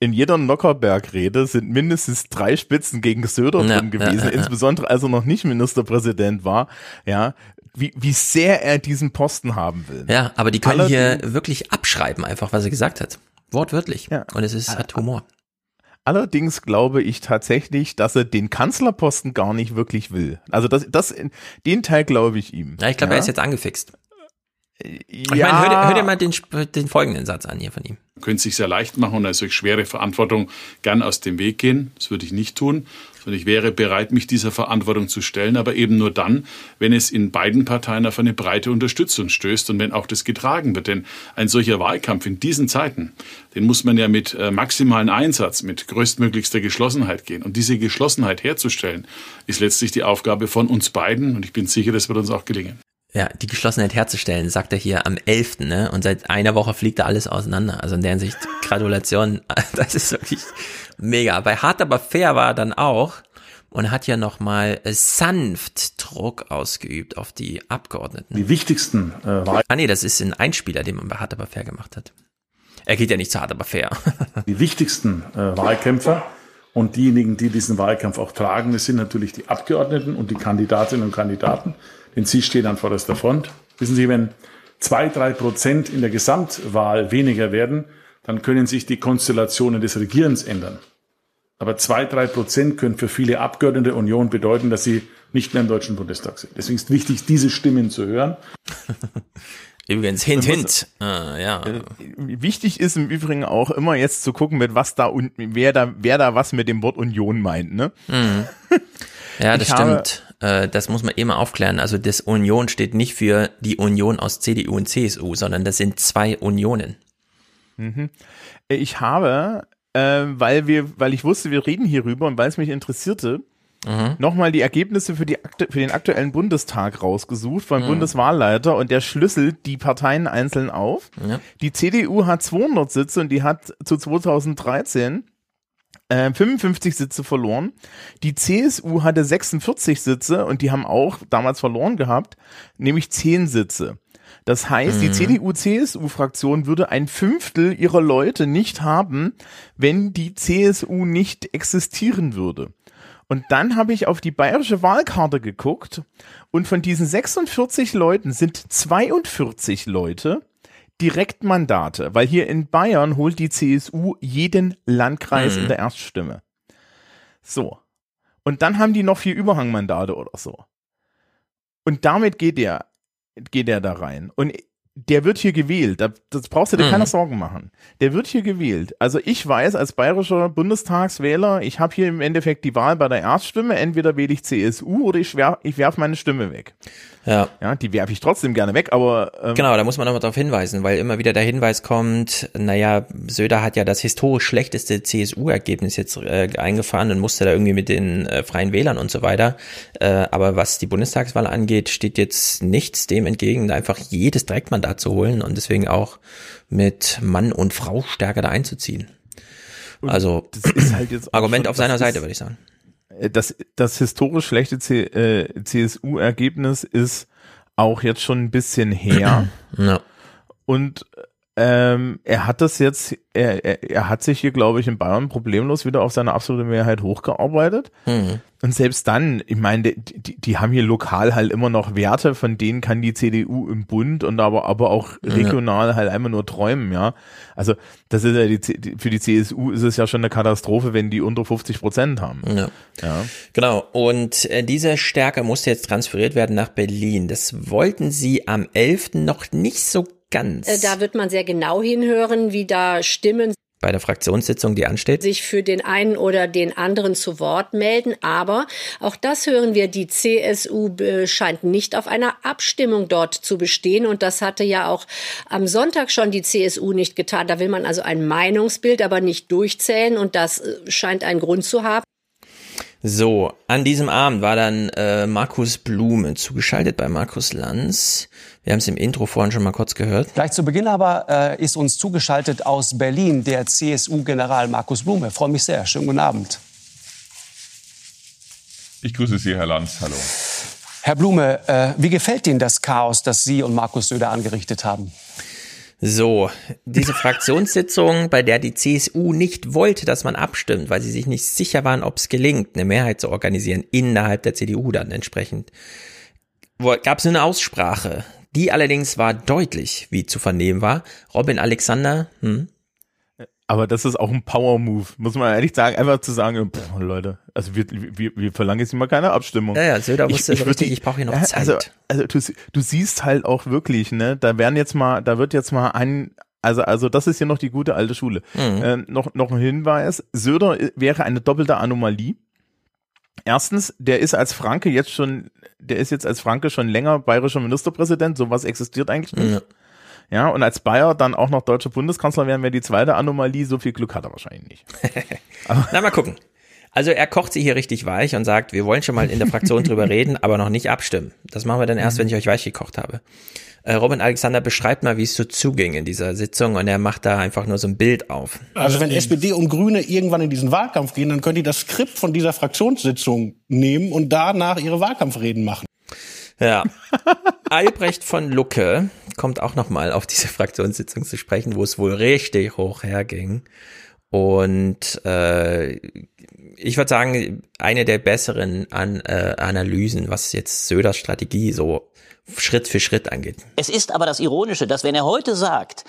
In jeder Nockerberg-Rede sind mindestens drei Spitzen gegen Söder Ja, drin gewesen, ja, ja, ja. insbesondere als er noch nicht Ministerpräsident war, ja, wie, wie sehr er diesen Posten haben will. Ja, aber die können hier Allerdings- wirklich abschreiben, einfach was er gesagt hat. Wortwörtlich. Ja. Und es ist, hat Humor. Allerdings glaube ich tatsächlich, dass er den Kanzlerposten gar nicht wirklich will. Also das, das, den Teil glaube ich ihm. Ja, ich glaube, er ist jetzt angefixt. Ja, Ich meine, hör, dir- hör dir mal den, den folgenden Satz an hier von ihm. Es sich sehr leicht machen und eine solch schwere Verantwortung gern aus dem Weg gehen. Das würde ich nicht tun, sondern ich wäre bereit, mich dieser Verantwortung zu stellen, aber eben nur dann, wenn es in beiden Parteien auf eine breite Unterstützung stößt und wenn auch das getragen wird. Denn ein solcher Wahlkampf in diesen Zeiten, den muss man ja mit äh, maximalen Einsatz, mit größtmöglichster Geschlossenheit gehen. Und diese Geschlossenheit herzustellen, ist letztlich die Aufgabe von uns beiden und ich bin sicher, das wird uns auch gelingen. Ja, die Geschlossenheit herzustellen, sagt er hier am 11. Ne? Und seit einer Woche fliegt da alles auseinander. Also in der Hinsicht <laughs> Gratulation, <laughs> das ist wirklich mega. Bei Hart aber fair war er dann auch und hat ja nochmal sanft Druck ausgeübt auf die Abgeordneten. Die wichtigsten äh, Wahl Ah nee, das ist ein Einspieler, den man bei Hart aber fair gemacht hat. Er geht ja nicht zu Hart aber fair. <laughs> die wichtigsten äh, Wahlkämpfer und diejenigen, die diesen Wahlkampf auch tragen, das sind natürlich die Abgeordneten und die Kandidatinnen und Kandidaten, denn sie stehen an vorderster Front. Wissen Sie, wenn zwei, drei Prozent in der Gesamtwahl weniger werden, dann können sich die Konstellationen des Regierens ändern. Aber zwei, drei Prozent können für viele Abgeordnete der Union bedeuten, dass sie nicht mehr im Deutschen Bundestag sind. Deswegen ist wichtig, diese Stimmen zu hören. <laughs> Übrigens, hint, hint. Ah, ja. Äh, Wichtig ist im Übrigen auch immer jetzt zu gucken, mit was da und wer da, wer da was mit dem Wort Union meint, ne? Mhm. <laughs> Ja, das Ich habe- stimmt. Äh, das muss man eben aufklären. Also das Union steht nicht für die Union aus CDU und CSU, sondern das sind zwei Unionen. Mhm. Ich habe, äh, weil wir, weil ich wusste, wir reden hierüber und weil es mich interessierte, mhm. nochmal die Ergebnisse für, die, für den aktuellen Bundestag rausgesucht vom mhm. Bundeswahlleiter und der schlüsselt die Parteien einzeln auf. Ja. Die CDU hat 200 Sitze und die hat zu 2013 äh, 55 Sitze verloren. Die CSU hatte 46 Sitze und die haben auch damals verloren gehabt, nämlich 10 Sitze. Das heißt, mhm. die CDU-CSU-Fraktion würde ein Fünftel ihrer Leute nicht haben, wenn die CSU nicht existieren würde. Und dann habe ich auf die bayerische Wahlkarte geguckt und von diesen 46 Leuten sind 42 Leute Direktmandate, weil hier in Bayern holt die CSU jeden Landkreis mhm. in der Erststimme. So. Und dann haben die noch vier Überhangmandate oder so. Und damit geht der, geht der da rein. Und der wird hier gewählt. Das brauchst du dir mhm. keine Sorgen machen. Der wird hier gewählt. Also ich weiß als bayerischer Bundestagswähler, ich habe hier im Endeffekt die Wahl bei der Erststimme. Entweder wähle ich CSU oder ich, werf, ich werf meine Stimme weg. Ja. Ja, die werfe ich trotzdem gerne weg, aber. Ähm, genau, da muss man nochmal darauf hinweisen, weil immer wieder der Hinweis kommt, naja, Söder hat ja das historisch schlechteste CSU-Ergebnis jetzt äh, eingefahren und musste da irgendwie mit den äh, Freien Wählern und so weiter. Äh, aber was die Bundestagswahl angeht, steht jetzt nichts dem entgegen, einfach jedes Direktmandat zu holen und deswegen auch mit Mann und Frau stärker da einzuziehen. Und also halt Argument auf seiner Seite, würde ich sagen. Äh, das, das historisch schlechte äh, CSU-Ergebnis ist auch jetzt schon ein bisschen her. <clears throat> Ja. Und ähm, er hat das jetzt, er, er, er hat sich hier, glaube ich, in Bayern problemlos wieder auf seine absolute Mehrheit hochgearbeitet. Mhm. Und selbst dann, ich meine, die, die, die, haben hier lokal halt immer noch Werte, von denen kann die CDU im Bund und aber, aber auch regional ja. halt einmal nur träumen, ja. Also, das ist ja die, für die CSU ist es ja schon eine Katastrophe, wenn die unter 50 Prozent haben. Ja. ja. Genau. Und äh, diese Stärke musste jetzt transferiert werden nach Berlin. Das wollten sie am 11. noch nicht so ganz. Äh, da wird man sehr genau hinhören, wie da Stimmen bei der Fraktionssitzung, die ansteht? Sich für den einen oder den anderen zu Wort melden. Aber auch das hören wir, die CSU scheint nicht auf einer Abstimmung dort zu bestehen. Und das hatte ja auch am Sonntag schon die CSU nicht getan. Da will man also ein Meinungsbild, aber nicht durchzählen. Und das äh, scheint einen Grund zu haben. So, an diesem Abend war dann äh, Markus Blume zugeschaltet bei Markus Lanz. Wir haben es im Intro vorhin schon mal kurz gehört. Gleich zu Beginn aber äh, ist uns zugeschaltet aus Berlin der CSU-General Markus Blume. Ich freue mich sehr. Schönen guten Abend. Ich grüße Sie, Herr Lanz. Hallo. Herr Blume, äh, wie gefällt Ihnen das Chaos, das Sie und Markus Söder angerichtet haben? So, diese Fraktionssitzung, <laughs> bei der die CSU nicht wollte, dass man abstimmt, weil sie sich nicht sicher waren, ob es gelingt, eine Mehrheit zu organisieren innerhalb der CDU dann entsprechend, gab es eine Aussprache. Die allerdings war deutlich, wie zu vernehmen war. Robin Alexander, hm, aber das ist auch ein Power-Move, muss man ehrlich sagen, einfach zu sagen, boah, Leute, also wir, wir, wir verlangen jetzt mal keine Abstimmung. Ja, ja, Söder wusste ich, ich, richtig, ich brauche hier noch Zeit. Also, also du, du siehst halt auch wirklich, ne, da werden jetzt mal, da wird jetzt mal ein, also, also das ist hier noch die gute alte Schule. Mhm. Äh, noch, noch ein Hinweis, Söder wäre eine doppelte Anomalie. Erstens, der ist als Franke jetzt schon, der ist jetzt als Franke schon länger bayerischer Ministerpräsident, sowas existiert eigentlich nicht. Ja. Ja, und als Bayer dann auch noch deutscher Bundeskanzler werden, wäre die zweite Anomalie. So viel Glück hat er wahrscheinlich nicht. <laughs> Na, mal gucken. Also er kocht sie hier richtig weich und sagt, wir wollen schon mal in der Fraktion drüber reden, aber noch nicht abstimmen. Das machen wir dann erst, mhm. wenn ich euch weich gekocht habe. Äh, Robin Alexander beschreibt mal, wie es so zuging in dieser Sitzung und er macht da einfach nur so ein Bild auf. Also wenn SPD und Grüne irgendwann in diesen Wahlkampf gehen, dann können die das Skript von dieser Fraktionssitzung nehmen und danach ihre Wahlkampfreden machen. Ja. <laughs> Albrecht von Lucke kommt auch nochmal auf diese Fraktionssitzung zu sprechen, wo es wohl richtig hoch herging. Und äh, ich würde sagen, eine der besseren An äh, Analysen, was jetzt Söders Strategie so Schritt für Schritt angeht. Es ist aber das Ironische, dass wenn er heute sagt,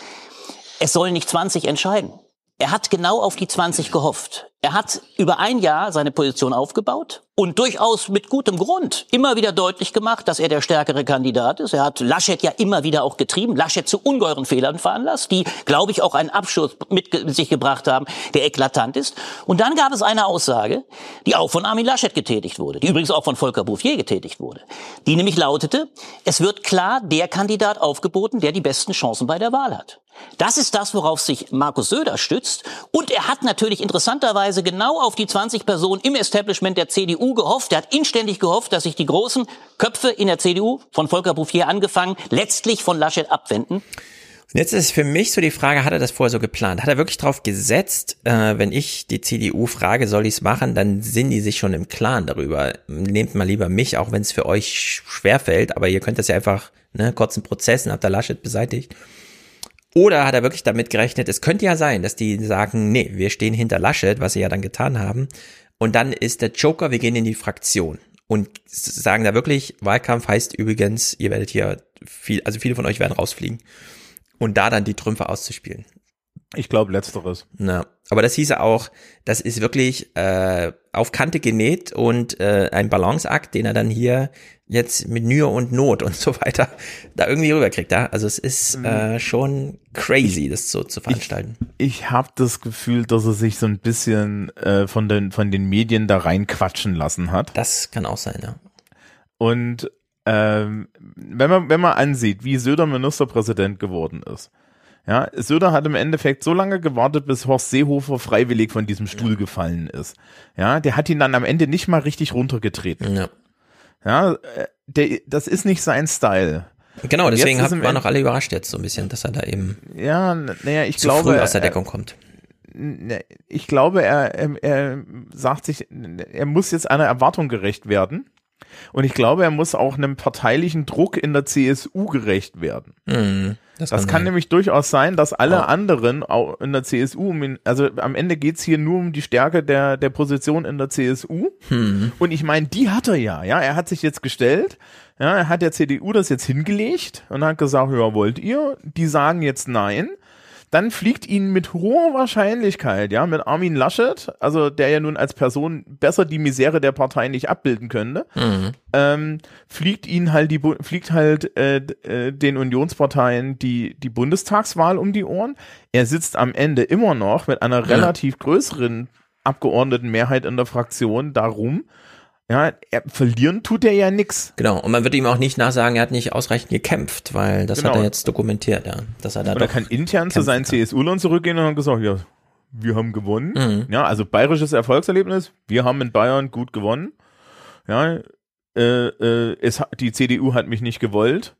es sollen nicht 20 entscheiden, er hat genau auf die 20 gehofft. Er hat über ein Jahr seine Position aufgebaut und durchaus mit gutem Grund immer wieder deutlich gemacht, dass er der stärkere Kandidat ist. Er hat Laschet ja immer wieder auch getrieben, Laschet zu ungeheuren Fehlern veranlasst, die, glaube ich, auch einen Abschluss mit sich gebracht haben, der eklatant ist. Und dann gab es eine Aussage, die auch von Armin Laschet getätigt wurde, die übrigens auch von Volker Bouffier getätigt wurde, die nämlich lautete, es wird klar der Kandidat aufgeboten, der die besten Chancen bei der Wahl hat. Das ist das, worauf sich Markus Söder stützt. Und er hat natürlich interessanterweise genau auf die 20 Personen im Establishment der CDU gehofft. Er hat inständig gehofft, dass sich die großen Köpfe in der CDU, von Volker Bouffier angefangen, letztlich von Laschet abwenden. Und jetzt ist für mich so die Frage, hat er das vorher so geplant? Hat er wirklich drauf gesetzt, äh, wenn ich die CDU frage, soll ich es machen, dann sind die sich schon im Klaren darüber. Nehmt mal lieber mich, auch wenn es für euch schwerfällt, aber ihr könnt das ja einfach, ne, kurzen Prozessen, habt ihr Laschet beseitigt. Oder hat er wirklich damit gerechnet, es könnte ja sein, dass die sagen, nee, wir stehen hinter Laschet, was sie ja dann getan haben. Und dann ist der Joker, wir gehen in die Fraktion. Und sagen da wirklich, Wahlkampf heißt übrigens, ihr werdet hier viel, also viele von euch werden rausfliegen. Und da dann die Trümpfe auszuspielen. Ich glaube letzteres. Na, aber das hieße auch, das ist wirklich äh, auf Kante genäht und äh, ein Balanceakt, den er dann hier jetzt mit Mühe und Not und <laughs> so weiter da irgendwie rüberkriegt. Ja? Also es ist äh, schon crazy, das so zu veranstalten. Ich, ich habe das Gefühl, dass er sich so ein bisschen äh, von den von den Medien da reinquatschen lassen hat. Das kann auch sein, ja. Und ähm, wenn man wenn man ansieht, wie Söder Ministerpräsident geworden ist, ja, Söder hat im Endeffekt so lange gewartet, bis Horst Seehofer freiwillig von diesem Stuhl gefallen ist. Ja, der hat ihn dann am Ende nicht mal richtig runtergetreten. Ja. Ja, äh, der, das ist nicht sein Style. Genau, deswegen im waren noch alle überrascht jetzt so ein bisschen, dass er da eben Ja, naja, ich zu glaube. früh aus der er- Deckung kommt. Ne, Ich glaube, er, er, er sagt sich, er muss jetzt einer Erwartung gerecht werden. Und ich glaube, er muss auch einem parteilichen Druck in der CSU gerecht werden. Mhm, Das, das kann, kann nämlich durchaus sein, dass alle Ja. anderen auch in der CSU, also am Ende geht's hier nur um die Stärke der, der Position in der CSU. Hm. Und ich meine, die hat er ja, ja. Er hat sich jetzt gestellt, ja, er hat der CDU das jetzt hingelegt und hat gesagt, ja, wollt ihr? Die sagen jetzt nein. Dann fliegt ihnen mit hoher Wahrscheinlichkeit, ja, mit Armin Laschet, also der ja nun als Person besser die Misere der Partei nicht abbilden könnte, Mhm. ähm, fliegt ihnen halt die fliegt halt äh, äh, den Unionsparteien die die Bundestagswahl um die Ohren. Er sitzt am Ende immer noch mit einer relativ größeren Abgeordnetenmehrheit in der Fraktion darum. Ja, er, verlieren tut er ja nix. Genau, und man wird ihm auch nicht nachsagen, er hat nicht ausreichend gekämpft, weil das Genau. hat er jetzt dokumentiert, ja, dass er da Und er kann intern zu seinen CSU-Lern zurückgehen und hat gesagt, ja, wir haben gewonnen. Mhm. Ja, also bayerisches Erfolgserlebnis. Wir haben in Bayern gut gewonnen. Ja, äh, äh, es, die CDU hat mich nicht gewollt.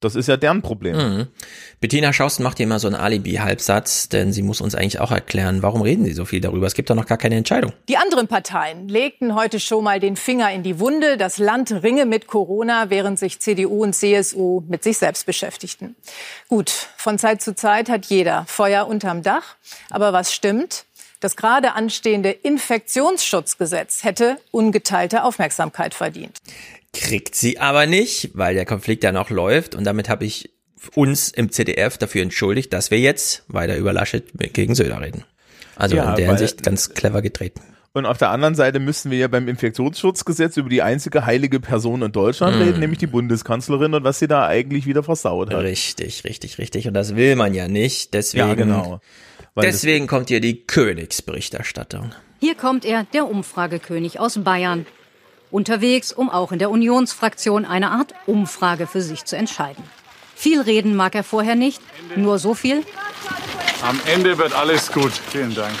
Das ist ja deren Problem. Mhm. Bettina Schausten macht hier immer so einen Alibi-Halbsatz, denn sie muss uns eigentlich auch erklären, warum reden sie so viel darüber? Es gibt doch noch gar keine Entscheidung. Die anderen Parteien legten heute schon mal den Finger in die Wunde. Das Land ringe mit Corona, während sich CDU und CSU mit sich selbst beschäftigten. Gut, von Zeit zu Zeit hat jeder Feuer unterm Dach. Aber was stimmt? Das gerade anstehende Infektionsschutzgesetz hätte ungeteilte Aufmerksamkeit verdient. Kriegt sie aber nicht, weil der Konflikt ja noch läuft und damit habe ich uns im CDF dafür entschuldigt, dass wir jetzt weiter über Laschet gegen Söder reden. Also Ja, in der Hinsicht ganz clever getreten. Und auf der anderen Seite müssten wir ja beim Infektionsschutzgesetz über die einzige heilige Person in Deutschland Mhm. reden, nämlich die Bundeskanzlerin und was sie da eigentlich wieder versaut hat. Richtig, richtig, richtig. Und das will man ja nicht. Deswegen, Ja, genau. Weil deswegen kommt hier die Königsberichterstattung. Hier kommt er, der Umfragekönig aus Bayern. Unterwegs, um auch in der Unionsfraktion eine Art Umfrage für sich zu entscheiden. Viel reden mag er vorher nicht, nur so viel. Am Ende wird alles gut. Vielen Dank.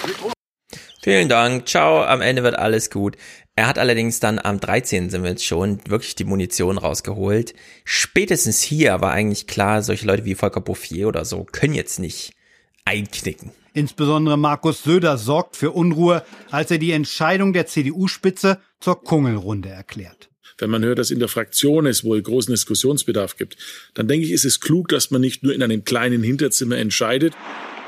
Vielen Dank. Ciao. Am Ende wird alles gut. Er hat allerdings dann am 13. sind wir jetzt schon wirklich die Munition rausgeholt. Spätestens hier war eigentlich klar, solche Leute wie Volker Bouffier oder so können jetzt nicht einknicken. Insbesondere Markus Söder sorgt für Unruhe, als er die Entscheidung der CDU-Spitze zur Kungelrunde erklärt. Wenn man hört, dass in der Fraktion es wohl großen Diskussionsbedarf gibt, dann denke ich, ist es klug, dass man nicht nur in einem kleinen Hinterzimmer entscheidet.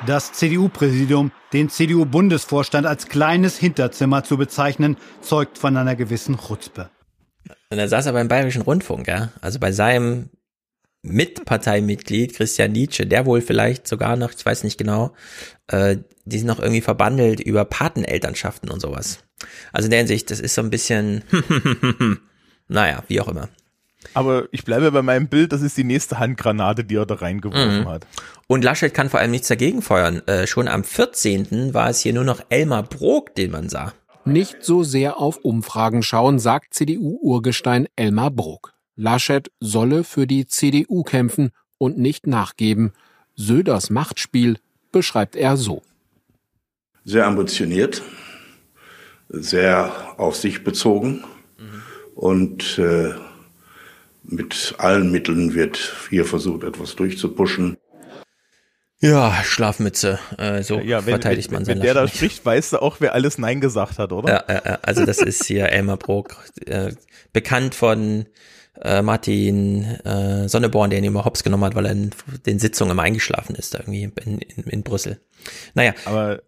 Das CDU-Präsidium, den CDU-Bundesvorstand als kleines Hinterzimmer zu bezeichnen, zeugt von einer gewissen Chutzpe. Und da saß er beim Bayerischen Rundfunk, ja. Also bei seinem Mitparteimitglied Christian Nietzsche, der wohl vielleicht sogar noch, ich weiß nicht genau, äh, die sind noch irgendwie verbandelt über Patenelternschaften und sowas. Also in der Hinsicht, das ist so ein bisschen, <laughs> naja, wie auch immer. Aber ich bleibe bei meinem Bild, das ist die nächste Handgranate, die er da reingeworfen Mhm. hat. Und Laschet kann vor allem nichts dagegen feuern. Äh, schon am 14. war es hier nur noch Elmar Brok, den man sah. Nicht so sehr auf Umfragen schauen, sagt CDU-Urgestein Elmar Brok. Laschet solle für die CDU kämpfen und nicht nachgeben. Söders Machtspiel beschreibt er so. Sehr ambitioniert, sehr auf sich bezogen mhm. und äh, mit allen Mitteln wird hier versucht, etwas durchzupuschen. Ja, Schlafmütze. Äh, so ja, wenn, verteidigt wenn, man Wenn der da spricht, weißt du auch, wer alles Nein gesagt hat, oder? Ja, ja, also das ist hier Elmar Brok, äh, bekannt von äh, Martin äh, Sonneborn, der ihn immer hops genommen hat, weil er in den Sitzungen immer eingeschlafen ist, da irgendwie in, in, in Brüssel. Naja. Aber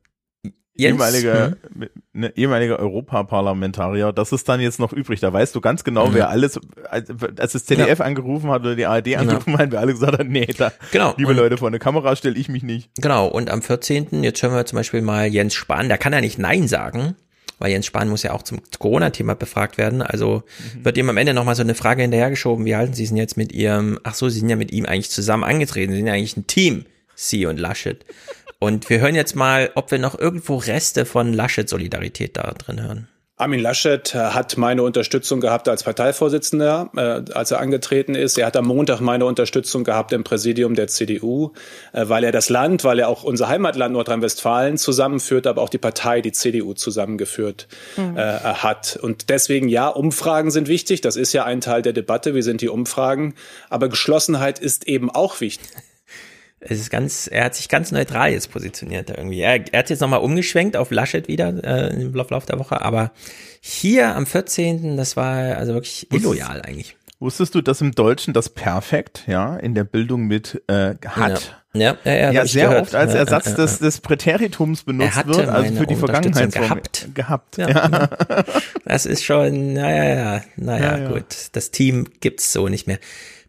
Jens, ehemaliger, hm? ne, ehemaliger Europaparlamentarier, das ist dann jetzt noch übrig. Da weißt du ganz genau, mhm. wer alles, als, als das ZDF ja. angerufen hat oder die ARD angerufen ja. hat, wer alle gesagt hat, nee, da, genau. liebe und, Leute, vor eine Kamera stelle ich mich nicht. Genau, und am 14., jetzt hören wir zum Beispiel mal Jens Spahn, der kann ja nicht Nein sagen, weil Jens Spahn muss ja auch zum Corona-Thema befragt werden. Also mhm. wird ihm am Ende nochmal so eine Frage hinterhergeschoben, wie halten Sie es denn jetzt mit Ihrem, ach so, Sie sind ja mit ihm eigentlich zusammen angetreten, Sie sind ja eigentlich ein Team, Sie und Laschet. Und wir hören jetzt mal, ob wir noch irgendwo Reste von Laschet-Solidarität da drin hören. Armin Laschet äh, hat meine Unterstützung gehabt als Parteivorsitzender, äh, als er angetreten ist. Er hat am Montag meine Unterstützung gehabt im Präsidium der CDU, äh, weil er das Land, weil er auch unser Heimatland Nordrhein-Westfalen zusammenführt, aber auch die Partei, die CDU zusammengeführt mhm. äh, hat. Und deswegen, ja, Umfragen sind wichtig. Das ist ja ein Teil der Debatte. Wie sind die Umfragen? Aber Geschlossenheit ist eben auch wichtig es ist ganz, er hat sich ganz neutral jetzt positioniert irgendwie. Er, er hat jetzt nochmal umgeschwenkt auf Laschet wieder äh, im Lauf der Woche, aber hier am 14. das war also wirklich illoyal eigentlich. Wusstest du, dass im Deutschen das Perfekt, ja, in der Bildung mit äh, hat, ja, ja, ja, ja sehr gehört. oft als Ersatz ja, ja, des, des Präteritums benutzt wird, also für die Vergangenheitsform. Gehabt. Gehabt. Ja. ja. das ist schon, naja, ja, naja, gut. Das Team gibt's so nicht mehr.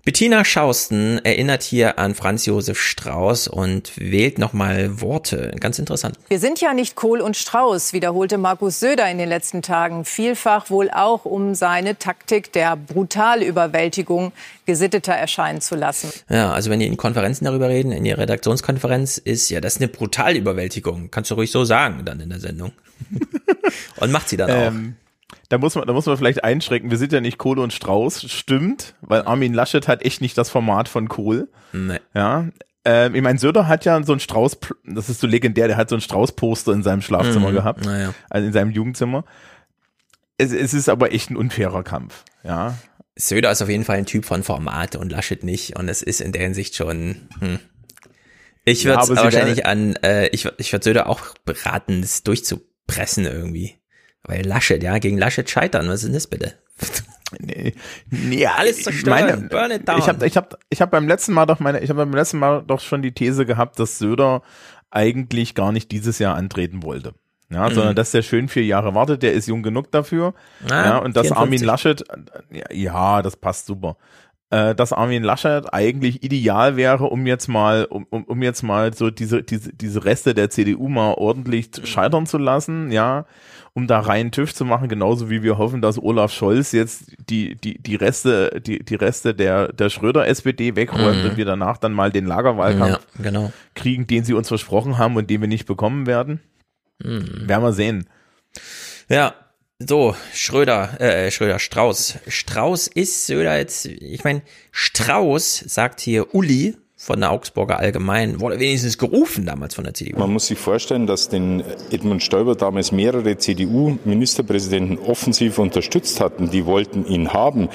Bettina Schausten erinnert hier an Franz Josef Strauß und wählt nochmal Worte. Ganz interessant. Wir sind ja nicht Kohl und Strauß, wiederholte Markus Söder in den letzten Tagen. Vielfach wohl auch, um seine Taktik der Brutalüberwältigung gesitteter erscheinen zu lassen. Ja, also wenn die in Konferenzen darüber reden, in ihrer Redaktionskonferenz, ist ja das eine Brutalüberwältigung. Kannst du ruhig so sagen dann in der Sendung. <laughs> und macht sie dann auch. Da muss man, da muss man vielleicht einschränken. Wir sind ja nicht Kohl und Strauß, stimmt, weil Armin Laschet hat echt nicht das Format von Kohl. Nee. Ja. Ähm, ich meine, Söder hat ja so ein Strauß, das ist so legendär, der hat so ein Strauß-Poster in seinem Schlafzimmer mhm. gehabt. Naja. Also in seinem Jugendzimmer. Es, es ist aber echt ein unfairer Kampf, ja. Söder ist auf jeden Fall ein Typ von Format und Laschet nicht. Und es ist in der Hinsicht schon. Hm. Ich würde ja, wahrscheinlich an, äh, ich, ich würde Söder auch beraten, das durchzupressen irgendwie. Weil Laschet, ja, gegen Laschet scheitern, was ist denn das bitte? Nee, nee, alles zerstören, meine, burn it down. Ich habe ich hab, ich hab beim letzten Mal doch meine, ich habe beim letzten Mal doch schon die These gehabt, dass Söder eigentlich gar nicht dieses Jahr antreten wollte. Ja, mhm. sondern dass der schön vier Jahre wartet, der ist jung genug dafür. Ah, ja, und dass 54. Armin Laschet, ja, das passt super äh, dass Armin Laschet eigentlich ideal wäre, um jetzt mal, um, um, um jetzt mal so diese, diese, diese Reste der CDU mal ordentlich scheitern zu lassen, ja, um da rein TÜV zu machen, genauso wie wir hoffen, dass Olaf Scholz jetzt die, die, die Reste, die, die Reste der, der Schröder-SPD wegräumt mhm. und wir danach dann mal den Lagerwahlkampf ja, genau. kriegen, den sie uns versprochen haben und den wir nicht bekommen werden. Mhm. Werden wir sehen. Ja, so, Schröder, äh, Schröder, Strauß. Strauß ist Söder jetzt, ich meine, Strauß, sagt hier Uli von der Augsburger Allgemein, wurde wenigstens gerufen damals von der CDU. Man muss sich vorstellen, dass den Edmund Stoiber damals mehrere CDU-Ministerpräsidenten offensiv unterstützt hatten. Die wollten ihn haben.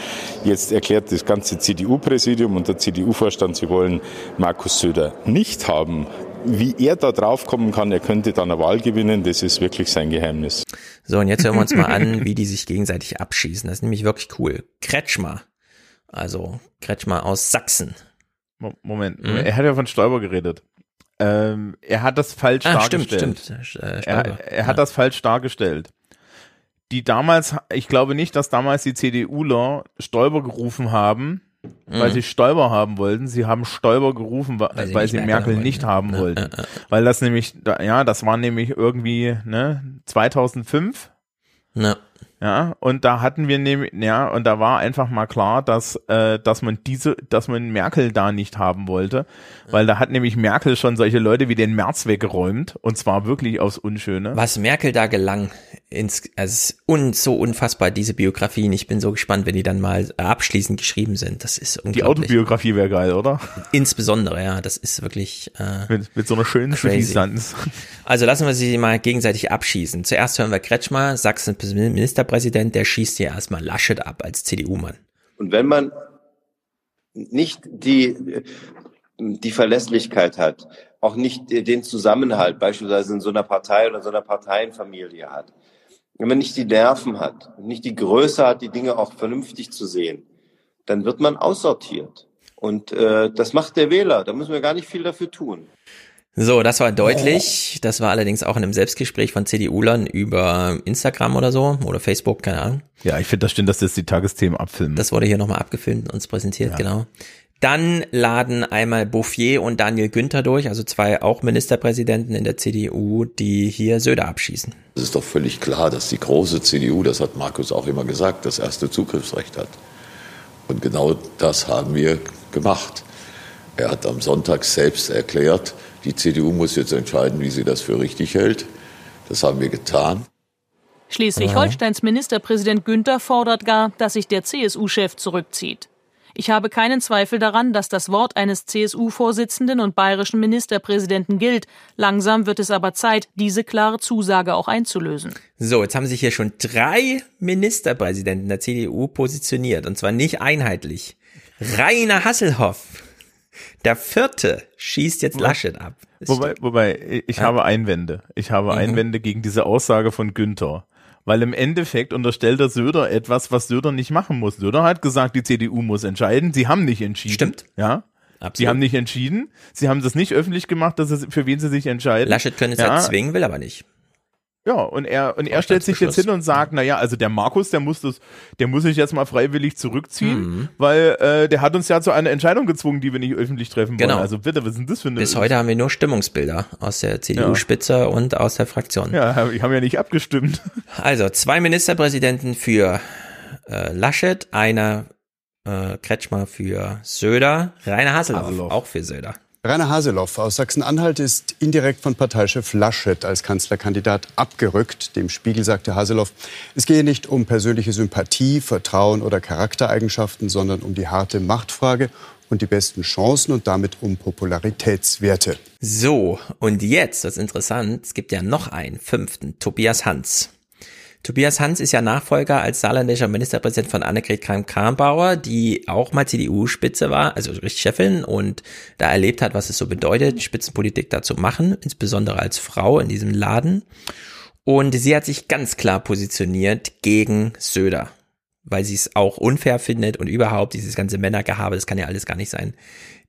Jetzt erklärt das ganze CDU-Präsidium und der CDU-Vorstand, sie wollen Markus Söder nicht haben. Wie er da draufkommen kann, er könnte dann eine Wahl gewinnen, das ist wirklich sein Geheimnis. So, und jetzt hören wir uns mal an, <laughs> wie die sich gegenseitig abschießen. Das ist nämlich wirklich cool. Kretschmer, also Kretschmer aus Sachsen. Moment, mhm. er hat ja von Stoiber geredet. Ähm, er hat das falsch ah, dargestellt. Stimmt, stimmt. Äh, er, er, hat ja. das falsch dargestellt. Die damals, ich glaube nicht, dass damals die CDUler Stoiber gerufen haben, weil mhm. sie Stoiber haben wollten. Sie haben Stoiber gerufen, weil, weil sie, weil sie Merkel, nicht ja. haben wollten. Ja, ja, weil das nämlich, ja, das war nämlich irgendwie ne 2005. Ja. Ja, und da hatten wir nämlich, ja, und da war einfach mal klar, dass, äh, dass man diese, dass man Merkel da nicht haben wollte, weil da hat nämlich Merkel schon solche Leute wie den Merz weggeräumt und zwar wirklich aufs Unschöne. Was Merkel da gelang, ins, also es ist un, so unfassbar, diese Biografien. Ich bin so gespannt, wenn die dann mal abschließend geschrieben sind. Das ist unglaublich. Die Autobiografie wäre geil, oder? Insbesondere, ja, das ist wirklich äh, mit, mit so einer schönen Suffisanz. Also lassen wir sie mal gegenseitig abschießen. Zuerst hören wir Kretschmer, Sachsen Ministerpräsident, der schießt hier erstmal Laschet ab als CDU-Mann. Und wenn man nicht die, die Verlässlichkeit hat, auch nicht den Zusammenhalt beispielsweise in so einer Partei oder so einer Parteienfamilie hat, wenn man nicht die Nerven hat, nicht die Größe hat, die Dinge auch vernünftig zu sehen, dann wird man aussortiert. Und äh, das macht der Wähler. Da müssen wir gar nicht viel dafür tun. So, das war deutlich. Das war allerdings auch in einem Selbstgespräch von CDU-Lern über Instagram oder so oder Facebook, keine Ahnung. Ja, ich finde das stimmt, dass das die Tagesthemen abfilmen. Das wurde hier nochmal abgefilmt und uns präsentiert, ja. genau. Dann laden einmal Bouffier und Daniel Günther durch, also zwei auch Ministerpräsidenten in der CDU, die hier Söder abschießen. Es ist doch völlig klar, dass die große CDU, das hat Markus auch immer gesagt, das erste Zugriffsrecht hat. Und genau das haben wir gemacht. Er hat am Sonntag selbst erklärt, die CDU muss jetzt entscheiden, wie sie das für richtig hält. Das haben wir getan. Schleswig-Holsteins Ministerpräsident Günther fordert gar, dass sich der CSU-Chef zurückzieht. Ich habe keinen Zweifel daran, dass das Wort eines CSU-Vorsitzenden und bayerischen Ministerpräsidenten gilt. Langsam wird es aber Zeit, diese klare Zusage auch einzulösen. So, jetzt haben sich hier schon drei Ministerpräsidenten der CDU positioniert, und zwar nicht einheitlich. Rainer Hasselhoff, der vierte schießt jetzt Laschet ab. wobei, wobei, ich ja. habe Einwände. Ich habe mhm. Einwände gegen diese Aussage von Günther. Weil im Endeffekt unterstellt der Söder etwas, was Söder nicht machen muss. Söder hat gesagt, die CDU muss entscheiden. Sie haben nicht entschieden. Stimmt. Ja. Absolut. Sie haben nicht entschieden. Sie haben das nicht öffentlich gemacht, dass es, für wen sie sich entscheiden. Laschet können es ja. zwingen, will aber nicht. Ja, und er, und er stellt sich jetzt hin und sagt, na ja, also der Markus, der muss das, der muss sich jetzt mal freiwillig zurückziehen, mhm. weil äh, der hat uns ja zu einer Entscheidung gezwungen, die wir nicht öffentlich treffen wollen. Genau. Also bitte, was ist denn das für eine... Bis heute haben wir nur Stimmungsbilder aus der CDU-Spitze ja. und aus der Fraktion. Ja, wir haben ja nicht abgestimmt. Also, zwei Ministerpräsidenten für äh, Laschet, einer äh, Kretschmer für Söder, Rainer Haseloff, Haseloff. auch für Söder. Rainer Haseloff aus Sachsen-Anhalt ist indirekt von Parteichef Laschet als Kanzlerkandidat abgerückt. Dem Spiegel sagte Haseloff, es gehe nicht um persönliche Sympathie, Vertrauen oder Charaktereigenschaften, sondern um die harte Machtfrage und die besten Chancen und damit um Popularitätswerte. So, und jetzt, das ist interessant, es gibt ja noch einen fünften, Tobias Hans. Tobias Hans ist ja Nachfolger als saarländischer Ministerpräsident von Annegret Kramp-Karrenbauer, die auch mal CDU-Spitze war, also Chefin und da erlebt hat, was es so bedeutet, Spitzenpolitik da zu machen, insbesondere als Frau in diesem Laden. Und sie hat sich ganz klar positioniert gegen Söder, weil sie es auch unfair findet und überhaupt dieses ganze Männergehabe, das kann ja alles gar nicht sein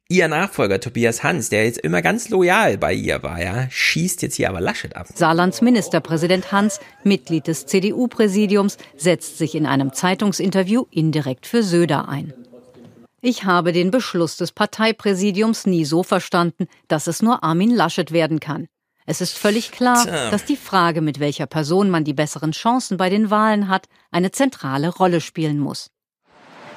ihr Nachfolger Tobias Hans, der jetzt immer ganz loyal bei ihr war, ja, schießt jetzt hier aber Laschet ab. Saarlands Ministerpräsident Hans, Mitglied des CDU-Präsidiums, setzt sich in einem Zeitungsinterview indirekt für Söder ein. Ich habe den Beschluss des Parteipräsidiums nie so verstanden, dass es nur Armin Laschet werden kann. Es ist völlig klar, dass die Frage, mit welcher Person man die besseren Chancen bei den Wahlen hat, eine zentrale Rolle spielen muss.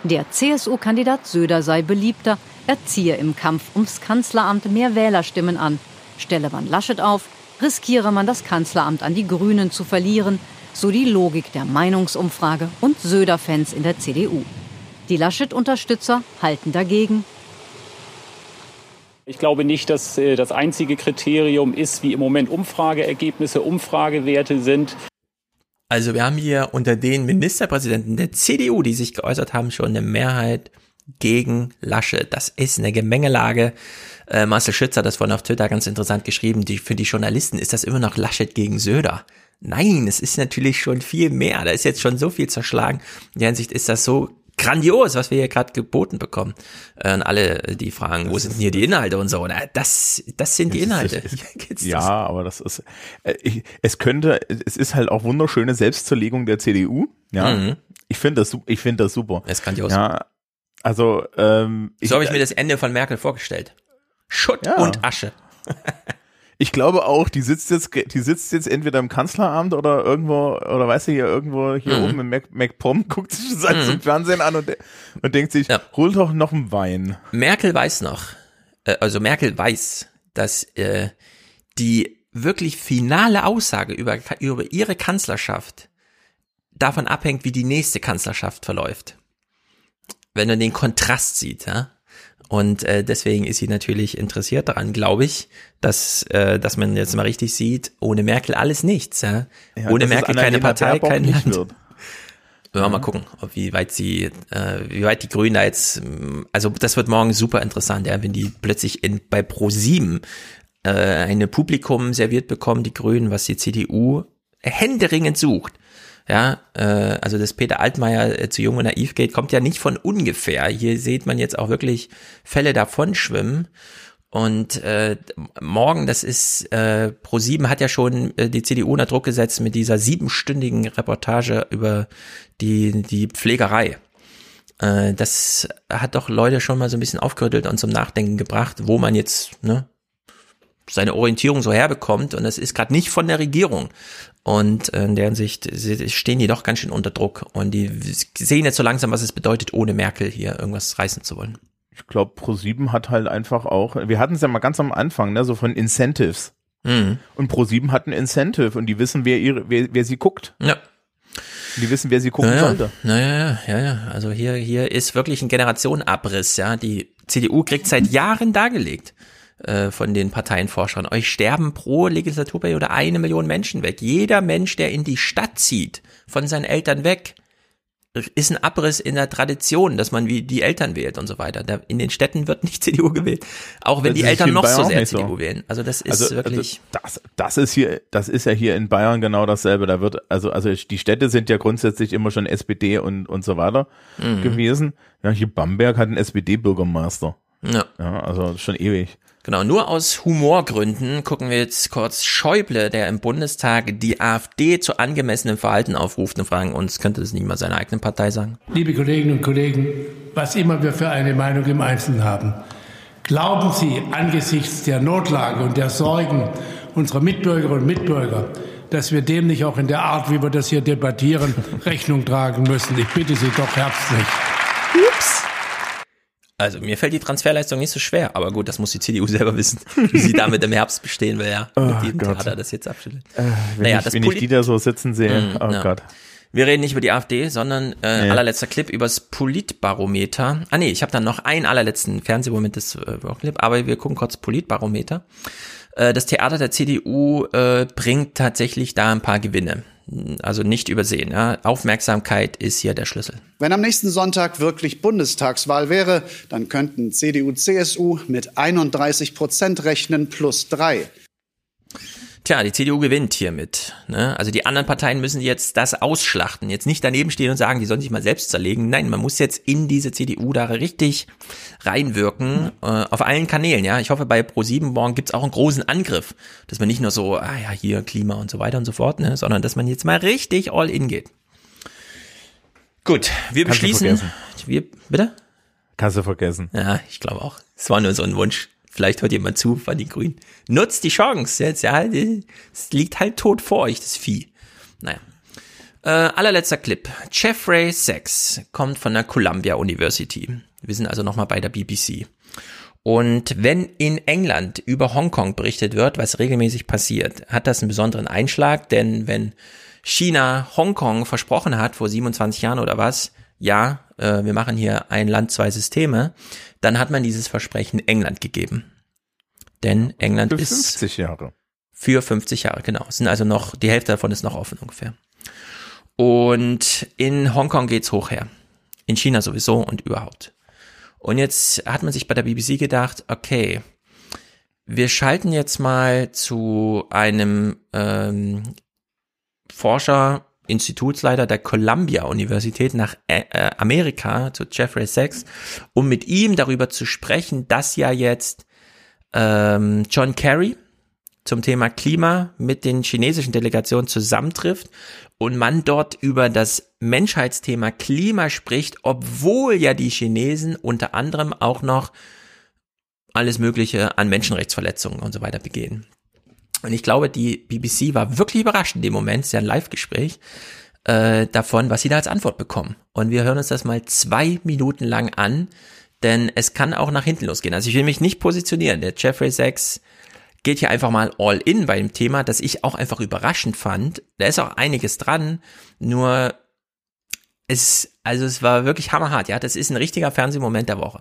Der CSU-Kandidat Söder sei beliebter, er ziehe im Kampf ums Kanzleramt mehr Wählerstimmen an. Stelle man Laschet auf, riskiere man das Kanzleramt an die Grünen zu verlieren, so die Logik der Meinungsumfrage und Söder-Fans in der CDU. Die Laschet-Unterstützer halten dagegen. Ich glaube nicht, dass äh, das einzige Kriterium ist, wie im Moment Umfrageergebnisse, Umfragewerte sind. Also wir haben hier unter den Ministerpräsidenten der CDU, die sich geäußert haben, schon eine Mehrheit gegen Lasche. Das ist eine Gemengelage. Äh, Marcel Schütz hat das vorhin auf Twitter ganz interessant geschrieben. Die, für die Journalisten ist das immer noch Laschet gegen Söder. Nein, es ist natürlich schon viel mehr. Da ist jetzt schon so viel zerschlagen. In der Hinsicht ist das so grandios, was wir hier gerade geboten bekommen. Äh, und alle, die fragen, das wo sind hier die Inhalte und so. Na, das, das sind die Inhalte. <laughs> Ist, ja, aber das ist, äh, ich, es könnte, es ist halt auch wunderschöne Selbstzerlegung der CDU. Ja, mhm. ich finde das, ich finde das super. Es kann grandios. Ja, also, ähm, so habe ich mir das Ende von Merkel vorgestellt. Schutt ja. und Asche. <laughs> Ich glaube auch, die sitzt jetzt, die sitzt jetzt entweder im Kanzleramt oder irgendwo, oder weißt du, hier irgendwo hier Mhm. oben im Mac, MacPom, <laughs> guckt sich das Mhm. im Fernsehen an und, und denkt sich, hol doch noch einen Wein. Merkel weiß noch, äh, also Merkel weiß, dass äh, die wirklich finale Aussage über, über ihre Kanzlerschaft davon abhängt, wie die nächste Kanzlerschaft verläuft. Wenn man den Kontrast sieht, ja. Und äh, deswegen ist sie natürlich interessiert daran, glaube ich, dass, äh, dass man jetzt mal richtig sieht, ohne Merkel alles nichts. Ja? Ja, ohne Merkel keine Partei, kein Land. wird. Ja, mal gucken, ob wie weit sie, äh, wie weit die Grünen da jetzt, ähm, also das wird morgen super interessant, ja, wenn die plötzlich in, bei Pro7 äh, eine Publikum serviert bekommen, die Grünen, was die CDU händeringend sucht. Ja, äh, also dass Peter Altmaier äh, zu Jung und Naiv geht, kommt ja nicht von ungefähr. Hier sieht man jetzt auch wirklich Fälle davon schwimmen. Und äh, morgen, das ist, äh, Pro7 hat ja schon äh, die CDU unter Druck gesetzt mit dieser siebenstündigen Reportage über die, die Pflegerei. Äh, das hat doch Leute schon mal so ein bisschen aufgerüttelt und zum Nachdenken gebracht, wo man jetzt ne, seine Orientierung so herbekommt. Und das ist gerade nicht von der Regierung. Und äh, in deren Sicht sie- stehen die doch ganz schön unter Druck. Und die sehen jetzt so langsam, was es bedeutet, ohne Merkel hier irgendwas reißen zu wollen. Ich glaube, Pro7 hat halt einfach auch, wir hatten es ja mal ganz am Anfang, ne, so von Incentives. Mhm. Und Pro7 hat ein Incentive und die wissen, wer ihre, wer, wer sie guckt. Ja. Die wissen, wer sie gucken ja, sollte. Ja, ja, ja, ja, ja. Also hier, hier ist wirklich ein Generationenabriss, ja. Die CDU kriegt seit Jahren dargelegt äh, von den Parteienforschern. Euch sterben pro Legislaturperiode eine Million Menschen weg. Jeder Mensch, der in die Stadt zieht, von seinen Eltern weg, ist ein Abriss in der Tradition, dass man wie die Eltern wählt und so weiter. Da, in den Städten wird nicht <laughs> CDU gewählt, auch wenn Das die Eltern noch so sehr nicht so. CDU wählen. Also das ist Also, wirklich. Das, das ist hier, das ist ja hier in Bayern genau dasselbe. Da wird, also, also die Städte sind ja grundsätzlich immer schon SPD und, und so weiter Mhm. gewesen. Ja, hier Bamberg hat einen SPD-Bürgermeister. Ja. ja. Also schon ewig. Genau, nur aus Humorgründen gucken wir jetzt kurz Schäuble, der im Bundestag die AfD zu angemessenem Verhalten aufruft und fragen uns, könnte das nicht mal seine eigene Partei sagen? Liebe Kolleginnen und Kollegen, was immer wir für eine Meinung im Einzelnen haben, glauben Sie angesichts der Notlage und der Sorgen unserer Mitbürgerinnen und Mitbürger, dass wir dem nicht auch in der Art, wie wir das hier debattieren, <laughs> Rechnung tragen müssen? Ich bitte Sie doch herzlich. Also mir fällt die Transferleistung nicht so schwer, aber gut, das muss die CDU <laughs> selber wissen, wie sie damit im Herbst bestehen will, ja. Oh Mit Gott. Theater das jetzt abschüttelt. Äh, wenn ich, wenn ich Poli- die da so sitzen sehe, Mm, oh ja. Gott. Wir reden nicht über die AfD, sondern äh, Nee. allerletzter Clip übers Politbarometer. Ah nee, ich habe dann noch einen allerletzten Fernsehmoment des äh, Wochenclip, aber wir gucken kurz Politbarometer. Äh, das Theater der CDU äh, bringt tatsächlich da ein paar Gewinne. Also nicht übersehen. Ja. Aufmerksamkeit ist hier der Schlüssel. Wenn am nächsten Sonntag wirklich Bundestagswahl wäre, dann könnten CDU, CSU mit 31 Prozent rechnen plus drei. Tja, die CDU gewinnt hiermit. Ne? Also die anderen Parteien müssen jetzt das ausschlachten. Jetzt nicht daneben stehen und sagen, die sollen sich mal selbst zerlegen. Nein, man muss jetzt in diese CDU da richtig reinwirken, äh, auf allen Kanälen. Ja, Ich hoffe, bei Pro7 morgen gibt's auch einen großen Angriff, dass man nicht nur so, ah ja, hier Klima und so weiter und so fort, ne? sondern dass man jetzt mal richtig all in geht. Gut, wir Kannst du beschließen. vergessen. Wir, bitte? Kannst du vergessen. Ja, ich glaube auch. Es war nur so ein Wunsch. Vielleicht hört jemand zu von den Grünen. Nutzt die Chance. Jetzt, ja, es liegt halt tot vor euch, das Vieh. Naja. Äh, allerletzter Clip. Jeffrey Sachs kommt von der Columbia University. Wir sind also nochmal bei der BBC. Und wenn in England über Hongkong berichtet wird, was regelmäßig passiert, hat das einen besonderen Einschlag, denn wenn China Hongkong versprochen hat vor 27 Jahren oder was, ja, äh, wir machen hier ein Land, zwei Systeme, dann hat man dieses Versprechen England gegeben. Denn England Für ist 50 Jahre. für 50 Jahre, genau. Es sind also noch, die Hälfte davon ist noch offen ungefähr. Und in Hongkong geht's hoch her. In China sowieso und überhaupt. Und jetzt hat man sich bei der BBC gedacht, okay, wir schalten jetzt mal zu einem ähm, Forscher, Institutsleiter der Columbia Universität nach äh, äh, Amerika, zu Jeffrey Sachs, um mit ihm darüber zu sprechen, dass ja jetzt ähm, John Kerry zum Thema Klima mit den chinesischen Delegationen zusammentrifft und man dort über das Menschheitsthema Klima spricht, obwohl ja die Chinesen unter anderem auch noch alles Mögliche an Menschenrechtsverletzungen und so weiter begehen. Und ich glaube, die BBC war wirklich überrascht in dem Moment, es ist ja ein Live-Gespräch, äh, davon, was sie da als Antwort bekommen. Und wir hören uns das mal zwei Minuten lang an, denn es kann auch nach hinten losgehen. Also ich will mich nicht positionieren. Der Jeffrey Sachs geht hier einfach mal all in bei dem Thema, das ich auch einfach überraschend fand. Da ist auch einiges dran, nur es, also es war wirklich hammerhart, ja. Das ist ein richtiger Fernsehmoment der Woche.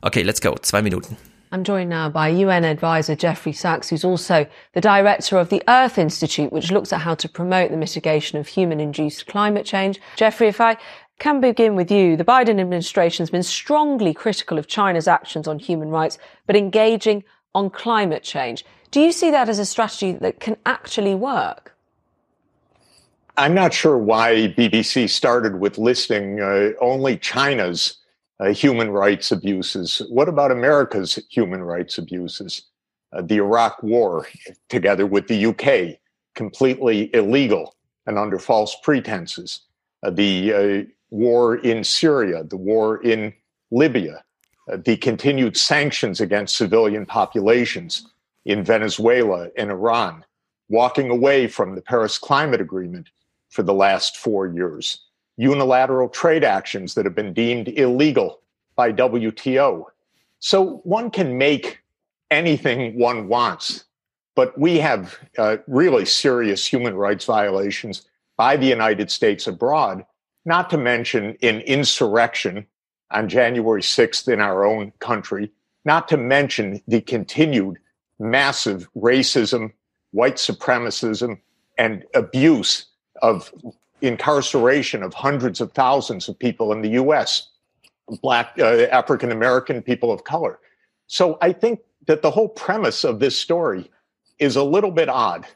Okay, let's go. Zwei Minuten. I'm joined now by UN advisor Jeffrey Sachs, who's also the director of the Earth Institute, which looks at how to promote the mitigation of human induced climate change. Jeffrey, if I can begin with you, the Biden administration has been strongly critical of China's actions on human rights, but engaging on climate change. Do you see that as a strategy that can actually work? I'm not sure why BBC started with listing uh, only China's uh, human rights abuses. What about America's human rights abuses? Uh, the Iraq War, together with the UK, completely illegal and under false pretenses. Uh, the uh, war in Syria, the war in Libya, uh, the continued sanctions against civilian populations in Venezuela and Iran, walking away from the Paris Climate Agreement for the last four years unilateral trade actions that have been deemed illegal by WTO. So one can make anything one wants, but we have uh, really serious human rights violations by the United States abroad, not to mention in insurrection on January 6th in our own country, not to mention the continued massive racism, white supremacism, and abuse of incarceration of hundreds of thousands of people in the US, Black, uh, African American people of color. So I think that the whole premise of this story is a little bit odd.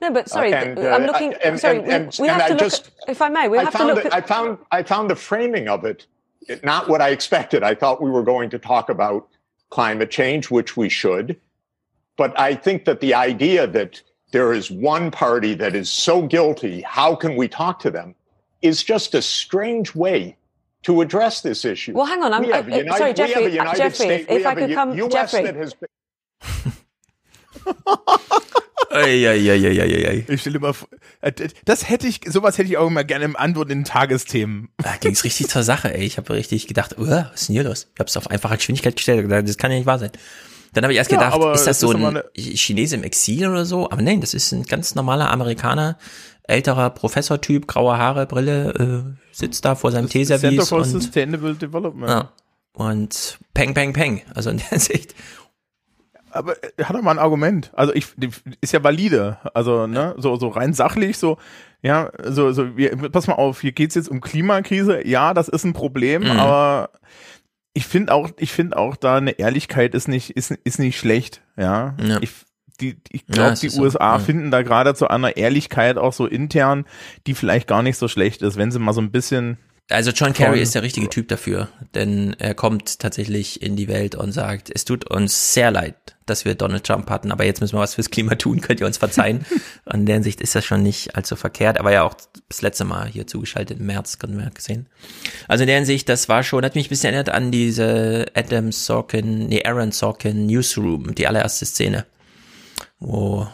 No, but sorry, Uh, and, I'm uh, looking. and- sorry, and- we, and- we and have I to look. just- at, if I may, we I have to look it- at. I found I found the framing of it not what I expected. I thought we were going to talk about climate change, which we should. But I think that the idea that there is one party that is so guilty, how can we talk to them, is just a strange way to address this issue. Well, hang on, I'm- we have uh, a uh, United, sorry, we have a Jeffrey, uh, United Jeffrey, States, if we I could U- come- U.S. Jeffrey. that has been <laughs> Eieieiei. Ich stelle mal vor, äh, das hätte ich, sowas hätte ich auch immer gerne im Antwort in Tagesthemen. Da ging's richtig zur Sache, ey. Ich habe richtig gedacht, uh, was ist denn hier los? Ich habe es auf einfache Geschwindigkeit gestellt. Das kann ja nicht wahr sein. Dann habe ich erst Ja, gedacht, aber ist das es so ist ein Chinese im Exil oder so? Aber nein, das ist ein ganz normaler Amerikaner, älterer Professortyp, graue Haare, Brille, äh, sitzt da vor seinem Center Teeservice for und, Sustainable Development. ja, und peng, peng, peng. Also in der <laughs> Sicht. Aber er hat doch mal ein Argument. Also ich ist ja valide. Also ne, so so rein sachlich so. Ja, so so wir, pass mal auf, hier geht's jetzt um Klimakrise. Ja, das ist ein Problem, Mhm. aber ich finde auch ich finde auch da eine Ehrlichkeit ist nicht ist ist nicht schlecht, ja. Ja. Ich die, ich Ja, glaube, es die so, USA ja. finden da gerade zu einer Ehrlichkeit auch so intern, die vielleicht gar nicht so schlecht ist, wenn sie mal so ein bisschen Also John Kerry ist der richtige Typ dafür, denn er kommt tatsächlich in die Welt und sagt, es tut uns sehr leid, dass wir Donald Trump hatten, aber jetzt müssen wir was fürs Klima tun, <laughs> könnt ihr uns verzeihen. in der Hinsicht ist das schon nicht allzu verkehrt, aber ja auch das letzte Mal hier zugeschaltet im März, können wir gesehen. Also in der Hinsicht, das war schon, hat mich ein bisschen erinnert an diese Adam Sorkin, nee, Aaron Sorkin Newsroom, die allererste Szene, wo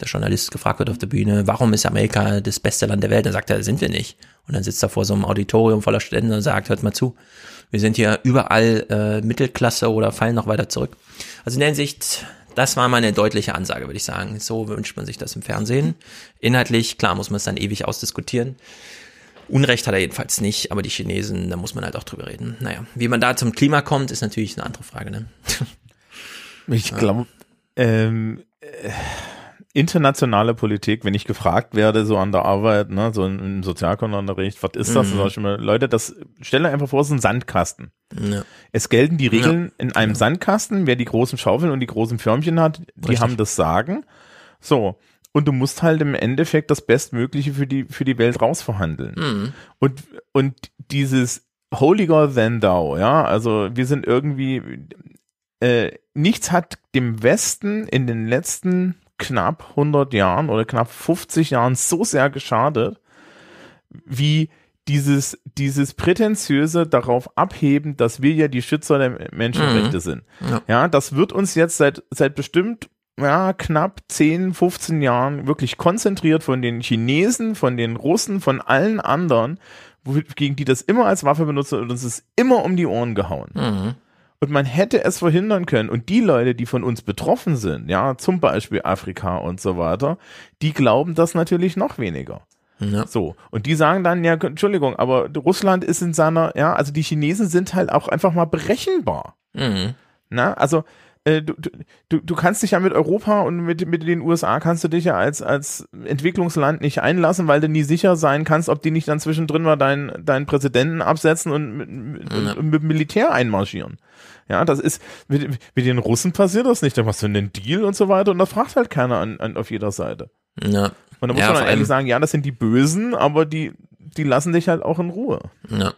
der Journalist gefragt wird auf der Bühne, warum ist Amerika das beste Land der Welt? Dann sagt er, sind wir nicht. Und dann sitzt er vor so einem Auditorium voller Studenten und sagt, hört mal zu, wir sind hier überall äh, Mittelklasse oder fallen noch weiter zurück. Also in der Hinsicht, das war mal eine deutliche Ansage, würde ich sagen. So wünscht man sich das im Fernsehen. Inhaltlich, klar, muss man es dann ewig ausdiskutieren. Unrecht hat er jedenfalls nicht, aber die Chinesen, da muss man halt auch drüber reden. Naja, wie man da zum Klima kommt, ist natürlich eine andere Frage, ne? Ich glaube, ähm, äh, internationale Politik, wenn ich gefragt werde, so an der Arbeit, ne, so im Sozialkundeunterricht, was ist das? Mhm. Sag ich immer, Leute, das stell dir einfach vor, es ist ein Sandkasten. Ja. Es gelten die Regeln in einem Sandkasten, wer die großen Schaufeln und die großen Förmchen hat, die Richtig. haben das Sagen. So. Und du musst halt im Endeffekt das Bestmögliche für die, für die Welt rausverhandeln. Mhm. Und, und dieses holier than thou, ja, also wir sind irgendwie, äh, nichts hat dem Westen in den letzten knapp 100 Jahren oder knapp 50 Jahren so sehr geschadet, wie dieses, dieses prätentiöse darauf abheben, dass wir ja die Schützer der Menschenrechte Mhm. sind. Ja. Ja, das wird uns jetzt seit, seit bestimmt ja, knapp 10, 15 Jahren wirklich konzentriert von den Chinesen, von den Russen, von allen anderen, gegen die das immer als Waffe benutzen und uns ist immer um die Ohren gehauen. Mhm. Und man hätte es verhindern können. Und die Leute, die von uns betroffen sind, ja, zum Beispiel Afrika und so weiter, die glauben das natürlich noch weniger. Ja. So. Und die sagen dann, ja, Entschuldigung, aber Russland ist in seiner, ja, also die Chinesen sind halt auch einfach mal berechenbar. Mhm. Na, also, äh, du, du, du kannst dich ja mit Europa und mit, mit den USA kannst du dich ja als, als Entwicklungsland nicht einlassen, weil du nie sicher sein kannst, ob die nicht dann zwischendrin mal deinen, deinen Präsidenten absetzen und mit, Ja. und mit Militär einmarschieren. Ja, das ist, mit, mit den Russen passiert das nicht. Da machst du einen Deal und so weiter und da fragt halt keiner an, an, auf jeder Seite. Ja. Und da muss Ja, man ehrlich sagen, ja, das sind die Bösen, aber die, die lassen dich halt auch in Ruhe. Ja.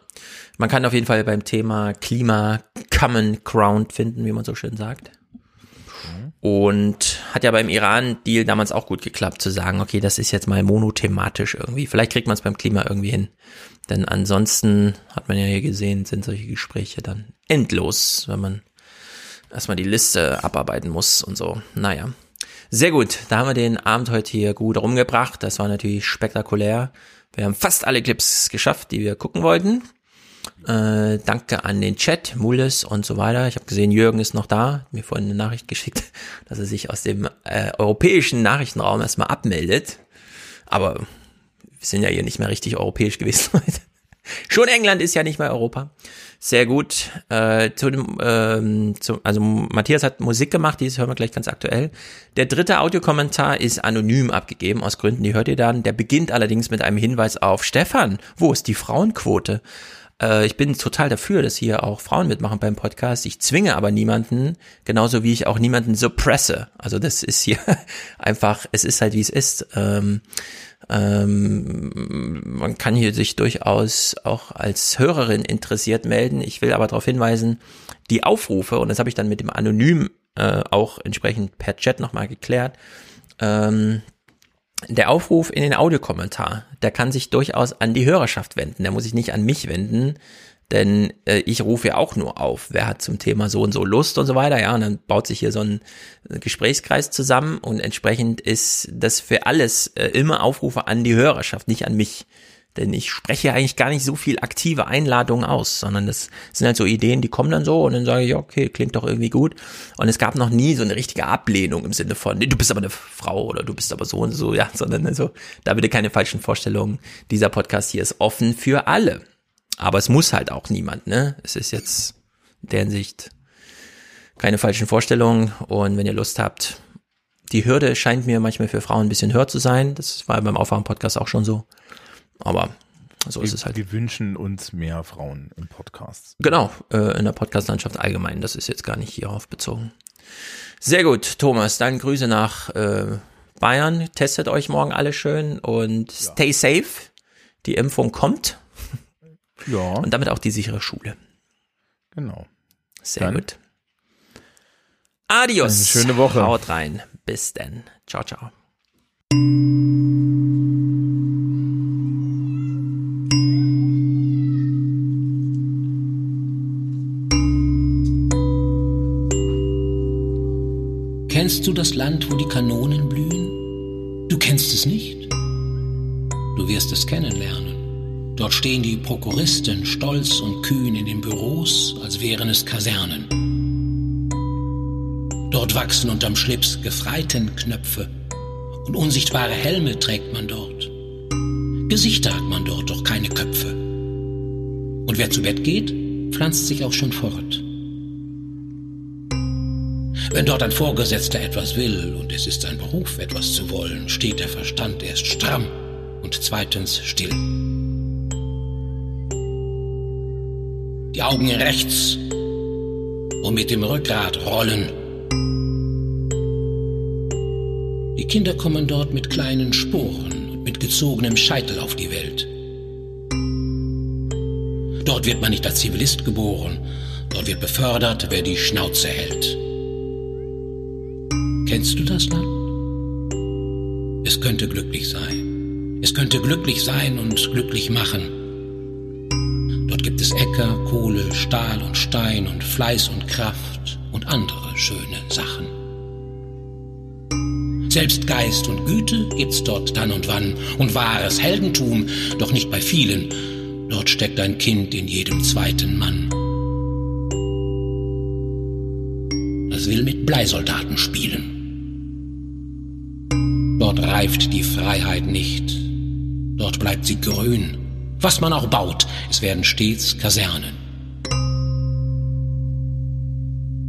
Man kann auf jeden Fall beim Thema Klima Common Ground finden, wie man so schön sagt. Und hat ja beim Iran-Deal damals auch gut geklappt, zu sagen, okay, das ist jetzt mal monothematisch irgendwie. Vielleicht kriegt man es beim Klima irgendwie hin. Denn ansonsten hat man ja hier gesehen, sind solche Gespräche dann endlos, wenn man erstmal die Liste abarbeiten muss und so. Naja. Sehr gut, da haben wir den Abend heute hier gut rumgebracht. Das war natürlich spektakulär. Wir haben fast alle Clips geschafft, die wir gucken wollten. Äh, danke an den Chat, Mulles und so weiter. Ich habe gesehen, Jürgen ist noch da, hat mir vorhin eine Nachricht geschickt, <laughs> dass er sich aus dem äh, europäischen Nachrichtenraum erstmal abmeldet. Aber wir sind ja hier nicht mehr richtig europäisch gewesen <laughs> heute. Schon England ist ja nicht mehr Europa. Sehr gut. Äh, zu dem, ähm, zu, also Matthias hat Musik gemacht, die hören wir gleich ganz aktuell. Der dritte Audiokommentar ist anonym abgegeben, aus Gründen, die hört ihr dann. Der beginnt allerdings mit einem Hinweis auf Stefan. Wo ist die Frauenquote? Äh, ich bin total dafür, dass hier auch Frauen mitmachen beim Podcast. Ich zwinge aber niemanden, genauso wie ich auch niemanden suppresse. Also das ist hier <laughs> einfach, es ist halt wie es ist. Ähm, ähm, man kann hier sich durchaus auch als Hörerin interessiert melden. Ich will aber darauf hinweisen, die Aufrufe, und das habe ich dann mit dem Anonym äh, auch entsprechend per Chat nochmal geklärt, ähm, der Aufruf in den Audiokommentar, der kann sich durchaus an die Hörerschaft wenden. Der muss sich nicht an mich wenden, denn äh, ich rufe ja auch nur auf, wer hat zum Thema so und so Lust und so weiter, ja, und dann baut sich hier so ein äh, Gesprächskreis zusammen und entsprechend ist das für alles äh, immer Aufrufe an die Hörerschaft, nicht an mich. Denn ich spreche eigentlich gar nicht so viel aktive Einladungen aus, sondern das sind halt so Ideen, die kommen dann so und dann sage ich, ja, okay, klingt doch irgendwie gut. Und es gab noch nie so eine richtige Ablehnung im Sinne von, nee, du bist aber eine Frau oder du bist aber so und so, ja, <laughs> sondern also, da bitte keine falschen Vorstellungen. Dieser Podcast hier ist offen für alle. Aber es muss halt auch niemand, ne? Es ist jetzt in der Hinsicht keine falschen Vorstellungen und wenn ihr Lust habt, die Hürde scheint mir manchmal für Frauen ein bisschen höher zu sein. Das war beim Aufwachen-Podcast auch schon so. Aber so ist wir, es halt. Wir wünschen uns mehr Frauen im Podcast. Genau, äh, in der Podcast-Landschaft allgemein. Das ist jetzt gar nicht hierauf bezogen. Sehr gut, Thomas, dann Grüße nach äh, Bayern. Testet euch morgen alle schön und stay safe. Die Impfung kommt. <laughs> Ja. Und damit auch die sichere Schule. Genau. Sehr Dann gut. Adios. Eine schöne Woche. Haut rein. Bis dann. Ciao, ciao. Kennst du das Land, wo die Kanonen blühen? Du kennst es nicht? Du wirst es kennenlernen. Dort stehen die Prokuristen stolz und kühn in den Büros, als wären es Kasernen. Dort wachsen unterm Schlips Gefreitenknöpfe und unsichtbare Helme trägt man dort. Gesichter hat man dort, doch keine Köpfe. Und wer zu Bett geht, pflanzt sich auch schon fort. Wenn dort ein Vorgesetzter etwas will und es ist sein Beruf, etwas zu wollen, steht der Verstand erst stramm und zweitens still. Die Augen rechts und mit dem Rückgrat rollen. Die Kinder kommen dort mit kleinen Sporen und mit gezogenem Scheitel auf die Welt. Dort wird man nicht als Zivilist geboren, dort wird befördert, wer die Schnauze hält. Kennst du das Land? Es könnte glücklich sein. Es könnte glücklich sein und glücklich machen. Dort gibt es Äcker, Kohle, Stahl und Stein und Fleiß und Kraft und andere schöne Sachen. Selbst Geist und Güte gibt's dort dann und wann und wahres Heldentum, doch nicht bei vielen. Dort steckt ein Kind in jedem zweiten Mann. Das will mit Bleisoldaten spielen. Dort reift die Freiheit nicht. Dort bleibt sie grün. Was man auch baut, es werden stets Kasernen.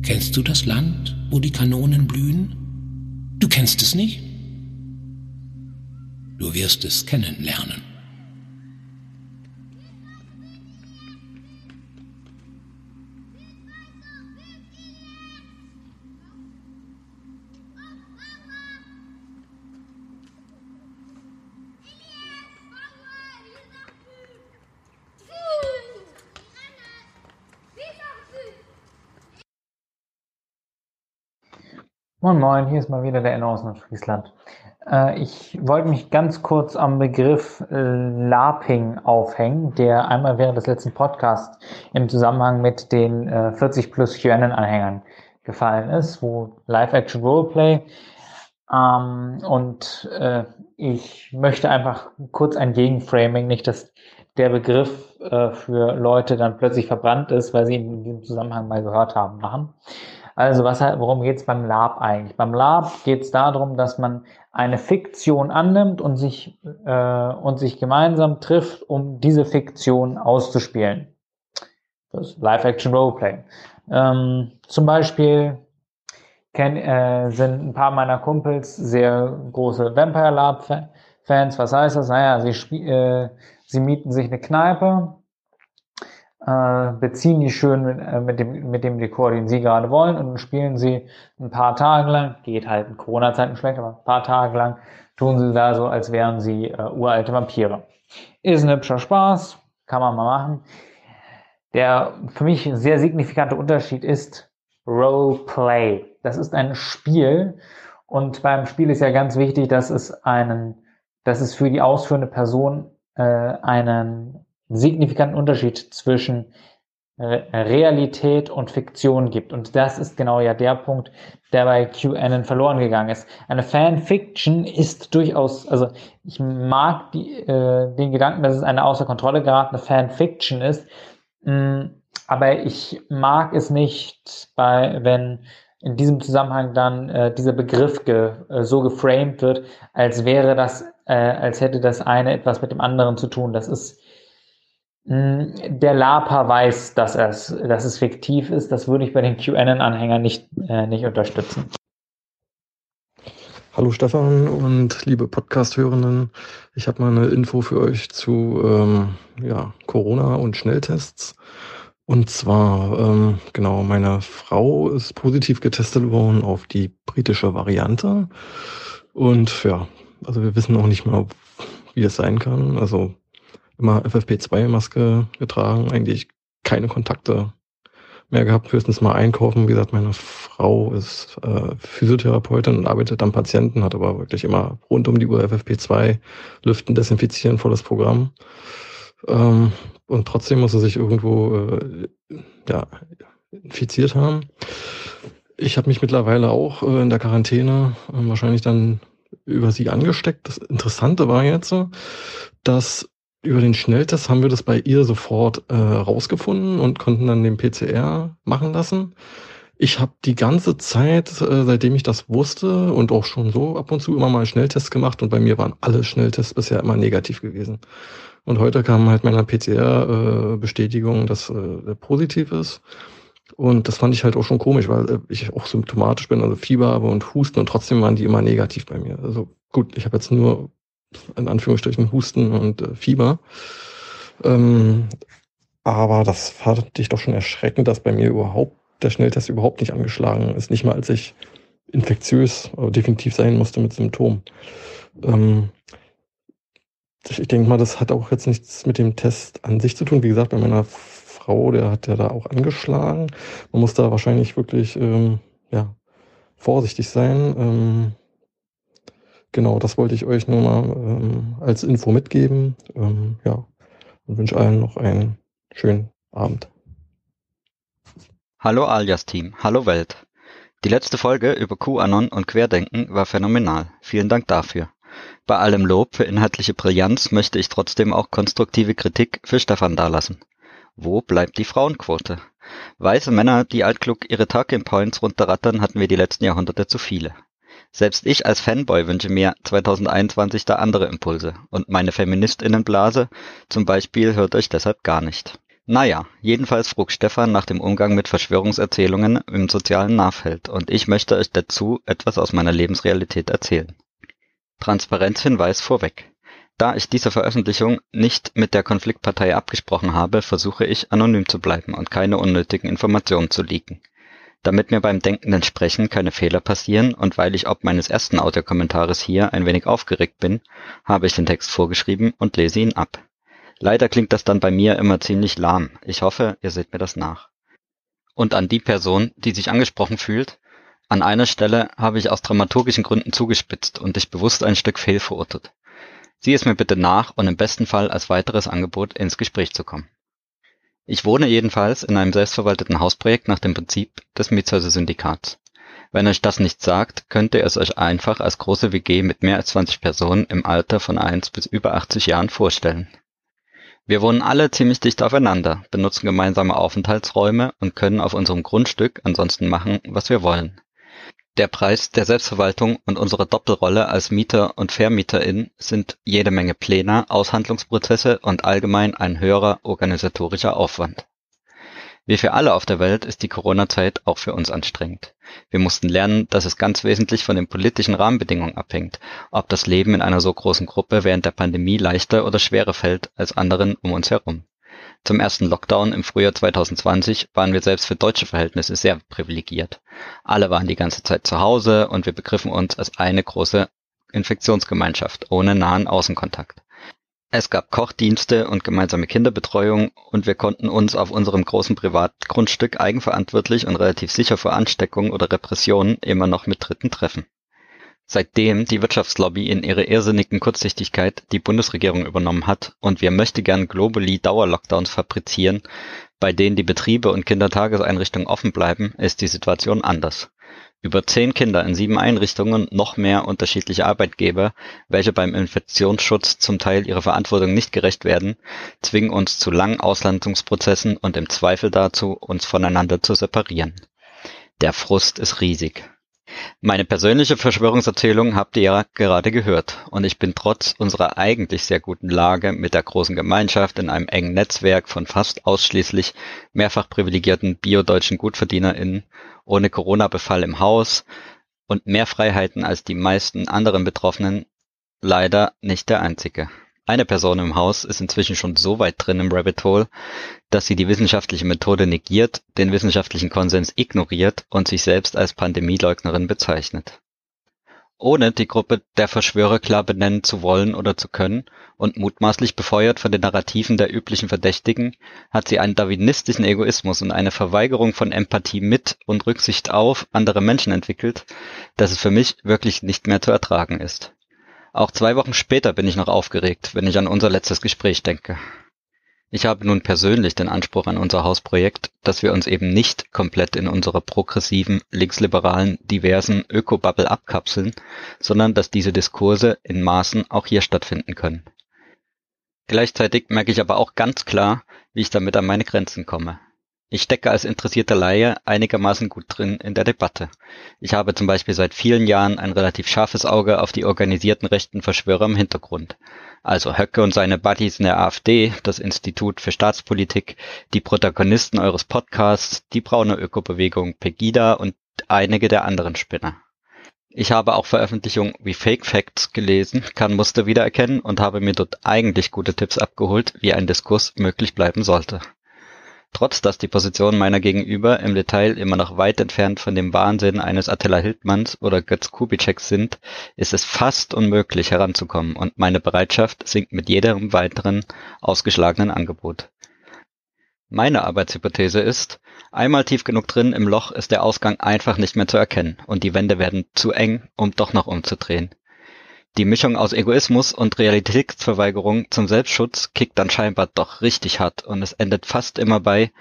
Kennst du das Land, wo die Kanonen blühen? Du kennst es nicht? Du wirst es kennenlernen. Moin Moin, hier ist mal wieder der Enno aus Nordfriesland. Äh, ich wollte mich ganz kurz am Begriff äh, LARPing aufhängen, der einmal während des letzten Podcasts im Zusammenhang mit den äh, 40 plus QAnon-Anhängern gefallen ist, wo Live-Action Roleplay ähm, und äh, ich möchte einfach kurz ein Gegenframing, nicht, dass der Begriff äh, für Leute dann plötzlich verbrannt ist, weil sie ihn in diesem Zusammenhang mal gehört haben, machen. Also was, worum geht es beim Lab eigentlich? Beim Lab geht es darum, dass man eine Fiktion annimmt und sich, äh, und sich gemeinsam trifft, um diese Fiktion auszuspielen. Das Live-Action-Roleplay. Ähm, zum Beispiel kenn, äh, sind ein paar meiner Kumpels sehr große Vampire Lab-Fans. Was heißt das? Naja, sie, äh, sie mieten sich eine Kneipe äh, beziehen die schön mit, äh, mit, dem, mit dem Dekor, den sie gerade wollen und spielen sie ein paar Tage lang, geht halt in Corona-Zeiten schlecht, aber ein paar Tage lang tun sie da so, als wären sie äh, uralte Vampire. Ist ein hübscher Spaß, kann man mal machen. Der für mich sehr signifikante Unterschied ist Roleplay. Das ist ein Spiel und beim Spiel ist ja ganz wichtig, dass es einen, dass es für die ausführende Person äh, einen signifikanten Unterschied zwischen äh, Realität und Fiktion gibt. Und das ist genau ja der Punkt, der bei QAnon verloren gegangen ist. Eine Fanfiction ist durchaus, also ich mag die, äh, den Gedanken, dass es eine außer Kontrolle geratene Fanfiction ist, mh, mm, aber ich mag es nicht, bei, wenn in diesem Zusammenhang dann äh, dieser Begriff ge, äh, so geframed wird, als wäre das, äh, als hätte das eine etwas mit dem anderen zu tun. Das ist hm, der Lapa weiß, dass, es, dass es fiktiv ist. Das würde ich bei den QAnon-Anhängern nicht, äh, nicht unterstützen. Hallo Stefan und liebe Podcast-Hörenden. Ich habe mal eine Info für euch zu ähm, ja, Corona und Schnelltests. Und zwar, ähm, genau, meine Frau ist positiv getestet worden auf die britische Variante. Und ja, also wir wissen noch nicht mal, wie das sein kann. Also immer FFP2-Maske getragen, eigentlich keine Kontakte mehr gehabt, höchstens mal einkaufen. Wie gesagt, meine Frau ist äh, Physiotherapeutin und arbeitet am Patienten, hat aber wirklich immer rund um die Uhr FFP2, Lüften, Desinfizieren, volles Programm. Ähm, und trotzdem muss er sich irgendwo äh, ja, infiziert haben. Ich habe mich mittlerweile auch äh, in der Quarantäne äh, wahrscheinlich dann über sie angesteckt. Das Interessante war jetzt, dass über den Schnelltest haben wir das bei ihr sofort äh, rausgefunden und konnten dann den PCR machen lassen. Ich habe die ganze Zeit, äh, seitdem ich das wusste und auch schon so ab und zu immer mal Schnelltests gemacht und bei mir waren alle Schnelltests bisher immer negativ gewesen. Und heute kam halt meine PCR-Bestätigung, äh, dass äh, positiv ist. Und das fand ich halt auch schon komisch, weil äh, ich auch symptomatisch bin, also Fieber habe und Husten und trotzdem waren die immer negativ bei mir. Also gut, ich habe jetzt nur in Anführungsstrichen Husten und äh, Fieber. Ähm, aber das fand ich doch schon erschreckend, dass bei mir überhaupt der Schnelltest überhaupt nicht angeschlagen ist. Nicht mal als ich infektiös äh, definitiv sein musste mit Symptomen. Ähm, ich denke mal, das hat auch jetzt nichts mit dem Test an sich zu tun. Wie gesagt, bei meiner Frau, der hat ja da auch angeschlagen. Man muss da wahrscheinlich wirklich ähm, ja, vorsichtig sein. Ähm, genau, das wollte ich euch nur mal ähm, als Info mitgeben. Ähm, ja, und wünsche allen noch einen schönen Abend. Hallo Alias Team, hallo Welt. Die letzte Folge über QAnon und Querdenken war phänomenal. Vielen Dank dafür. Bei allem Lob für inhaltliche Brillanz möchte ich trotzdem auch konstruktive Kritik für Stefan dalassen. Wo bleibt die Frauenquote? Weiße Männer, die altklug ihre Talking Points runterrattern, hatten wir die letzten Jahrhunderte zu viele. Selbst ich als Fanboy wünsche mir 2021 da andere Impulse und meine Feministinnenblase zum Beispiel hört euch deshalb gar nicht. Naja, jedenfalls frug Stefan nach dem Umgang mit Verschwörungserzählungen im sozialen Nahfeld und ich möchte euch dazu etwas aus meiner Lebensrealität erzählen. Transparenzhinweis vorweg. Da ich diese Veröffentlichung nicht mit der Konfliktpartei abgesprochen habe, versuche ich anonym zu bleiben und keine unnötigen Informationen zu leaken. Damit mir beim denkenden Sprechen keine Fehler passieren und weil ich ob meines ersten Audiokommentares hier ein wenig aufgeregt bin, habe ich den Text vorgeschrieben und lese ihn ab. Leider klingt das dann bei mir immer ziemlich lahm. Ich hoffe, ihr seht mir das nach. Und an die Person, die sich angesprochen fühlt, an einer Stelle habe ich aus dramaturgischen Gründen zugespitzt und dich bewusst ein Stück fehlverurteilt. Sieh es mir bitte nach und im besten Fall als weiteres Angebot ins Gespräch zu kommen. Ich wohne jedenfalls in einem selbstverwalteten Hausprojekt nach dem Prinzip des Mietshäuser-Syndikats. Wenn euch das nichts sagt, könnt ihr es euch einfach als große WG mit mehr als 20 Personen im Alter von 1 bis über 80 Jahren vorstellen. Wir wohnen alle ziemlich dicht aufeinander, benutzen gemeinsame Aufenthaltsräume und können auf unserem Grundstück ansonsten machen, was wir wollen. Der Preis der Selbstverwaltung und unsere Doppelrolle als Mieter und Vermieterin sind jede Menge Pläne, Aushandlungsprozesse und allgemein ein höherer organisatorischer Aufwand. Wie für alle auf der Welt ist die Corona-Zeit auch für uns anstrengend. Wir mussten lernen, dass es ganz wesentlich von den politischen Rahmenbedingungen abhängt, ob das Leben in einer so großen Gruppe während der Pandemie leichter oder schwerer fällt als anderen um uns herum. Zum ersten Lockdown im Frühjahr 2020 waren wir selbst für deutsche Verhältnisse sehr privilegiert. Alle waren die ganze Zeit zu Hause und wir begriffen uns als eine große Infektionsgemeinschaft ohne nahen Außenkontakt. Es gab Kochdienste und gemeinsame Kinderbetreuung und wir konnten uns auf unserem großen Privatgrundstück eigenverantwortlich und relativ sicher vor Ansteckung oder Repressionen immer noch mit Dritten treffen. Seitdem die Wirtschaftslobby in ihrer irrsinnigen Kurzsichtigkeit die Bundesregierung übernommen hat und wir möchte gern globally Dauerlockdowns fabrizieren, bei denen die Betriebe und Kindertageseinrichtungen offen bleiben, ist die Situation anders. Über zehn Kinder in sieben Einrichtungen, noch mehr unterschiedliche Arbeitgeber, welche beim Infektionsschutz zum Teil ihrer Verantwortung nicht gerecht werden, zwingen uns zu langen Auslandungsprozessen und im Zweifel dazu, uns voneinander zu separieren. Der Frust ist riesig. Meine persönliche Verschwörungserzählung habt ihr ja gerade gehört und ich bin trotz unserer eigentlich sehr guten Lage mit der großen Gemeinschaft in einem engen Netzwerk von fast ausschließlich mehrfach privilegierten biodeutschen GutverdienerInnen, ohne Corona-Befall im Haus und mehr Freiheiten als die meisten anderen Betroffenen leider nicht der einzige. Eine Person im Haus ist inzwischen schon so weit drin im Rabbit Hole, dass sie die wissenschaftliche Methode negiert, den wissenschaftlichen Konsens ignoriert und sich selbst als Pandemieleugnerin bezeichnet. Ohne die Gruppe der Verschwörer klar benennen zu wollen oder zu können und mutmaßlich befeuert von den Narrativen der üblichen Verdächtigen, hat sie einen darwinistischen Egoismus und eine Verweigerung von Empathie mit und Rücksicht auf andere Menschen entwickelt, dass es für mich wirklich nicht mehr zu ertragen ist. Auch zwei Wochen später bin ich noch aufgeregt, wenn ich an unser letztes Gespräch denke. Ich habe nun persönlich den Anspruch an unser Hausprojekt, dass wir uns eben nicht komplett in unserer progressiven, linksliberalen, diversen Ökobubble abkapseln, sondern dass diese Diskurse in Maßen auch hier stattfinden können. Gleichzeitig merke ich aber auch ganz klar, wie ich damit an meine Grenzen komme. Ich stecke als interessierter Laie einigermaßen gut drin in der Debatte. Ich habe zum Beispiel seit vielen Jahren ein relativ scharfes Auge auf die organisierten rechten Verschwörer im Hintergrund. Also Höcke und seine Buddies in der AfD, das Institut für Staatspolitik, die Protagonisten eures Podcasts, die braune Ökobewegung Pegida und einige der anderen Spinner. Ich habe auch Veröffentlichungen wie Fake Facts gelesen, kann Muster wiedererkennen und habe mir dort eigentlich gute Tipps abgeholt, wie ein Diskurs möglich bleiben sollte. Trotz dass die Positionen meiner Gegenüber im Detail immer noch weit entfernt von dem Wahnsinn eines Attila Hildmanns oder Götz Kubitscheks sind, ist es fast unmöglich heranzukommen und meine Bereitschaft sinkt mit jedem weiteren ausgeschlagenen Angebot. Meine Arbeitshypothese ist, einmal tief genug drin im Loch ist der Ausgang einfach nicht mehr zu erkennen und die Wände werden zu eng, um doch noch umzudrehen. Die Mischung aus Egoismus und Realitätsverweigerung zum Selbstschutz kickt dann scheinbar doch richtig hart und es endet fast immer bei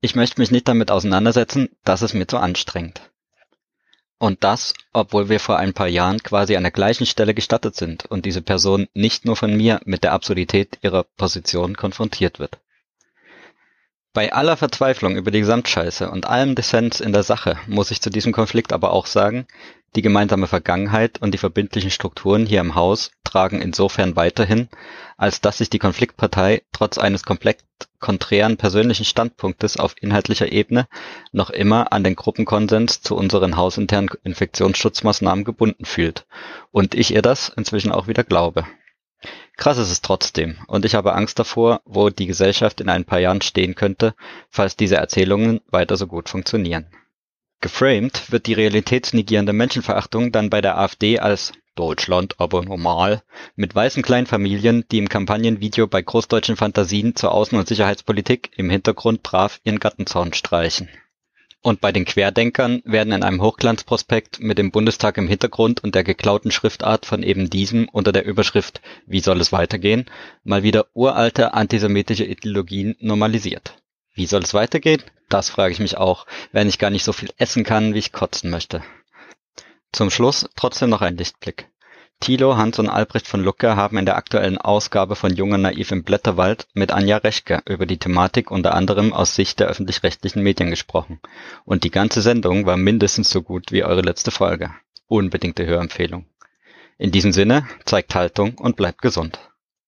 ich möchte mich nicht damit auseinandersetzen, das ist mir zu anstrengend. Und das, obwohl wir vor ein paar Jahren quasi an der gleichen Stelle gestattet sind und diese Person nicht nur von mir mit der Absurdität ihrer Position konfrontiert wird. Bei aller Verzweiflung über die Gesamtscheiße und allem Dissens in der Sache muss ich zu diesem Konflikt aber auch sagen, die gemeinsame Vergangenheit und die verbindlichen Strukturen hier im Haus tragen insofern weiterhin, als dass sich die Konfliktpartei trotz eines komplett konträren persönlichen Standpunktes auf inhaltlicher Ebene noch immer an den Gruppenkonsens zu unseren hausinternen Infektionsschutzmaßnahmen gebunden fühlt und ich ihr das inzwischen auch wieder glaube. Krass ist es trotzdem, und ich habe Angst davor, wo die Gesellschaft in ein paar Jahren stehen könnte, falls diese Erzählungen weiter so gut funktionieren. Geframed wird die realitätsnegierende Menschenverachtung dann bei der AfD als Deutschland aber normal mit weißen Kleinfamilien, die im Kampagnenvideo bei großdeutschen Fantasien zur Außen- und Sicherheitspolitik im Hintergrund brav ihren Gartenzaun streichen. Und bei den Querdenkern werden in einem Hochglanzprospekt mit dem Bundestag im Hintergrund und der geklauten Schriftart von eben diesem unter der Überschrift Wie soll es weitergehen? mal wieder uralte antisemitische Ideologien normalisiert. Wie soll es weitergehen? Das frage ich mich auch, wenn ich gar nicht so viel essen kann, wie ich kotzen möchte. Zum Schluss trotzdem noch ein Lichtblick. Thilo, Hans und Albrecht von Lucke haben in der aktuellen Ausgabe von Junge Naiv im Blätterwald mit Anja Reschke über die Thematik unter anderem aus Sicht der öffentlich-rechtlichen Medien gesprochen. Und die ganze Sendung war mindestens so gut wie eure letzte Folge. Unbedingte Hörempfehlung. In diesem Sinne, zeigt Haltung und bleibt gesund.